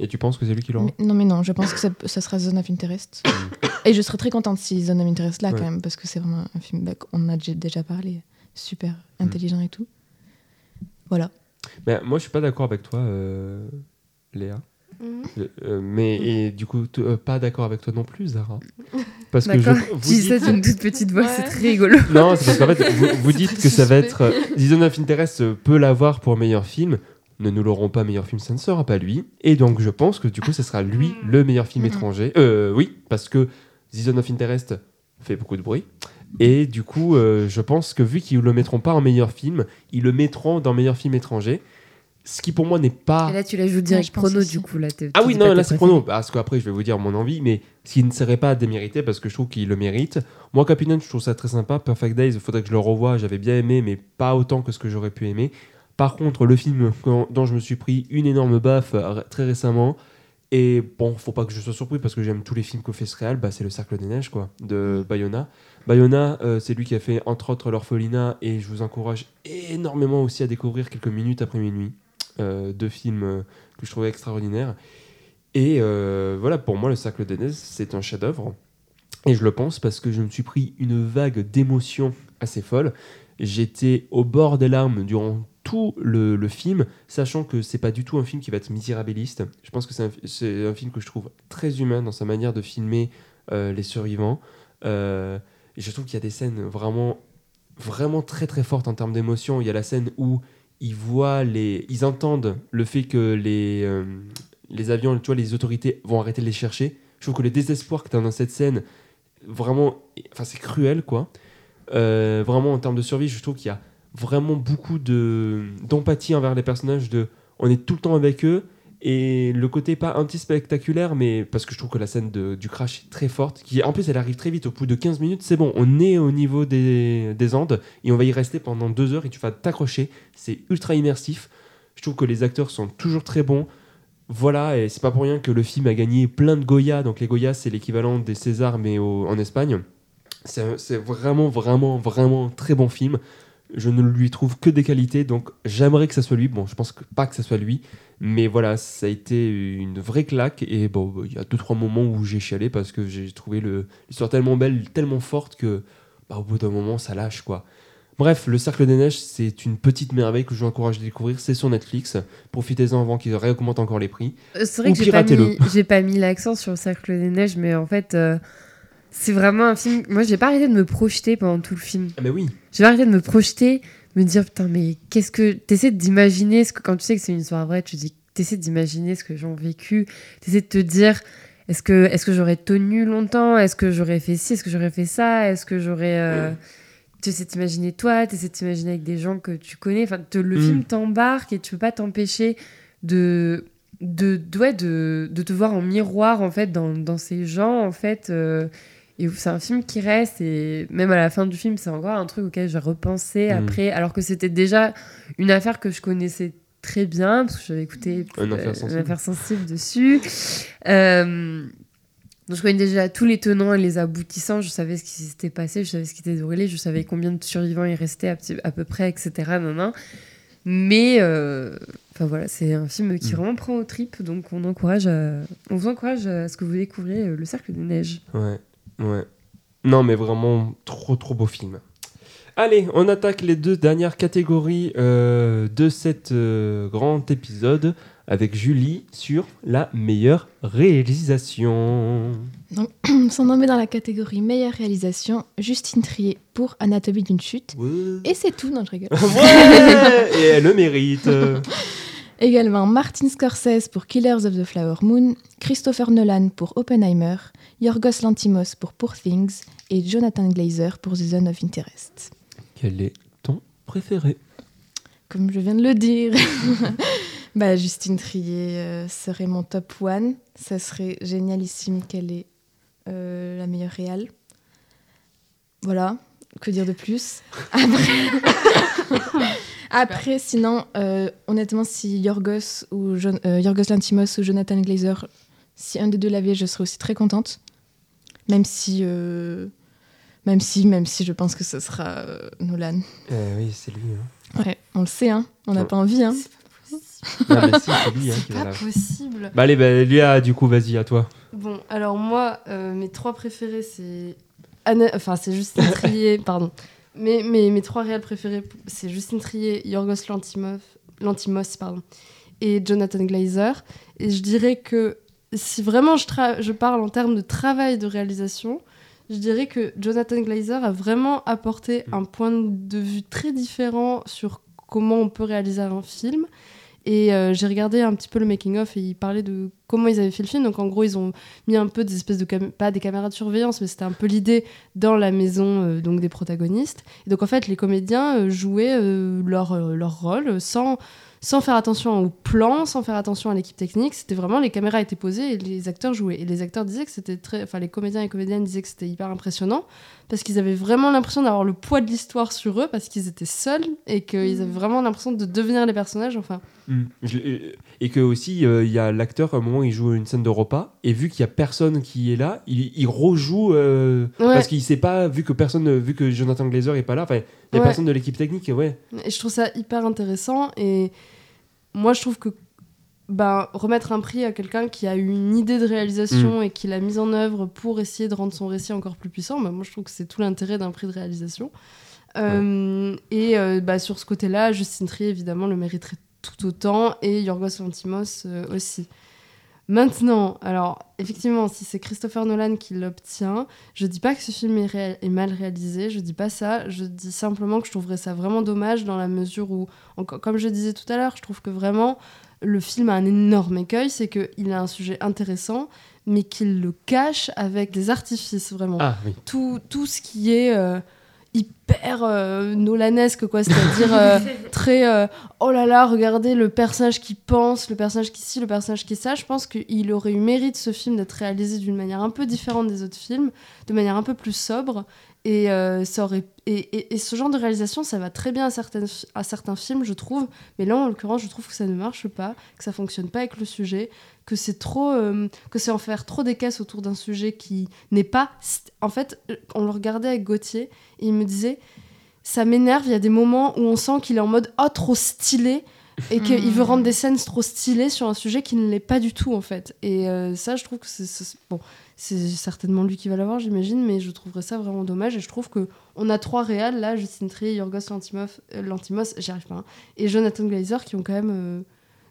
Speaker 2: Et tu penses que c'est lui qui l'aura?
Speaker 1: Non, mais non, je pense que ça, ça sera Zone of Interest. [coughs] Et je serais très contente si Zone of Interest là,
Speaker 2: Ouais.
Speaker 1: quand même, parce que c'est vraiment un film bah, qu'on a déjà- parlé, super
Speaker 2: Mm.
Speaker 1: intelligent et tout. Voilà.
Speaker 2: Mais moi, je suis pas d'accord avec toi, euh, Léa.
Speaker 4: Mhm.
Speaker 2: Euh, mais et du coup, euh, pas d'accord avec toi non plus, Zara. [laughs] Parce que je,
Speaker 3: D'accord.
Speaker 2: vous
Speaker 3: Tu dis ça
Speaker 2: dites-
Speaker 3: d'une toute petite voix,
Speaker 4: Ouais.
Speaker 3: c'est très rigolo. [laughs]
Speaker 2: Non, c'est parce qu'en fait, [laughs] vous, dites que ça va être. euh, The Zone of Interest peut l'avoir pour meilleur film. Ne nous l'aurons pas meilleur film, ça ne sera pas lui. Et donc, je pense que du coup, ce sera lui le meilleur film
Speaker 1: Mhm.
Speaker 2: étranger. Euh, oui, parce que The Zone of Interest fait beaucoup de bruit. Et du coup, euh, je pense que vu qu'ils le mettront pas en meilleur film, ils le mettront dans meilleur film étranger. Ce qui pour moi n'est pas.
Speaker 3: Et là, tu la joues direct
Speaker 1: pense
Speaker 3: prono,
Speaker 1: aussi.
Speaker 3: du coup. Là,
Speaker 2: Ah oui, non, là c'est chrono. Parce qu'après, je vais vous dire mon envie, mais ce qui ne serait pas démérité, parce que je trouve qu'il le mérite. Moi, Capitaine, je trouve ça très sympa. Perfect Days, il faudrait que je le revoie. J'avais bien aimé, mais pas autant que ce que j'aurais pu aimer. Par contre, le film quand- dont je me suis pris une énorme baffe euh, très récemment, et bon, faut pas que je sois surpris parce que j'aime tous les films que fait ce réal, bah, c'est Le Cercle des Neiges, quoi, de Bayona. Bayona, euh, c'est lui qui a fait entre autres L'Orphelinat, et je vous encourage énormément aussi à découvrir quelques minutes après minuit. Euh, deux films euh, que je trouvais extraordinaires. Et euh, voilà, pour moi, Le Cercle Neiges, c'est un chef-d'œuvre. Et je le pense parce que je me suis pris une vague d'émotions assez folle. J'étais au bord des larmes durant tout le, film, sachant que c'est pas du tout un film qui va être misérabiliste. Je pense que c'est un, film que je trouve très humain dans sa manière de filmer les survivants. Et je trouve qu'il y a des scènes vraiment, vraiment très très fortes en termes d'émotion. Il y a la scène où ils voient les, ils entendent le fait que les, euh, les avions, tu les autorités vont arrêter de les chercher. Je trouve que le désespoir que tu as dans cette scène, vraiment, enfin c'est cruel quoi. Euh, vraiment en termes de survie, je trouve qu'il y a vraiment beaucoup de d'empathie envers les personnages. De, on est tout le temps avec eux et le côté pas anti-spectaculaire, mais parce que je trouve que la scène du crash est très forte. Qui, en plus, elle arrive très vite. Au bout de 15 minutes, c'est bon, on est au niveau des, des Andes et on va y rester pendant deux heures et tu vas t'accrocher. C'est ultra immersif. Je trouve que les acteurs sont toujours très bons. Voilà, et c'est pas pour rien que le film a gagné plein de Goya. Donc les Goya, c'est l'équivalent des Césars, mais en Espagne. C'est vraiment, vraiment, vraiment très bon film. Je ne lui trouve que des qualités, donc j'aimerais que ça soit lui. Bon, je pense que pas que ça soit lui, mais voilà, ça a été une vraie claque. Et bon, il y a deux trois moments où j'ai chialé parce que j'ai trouvé l'histoire tellement belle, tellement forte que, bah, au bout d'un moment, ça lâche quoi. Bref, Le Cercle des Neiges, c'est une petite merveille que je vous encourage à découvrir. C'est sur Netflix. Profitez-en avant qu'ils réaugmentent encore les prix.
Speaker 3: Euh, C'est vrai
Speaker 2: Ou
Speaker 3: que j'ai pas,
Speaker 2: piratez-le.
Speaker 3: mis, j'ai pas mis l'accent sur le cercle des neiges, mais en fait, euh, c'est vraiment un film. Moi, j'ai pas arrêté de me projeter pendant tout le film.
Speaker 2: Ah, mais oui.
Speaker 3: J'ai pas arrêté de me projeter, me dire putain, mais qu'est-ce que. T'essaies d'imaginer ce que. Quand tu sais que c'est une histoire vraie, tu dis. T'essaies d'imaginer ce que j'ai vécu. T'essaies de te dire. Est-ce que, est que j'aurais tenu longtemps? Est-ce que j'aurais fait ci? Est-ce que j'aurais fait ça? Est-ce que j'aurais. euh, Tu essaies t'imaginer toi, tu essaies t'imaginer avec des gens que tu connais. Enfin, te- le
Speaker 2: Mm.
Speaker 3: film t'embarque et tu peux pas t'empêcher de, de, de, ouais, de, de te voir en miroir en fait dans, dans ces gens en fait. euh, et c'est un film qui reste et même à la fin du film, c'est encore un truc auquel j'ai repensé
Speaker 2: Mm.
Speaker 3: après, alors que c'était déjà une affaire que je connaissais très bien parce que j'avais écouté
Speaker 2: Un
Speaker 3: euh,
Speaker 2: affaire sensible.
Speaker 3: une affaire sensible dessus. Euh, donc je connais déjà tous les tenants et les aboutissants, je savais ce qui s'était passé, je savais ce qui était déroulé, je savais combien de survivants il restait à, petit- à peu près, etc. nan, nan. Mais euh, enfin voilà, c'est un film qui
Speaker 2: Mm.
Speaker 3: vraiment prend aux tripes, donc on encourage, à- on vous encourage à ce que vous découvriez le Cercle des Neiges.
Speaker 2: Ouais, ouais. Non, mais vraiment, trop, trop beau film. Allez, on attaque les deux dernières catégories euh, de cet euh, grand épisode avec Julie sur la meilleure réalisation.
Speaker 1: Sont [clears throat] nommés dans la catégorie meilleure réalisation Justine Trier pour Anatomie d'une chute. Et c'est tout, non, je rigole. [laughs]
Speaker 2: Ouais Et elle le mérite. [laughs]
Speaker 1: Également Martin Scorsese pour Killers of the Flower Moon, Christopher Nolan pour Oppenheimer, Yorgos Lantimos pour Poor Things et Jonathan Glazer pour The Zone of Interest.
Speaker 2: Quel est ton préféré?
Speaker 1: Comme je viens de le dire, [laughs] bah, Justine Trier euh, serait mon top one. Ça serait génialissime qu'elle ait euh, la meilleure réale. Voilà, que dire de plus? Après, [laughs] Après, sinon, euh, honnêtement, si Yorgos ou Yorgos Lantimos ou Jonathan Glazer, si un des deux l'avait, je serais aussi très contente. Même si, euh, même si, même si, je pense que ce sera euh, Nolan.
Speaker 2: Euh, oui, c'est lui. Hein.
Speaker 1: Ouais, on le sait, hein. On n'a
Speaker 2: Ouais.
Speaker 1: pas envie, hein.
Speaker 4: C'est pas possible.
Speaker 2: Ah, bah, si, c'est lui hein, qui
Speaker 4: C'est
Speaker 2: va
Speaker 4: pas possible.
Speaker 2: Bah allez, bah, Léa, du coup, vas-y, à toi.
Speaker 4: Bon, alors moi, euh, mes trois préférés, c'est. Anna- Enfin, c'est Justine Trier, [laughs] pardon. Mais mes, mes trois réels préférés, c'est Justine Trier, Yorgos Lantimos, Lantimos pardon, et Jonathan Glazer. Et je dirais que si vraiment je, parle en termes de travail de réalisation, je dirais que Jonathan Glazer a vraiment apporté
Speaker 2: Mm.
Speaker 4: un point de vue très différent sur comment on peut réaliser un film. Et euh, j'ai regardé un petit peu le making-of et il parlait de comment ils avaient fait le film. Donc en gros, ils ont mis un peu des espèces de... pas des caméras de surveillance, mais c'était un peu l'idée dans la maison euh, donc des protagonistes. Et donc en fait, les comédiens euh, jouaient leur, leur rôle sans, sans faire attention au plan, sans faire attention à l'équipe technique. C'était vraiment les caméras étaient posées et les acteurs jouaient. Et les acteurs disaient que c'était très... Enfin, les comédiens et comédiennes disaient que c'était hyper impressionnant parce qu'ils avaient vraiment l'impression d'avoir le poids de l'histoire sur eux parce qu'ils étaient seuls et qu'ils avaient vraiment l'impression de devenir les personnages. Enfin,
Speaker 2: Je l'ai- et que aussi, euh, il y a l'acteur, à un moment, il joue une scène de repas, et vu qu'il y a personne qui est là, il, il rejoue, euh,
Speaker 4: Ouais.
Speaker 2: parce qu'il sait pas, vu que personne, vu que Jonathan Glazer est pas là, enfin, il y a
Speaker 4: Ouais.
Speaker 2: personne de l'équipe technique, et ouais.
Speaker 4: Et je trouve ça hyper intéressant. Et moi, je trouve que ben, remettre un prix à quelqu'un qui a eu une idée de réalisation et qui l'a mise en œuvre pour essayer de rendre son récit encore plus puissant, ben, moi, je trouve que c'est tout l'intérêt d'un prix de réalisation. Euh, Et euh, bah, sur ce côté-là, Justine Trier, évidemment, le mériterait tout autant. Et Yorgos Lantimos euh, aussi. Maintenant, alors effectivement, si c'est Christopher Nolan qui l'obtient, je dis pas que ce film est, réel- est mal réalisé, je dis pas ça, je dis simplement que je trouverais ça vraiment dommage dans la mesure où, comme je disais tout à l'heure, je trouve que vraiment le film a un énorme écueil, c'est qu'il a un sujet intéressant, mais qu'il le cache avec des artifices vraiment
Speaker 2: Ah oui.
Speaker 4: tout, tout ce qui est euh, hyper euh, nolanesque, quoi. C'est-à-dire euh, [laughs] très euh, oh là là, regardez le personnage qui pense, le personnage qui ci, le personnage qui ça. Je pense qu'il aurait eu mérite ce film d'être réalisé d'une manière un peu différente des autres films, de manière un peu plus sobre. Et, euh, ça aurait, et, et- et ce genre de réalisation, ça va très bien à, certaines, à certains films, je trouve. Mais là, en l'occurrence, je trouve que ça ne marche pas, que ça fonctionne pas avec le sujet, que c'est trop, euh, que c'est en faire trop des caisses autour d'un sujet qui n'est pas. En fait, euh, on le regardait avec Gauthier et il me disait, ça m'énerve. Il y a des moments où on sent qu'il est en mode oh trop stylé et qu'il veut rendre des scènes trop stylées sur un sujet qui ne l'est pas du tout en fait. Et euh, ça, je trouve que c'est- bon. C'est certainement lui qui va l'avoir, j'imagine, mais je trouverais ça vraiment dommage. Et je trouve que on a trois réals là, Justine Trier, Yorgos Lantimos, euh, Lantimos j'y arrive pas, hein, et Jonathan Glazer qui ont quand même euh,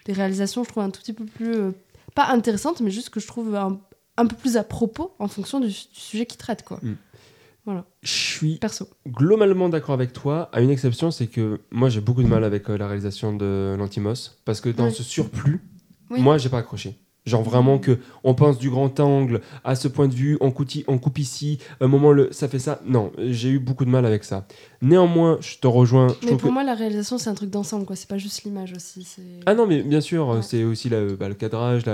Speaker 4: des réalisations, je trouve, un tout petit peu plus euh, pas intéressantes, mais juste que je trouve un, un peu plus à propos en fonction du, du sujet qu'ils traitent, quoi.
Speaker 2: Je suis
Speaker 4: Perso.
Speaker 2: globalement d'accord avec toi, à une exception, c'est que moi j'ai beaucoup de mal avec euh, la réalisation de l'Antimos, parce que dans
Speaker 4: Ouais.
Speaker 2: ce surplus,
Speaker 4: Oui.
Speaker 2: moi j'ai pas accroché. Genre vraiment que on pense du grand angle à ce point de vue, on coupe, on coupe ici, un moment le, ça fait ça. Non, j'ai eu beaucoup de mal avec ça. Néanmoins, je te rejoins. je
Speaker 4: Mais pour
Speaker 2: que-
Speaker 4: moi, la réalisation, c'est un truc d'ensemble, quoi. C'est pas juste l'image aussi.
Speaker 2: Ah non, mais bien sûr,
Speaker 4: Ouais.
Speaker 2: c'est aussi la- bah, le cadrage, la,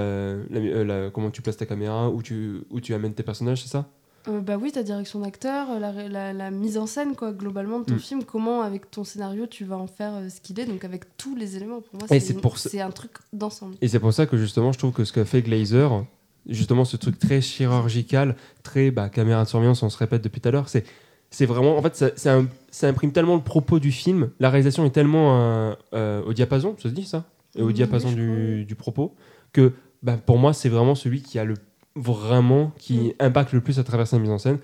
Speaker 2: la- euh, la- comment tu places ta caméra, où tu, où tu amènes tes personnages, c'est ça?
Speaker 4: Euh, bah oui, ta direction d'acteur, euh, la, ré- la, la mise en scène, quoi, globalement, de ton
Speaker 2: Mm.
Speaker 4: film, comment, avec ton scénario, tu vas en faire euh, ce qu'il est, donc avec tous les éléments. Pour moi,
Speaker 2: Et
Speaker 4: c'est
Speaker 2: pour ça-
Speaker 4: un truc d'ensemble.
Speaker 2: Et c'est pour ça que justement, je trouve que ce qu'a fait Glazer, justement ce truc très chirurgical, très bah, caméra de surveillance, on se répète depuis tout à l'heure, c'est c'est vraiment, en fait, ça, ça, im- ça imprime tellement le propos du film, la réalisation est tellement euh, au diapason, ça se dit ça? Au
Speaker 4: Oui,
Speaker 2: diapason du propos, que bah, pour moi, c'est vraiment celui qui a le vraiment, qui
Speaker 4: Mm.
Speaker 2: impacte le plus à travers sa mise en scène.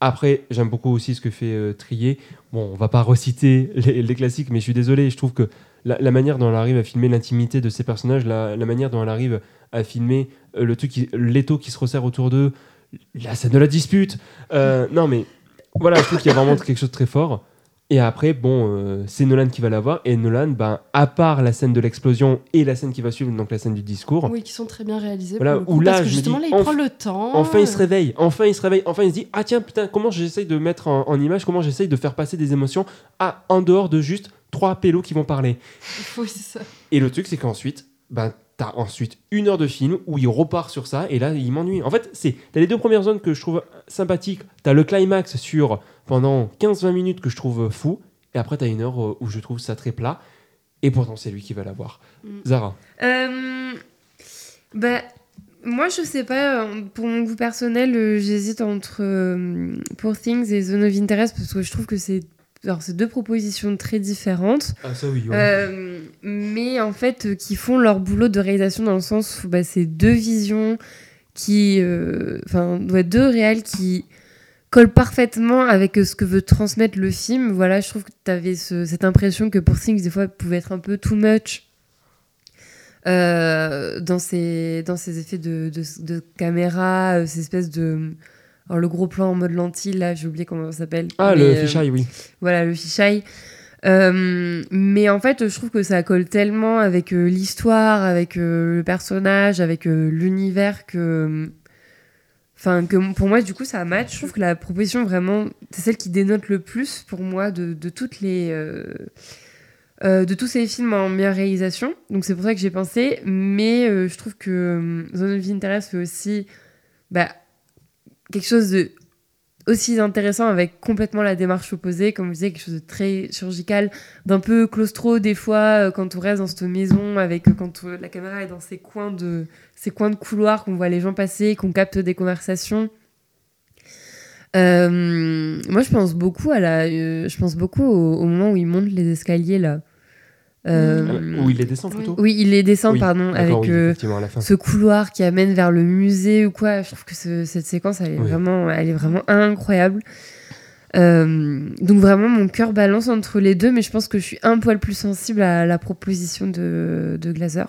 Speaker 2: Après, j'aime beaucoup aussi ce que fait euh, Trier. Bon, on va pas [laughs] reciter les, les classiques, mais je suis désolé, je trouve que la, la manière dont elle arrive à filmer l'intimité de ses personnages, la, la manière dont elle arrive à filmer euh, le truc, qui- l'étau qui se resserre autour d'eux, la scène de la dispute. euh, non, mais voilà, je trouve qu'il y a vraiment [laughs] quelque chose de très fort. Et après, bon, euh, c'est Nolan qui va l'avoir. Et Nolan, ben, à part la scène de l'explosion et la scène qui va suivre, donc la scène du discours,
Speaker 4: Oui, qui sont très bien.
Speaker 2: Voilà,
Speaker 4: coup,
Speaker 2: où là,
Speaker 4: parce que justement,
Speaker 2: dis,
Speaker 4: là, il prend le temps.
Speaker 2: Enfin, il se réveille. Enfin, il se réveille. Enfin, il se dit Ah, tiens, putain, comment j'essaye de mettre en, en image, comment j'essaye de faire passer des émotions à, en dehors de juste trois pélos qui vont parler. [laughs]
Speaker 4: Oui, c'est ça.
Speaker 2: Et le truc, c'est qu'ensuite, ben, t'as ensuite une heure de film où il repart sur ça et là, il m'ennuie. En fait, c'est t'as les deux premières zones que je trouve sympathiques. T'as le climax sur pendant 15-20 minutes que je trouve fou. Et après, t'as une heure euh, où je trouve ça très plat. Et pourtant, c'est lui qui va l'avoir.
Speaker 4: Mm.
Speaker 2: Zara.
Speaker 3: Euh, bah, moi, je sais pas. euh, Pour mon goût personnel, euh, j'hésite entre Poor Things et Zone of Interest parce que je trouve que c'est alors, c'est deux propositions très différentes,
Speaker 2: Ah, ça oui.
Speaker 3: euh, mais en fait, euh, qui font leur boulot de réalisation dans le sens où bah, c'est deux visions qui. euh, Enfin, ouais, deux réels qui collent parfaitement avec ce que veut transmettre le film. Voilà, je trouve que tu avais cette impression que Poor Things, des fois, pouvait être un peu too much dans, ses, dans effets de, de, de caméra, ces espèces de. Alors, le gros plan en mode lentille, là, j'ai oublié comment ça s'appelle.
Speaker 2: Ah,
Speaker 3: Mais,
Speaker 2: le
Speaker 3: euh,
Speaker 2: fisheye, oui.
Speaker 3: Voilà, le fisheye. Euh, mais en fait, je trouve que ça colle tellement avec euh, l'histoire, avec euh, le personnage, avec l'univers que. Enfin, que pour moi, du coup, ça match. Je trouve que la proposition, vraiment, c'est celle qui dénote le plus pour moi de, de toutes les. de tous ces films en meilleure réalisation. Donc, c'est pour ça que j'ai pensé. Mais je trouve que Zone of Interest fait aussi bah, quelque chose de aussi intéressant avec complètement la démarche opposée, comme vous disiez, quelque chose de très chirurgical, d'un peu claustro des fois euh, quand on reste dans cette maison, avec euh, quand euh, la caméra est dans ces coins de ces coins de couloir qu'on voit les gens passer, qu'on capte des conversations. Moi, je pense beaucoup à la, je pense beaucoup au, au moment où il monte les escaliers là. Euh,
Speaker 2: Où il les descend plutôt
Speaker 3: Oui, il les descend,
Speaker 2: Oui,
Speaker 3: pardon, avec
Speaker 2: oui,
Speaker 3: euh, ce couloir qui amène vers le musée ou quoi. Je trouve que ce- cette séquence, elle est,
Speaker 2: Oui.
Speaker 3: vraiment, elle est vraiment incroyable. Euh, donc vraiment, mon cœur balance entre les deux, mais je pense que je suis un poil plus sensible à la proposition de, de Glazer.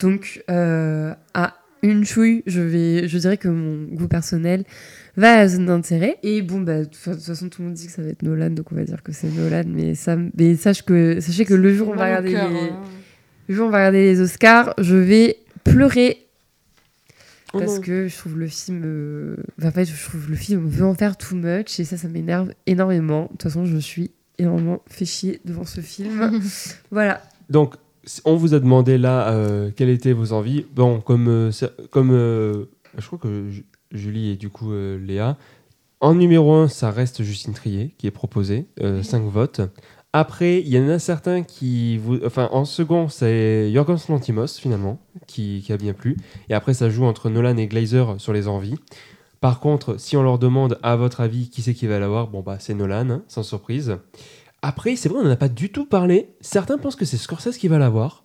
Speaker 3: Donc, euh, à une chouille, je, vais, je dirais que mon goût personnel va à la zone d'intérêt. Et bon, bah, de toute façon, tout le monde dit que ça va être Nolan, donc on va dire que c'est Nolan. Mais, ça, mais sache que, sachez que le jour où on va regarder
Speaker 4: cœur,
Speaker 3: les,
Speaker 4: hein.
Speaker 3: le jour où on va regarder les Oscars, je vais pleurer
Speaker 2: Oh
Speaker 3: parce
Speaker 2: non.
Speaker 3: que je trouve le film. euh, enfin, en fait, je trouve le film veut en faire too much et ça, ça m'énerve énormément. De toute façon, je suis énormément fait chier devant ce film. [laughs] voilà.
Speaker 2: Donc, on vous a demandé là euh, quelles étaient vos envies. Bon, comme, euh, comme euh, je crois que Julie et du coup euh, Léa. En numéro 1, ça reste Justine Trier qui est proposée, 5 votes. Après, il y en a certains qui. Vous... Enfin, en second, c'est Yorgos Lantimos finalement, qui, qui a bien plu. Et après, ça joue entre Nolan et Glazer sur les envies. Par contre, si on leur demande à votre avis qui c'est qui va l'avoir, bon bah c'est Nolan, hein, sans surprise. Après, c'est vrai, on n'en a pas du tout parlé. Certains pensent que c'est Scorsese qui va l'avoir.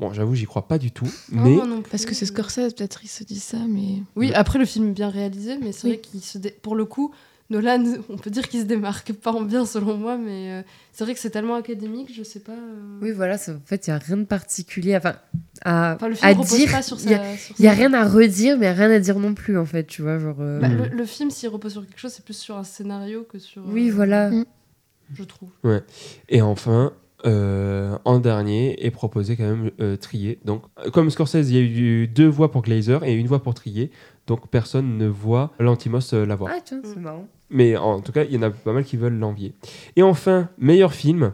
Speaker 2: Bon, j'avoue, j'y crois pas du tout.
Speaker 4: Non,
Speaker 2: Mais
Speaker 4: non plus.
Speaker 1: Parce que c'est Scorsese, peut-être il se dit ça, mais.
Speaker 4: Oui, après le film est bien réalisé, mais c'est
Speaker 1: Oui.
Speaker 4: vrai qu'il se dé- pour le coup, Nolan, on peut dire qu'il se démarque pas en bien selon moi, mais euh, c'est vrai que c'est tellement académique, je sais pas. euh,
Speaker 3: Oui, voilà. En fait, il n'y a rien de particulier enfin, à,
Speaker 4: Enfin, le film
Speaker 3: à
Speaker 4: repose
Speaker 3: dire.
Speaker 4: pas sur
Speaker 3: Il y a- n'y a rien à redire, mais rien à dire non plus, en fait. Tu vois, genre. euh,
Speaker 4: Bah,
Speaker 2: Mm.
Speaker 4: le, le film, s'il repose sur quelque chose, c'est plus sur un scénario que sur.
Speaker 3: Oui, voilà.
Speaker 1: Mm.
Speaker 4: Je trouve.
Speaker 2: Et enfin, euh, en dernier, est proposé quand même euh, Trier. Donc, comme Scorsese, il y a eu deux voix pour Glazer et une voix pour Trier. Donc, personne ne voit Lantimos euh, l'avoir.
Speaker 3: Ah, tiens, c'est marrant.
Speaker 2: Mais en tout cas, il y en a pas mal qui veulent l'envier. Et enfin, meilleur film.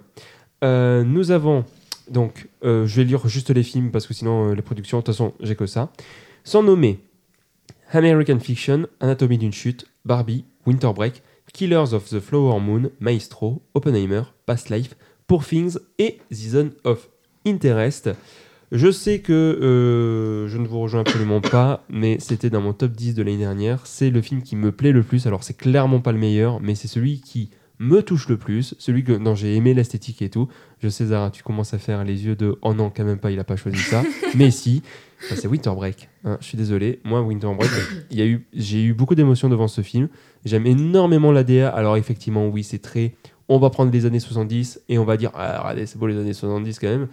Speaker 2: Euh, nous avons donc, je vais lire juste les films parce que sinon les productions, de toute façon, j'ai que ça. Sans nommer American Fiction, Anatomie d'une chute, Barbie, Winter Break, Killers of the Flower Moon, Maestro, Oppenheimer, Past Life, Poor Things et The Zone of Interest. Je sais que euh, je ne vous rejoins absolument pas, mais c'était dans mon top 10 de l'année dernière. C'est le film qui me plaît le plus. Alors, c'est clairement pas le meilleur, mais c'est celui qui me touche le plus, celui que, dont j'ai aimé l'esthétique et tout. Je sais, Zara, tu commences à faire les yeux de oh non, quand même pas, il a pas choisi ça. [laughs] mais si, Enfin, c'est Winter Break. hein. Je suis désolé. Moi, Winter Break, il y a eu, j'ai eu beaucoup d'émotions devant ce film. J'aime énormément l'ADA. Alors, effectivement, oui, c'est très. On va prendre les années 70 et on va dire ah, regardez, c'est beau les années 70 quand même.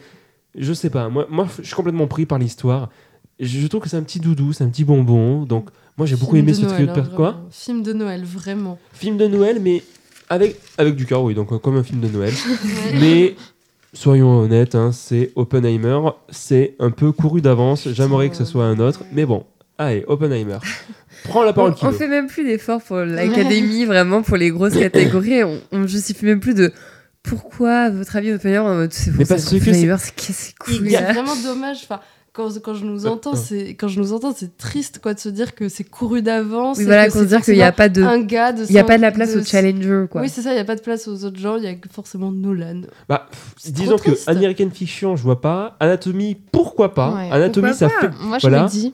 Speaker 2: Je sais pas. Moi, moi je suis complètement pris par l'histoire. Je, je trouve que c'est un petit doudou, c'est un petit bonbon. Donc, moi, j'ai beaucoup
Speaker 4: Film
Speaker 2: aimé
Speaker 4: de
Speaker 2: ce trio de
Speaker 4: Noël, hein,
Speaker 2: Quoi.
Speaker 4: Film de Noël, vraiment.
Speaker 2: Film de Noël, mais avec, avec du cœur, oui. Donc, comme un film de Noël. [laughs] mais soyons honnêtes, hein, c'est Oppenheimer. C'est un peu couru d'avance. J'aimerais que ce soit un autre. Mais bon, allez, Oppenheimer. [laughs] Prends la
Speaker 3: On,
Speaker 2: parole
Speaker 3: on
Speaker 2: veut.
Speaker 3: fait même plus d'efforts pour l'académie, [laughs] vraiment, pour les grosses catégories. On, on justifie même plus de pourquoi, à votre avis, Oppenheimer, en mode, c'est
Speaker 2: Mais parce que c'est-
Speaker 3: C'est
Speaker 4: vraiment dommage. Enfin, quand, quand je nous
Speaker 2: Euh,
Speaker 4: entends,
Speaker 2: euh.
Speaker 4: c'est quand je nous entends, c'est triste quoi de se dire que c'est couru d'avance.
Speaker 3: Oui, voilà, qu'on se dire qu'il n'y a pas de. Il n'y a pas de la place
Speaker 4: de-
Speaker 3: au challenger, quoi.
Speaker 4: Oui, c'est ça, il n'y a pas de place aux autres gens, il y a forcément Nolan.
Speaker 2: Bah, disons que. American Fiction, je vois pas. Anatomie, pourquoi pas
Speaker 1: Ouais,
Speaker 2: Anatomie,
Speaker 3: pourquoi
Speaker 2: ça
Speaker 3: pas
Speaker 2: fait.
Speaker 1: Moi, je
Speaker 2: Voilà.
Speaker 1: me dis.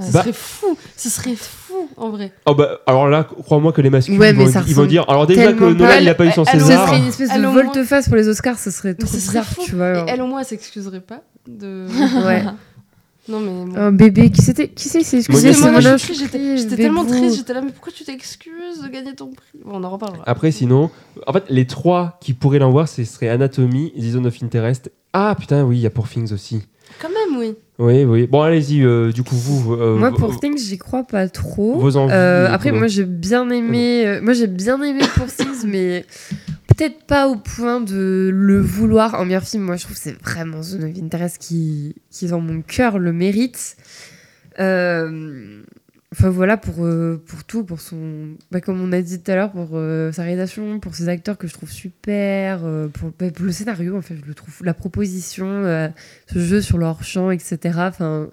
Speaker 4: Ce
Speaker 2: Bah-
Speaker 4: serait fou, ce serait fou en vrai.
Speaker 2: Oh bah, alors là, crois-moi que les masculins
Speaker 3: Ouais,
Speaker 2: vont, ils vont dire. Alors déjà que Nolan,
Speaker 4: pas-
Speaker 2: il a pas eu son
Speaker 4: elle
Speaker 3: Ce
Speaker 2: César.
Speaker 3: serait une espèce
Speaker 4: Elle,
Speaker 3: de volte-face pour les Oscars, ce serait trop
Speaker 4: ce serait
Speaker 3: bizarre,
Speaker 4: fou.
Speaker 3: tu vois.
Speaker 4: Et
Speaker 3: alors.
Speaker 4: elle au moins, elle s'excuserait pas de. [laughs]
Speaker 3: Ouais.
Speaker 4: non mais. bon.
Speaker 3: Un bébé, qui c'était Qui c'est c'est
Speaker 2: Moi,
Speaker 3: excusez
Speaker 4: j'étais tellement triste, j'étais là, mais pourquoi tu t'excuses de gagner ton prix? Bon, on en reparlera.
Speaker 2: Après, sinon, en fait, les trois qui pourraient l'avoir, ce serait Anatomie, The Zone of Interest. Ah putain, oui, il y a Pour Things aussi.
Speaker 4: Oui.
Speaker 2: Oui, oui. Bon, allez-y, euh, du coup, vous. euh,
Speaker 3: Moi, pour Things, j'y crois pas trop.
Speaker 2: Vos envies,
Speaker 3: Euh, après, moi, j'ai bien aimé. euh, moi, j'ai bien aimé pour Things, mais peut-être pas au point de le vouloir en meilleur film. Moi, je trouve que c'est vraiment Zone of Interest qui, qui dans mon cœur, le mérite. Euh, Enfin voilà pour, euh, pour tout, pour son. Bah, comme on a dit tout à l'heure, pour euh, sa réalisation, pour ses acteurs que je trouve super, euh, pour, bah, pour le scénario, en fait, je le trouve. La proposition, euh, ce jeu sur leur champ, etc. Enfin,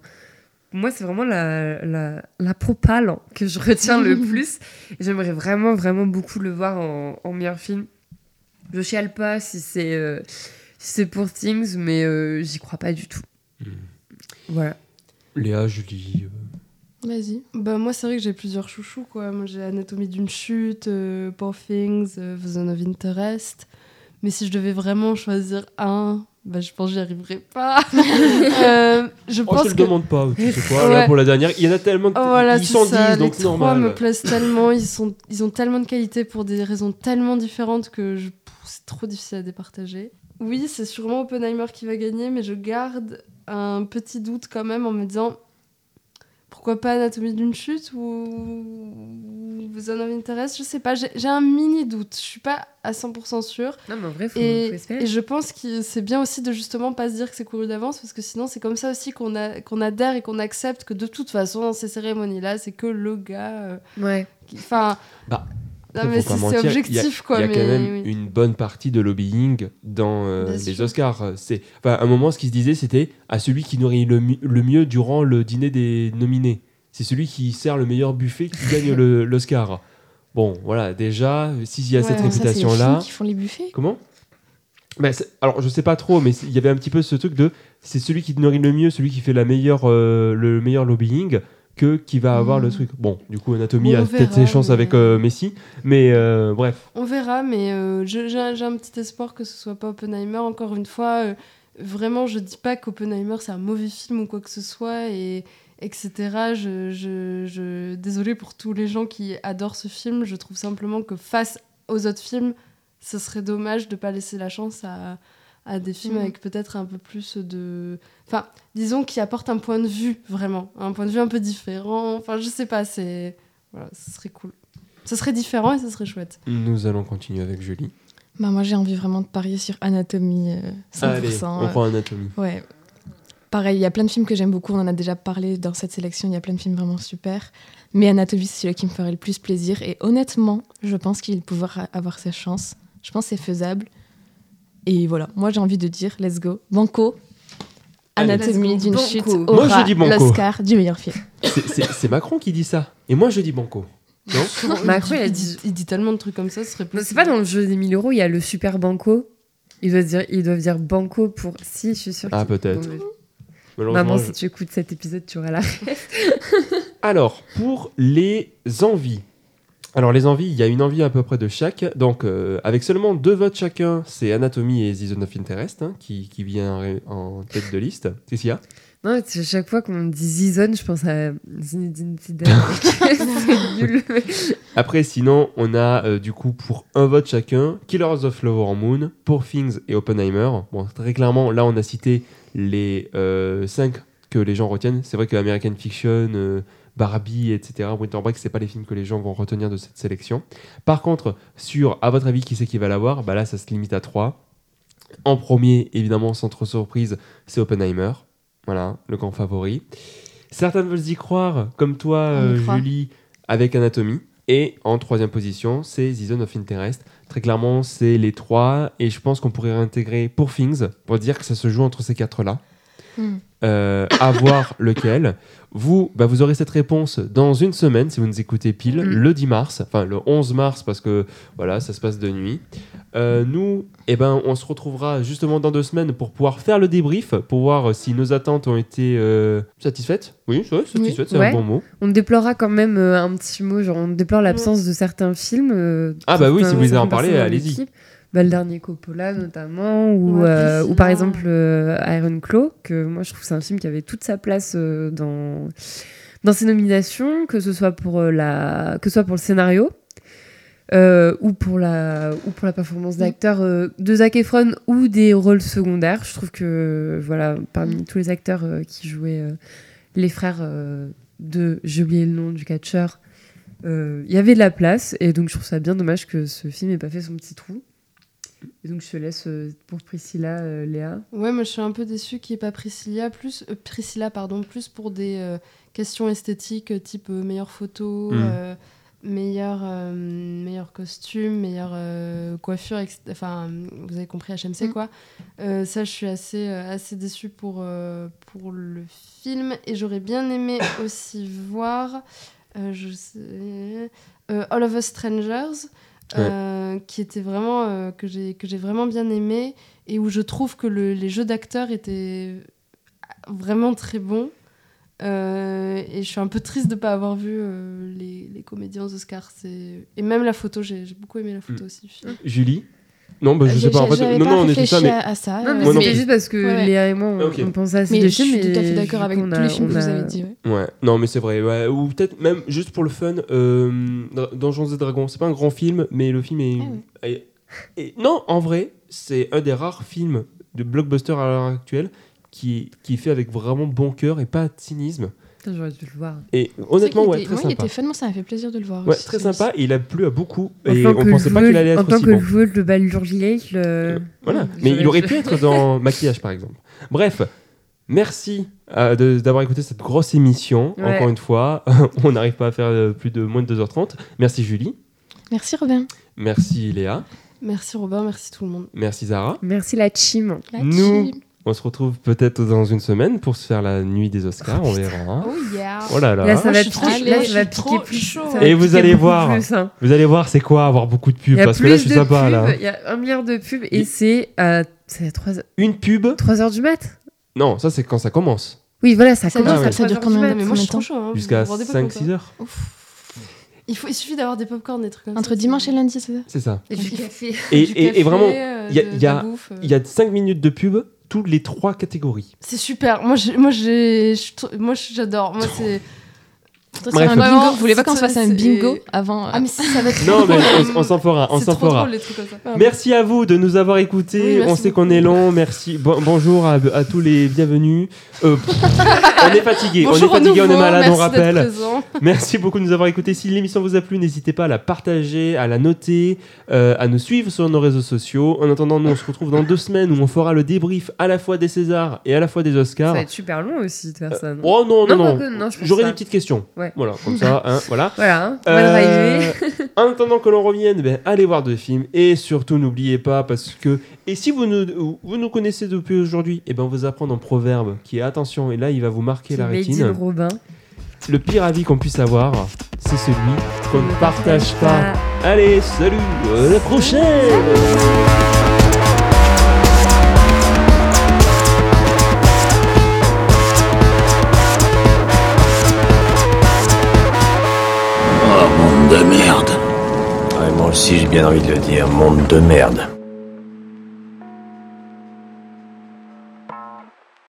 Speaker 3: pour moi, c'est vraiment la, la, la propale que je retiens le [laughs] plus. J'aimerais vraiment, vraiment beaucoup le voir en, en meilleur film. Je chiale pas si c'est euh, si c'est pour Things, mais euh, j'y crois pas du tout.
Speaker 2: Hmm.
Speaker 3: Voilà.
Speaker 2: Léa, Julie.
Speaker 1: Vas-y.
Speaker 4: Bah, moi, c'est vrai que j'ai plusieurs chouchous, quoi. Moi, j'ai Anatomie d'une chute, euh, Poor Things, euh, The Zone of Interest. Mais si je devais vraiment choisir un, bah, je pense que j'y arriverais pas. [laughs] Euh, je
Speaker 2: Oh,
Speaker 4: pense
Speaker 2: je te le
Speaker 4: que...
Speaker 2: demande pas, tu sais quoi, là,
Speaker 4: Ouais.
Speaker 2: pour la dernière. Il y en a tellement.
Speaker 4: Oh, voilà,
Speaker 2: ils sont
Speaker 4: ça.
Speaker 2: 10, donc
Speaker 4: les
Speaker 2: c'est
Speaker 4: trois
Speaker 2: normal.
Speaker 4: me plaisent tellement. Ils, sont, ils ont tellement de qualité pour des raisons tellement différentes que je- c'est trop difficile à départager. Oui, c'est sûrement Oppenheimer qui va gagner, mais je garde un petit doute quand même en me disant pourquoi pas Anatomie d'une chute ou Zone of Interest Je sais pas, j'ai un mini doute. Je suis pas à 100% sûre.
Speaker 3: Non, mais en vrai, faut,
Speaker 4: Et,
Speaker 3: faut espérer.
Speaker 4: et je pense que c'est bien aussi de justement pas se dire que c'est couru d'avance parce que sinon c'est comme ça aussi qu'on a- qu'on adhère et qu'on accepte que de toute façon dans ces cérémonies là c'est que le gars euh,
Speaker 3: Ouais.
Speaker 4: enfin
Speaker 2: Bah,
Speaker 4: non, mais c'est objectif quoi
Speaker 2: Il y a quand même
Speaker 4: oui.
Speaker 2: une bonne partie de lobbying dans euh, les
Speaker 4: sûr.
Speaker 2: Oscars. C'est, enfin, un moment, ce qui se disait, c'était à celui qui nourrit le, mi- le mieux durant le dîner des nominés. C'est celui qui sert le meilleur buffet qui gagne [laughs] l'Oscar. Bon, voilà, déjà, s'il y a
Speaker 4: Ouais,
Speaker 2: cette réputation-là.
Speaker 1: qui font les buffets.
Speaker 2: Comment? Ben, alors je sais pas trop, mais il y avait un petit peu ce truc de c'est celui qui nourrit le mieux, celui qui fait la meilleure, euh, le meilleur lobbying que qui va avoir le truc. Bon, du coup
Speaker 4: Bon, on
Speaker 2: a peut-être ses chances
Speaker 4: mais-
Speaker 2: avec euh, Messi, mais euh, bref.
Speaker 4: on verra mais euh, j'ai un petit espoir que ce soit pas Oppenheimer encore une fois euh, vraiment je dis pas qu'Oppenheimer c'est un mauvais film ou quoi que ce soit et etc je, je, je désolée pour tous les gens qui adorent ce film je trouve simplement que face aux autres films ce serait dommage de pas laisser la chance à, à des films
Speaker 1: Mhm.
Speaker 4: avec peut-être un peu plus de enfin disons qui apportent un point de vue vraiment un point de vue un peu différent enfin je sais pas c'est voilà ce serait cool ce serait différent et ce serait chouette
Speaker 2: Nous allons continuer avec Julie.
Speaker 1: Bah, moi, j'ai envie vraiment de parier sur Anatomie euh, 100%.
Speaker 2: Allez, on
Speaker 1: euh,
Speaker 2: prend Anatomie.
Speaker 1: Ouais. Pareil, il y a plein de films que j'aime beaucoup, on en a déjà parlé dans cette sélection, il y a plein de films vraiment super. Mais Anatomie, c'est celui qui me ferait le plus plaisir. Et honnêtement, je pense qu'il pouvoir avoir sa chance. Je pense que c'est faisable. Et voilà, moi j'ai envie de dire, let's go. Banco. Anatomie d'une
Speaker 3: Banco.
Speaker 1: chute
Speaker 3: Moi,
Speaker 1: aura
Speaker 2: je dis Banco.
Speaker 1: l'Oscar du meilleur film.
Speaker 2: C'est- C'est c'est Macron qui dit ça. Et moi je dis Banco. Non [laughs]
Speaker 3: Macron, il a dit-
Speaker 4: dit, il dit tellement de trucs comme ça, ce serait possible.
Speaker 3: C'est pas dans le jeu des 1000 euros, il y a le super banco. Ils doivent dire, ils doivent dire banco pour. Si, je suis sûre.
Speaker 2: Ah, peut-être.
Speaker 3: Maman,
Speaker 2: je-
Speaker 3: si tu écoutes cet épisode, tu auras la. [laughs]
Speaker 2: Alors, pour les envies. Alors, les envies, il y a une envie à peu près de chaque. Donc, euh, avec seulement deux votes chacun, c'est Anatomie et The Zone of Interest hein, qui, qui vient en tête de liste. Qu'est-ce qu'il y a
Speaker 3: Non, c'est chaque fois qu'on dit Zizon, je pense à Zinedine Zidane. nul.
Speaker 2: Après, sinon, on a euh, du coup pour un vote chacun Killers of Flower Moon, Poor Things et Oppenheimer. Bon, très clairement, là, on a cité les euh, cinq que les gens retiennent. C'est vrai que American Fiction, euh, Barbie, etc., Winter Break, c'est pas les films que les gens vont retenir de cette sélection. Par contre, sur, à votre avis, qui c'est qui va l'avoir? Bah là, ça se limite à trois. En premier, évidemment, sans trop surprise, c'est Oppenheimer. Voilà, le grand favori. Certains veulent y croire, comme toi, euh. Julie, avec Anatomie. Et en troisième position, c'est The Zone of Interest. Très clairement, c'est les trois. Et je pense qu'on pourrait réintégrer pour Things, pour dire que ça se joue entre ces quatre-là.
Speaker 1: Hmm.
Speaker 2: euh, à voir [laughs] lequel. Vous, bah, vous aurez cette réponse dans une semaine si vous nous écoutez pile,
Speaker 3: Mm.
Speaker 2: le 10 mars, enfin le 11 mars parce que voilà, ça se passe de nuit. Euh, nous, eh ben, on se retrouvera justement dans deux semaines pour pouvoir faire le débrief, pour voir si nos attentes ont été euh, satisfaites. Oui, ouais, satisfaites, c'est
Speaker 3: Ouais.
Speaker 2: un bon mot.
Speaker 3: On déplorera quand même euh, un petit mot, genre on déplore l'absence de certains films.
Speaker 2: Ah bah oui, si vous voulez en parler, allez-y.
Speaker 3: Bah, le dernier Coppola notamment, ou,
Speaker 4: Ouais,
Speaker 3: euh, ou par exemple euh, Iron Claw, que moi je trouve que c'est un film qui avait toute sa place euh, dans, dans ses nominations, que ce soit pour, euh, la, que ce soit pour le scénario. euh, ou pour la ou pour la performance d'acteur euh, de Zac Efron ou des rôles secondaires. Je trouve que voilà parmi tous les acteurs euh, qui jouaient euh, les frères euh, de j'ai oublié le nom du catcheur euh, il y avait de la place et donc je trouve ça bien dommage que ce film ait pas fait son petit trou et donc je te laisse euh, pour Priscilla euh, Léa
Speaker 4: Ouais, moi je suis un peu déçue qu'il n'y ait pas Priscilla, plus, euh, Priscilla pardon, plus pour des euh, questions esthétiques type euh, meilleure photo,
Speaker 2: Mm.
Speaker 4: euh, meilleur, euh, meilleur costume, meilleure euh, coiffure, etc. Enfin, vous avez compris HMC
Speaker 1: Mm.
Speaker 4: quoi. Euh, ça, je suis assez, euh, assez déçue pour, euh, pour le film et j'aurais bien aimé aussi voir, euh, je sais, euh, All of Us Strangers. Euh, qui était vraiment euh, que j'ai que j'ai vraiment bien aimé et où je trouve que le- les jeux d'acteurs étaient vraiment très bons. Euh, et je suis un peu triste de ne pas avoir vu euh, les, les comédiens aux Oscars. Et même la photo, j'ai j'ai beaucoup aimé la photo
Speaker 2: Mm.
Speaker 4: aussi. du film.
Speaker 2: Julie? Non, bah, je sais
Speaker 1: J'ai-
Speaker 2: pas. En fait, non,
Speaker 1: pas
Speaker 2: non, on était ça, mais
Speaker 1: à, à ça.
Speaker 3: non mais
Speaker 1: euh,
Speaker 2: plus.
Speaker 3: juste parce que
Speaker 1: Ouais, ouais.
Speaker 3: Léa et moi on,
Speaker 2: Ok.
Speaker 3: on pensait à ces
Speaker 1: mais
Speaker 3: deux
Speaker 1: je suis
Speaker 3: films
Speaker 1: tout à fait d'accord avec tous
Speaker 3: a-
Speaker 1: les films que vous avez dit. ouais.
Speaker 2: Ouais, non, mais c'est vrai. ouais. Ou peut-être même juste pour le fun, euh, Donjons et Dragons, c'est pas un grand film, mais le film est.
Speaker 1: Ah
Speaker 2: est- non, en vrai, c'est un des rares films de blockbuster à l'heure actuelle qui, qui est fait avec vraiment bon cœur et pas de cynisme.
Speaker 3: J'aurais dû le voir
Speaker 2: Et honnêtement, ouais,
Speaker 1: était-
Speaker 2: très
Speaker 1: moi, il
Speaker 2: sympa.
Speaker 1: était fun, moi ça m'a fait plaisir de le voir.
Speaker 2: Ouais,
Speaker 1: aussi,
Speaker 2: très sympa. Et il a plu à beaucoup.
Speaker 3: En
Speaker 2: Et on pensait pas qu'il allait être
Speaker 3: en tant
Speaker 2: aussi
Speaker 3: que
Speaker 2: bon.
Speaker 3: joueuse de Baldur's Gate le...
Speaker 2: Voilà.
Speaker 3: Ouais,
Speaker 2: Mais il aurait pu être dans [laughs] maquillage, par exemple. Bref, merci euh, de- d'avoir écouté cette grosse émission.
Speaker 3: Ouais.
Speaker 2: Encore une fois, [laughs] on n'arrive pas à faire euh, plus de moins de 2h30. Merci Julie.
Speaker 1: Merci Robin.
Speaker 2: Merci Léa.
Speaker 4: Merci Robin, merci tout le monde.
Speaker 2: Merci Zara.
Speaker 3: merci la team
Speaker 1: La
Speaker 2: Nous-
Speaker 1: team.
Speaker 2: On se retrouve peut-être dans une semaine pour se faire la nuit des Oscars. on verra. hein.
Speaker 4: Oh yeah
Speaker 2: Oh là là.
Speaker 3: Là, ça va piquer,
Speaker 4: trop
Speaker 3: plus.
Speaker 4: chaud.
Speaker 2: Et vous allez voir.
Speaker 3: plus, hein.
Speaker 2: Vous allez voir, c'est quoi avoir beaucoup de pubs
Speaker 3: Il y a
Speaker 2: Parce que là, je suis sympa
Speaker 3: pubs,
Speaker 2: là.
Speaker 3: Il y a un milliard de pubs et c'est à à 3,
Speaker 2: Une pub
Speaker 3: 3 heures du mat.
Speaker 2: Non, ça c'est quand ça commence.
Speaker 3: Oui, voilà, ça
Speaker 1: Ça
Speaker 3: commence
Speaker 2: dure-
Speaker 1: ça
Speaker 3: 3
Speaker 1: dure combien de-
Speaker 4: chaud. Hein.
Speaker 2: Jusqu'à
Speaker 4: Vous vous rendez pas compte,
Speaker 2: 5-6
Speaker 4: hein.
Speaker 2: heures.
Speaker 4: Il, faut, il suffit d'avoir des popcorn, des trucs comme ça.
Speaker 1: Entre dimanche et lundi, c'est ça
Speaker 2: C'est ça.
Speaker 3: Et du café.
Speaker 2: Et,
Speaker 4: Du
Speaker 2: et- et
Speaker 4: café,
Speaker 2: vraiment,
Speaker 4: euh,
Speaker 2: il y a- y a-
Speaker 4: euh.
Speaker 2: y a 5 minutes de pub, toutes les trois catégories.
Speaker 4: C'est super. Moi, moi, trou- moi, j'adore. Moi, c'est. [laughs]
Speaker 2: Bref.
Speaker 1: c'est un bingo.
Speaker 4: Vraiment,
Speaker 1: Vous voulez pas qu'on se fasse un bingo avant euh,
Speaker 4: Ah, mais si, ça va être.
Speaker 2: Non, mais on, on s'en fera, on s'en fera.
Speaker 4: drôle, les trucs comme ça.
Speaker 2: Merci à vous de nous avoir écoutés.
Speaker 4: Oui,
Speaker 2: on sait qu'on est long. Merci. Bon- bonjour à, à tous les bienvenus. Euh, [laughs] on est fatigué.
Speaker 4: Bonjour
Speaker 2: on est fatigué, on est malade, on rappelle. [laughs] Merci beaucoup de nous avoir écoutés. Si l'émission vous a plu, n'hésitez pas à la partager, à la noter, euh, à nous suivre sur nos réseaux sociaux. En attendant, nous on se retrouve dans deux semaines où on fera le débrief à la fois des Césars et à la fois des
Speaker 3: Ça
Speaker 2: Oscars.
Speaker 3: va être super long aussi de faire ça. non
Speaker 2: Oh non, non,
Speaker 3: Non,
Speaker 2: non. J'aurai des petites questions.
Speaker 3: Ouais.
Speaker 2: Voilà, comme ça, hein, voilà.
Speaker 3: Voilà, hein, on va
Speaker 2: Euh, [laughs] en attendant que l'on revienne, ben, allez voir deux films et surtout n'oubliez pas parce que et si vous nous, vous nous connaissez depuis aujourd'hui, et ben on vous apprendre un proverbe qui est attention et là il va vous marquer la rétine.
Speaker 3: Robin.
Speaker 2: Le pire avis qu'on puisse avoir, c'est celui qu'on ne partage pas. Allez, salut, à la prochaine.
Speaker 5: Aussi, j'ai bien envie de le dire, monde de merde.